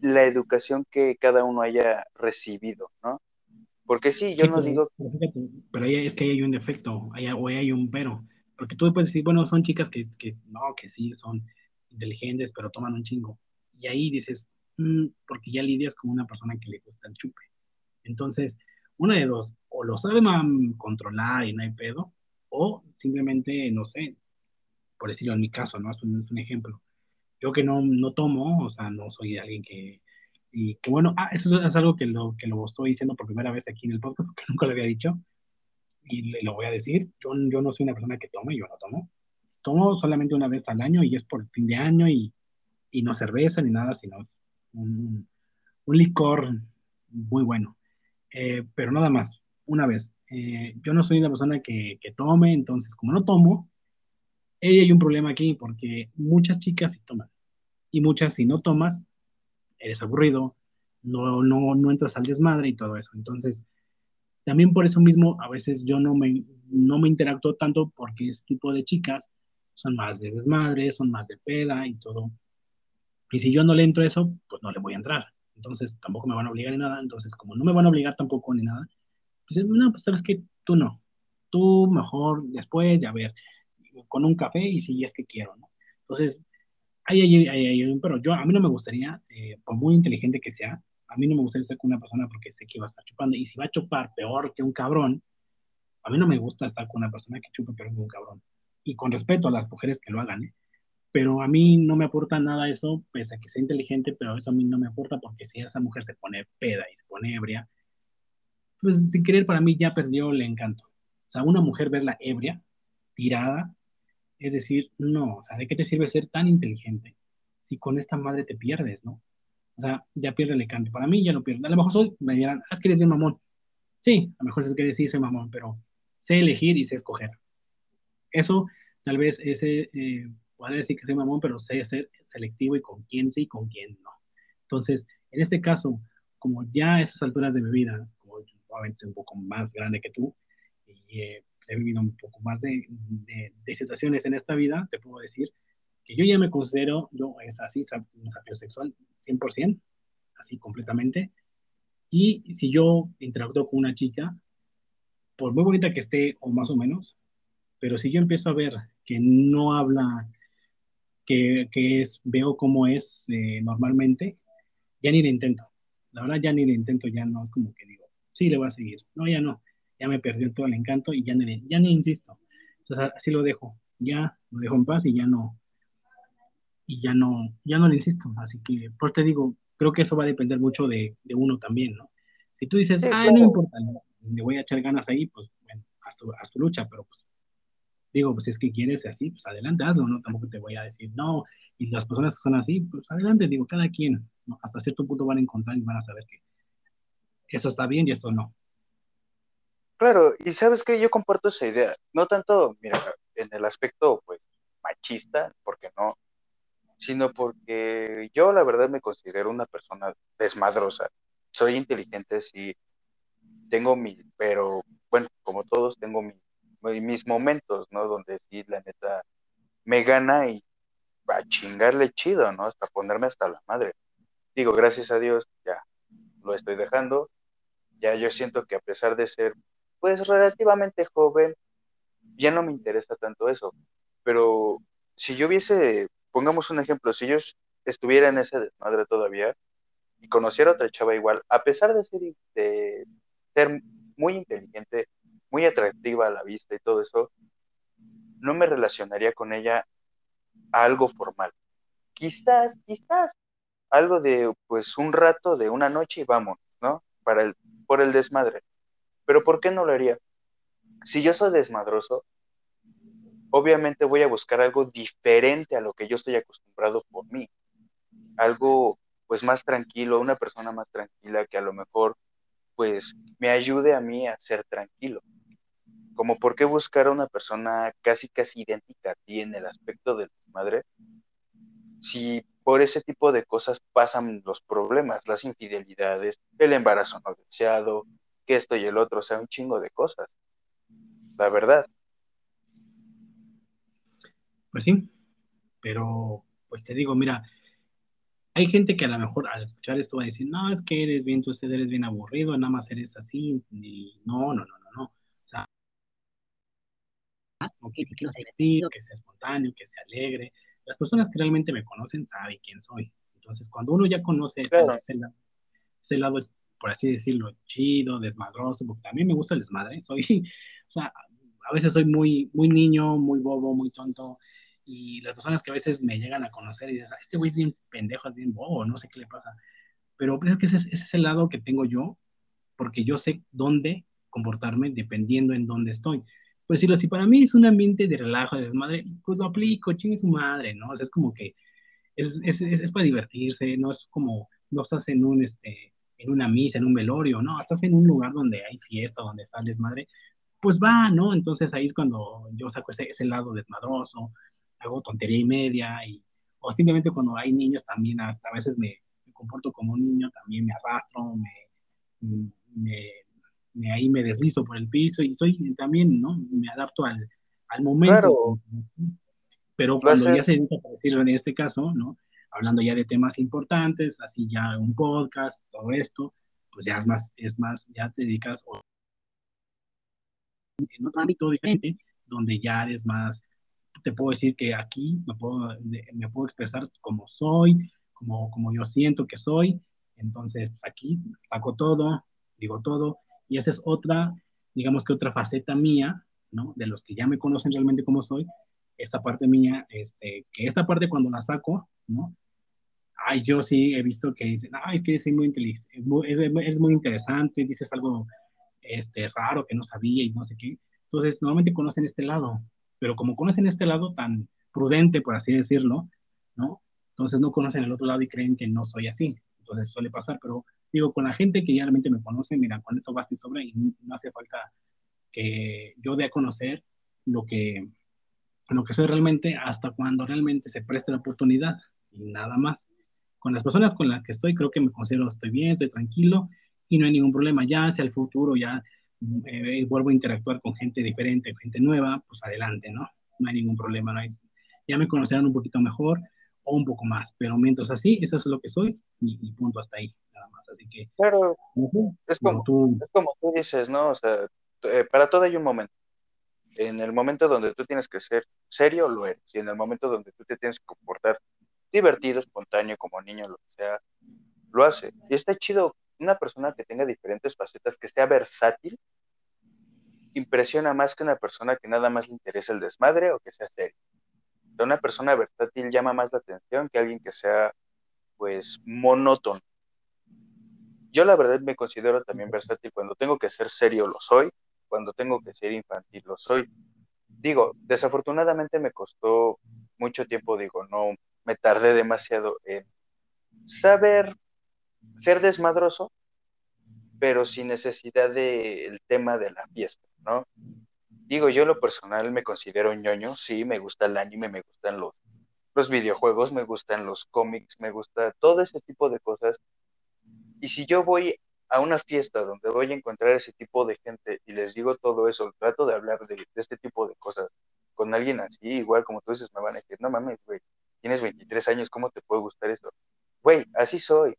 S3: la educación que cada uno haya recibido, ¿no? Porque sí, yo no digo...
S2: Pero es que hay un defecto, hay, o hay un pero, porque tú puedes decir, bueno, son chicas que, que no, que sí, son inteligentes, pero toman un chingo. Y ahí dices, mm, porque ya lidias con una persona que le gusta el chupe. Entonces, una de dos, o lo sabe controlar y no hay pedo, o simplemente, no sé, por decirlo en mi caso, ¿no? Es un, es un ejemplo yo que no, no tomo, o sea, no soy alguien que, y que bueno, ah, eso es algo que lo, que lo estoy diciendo por primera vez aquí en el podcast, porque nunca lo había dicho, y le lo voy a decir, yo, yo no soy una persona que tome, yo no tomo, tomo solamente una vez al año y es por fin de año y y no cerveza ni nada, sino un, licor muy bueno. Eh, pero nada más, una vez. Eh, yo no soy una persona que, que, tome, entonces como no tomo, hay un problema aquí porque muchas chicas sí toman y muchas si no tomas, eres aburrido, no, no, no entras al desmadre y todo eso. Entonces, también por eso mismo a veces yo no me, no me interactúo tanto porque este tipo de chicas son más de desmadre, son más de peda y todo. Y si yo no le entro a eso, pues no le voy a entrar. Entonces tampoco me van a obligar ni nada. Entonces, como no me van a obligar tampoco ni nada, pues no, pues sabes que tú no. Tú mejor después, ya ver, con un café y si es que quiero, ¿no? Entonces, hay, hay, hay, pero yo, a mí no me gustaría, eh, por muy inteligente que sea, a mí no me gustaría estar con una persona porque sé que va a estar chupando. Y si va a chupar peor que un cabrón, a mí no me gusta estar con una persona que chupe peor que un cabrón. Y con respeto a las mujeres que lo hagan, ¿eh? Pero a mí no me aporta nada eso, pese a que sea inteligente, pero eso a mí no me aporta porque si esa mujer se pone peda y se pone ebria, pues sin querer para mí ya perdió el encanto. O sea, una mujer verla ebria, tirada, es decir, no, o sea, ¿de qué te sirve ser tan inteligente si con esta madre te pierdes, no? O sea, ya pierde el encanto. Para mí ya lo pierde. A lo mejor soy, me dirán, ah, es que eres bien mamón. Sí, a lo mejor es que decir soy mamón, pero sé elegir y sé escoger. Eso, tal vez, ese, eh, decir que soy mamón, pero sé ser selectivo y con quién sí y con quién no. Entonces, en este caso, como ya a esas alturas de mi vida, como yo obviamente soy un poco más grande que tú, y eh, he vivido un poco más de, de, situaciones en esta vida, te puedo decir que yo ya me considero, yo es así, sapiosexual 100%, así completamente. Y si yo interactúo con una chica, por muy bonita que esté, o más o menos, pero si yo empiezo a ver que no habla, que, que es, veo cómo es eh, normalmente, ya ni le intento. La verdad, ya ni le intento, ya no, es como que digo, sí, le voy a seguir. No, ya no ya me perdió todo el encanto y ya no, ya no insisto. Entonces así lo dejo, ya lo dejo en paz y ya no, y ya no, ya no le insisto. Así que, pues te digo, creo que eso va a depender mucho de, de uno también, ¿no? Si tú dices, ah, no importa, le voy a echar ganas ahí, pues bueno, haz tu, haz tu lucha, pero pues digo, pues si es que quieres así, pues adelante, hazlo, ¿no? Tampoco te voy a decir, no, y las personas que son así, pues adelante, digo, cada quien, hasta cierto punto van a encontrar y van a saber que eso está bien y esto no.
S3: Claro, y sabes que yo comparto esa idea, no tanto, mira, en el aspecto, pues, machista, porque no, sino porque yo la verdad me considero una persona desmadrosa. Soy inteligente, sí, tengo mi, pero bueno, como todos, tengo mis momentos, ¿no? Donde sí, la neta, me gana y va a chingarle chido, ¿no? Hasta ponerme hasta la madre. Digo, gracias a Dios, ya lo estoy dejando. Ya yo siento que a pesar de ser pues relativamente joven, ya no me interesa tanto eso. Pero si yo hubiese, pongamos un ejemplo, si yo estuviera en ese desmadre todavía y conociera a otra chava igual, a pesar de ser, de ser muy inteligente, muy atractiva a la vista y todo eso, no me relacionaría con ella a algo formal. Quizás, quizás algo de pues un rato de una noche y vamos, ¿no? Para el, por el desmadre. Pero ¿por qué no lo haría? Si yo soy desmadroso, obviamente voy a buscar algo diferente a lo que yo estoy acostumbrado por mí. Algo pues más tranquilo, una persona más tranquila que a lo mejor pues me ayude a mí a ser tranquilo. Como por qué buscar a una persona casi casi idéntica a ti en el aspecto de madre, si por ese tipo de cosas pasan los problemas, las infidelidades, el embarazo no deseado, que esto y el otro, o sea, un chingo de cosas. La verdad.
S2: Pues sí, pero pues te digo, mira, hay gente que a lo mejor al escuchar esto va a decir, no, es que eres bien, tú eres bien aburrido, nada más eres así, y no, no, no, no, no. O sea, okay, si quiero ser divertido, que sea espontáneo, que sea alegre. Las personas que realmente me conocen saben quién soy. Entonces, cuando uno ya conoce ese, lado, ese lado por así decirlo, chido, desmadroso, porque también me gusta el desmadre. Soy, o sea, a veces soy muy, muy niño, muy bobo, muy tonto. Y las personas que a veces me llegan a conocer y dicen, ah, este güey es bien pendejo, es bien bobo, no sé qué le pasa. Pero pues es que ese, ese es el lado que tengo yo, porque yo sé dónde comportarme dependiendo en dónde estoy. Pues si, si para mí es un ambiente de relajo, de desmadre, pues lo aplico, chingue su madre, ¿no? O sea, es como que es, es, es, para divertirse, no es como, no estás en un, este, en una misa, en un velorio, no, estás en un lugar donde hay fiesta, donde está el desmadre, pues va, ¿no? Entonces ahí es cuando yo saco ese, ese lado desmadroso, hago tontería y media, y, o simplemente cuando hay niños también, hasta a veces me, me comporto como un niño, también me arrastro, me, me, ahí me deslizo por el piso y soy también, ¿no? Me adapto al, al momento. Pero cuando ya se dedica, por decirlo en este caso, ¿no? Hablando ya de temas importantes, así ya un podcast, todo esto, pues ya es más, es más, ya te dedicas en otro ámbito diferente, donde ya eres más, te puedo decir que aquí me puedo, me puedo expresar como soy, como, como yo siento que soy, entonces pues aquí saco todo, digo todo, y esa es otra, digamos que otra faceta mía, ¿no? De los que ya me conocen realmente como soy, esta parte mía, este, que esta parte cuando la saco, ¿no? Ay, yo sí he visto que dicen, ay, es que es muy inteligente, es muy, es, muy interesante, dices algo este, raro que no sabía y no sé qué. Entonces, normalmente conocen este lado, pero como conocen este lado tan prudente, por así decirlo, ¿no? Entonces no conocen el otro lado y creen que no soy así. Entonces suele pasar, pero digo, con la gente que ya realmente me conoce, mira, con eso basta y sobra y no hace falta que yo dé a conocer lo que, lo que soy realmente hasta cuando realmente se preste la oportunidad y nada más. Con las personas con las que estoy, creo que me considero estoy bien, estoy tranquilo y no hay ningún problema. Ya hacia el futuro, ya eh, vuelvo a interactuar con gente diferente, gente nueva, pues adelante, ¿no? No hay ningún problema, no hay, ya me conocerán un poquito mejor o un poco más, pero mientras así, eso es lo que soy y, punto hasta ahí, nada más. Así que.
S3: Claro, es, como, tú, es como tú dices, ¿no? O sea, eh, para todo hay un momento en el momento donde tú tienes que ser serio, lo eres. Y en el momento donde tú te tienes que comportar divertido, espontáneo, como niño, lo que sea, lo hace. Y está chido una persona que tenga diferentes facetas, que sea versátil, impresiona más que una persona que nada más le interesa el desmadre o que sea serio. Una persona versátil llama más la atención que alguien que sea, pues, monótono. Yo la verdad me considero también versátil. Cuando tengo que ser serio, lo soy cuando tengo que ser infantil lo soy. Digo, desafortunadamente me costó mucho tiempo, digo, no me tardé demasiado en saber ser desmadroso, pero sin necesidad del tema de la fiesta, ¿no? Digo, yo lo personal me considero ñoño, sí, me gusta el anime, me gustan los, los videojuegos, me gustan los cómics, me gusta todo ese tipo de cosas. Y si yo voy a una fiesta donde voy a encontrar ese tipo de gente y les digo todo eso, trato de hablar de, este tipo de cosas con alguien así, igual como tú dices, me van a decir, no mames, güey, tienes 23 años, ¿cómo te puede gustar eso? Güey, así soy.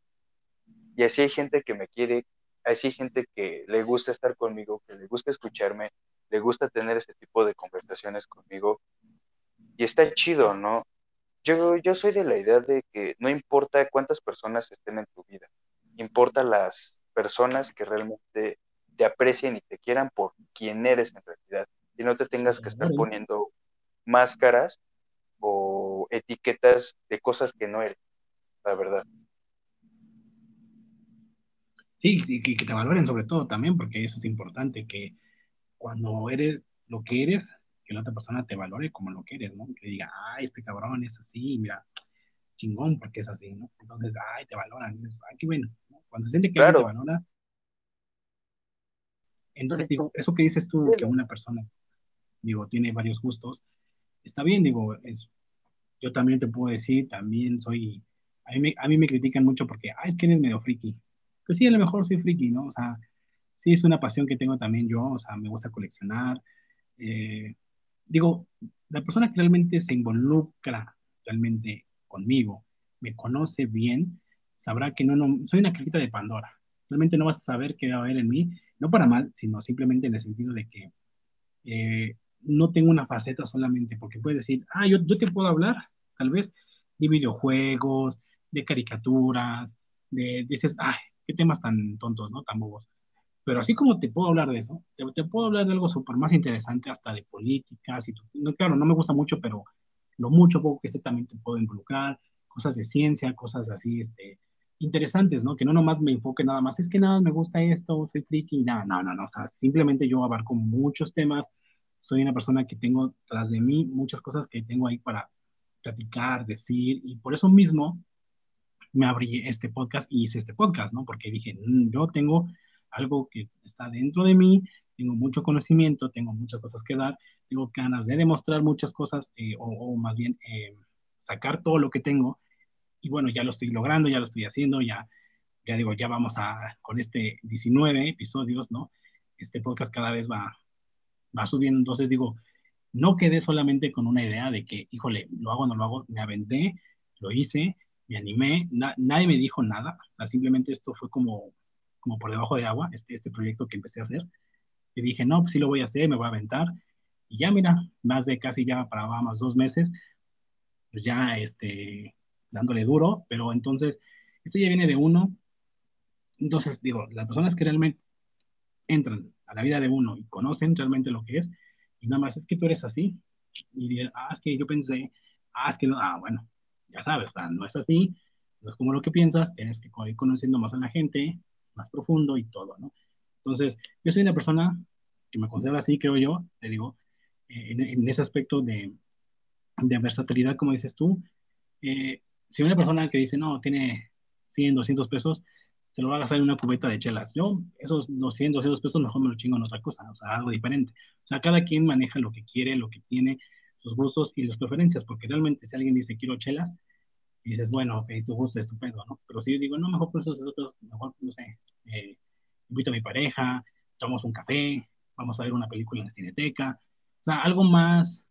S3: Y así hay gente que me quiere, así hay gente que le gusta estar conmigo, que le gusta escucharme, le gusta tener ese tipo de conversaciones conmigo. Y está chido, ¿no? Yo, yo soy de la idea de que no importa cuántas personas estén en tu vida, importa las personas que realmente te aprecien y te quieran por quien eres en realidad y no te tengas que estar poniendo máscaras o etiquetas de cosas que no eres, la verdad.
S2: Sí, y que te valoren sobre todo también, porque eso es importante, que cuando eres lo que eres, que la otra persona te valore como lo que eres, ¿no? Que diga, ay, este cabrón es así, mira, chingón porque es así, ¿no? Entonces, ay, te valoran, dices, ay, qué bueno, cuando se siente que claro. te valora. Entonces, digo, eso que dices tú, que una persona, digo, tiene varios gustos, está bien, digo, es, yo también te puedo decir, también soy, a mí, me, a mí me critican mucho porque, ay, es que eres medio friki. Pues sí, a lo mejor soy friki, ¿no? O sea, sí es una pasión que tengo también yo, o sea, me gusta coleccionar. Eh, digo, la persona que realmente se involucra realmente conmigo, me conoce bien, sabrá que no, no, soy una cajita de Pandora. Realmente no vas a saber qué va a haber en mí, no para mal, sino simplemente en el sentido de que eh, no tengo una faceta solamente, porque puedes decir, ah, yo, yo te puedo hablar, tal vez, de videojuegos, de caricaturas, de, dices, ay, qué temas tan tontos, ¿no? Tan bobos. Pero así como te puedo hablar de eso, te, te puedo hablar de algo súper más interesante, hasta de políticas, y no, claro, no me gusta mucho, pero lo mucho poco que sé también te puedo involucrar, cosas de ciencia, cosas así, este, interesantes, ¿no? Que no nomás me enfoque nada más, es que nada, me gusta esto, soy friki, nada, no, no, no, o sea, simplemente yo abarco muchos temas, soy una persona que tengo tras de mí muchas cosas que tengo ahí para platicar, decir, y por eso mismo me abrí este podcast y hice este podcast, ¿no? Porque dije, mm, yo tengo algo que está dentro de mí, tengo mucho conocimiento, tengo muchas cosas que dar, tengo ganas de demostrar muchas cosas, eh, o, más bien eh, sacar todo lo que tengo, y bueno, ya lo estoy logrando, ya lo estoy haciendo, ya, ya digo, ya vamos a, con este 19 episodios, ¿no? Este podcast cada vez va, va subiendo, entonces digo, no quedé solamente con una idea de que, híjole, lo hago o no lo hago, me aventé, lo hice, me animé, nadie me dijo nada, o simplemente esto fue como, como por debajo de agua, este, este proyecto que empecé a hacer, y dije, no, pues sí lo voy a hacer, me voy a aventar, y ya mira, más de casi ya para más dos meses, pues ya este, dándole duro, pero entonces, esto ya viene de uno, entonces digo, las personas que realmente entran a la vida de uno y conocen realmente lo que es, y nada más es que tú eres así, y ah, es que yo pensé, ah, es que no, ah, bueno, ya sabes, no es así, no es como lo que piensas, tienes que ir conociendo más a la gente, más profundo y todo, ¿no? Entonces, yo soy una persona que me considera así, creo yo, te digo, eh, en, ese aspecto de, de, versatilidad, como dices tú, eh, si una persona que dice, no, tiene 100, 200 pesos, se lo va a gastar en una cubeta de chelas. Yo, esos 200, 200 pesos, mejor me lo chingo en otra cosa, o sea, algo diferente. O sea, cada quien maneja lo que quiere, lo que tiene, sus gustos y las preferencias, porque realmente si alguien dice quiero chelas, dices, bueno, ok, tu gusto es estupendo, ¿no? Pero si yo digo, no, mejor por esos otros, mejor, no sé, eh, invito a mi pareja, tomamos un café, vamos a ver una película en la cineteca, o sea, algo más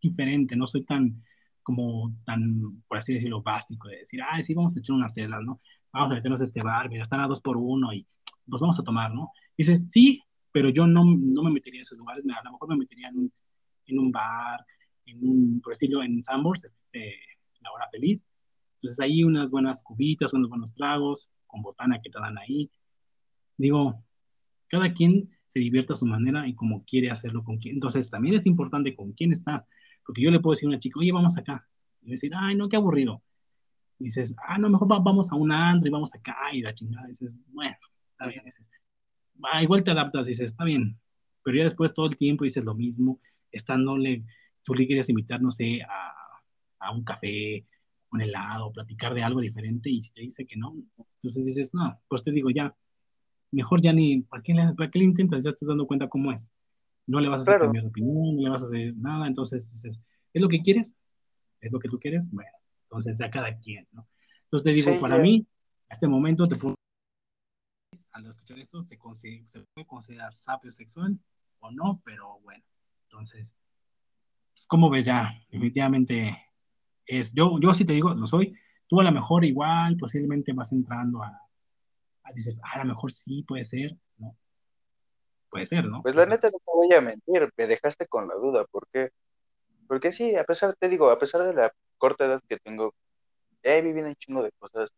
S2: diferente, no soy tan, como tan, por así decirlo, básico, de decir, ah, sí, vamos a echar unas celas, ¿no? Vamos a meternos a este bar, mira, están a dos por uno y pues vamos a tomar, ¿no? Dices, sí, pero yo no, no me metería en esos lugares, a lo mejor me metería en un, en un bar, en un, por decirlo, en Sambors, este, la hora feliz. Entonces ahí unas buenas cubitas, unos buenos tragos, con botana que te dan ahí. Digo, cada quien se divierta a su manera y como quiere hacerlo con quien. Entonces también es importante con quién estás, porque yo le puedo decir a una chica, oye, vamos acá. Y decir, ay, no, qué aburrido. Y dices, ah, no, mejor vamos a un andro y vamos acá y la chingada. Y dices, bueno, está bien. dices, igual te adaptas, dices, está bien. Pero ya después todo el tiempo dices lo mismo estándole, tú le quieres invitar, no sé, a, a un café, un helado, platicar de algo diferente, y si te dice que no, entonces dices, no, pues te digo ya, mejor ya ni, ¿para qué le, para qué intentas? Ya te estás dando cuenta cómo es. No le vas a hacer cambiar de opinión, no le vas a hacer nada, entonces dices, ¿es lo que quieres? ¿Es lo que tú quieres? Bueno, entonces ya cada quien, ¿no? Entonces te digo, para mí, a este momento te puedo al escuchar esto, se, se puede considerar sapio sexual o no, pero bueno, entonces, pues, ¿cómo ves ya? Definitivamente es, yo, yo sí te digo, lo soy. Tú a lo mejor igual, posiblemente vas entrando a, dices, ah, a lo mejor sí puede ser, ¿no? Puede ser, ¿no?
S3: Pues la neta no te voy a mentir, me dejaste con la duda, ¿por qué? Porque sí, a pesar, te digo, a pesar de la corta edad que tengo, he vivido un chingo de cosas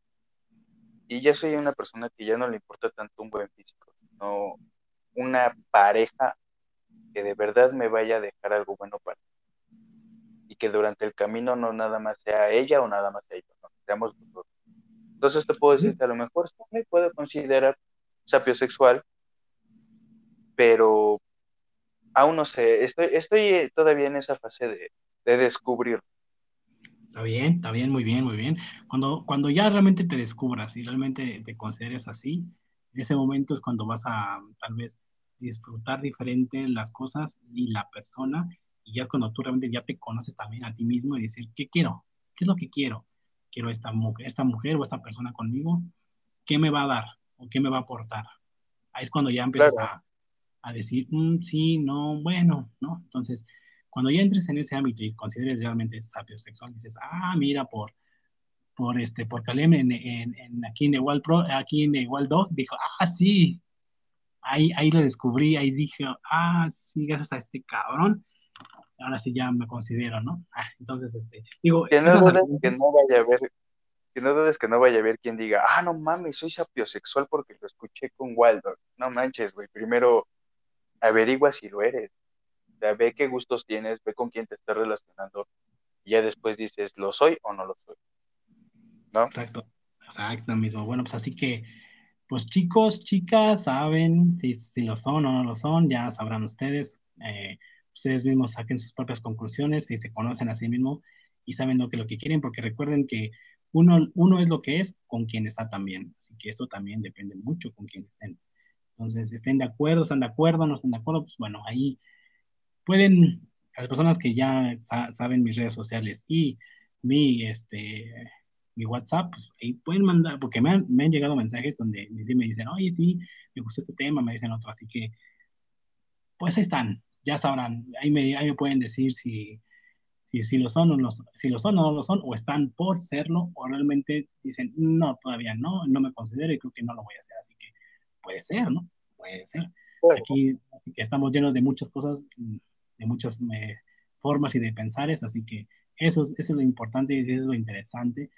S3: y ya soy una persona que ya no le importa tanto un buen físico, no una pareja que de verdad me vaya a dejar algo bueno para y que durante el camino no nada más sea ella o nada más ella, no, seamos los Entonces te puedo decir que a lo mejor me puedo considerar sapiosexual, pero aún no sé, estoy, estoy todavía en esa fase de, de descubrir.
S2: Está bien, está bien, muy bien, muy bien. Cuando, cuando ya realmente te descubras y realmente te consideres así, en ese momento es cuando vas a tal vez disfrutar diferente las cosas y la persona, y ya cuando tú realmente ya te conoces también a ti mismo y decir, ¿qué quiero? ¿Qué es lo que quiero? ¿Quiero esta mujer, esta mujer o esta persona conmigo? ¿Qué me va a dar o qué me va a aportar? Ahí es cuando ya empiezas a, a, decir, mm, sí, no, bueno, ¿no? Entonces, cuando ya entres en ese ámbito y consideres realmente sapio sexual, dices, ah, mira, por, por este, por Calem en, en, aquí en Igual Pro, aquí en Igual Dog, dijo, ah, sí, ahí, ahí lo descubrí, ahí dije, ah, sí, gracias a este cabrón, ahora sí ya me considero, ¿no? Ah, entonces, este, digo...
S3: Que no dudes que no vaya a haber, que no dudes que no vaya a haber quien diga, ah, no mames, soy sapiosexual porque lo escuché con Waldorf. No manches, güey, primero averigua si lo eres. ve qué gustos tienes, ve con quién te estás relacionando, y ya después dices, ¿lo soy o no lo soy? ¿No?
S2: Exacto, exacto mismo. Bueno, pues así que pues chicos, chicas, saben si, si lo son o no lo son, ya sabrán ustedes. Eh, ustedes mismos saquen sus propias conclusiones, si se conocen a sí mismos y saben lo que, lo que quieren, porque recuerden que uno, uno es lo que es con quien está también, así que eso también depende mucho con quien estén. Entonces, estén de acuerdo, están de acuerdo, no están de acuerdo, pues bueno, ahí pueden, las personas que ya saben mis redes sociales y mi, este, mi WhatsApp, pues ahí pueden mandar, porque me han, me han llegado mensajes donde me dicen, oye, sí, me gustó este tema, me dicen otro, así que, pues ahí están, ya sabrán, ahí me, ahí me pueden decir si, si, si lo son o no, si lo son o no lo son, o están por serlo, o realmente dicen, no, todavía no, no me considero y creo que no lo voy a hacer, así puede ser, ¿no? Puede ser. Aquí estamos llenos de muchas cosas, de muchas eh, formas y de pensares, así que eso, eso es lo importante y eso es lo interesante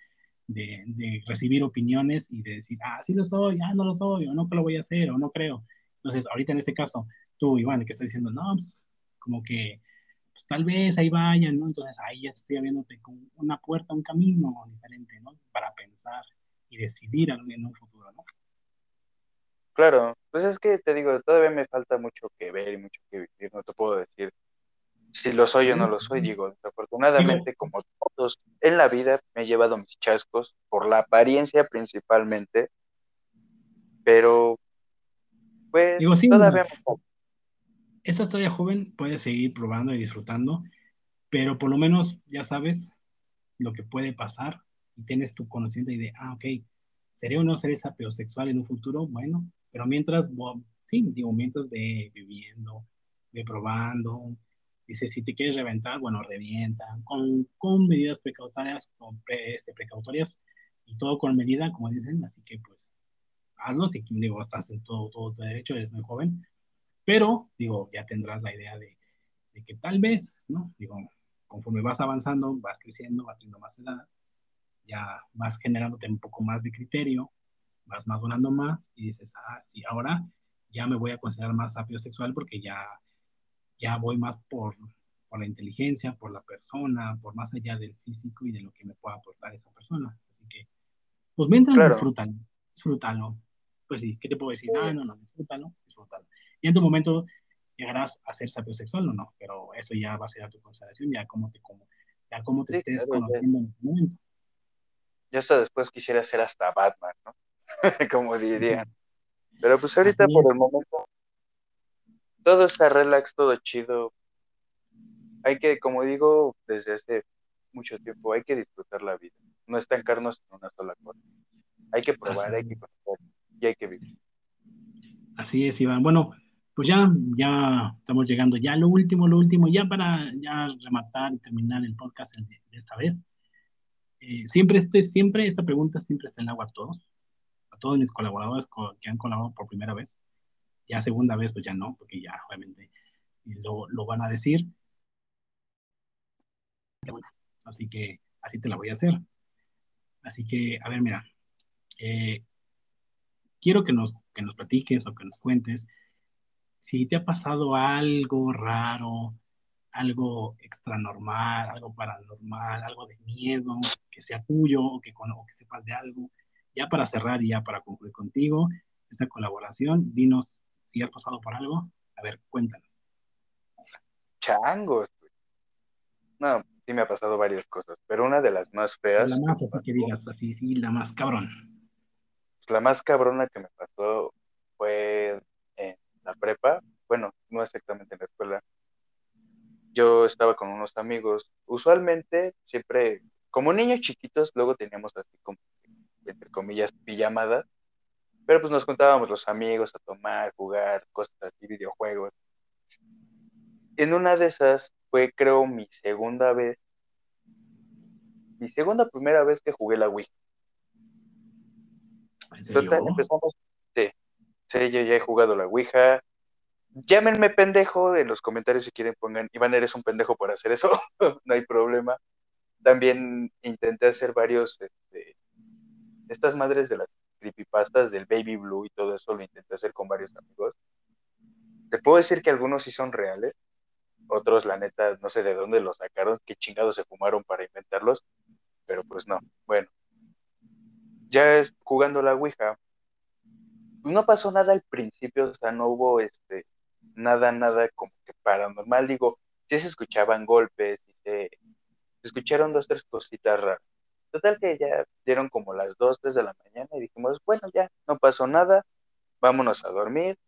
S2: de, de, recibir opiniones y de decir, ah, sí lo soy, ah, no lo soy, o no que lo voy a hacer, o no creo. Entonces, ahorita en este caso, tú, Iván, que estoy diciendo, no, pues, como que, pues tal vez ahí vayan, ¿no? Entonces, ahí ya estoy abriéndote con una puerta, un camino diferente, ¿no? Para pensar y decidir en un futuro, ¿no?
S3: Claro, pues es que te digo, todavía me falta mucho que ver y mucho que vivir, no te puedo decir si lo soy o no lo soy, digo, desafortunadamente como todos en la vida me he llevado mis chascos por la apariencia principalmente, pero pues digo, sí, todavía
S2: Esta historia joven puede seguir probando y disfrutando, pero por lo menos ya sabes lo que puede pasar y tienes tu conocimiento y de, ah, ok, ¿seré o no seré sapiosexual en un futuro? Bueno, pero mientras, sí, digo, mientras ve viviendo, ve probando, Dice, si te quieres reventar, bueno, revienta, con, con medidas precautorias, con este, precautorias y todo con medida, como dicen, así que pues hazlo, si digo, estás en todo, todo tu derecho, eres muy joven, pero digo, ya tendrás la idea de, de que tal vez, ¿no? Digo, conforme vas avanzando, vas creciendo, vas teniendo más edad, ya vas generándote un poco más de criterio, vas madurando más y dices, ah, sí, ahora ya me voy a considerar más sapio sexual porque ya ya voy más por, por la inteligencia, por la persona, por más allá del físico y de lo que me pueda aportar esa persona. Así que, pues mientras disfrútalo, disfrútalo. Pues sí, ¿qué te puedo decir? Ah, no, no, disfrútalo, disfrútalo. Y en tu momento llegarás a ser sapiosexual o no, pero eso ya va a ser a tu consideración, ya cómo te, como, ya cómo te estés conociendo en ese momento.
S3: Yo hasta después quisiera ser hasta Batman, ¿no? como dirían. Pero pues ahorita por el momento todo está relax, todo chido. Hay que, como digo desde hace mucho tiempo, hay que disfrutar la vida, no estancarnos en una sola cosa. Hay que probar, hay que conocer y hay que vivir.
S2: Así es, Iván. Bueno, pues ya, ya estamos llegando ya lo último, lo último, ya para ya rematar y terminar el podcast de, esta vez. Eh, siempre, este, siempre esta pregunta siempre está en agua a todos, todos mis colaboradores que han colaborado por primera vez. Ya segunda vez, pues ya no, porque ya obviamente lo, lo van a decir. Así que así te la voy a hacer. Así que, a ver, mira, eh, quiero que nos, que nos platiques o que nos cuentes si te ha pasado algo raro, algo extranormal, algo paranormal, algo de miedo, que sea tuyo o que, o que sepas de algo. Ya para cerrar y ya para concluir contigo esta colaboración, dinos si has pasado por algo, a ver, cuéntanos.
S3: Changos. No, sí me ha pasado varias cosas, pero una de las más feas.
S2: La más, así que digas, así, sí, la más cabrón.
S3: Pues la más cabrona que me pasó fue en la prepa, bueno, no exactamente en la escuela. Yo estaba con unos amigos, usualmente siempre, como niños chiquitos, luego teníamos así como, entre comillas, pijamadas, pero pues nos juntábamos los amigos a tomar, jugar, cosas así, videojuegos. En una de esas fue, creo, mi segunda vez, mi segunda primera vez que jugué la Wii. Total, empezamos, sí, sí, yo ya he jugado la Ouija. Llámenme pendejo en los comentarios si quieren pongan, Iván, eres un pendejo por hacer eso, no hay problema. También intenté hacer varios, este, estas madres de las creepypastas del Baby Blue y todo eso lo intenté hacer con varios amigos. Te puedo decir que algunos sí son reales, otros la neta no sé de dónde los sacaron, qué chingados se fumaron para inventarlos, pero pues no. Bueno, ya es, jugando la Ouija, no pasó nada al principio, o sea, no hubo este nada, nada como que paranormal, digo, sí se escuchaban golpes, se, se escucharon dos, tres cositas raras. Total que ya dieron como las dos, tres de la mañana y dijimos, bueno, ya, no pasó nada, vámonos a dormir.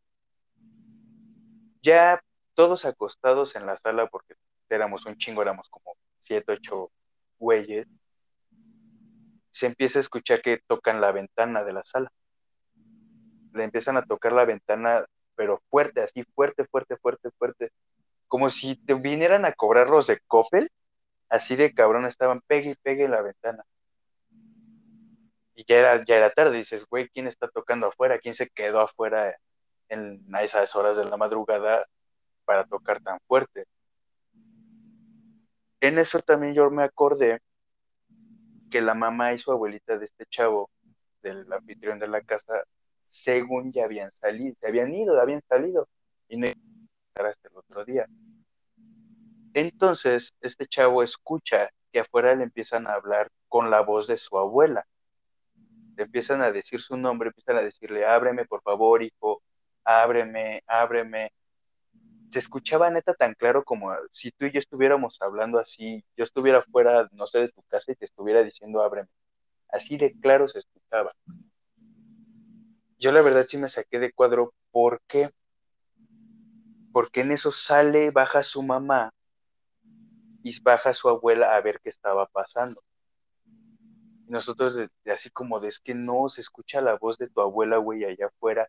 S3: Ya todos acostados en la sala, porque éramos un chingo, éramos como siete, ocho güeyes, se empieza a escuchar que tocan la ventana de la sala. Le empiezan a tocar la ventana, pero fuerte, así, fuerte, fuerte, fuerte, fuerte. Como si te vinieran a cobrar los de Coppel, así de cabrón estaban, pegue y pegue la ventana. Y ya era, ya era tarde, dices, güey, ¿quién está tocando afuera? ¿Quién se quedó afuera en esas horas de la madrugada para tocar tan fuerte? En eso también yo me acordé que la mamá y su abuelita de este chavo, del anfitrión de la casa, según ya habían salido, se habían ido, habían salido, y no hasta el otro día. Entonces, este chavo escucha que afuera le empiezan a hablar con la voz de su abuela. Empiezan a decir su nombre, empiezan a decirle, ábreme, por favor, hijo, ábreme, ábreme. Se escuchaba neta tan claro como si tú y yo estuviéramos hablando así, yo estuviera fuera, no sé, de tu casa y te estuviera diciendo, ábreme. Así de claro se escuchaba. Yo la verdad sí me saqué de cuadro, ¿por qué? Porque en eso sale, baja su mamá y baja su abuela a ver qué estaba pasando. Y nosotros así como de es que no se escucha la voz de tu abuela, güey, allá afuera,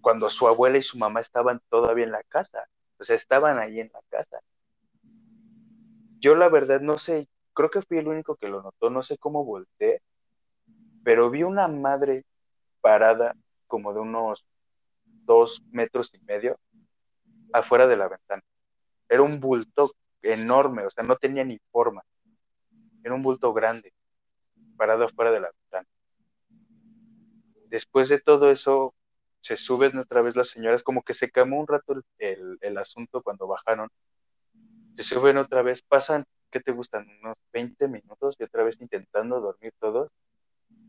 S3: cuando su abuela y su mamá estaban todavía en la casa, o sea, estaban ahí en la casa. Yo la verdad no sé, creo que fui el único que lo notó, no sé cómo volteé, pero vi una madre parada como de unos dos metros y medio afuera de la ventana. Era un bulto enorme, o sea, no tenía ni forma. Era un bulto grande, parado afuera de la ventana. Después de todo eso, se suben otra vez las señoras, como que se calmó un rato el, asunto cuando bajaron. Se suben otra vez, pasan, ¿qué te gustan? Unos 20 minutos y otra vez intentando dormir todos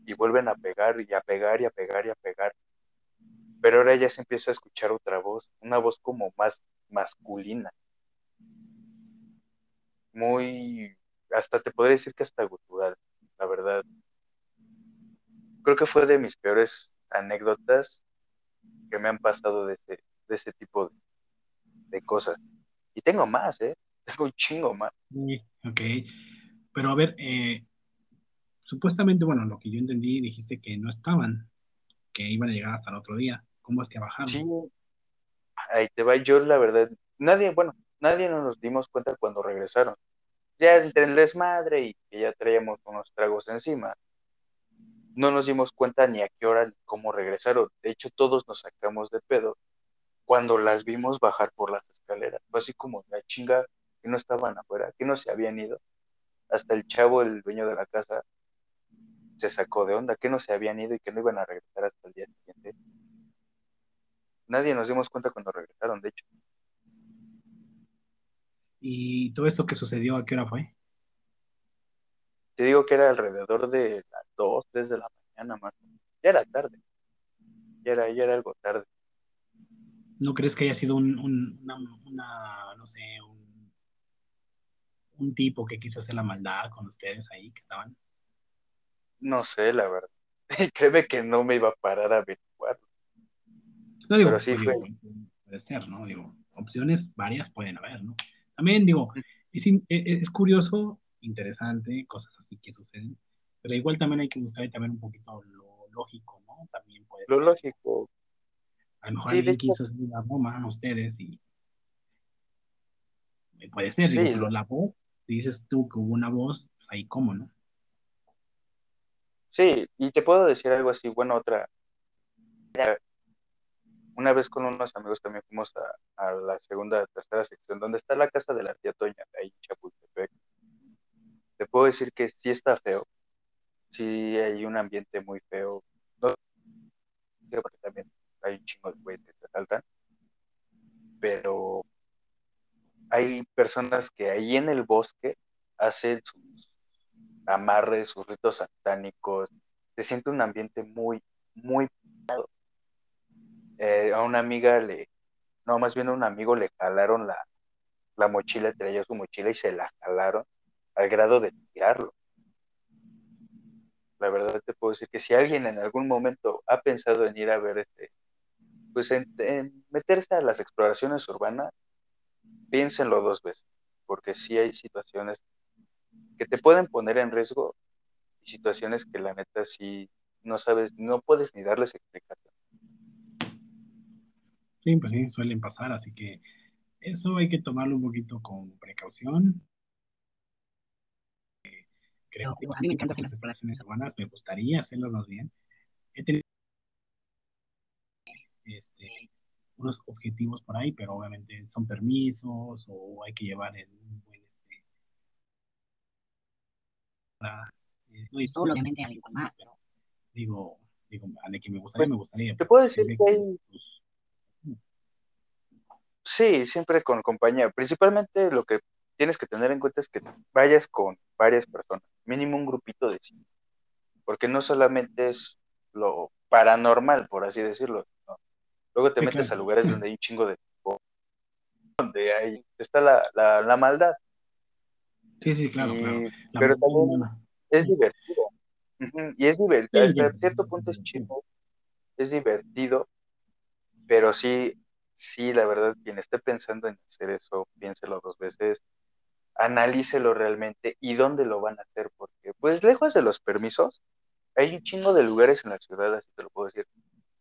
S3: y vuelven a pegar y a pegar y a pegar y a pegar. Pero ahora ya se empieza a escuchar otra voz, una voz como más masculina muy, hasta te podría decir que hasta gutural, la verdad. Creo que fue de mis peores anécdotas que me han pasado de ese, de ese tipo de, cosas. Y tengo más, ¿eh? Tengo un chingo más.
S2: ok. Pero a ver, eh, supuestamente, bueno, lo que yo entendí, dijiste que no estaban, que iban a llegar hasta el otro día. ¿Cómo es que bajaron? Sí,
S3: ahí te va. Yo, la verdad, nadie, bueno, nadie nos dimos cuenta cuando regresaron. Ya entre el desmadre y que ya traíamos unos tragos encima, no nos dimos cuenta ni a qué hora ni cómo regresaron. De hecho, todos nos sacamos de pedo cuando las vimos bajar por las escaleras. Fue así como la chinga que no estaban afuera, que no se habían ido. Hasta el chavo, el dueño de la casa, se sacó de onda, que no se habían ido y que no iban a regresar hasta el día siguiente. Nadie nos dimos cuenta cuando regresaron, de hecho.
S2: ¿Y todo esto que sucedió a qué hora fue?
S3: Te digo que era alrededor de las 2, 3 de la mañana más. Ya era tarde. Ya era, ya era algo tarde.
S2: ¿No crees que haya sido un, una, no sé, un, un tipo que quiso hacer la maldad con ustedes ahí que estaban?
S3: No sé, la verdad. Créeme que no me iba a parar a averiguarlo.
S2: No digo, Pero sí fue. puede ser, ¿no? Digo, opciones varias pueden haber, ¿no? También digo, es, e, es, curioso, interesante, cosas así que suceden, pero igual también hay que buscar también un poquito lo lógico, ¿no? También puede
S3: Lo lógico.
S2: A lo mejor alguien quiso hacer una broma a ustedes y puede ser, digo, pero la voz, si dices tú que hubo una voz, pues ahí cómo, ¿no?
S3: Sí, y te puedo decir algo así, bueno, otra, una vez con unos amigos también fuimos a, la segunda, tercera sección, donde está la casa de la tía Toña, ahí en Chapultepec. Te puedo decir que sí está feo, sí hay un ambiente muy feo, no porque también hay un chingo de güeyes que te saltan, pero hay personas que ahí en el bosque hacen sus amarres, sus ritos satánicos, se siente un ambiente muy, muy eh, a una amiga le, no, más bien a un amigo le jalaron la, la mochila, traía su mochila y se la jalaron. al grado de tirarlo. La verdad te puedo decir que si alguien en algún momento ha pensado en ir a ver este, pues en, meterse a las exploraciones urbanas, piénsenlo dos veces, porque sí hay situaciones que te pueden poner en riesgo y situaciones que la neta sí no sabes, no puedes ni darles explicación.
S2: Sí, pues sí, suelen pasar, así que eso hay que tomarlo un poquito con precaución. Creo, a mí me encantan las exploraciones urbanas, me gustaría hacerlo más bien. He tenido este, unos objetivos por ahí, pero obviamente son permisos o hay que llevar el buen este, eh, no y solo obviamente alguien más, pero digo, digo, a que me gustaría, me gustaría.
S3: Te puedo decir que hay... Sí, siempre con compañía. Principalmente lo que tienes que tener en cuenta es que vayas con varias personas, mínimo un grupito de cinco, porque no solamente es lo paranormal, por así decirlo. Luego te metes a lugares donde hay un chingo de donde hay, está la, la, maldad.
S2: Sí, sí, claro,
S3: pero también es divertido. Y es divertido, hasta cierto punto es chido, es divertido, pero sí, sí, la verdad, quien esté pensando en hacer eso, piénselo dos veces, analícelo realmente y dónde lo van a hacer, porque pues lejos de los permisos, hay un chingo de lugares en la ciudad, así te lo puedo decir,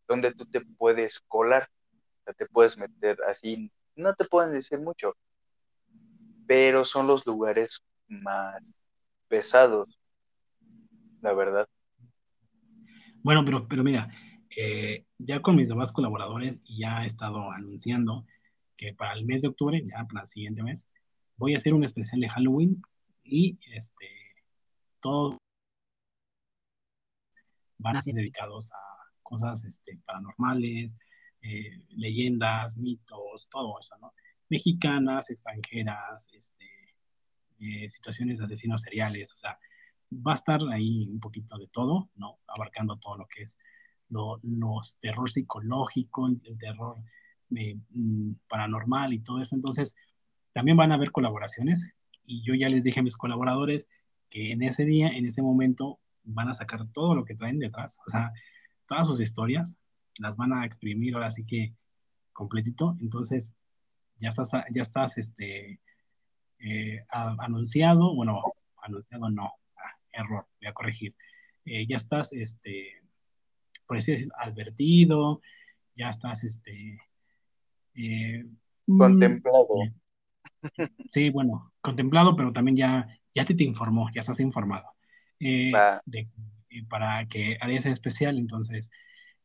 S3: donde tú te puedes colar, te puedes meter así, no te pueden decir mucho, pero son los lugares más pesados, la verdad.
S2: Bueno, pero, pero mira, eh, ya con mis demás colaboradores ya he estado anunciando que para el mes de octubre, ya para el siguiente mes, voy a hacer un especial de Halloween y este todos van a ser dedicados a cosas este, paranormales, eh, leyendas, mitos, todo eso, ¿no? Mexicanas, extranjeras, este, eh, situaciones de asesinos seriales, o sea, va a estar ahí un poquito de todo, ¿no? Abarcando todo lo que es los terror psicológico, el, terror eh, mm, paranormal y todo eso. Entonces, también van a haber colaboraciones y yo ya les dije a mis colaboradores que en ese día, en ese momento, van a sacar todo lo que traen detrás, o sea, todas sus historias, las van a exprimir ahora sí que completito. Entonces, ya estás, ya estás este, eh, anunciado, bueno, anunciado no, error, voy a corregir. Eh, ya estás, este, por así decirlo, advertido, ya estás, este...
S3: Eh, mm, contemplado.
S2: Sí, bueno, contemplado, pero también ya, ya se te informó, ya estás informado. Eh, para que haga ese especial, entonces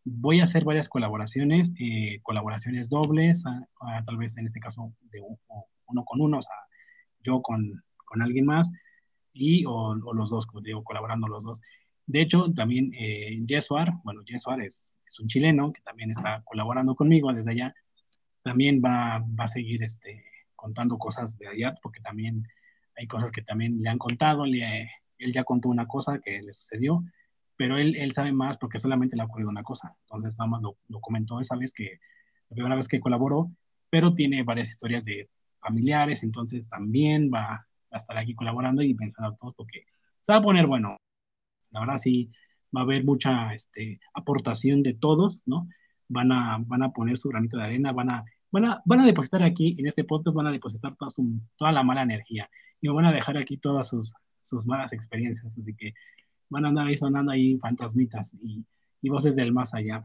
S2: voy a hacer varias colaboraciones, colaboraciones dobles, tal vez en este caso de uno con uno, o sea, yo con, con alguien más, y o, los dos, como digo, colaborando los dos. De hecho, también eh, Jesuar, bueno, Jesuar es, un chileno que también está colaborando conmigo desde allá, también va, va a seguir este, contando cosas de allá, porque también hay cosas que también le han contado, él ya contó una cosa que le sucedió, pero él, él sabe más porque solamente le ha ocurrido una cosa, entonces nada más lo, comentó esa vez que, la primera vez que colaboró, pero tiene varias historias de familiares, entonces también va, a estar aquí colaborando y pensando todo porque se va a poner bueno. La verdad sí va a haber mucha este, aportación de todos, ¿no? Van a, van a poner su granito de arena, van a, van a, van a depositar aquí, en este podcast, van a depositar toda, su, toda la mala energía y van a dejar aquí todas sus, sus malas experiencias, así que van a andar ahí sonando ahí fantasmitas y, y voces del más allá.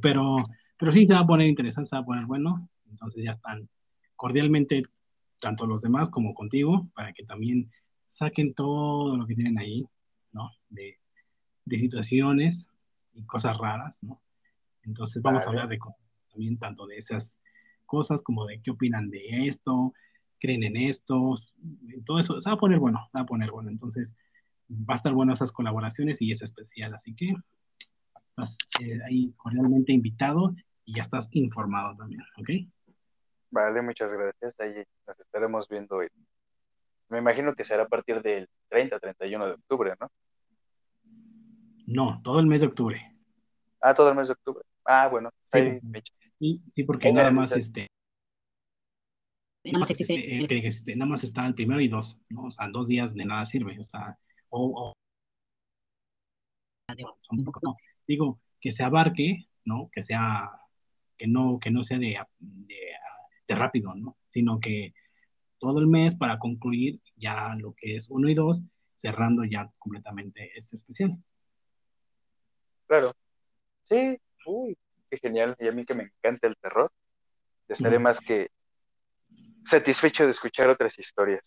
S2: Pero, pero sí se va a poner interesante, se va a poner bueno, entonces ya están cordialmente tanto los demás como contigo, para que también saquen todo lo que tienen ahí, ¿no? De, de situaciones y cosas raras, ¿no? Entonces vamos a hablar de también tanto de esas cosas como de qué opinan de esto, creen en esto, todo eso, se va a poner bueno, se va a poner bueno. Entonces va a estar bueno esas colaboraciones y es especial, así que estás eh, ahí cordialmente invitado y ya estás informado también, ¿ok?
S3: Vale, muchas gracias. Ahí nos estaremos viendo hoy. Me imagino que será a partir del 30, 31 de octubre, ¿no?
S2: No, todo el mes de octubre.
S3: Ah, todo el mes de octubre. Ah, bueno.
S2: Sí, sí porque nada más este. nada más existe, eh, que, nada más está el primero y dos, ¿no? O sea, dos días de nada sirve, o sea, o, no, digo, que se abarque, ¿no? Que sea, que no, que no sea de, de, rápido, ¿no? Sino que todo el mes para concluir ya lo que es uno y dos, cerrando ya completamente este especial.
S3: Claro. Sí, uy, qué genial. Y a mí que me encanta el terror, estaré más que satisfecho de escuchar otras historias.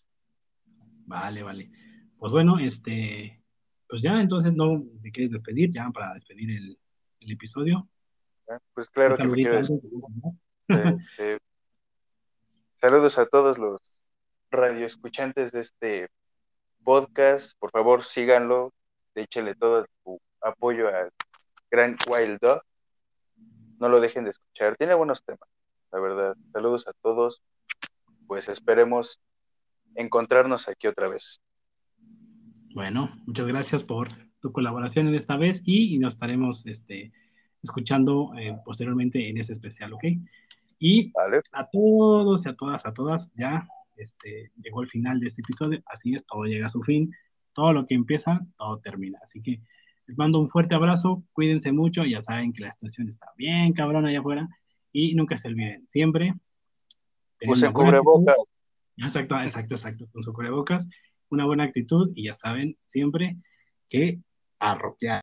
S2: Vale, vale. Pues bueno, este, pues ya entonces no te quieres despedir, ya para despedir el, episodio.
S3: Ah, pues claro que me quiero Saludos a todos los radioescuchantes de este podcast. Por favor, síganlo, échele todo su apoyo al Gran Wild Dog. No lo dejen de escuchar, tiene buenos temas, la verdad. Saludos a todos. Pues esperemos encontrarnos aquí otra vez.
S2: Bueno, muchas gracias por tu colaboración en esta vez y, nos estaremos este, escuchando eh, posteriormente en ese especial, ¿ok? Y a todos y a todas, a todas, ya este, llegó el final de este episodio, así es, todo llega a su fin, todo lo que empieza, todo termina, así que les mando un fuerte abrazo, cuídense mucho, ya saben que la situación está bien cabrona allá afuera y nunca se olviden, siempre.
S3: Usen cubrebocas.
S2: Exacto, exacto, exacto, con su cubrebocas, una buena actitud y ya saben siempre que arroquear.